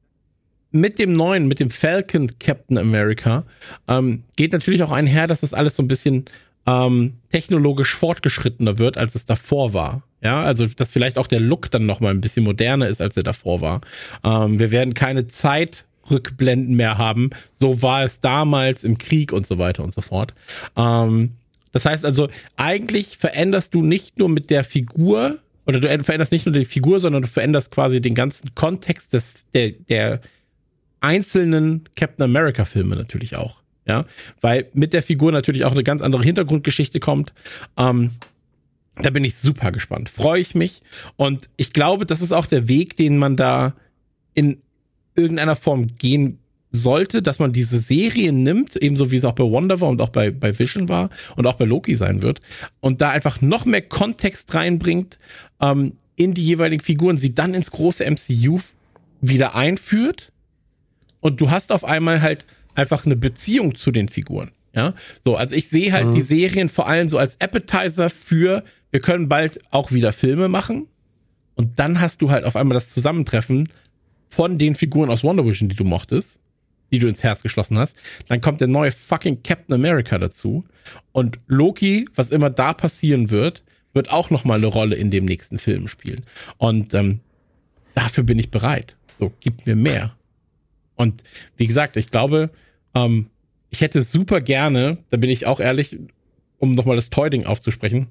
mit dem neuen, mit dem Falcon Captain America, ähm, geht natürlich auch einher, dass das alles so ein bisschen ähm, technologisch fortgeschrittener wird, als es davor war. Ja, also dass vielleicht auch der Look dann noch mal ein bisschen moderner ist, als er davor war. Ähm, wir werden keine Zeitrückblenden mehr haben. So war es damals im Krieg und so weiter und so fort. Ähm, das heißt also, eigentlich veränderst du nicht nur mit der Figur, oder du veränderst nicht nur die Figur, sondern du veränderst quasi den ganzen Kontext des, der, der einzelnen Captain America Filme natürlich auch. Ja, weil mit der Figur natürlich auch eine ganz andere Hintergrundgeschichte kommt. Ähm, da bin ich super gespannt. Freue ich mich. Und ich glaube, das ist auch der Weg, den man da in irgendeiner Form gehen sollte, dass man diese Serien nimmt, ebenso wie es auch bei Wonder war und auch bei, bei Vision war und auch bei Loki sein wird, und da einfach noch mehr Kontext reinbringt ähm, in die jeweiligen Figuren, sie dann ins große MCU wieder einführt und du hast auf einmal halt einfach eine Beziehung zu den Figuren. Ja, so, also ich sehe halt Mhm. die Serien vor allem so als Appetizer für, wir können bald auch wieder Filme machen. Und dann hast du halt auf einmal das Zusammentreffen von den Figuren aus Wonder Vision, die du mochtest, die du ins Herz geschlossen hast. Dann kommt der neue fucking Captain America dazu. Und Loki, was immer da passieren wird, wird auch nochmal eine Rolle in dem nächsten Film spielen. Und ähm, dafür bin ich bereit. So, gib mir mehr. Und wie gesagt, ich glaube, ähm, ich hätte super gerne, da bin ich auch ehrlich, um nochmal das Toy-Ding aufzusprechen,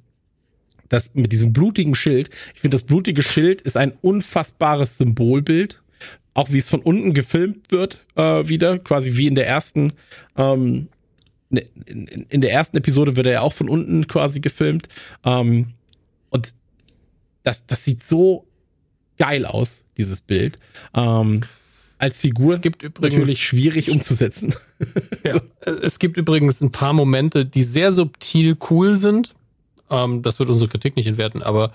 das mit diesem blutigen Schild. Ich finde, das blutige Schild ist ein unfassbares Symbolbild. Auch wie es von unten gefilmt wird, äh, wieder, quasi wie in der ersten, ähm, in, in, in der ersten Episode wird er ja auch von unten quasi gefilmt. Ähm, und das, das sieht so geil aus, dieses Bild. Ähm, als Figur Es gibt übrigens- natürlich schwierig umzusetzen. Ja. Es gibt übrigens ein paar Momente, die sehr subtil cool sind. Ähm, das wird unsere Kritik nicht entwerten, aber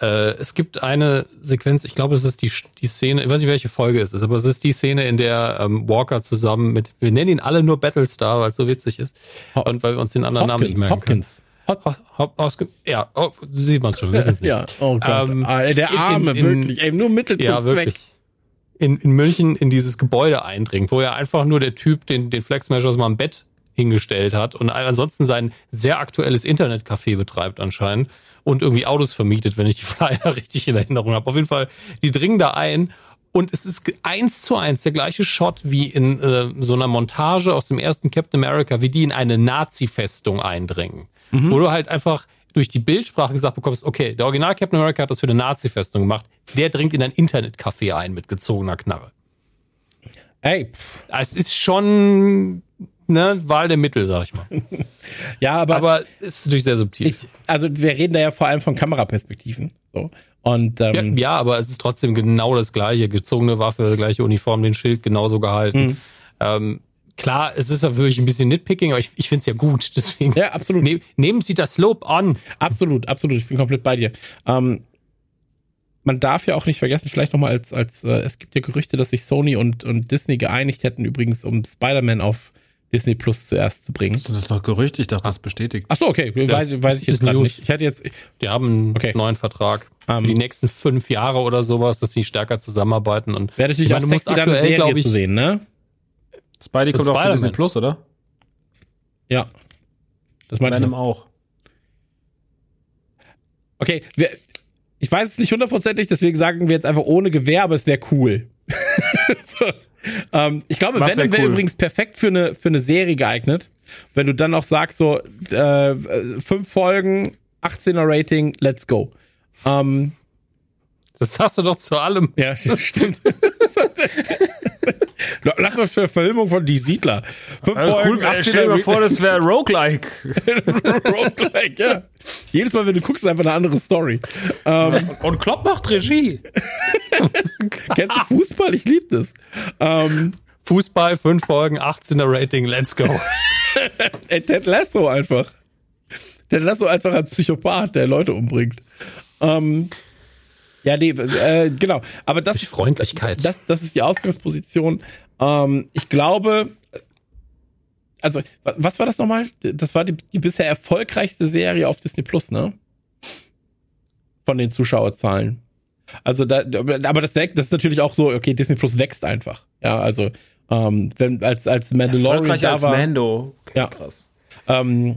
äh, es gibt eine Sequenz, ich glaube, es ist die, die Szene, ich weiß nicht, welche Folge es ist, aber es ist die Szene, in der ähm, Walker zusammen mit, wir nennen ihn alle nur Battlestar, weil es so witzig ist. Und weil wir uns den anderen Namen nicht merken Hopkins. Hop können. Hop, Hop, ja, oh, sieht man schon, wissen es nicht. Ja, oh Gott. Ähm, Ah, der in- Arme, in- wirklich. Ey, nur Mittel Ja, zum wirklich. In, in München in dieses Gebäude eindringt, wo ja einfach nur der Typ den, den Flex Measures mal am Bett hingestellt hat und ansonsten sein sehr aktuelles Internetcafé betreibt anscheinend und irgendwie Autos vermietet, wenn ich die Flyer richtig in Erinnerung habe. Auf jeden Fall, die dringen da ein und es ist eins zu eins der gleiche Shot wie in äh, so einer Montage aus dem ersten Captain America, wie die in eine Nazi-Festung eindringen. Wo du halt einfach durch die Bildsprache gesagt bekommst, okay, der Original Captain America hat das für eine Nazi-Festung gemacht, der dringt in ein Internetcafé ein mit gezogener Knarre. Ey, Es ist schon ne Wahl der Mittel, sag ich mal. ja, aber, Aber es ist natürlich sehr subtil. ich, also wir reden da ja vor allem von Kameraperspektiven. So. Und ja, ähm, ja, aber es ist trotzdem genau das gleiche. Gezogene Waffe, gleiche Uniform, den Schild genauso gehalten. Mhm. Ähm, klar, es ist natürlich ein bisschen Nitpicking, aber ich, ich finde es ja gut. Deswegen ja, absolut. ne, nehmen Sie das Lob an. Absolut, absolut. Ich bin komplett bei dir. Ähm, man darf ja auch nicht vergessen, vielleicht nochmal als, als äh, es gibt ja Gerüchte, dass sich Sony und, und Disney geeinigt hätten, übrigens, um Spider-Man auf Disney Plus zuerst zu bringen. Das ist noch Gerücht, ich dachte, das bestätigt. Ach so, okay, weiß, weiß ich jetzt gerade nicht. Ich hätte jetzt, Die haben einen Okay. neuen Vertrag Ähm. für die nächsten fünf Jahre oder sowas, dass sie stärker zusammenarbeiten. Und natürlich Ich meine, auch du musst aktuell, Serie glaub ich- zu sehen, ne? Spidey kommt auch zu. Disney Plus, oder? Ja. Das meine ich. Venom auch. Okay, wir, ich weiß es nicht hundertprozentig, deswegen sagen wir jetzt einfach ohne Gewehr, aber es wäre cool. so. ähm, ich glaube, Was Venom wär wäre cool? übrigens perfekt für eine, für eine Serie geeignet. Wenn du dann auch sagst, so, äh, äh, fünf Folgen, 18er Rating, let's go. Ähm, das sagst du doch zu allem. ja, stimmt. Lach mal für Verfilmung von Die Siedler. Fünf Also cool, 18er stell dir mal vor, das wäre Roguelike. Roguelike, ja. Jedes Mal, wenn du guckst, ist einfach eine andere Story. Ähm, Und Klopp macht Regie. kennst du Fußball? Ich liebe das. Ähm, Fußball, fünf Folgen, 18er Rating, let's go. Ted Lasso einfach. Ted Lasso einfach als Psychopath, der Leute umbringt. Ähm, ja, nee, äh, genau. Aber das, Durch Freundlichkeit. das, das ist die Ausgangsposition. Ähm, ich glaube, also, wa- was war das nochmal? Das war die, die bisher erfolgreichste Serie auf Disney Plus, ne? Von den Zuschauerzahlen. Also da, aber das wächst, das ist natürlich auch so, okay, Disney Plus wächst einfach. Ja, also, ähm, wenn, als, als Mandalorian Erfolgreich da als war. Mando. Okay, Ja. krass. ähm,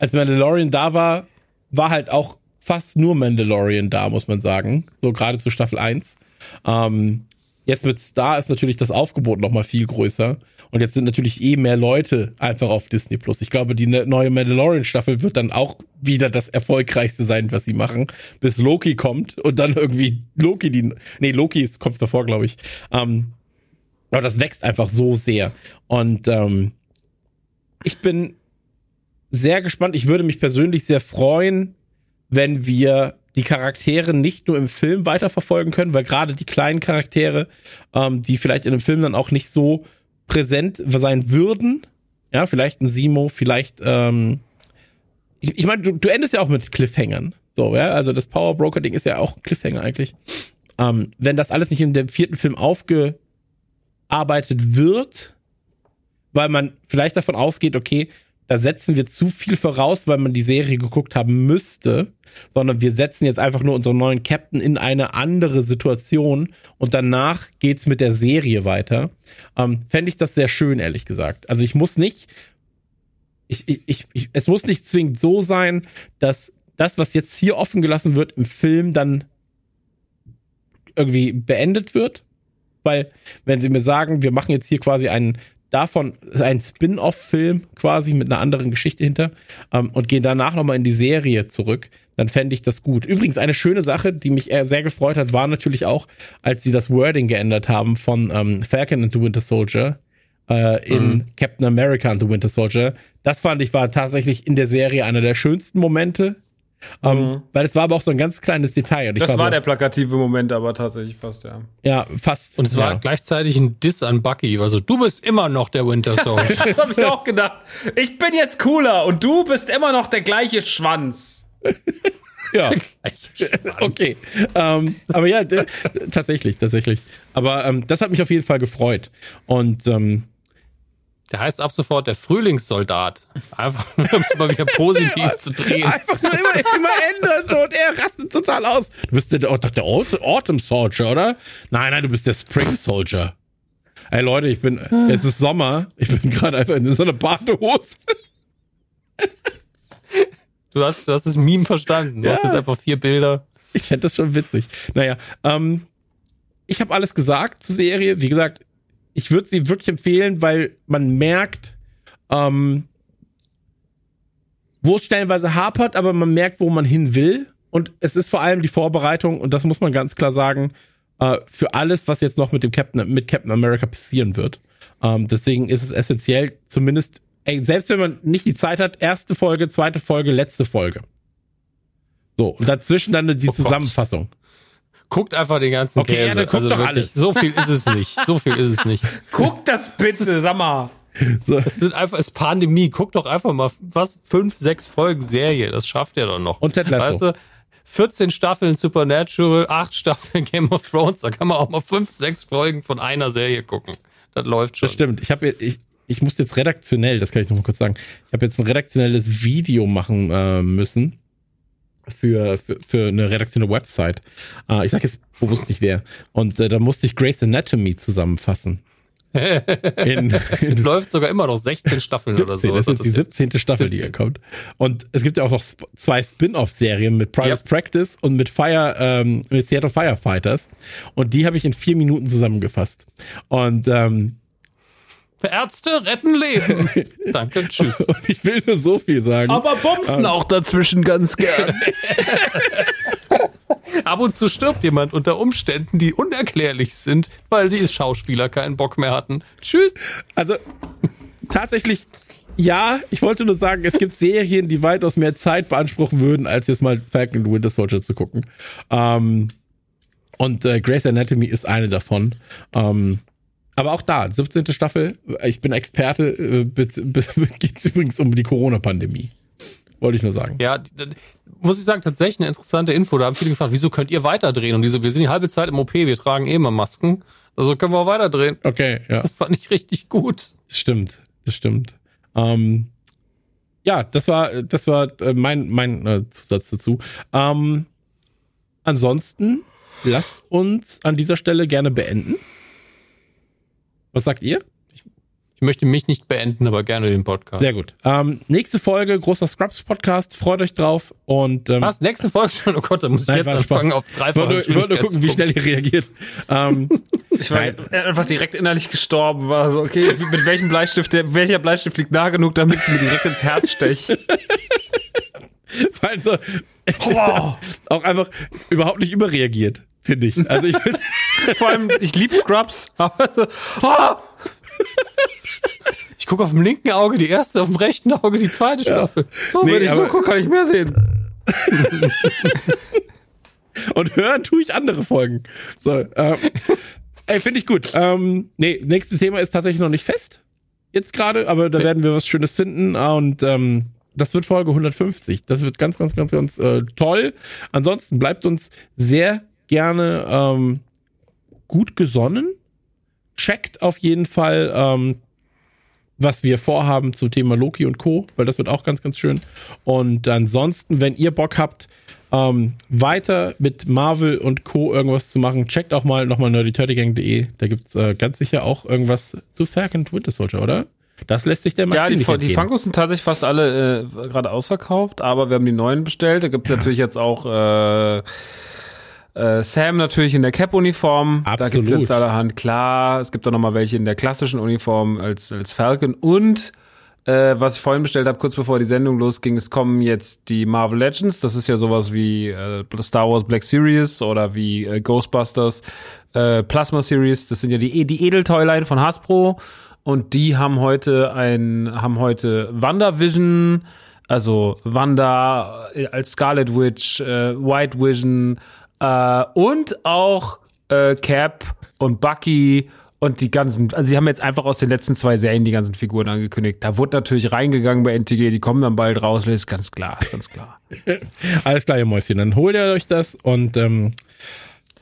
als Mandalorian da war, war halt auch fast nur Mandalorian da, muss man sagen. So gerade zu Staffel 1. Ähm, jetzt mit Star ist natürlich das Aufgebot noch mal viel größer. Und jetzt sind natürlich eh mehr Leute einfach auf Disney Plus. Ich glaube, die ne- neue Mandalorian-Staffel wird dann auch wieder das erfolgreichste sein, was sie machen, bis Loki kommt und dann irgendwie Loki die. Nee, Loki ist, kommt davor, glaube ich. Ähm, aber das wächst einfach so sehr. Und ähm, ich bin sehr gespannt. Ich würde mich persönlich sehr freuen, wenn wir die Charaktere nicht nur im Film weiterverfolgen können, weil gerade die kleinen Charaktere, ähm, die vielleicht in dem Film dann auch nicht so präsent sein würden, ja, vielleicht ein Simo, vielleicht, ähm, ich, ich meine, du, du endest ja auch mit Cliffhangern. So, ja, also das Power Broker Ding ist ja auch ein Cliffhanger eigentlich. Ähm, wenn das alles nicht in dem vierten Film aufgearbeitet wird, weil man vielleicht davon ausgeht, okay, da setzen wir zu viel voraus, weil man die Serie geguckt haben müsste, sondern wir setzen jetzt einfach nur unseren neuen Captain in eine andere Situation und danach geht's mit der Serie weiter. Ähm, Fände ich das sehr schön, ehrlich gesagt. Also ich muss nicht, ich, ich, ich, es muss nicht zwingend so sein, dass das, was jetzt hier offen gelassen wird, im Film dann irgendwie beendet wird. Weil, wenn sie mir sagen, wir machen jetzt hier quasi einen davon ein Spin-off-Film quasi mit einer anderen Geschichte hinter ähm, und gehen danach nochmal in die Serie zurück, dann fände ich das gut. Übrigens, eine schöne Sache, die mich sehr gefreut hat, war natürlich auch, als sie das Wording geändert haben von ähm, Falcon and the Winter Soldier äh, in mhm. Captain America and the Winter Soldier. Das fand ich war tatsächlich in der Serie einer der schönsten Momente um, ähm, mhm. Weil es war aber auch so ein ganz kleines Detail. das war, war so, der plakative Moment, aber tatsächlich fast, ja. Ja, fast. Und es war ja. gleichzeitig ein Diss an Bucky. Also, du bist immer noch der Winter Soldier. das hab ich auch gedacht. Ich bin jetzt cooler und du bist immer noch der gleiche Schwanz. ja. okay. Um, aber ja, tatsächlich, tatsächlich. Aber um, das hat mich auf jeden Fall gefreut. Und ähm, der heißt ab sofort der Frühlingssoldat. Einfach nur, um es mal wieder positiv zu drehen. Einfach nur immer, immer ändern so und er rastet total aus. Du bist der, doch der Autumn Soldier, oder? Nein, nein, du bist der Spring Soldier. Ey Leute, ich bin, es ist Sommer. Ich bin gerade einfach in so einer Badehose. Du hast, du hast das Meme verstanden. Du ja. hast jetzt einfach vier Bilder. Ich fände das schon witzig. Naja, ähm, ich habe alles gesagt zur Serie. Wie gesagt, ich würde sie wirklich empfehlen, weil man merkt, ähm, wo es stellenweise hapert, aber man merkt, wo man hin will. Und es ist vor allem die Vorbereitung, und das muss man ganz klar sagen, äh, für alles, was jetzt noch mit dem Captain, mit Captain America passieren wird. Ähm, deswegen ist es essentiell, zumindest, ey, selbst wenn man nicht die Zeit hat, erste Folge, zweite Folge, letzte Folge. So, und dazwischen dann die oh Zusammenfassung. Gott. Guckt einfach den ganzen okay, Käse. Ja, also wirklich, alles. So viel ist es nicht. So viel ist es nicht. Guckt das bitte, sag mal. So. Es sind einfach, es ist Pandemie. Guckt doch einfach mal, was, fünf, sechs Folgen Serie. Das schafft ihr doch noch. Und Ted Lasso. Weißt du, 14 Staffeln Supernatural, 8 Staffeln Game of Thrones. Da kann man auch mal fünf, sechs Folgen von einer Serie gucken. Das läuft schon. Das stimmt. Ich habe ich, ich muss jetzt redaktionell, das kann ich noch mal kurz sagen. Ich habe jetzt ein redaktionelles Video machen äh, müssen für, für, für eine redaktionelle Website. Äh, ich sage jetzt bewusst nicht wer. Und äh, da musste ich Grace Anatomy zusammenfassen. in, in läuft sogar immer noch 16 Staffeln 17, oder so. Das ist die 17. Staffel, 17. die hier kommt. Und es gibt ja auch noch zwei Spin-off-Serien mit Private yep. Practice und mit Fire, ähm, mit Seattle Firefighters. Und die habe ich in vier Minuten zusammengefasst. Und ähm, Ärzte retten Leben. Danke, tschüss. Und ich will nur so viel sagen. Aber bumsen ähm, auch dazwischen ganz gern. Ab und zu stirbt jemand unter Umständen, die unerklärlich sind, weil die Schauspieler keinen Bock mehr hatten. Tschüss. Also tatsächlich, ja, ich wollte nur sagen, es gibt Serien, die weitaus mehr Zeit beanspruchen würden, als jetzt mal Falcon and Winter Soldier zu gucken. Ähm, und äh, Grey's Anatomy ist eine davon. Ähm, aber auch da, 17. Staffel, ich bin Experte, äh, geht es übrigens um die Corona-Pandemie. Wollte ich nur sagen. Ja, muss ich sagen, tatsächlich eine interessante Info. Da haben viele gefragt, wieso könnt ihr weiterdrehen? Und die so, wir sind die halbe Zeit im OP, wir tragen eh immer Masken. Also können wir auch weiterdrehen. Okay, ja. Das fand ich richtig gut. Das stimmt, das stimmt. Ähm, ja, das war, das war äh, mein, mein äh, Zusatz dazu. Ähm, ansonsten lasst uns an dieser Stelle gerne beenden. Was sagt ihr? Ich möchte mich nicht beenden, aber gerne den Podcast. Sehr gut. Ähm, nächste Folge, großer Scrubs-Podcast. Freut euch drauf. Und, ähm, Was? Nächste Folge schon? Oh Gott, da muss ich Nein, jetzt anfangen, Spaß. auf drei Folgen. Ich wollte nur gucken, wie schnell ihr reagiert. ähm, ich war Nein. einfach direkt innerlich gestorben. War so, okay, mit welchem Bleistift, der, welcher Bleistift liegt nah genug, damit ich mir direkt ins Herz steche? Weil so, oh. auch einfach überhaupt nicht überreagiert finde ich. Also ich bin Vor allem, ich liebe Scrubs, aber so, oh! Ich gucke auf dem linken Auge die erste, auf dem rechten Auge die zweite Staffel. So, nee, wenn ich so gucke, kann ich mehr sehen. Und hören tue ich andere Folgen. So, ähm, ey, finde ich gut. Ähm, nee, nächstes Thema ist tatsächlich noch nicht fest. Jetzt gerade, aber da werden wir was Schönes finden. Und ähm, das wird Folge 150. Das wird ganz, ganz, ganz, ganz äh, toll. Ansonsten bleibt uns sehr gerne ähm, gut gesonnen. Checkt auf jeden Fall, ähm, was wir vorhaben zum Thema Loki und Co., weil das wird auch ganz, ganz schön. Und ansonsten, wenn ihr Bock habt, ähm, weiter mit Marvel und Co. irgendwas zu machen, checkt auch mal nochmal nerdyturdygang.de. Da gibt's äh, ganz sicher auch irgendwas zu Falcon Winter Soldier, oder? Das lässt sich der Maxi Ja, die, nicht die. Funkos sind tatsächlich fast alle äh, gerade ausverkauft, aber wir haben die neuen bestellt. Da gibt's natürlich jetzt auch äh, äh, Sam natürlich in der Cap-Uniform. Da gibt's Absolut. jetzt allerhand, klar. Es gibt auch noch mal welche in der klassischen Uniform als, als Falcon. Und äh, was ich vorhin bestellt habe, kurz bevor die Sendung losging, es kommen jetzt die Marvel Legends. Das ist ja sowas wie äh, Star Wars Black Series oder wie äh, Ghostbusters äh, Plasma Series. Das sind ja die, die Edeltoyline von Hasbro. Und die haben heute ein, haben heute WandaVision, also Wanda äh, als Scarlet Witch, äh, White Vision äh, und auch äh, Cap und Bucky und die ganzen, also sie haben jetzt einfach aus den letzten zwei Serien die ganzen Figuren angekündigt. Da wurde natürlich reingegangen bei NTG, die kommen dann bald raus, ist ganz klar, ganz klar. Alles klar, ihr Mäuschen. Dann holt ihr euch das und ähm,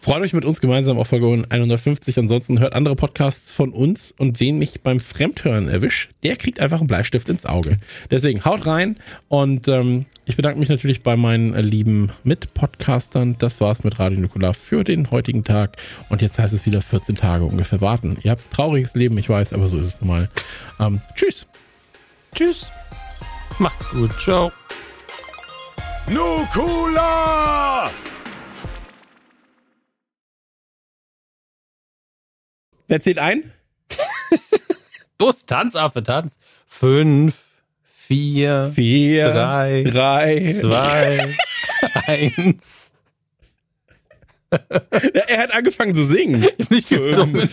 freut euch mit uns gemeinsam auf Folge 150. Ansonsten hört andere Podcasts von uns und wen mich beim Fremdhören erwischt, der kriegt einfach einen Bleistift ins Auge. Deswegen haut rein und ähm, ich bedanke mich natürlich bei meinen lieben Mitpodcastern. Das war's mit Radio Nukular für den heutigen Tag. Und jetzt heißt es wieder 14 Tage ungefähr warten. Ihr habt ein trauriges Leben, ich weiß, aber so ist es nun mal. Ähm, tschüss. Tschüss. Macht's gut. Ciao. Nukula! Wer zählt ein? Los, Tanzaffe, Tanz. Fünf, vier, Vier, Drei, drei, zwei, eins. Ja, er hat angefangen zu singen. Nicht gesungen.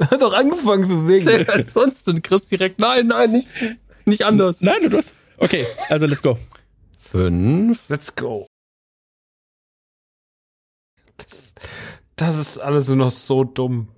Hat doch angefangen zu singen. Zähl als sonst und Chris direkt. Nein, nein, nicht, nicht anders. Nein, du hast. Okay, also let's go. Fünf. Let's go. Das, das ist alles nur noch so dumm.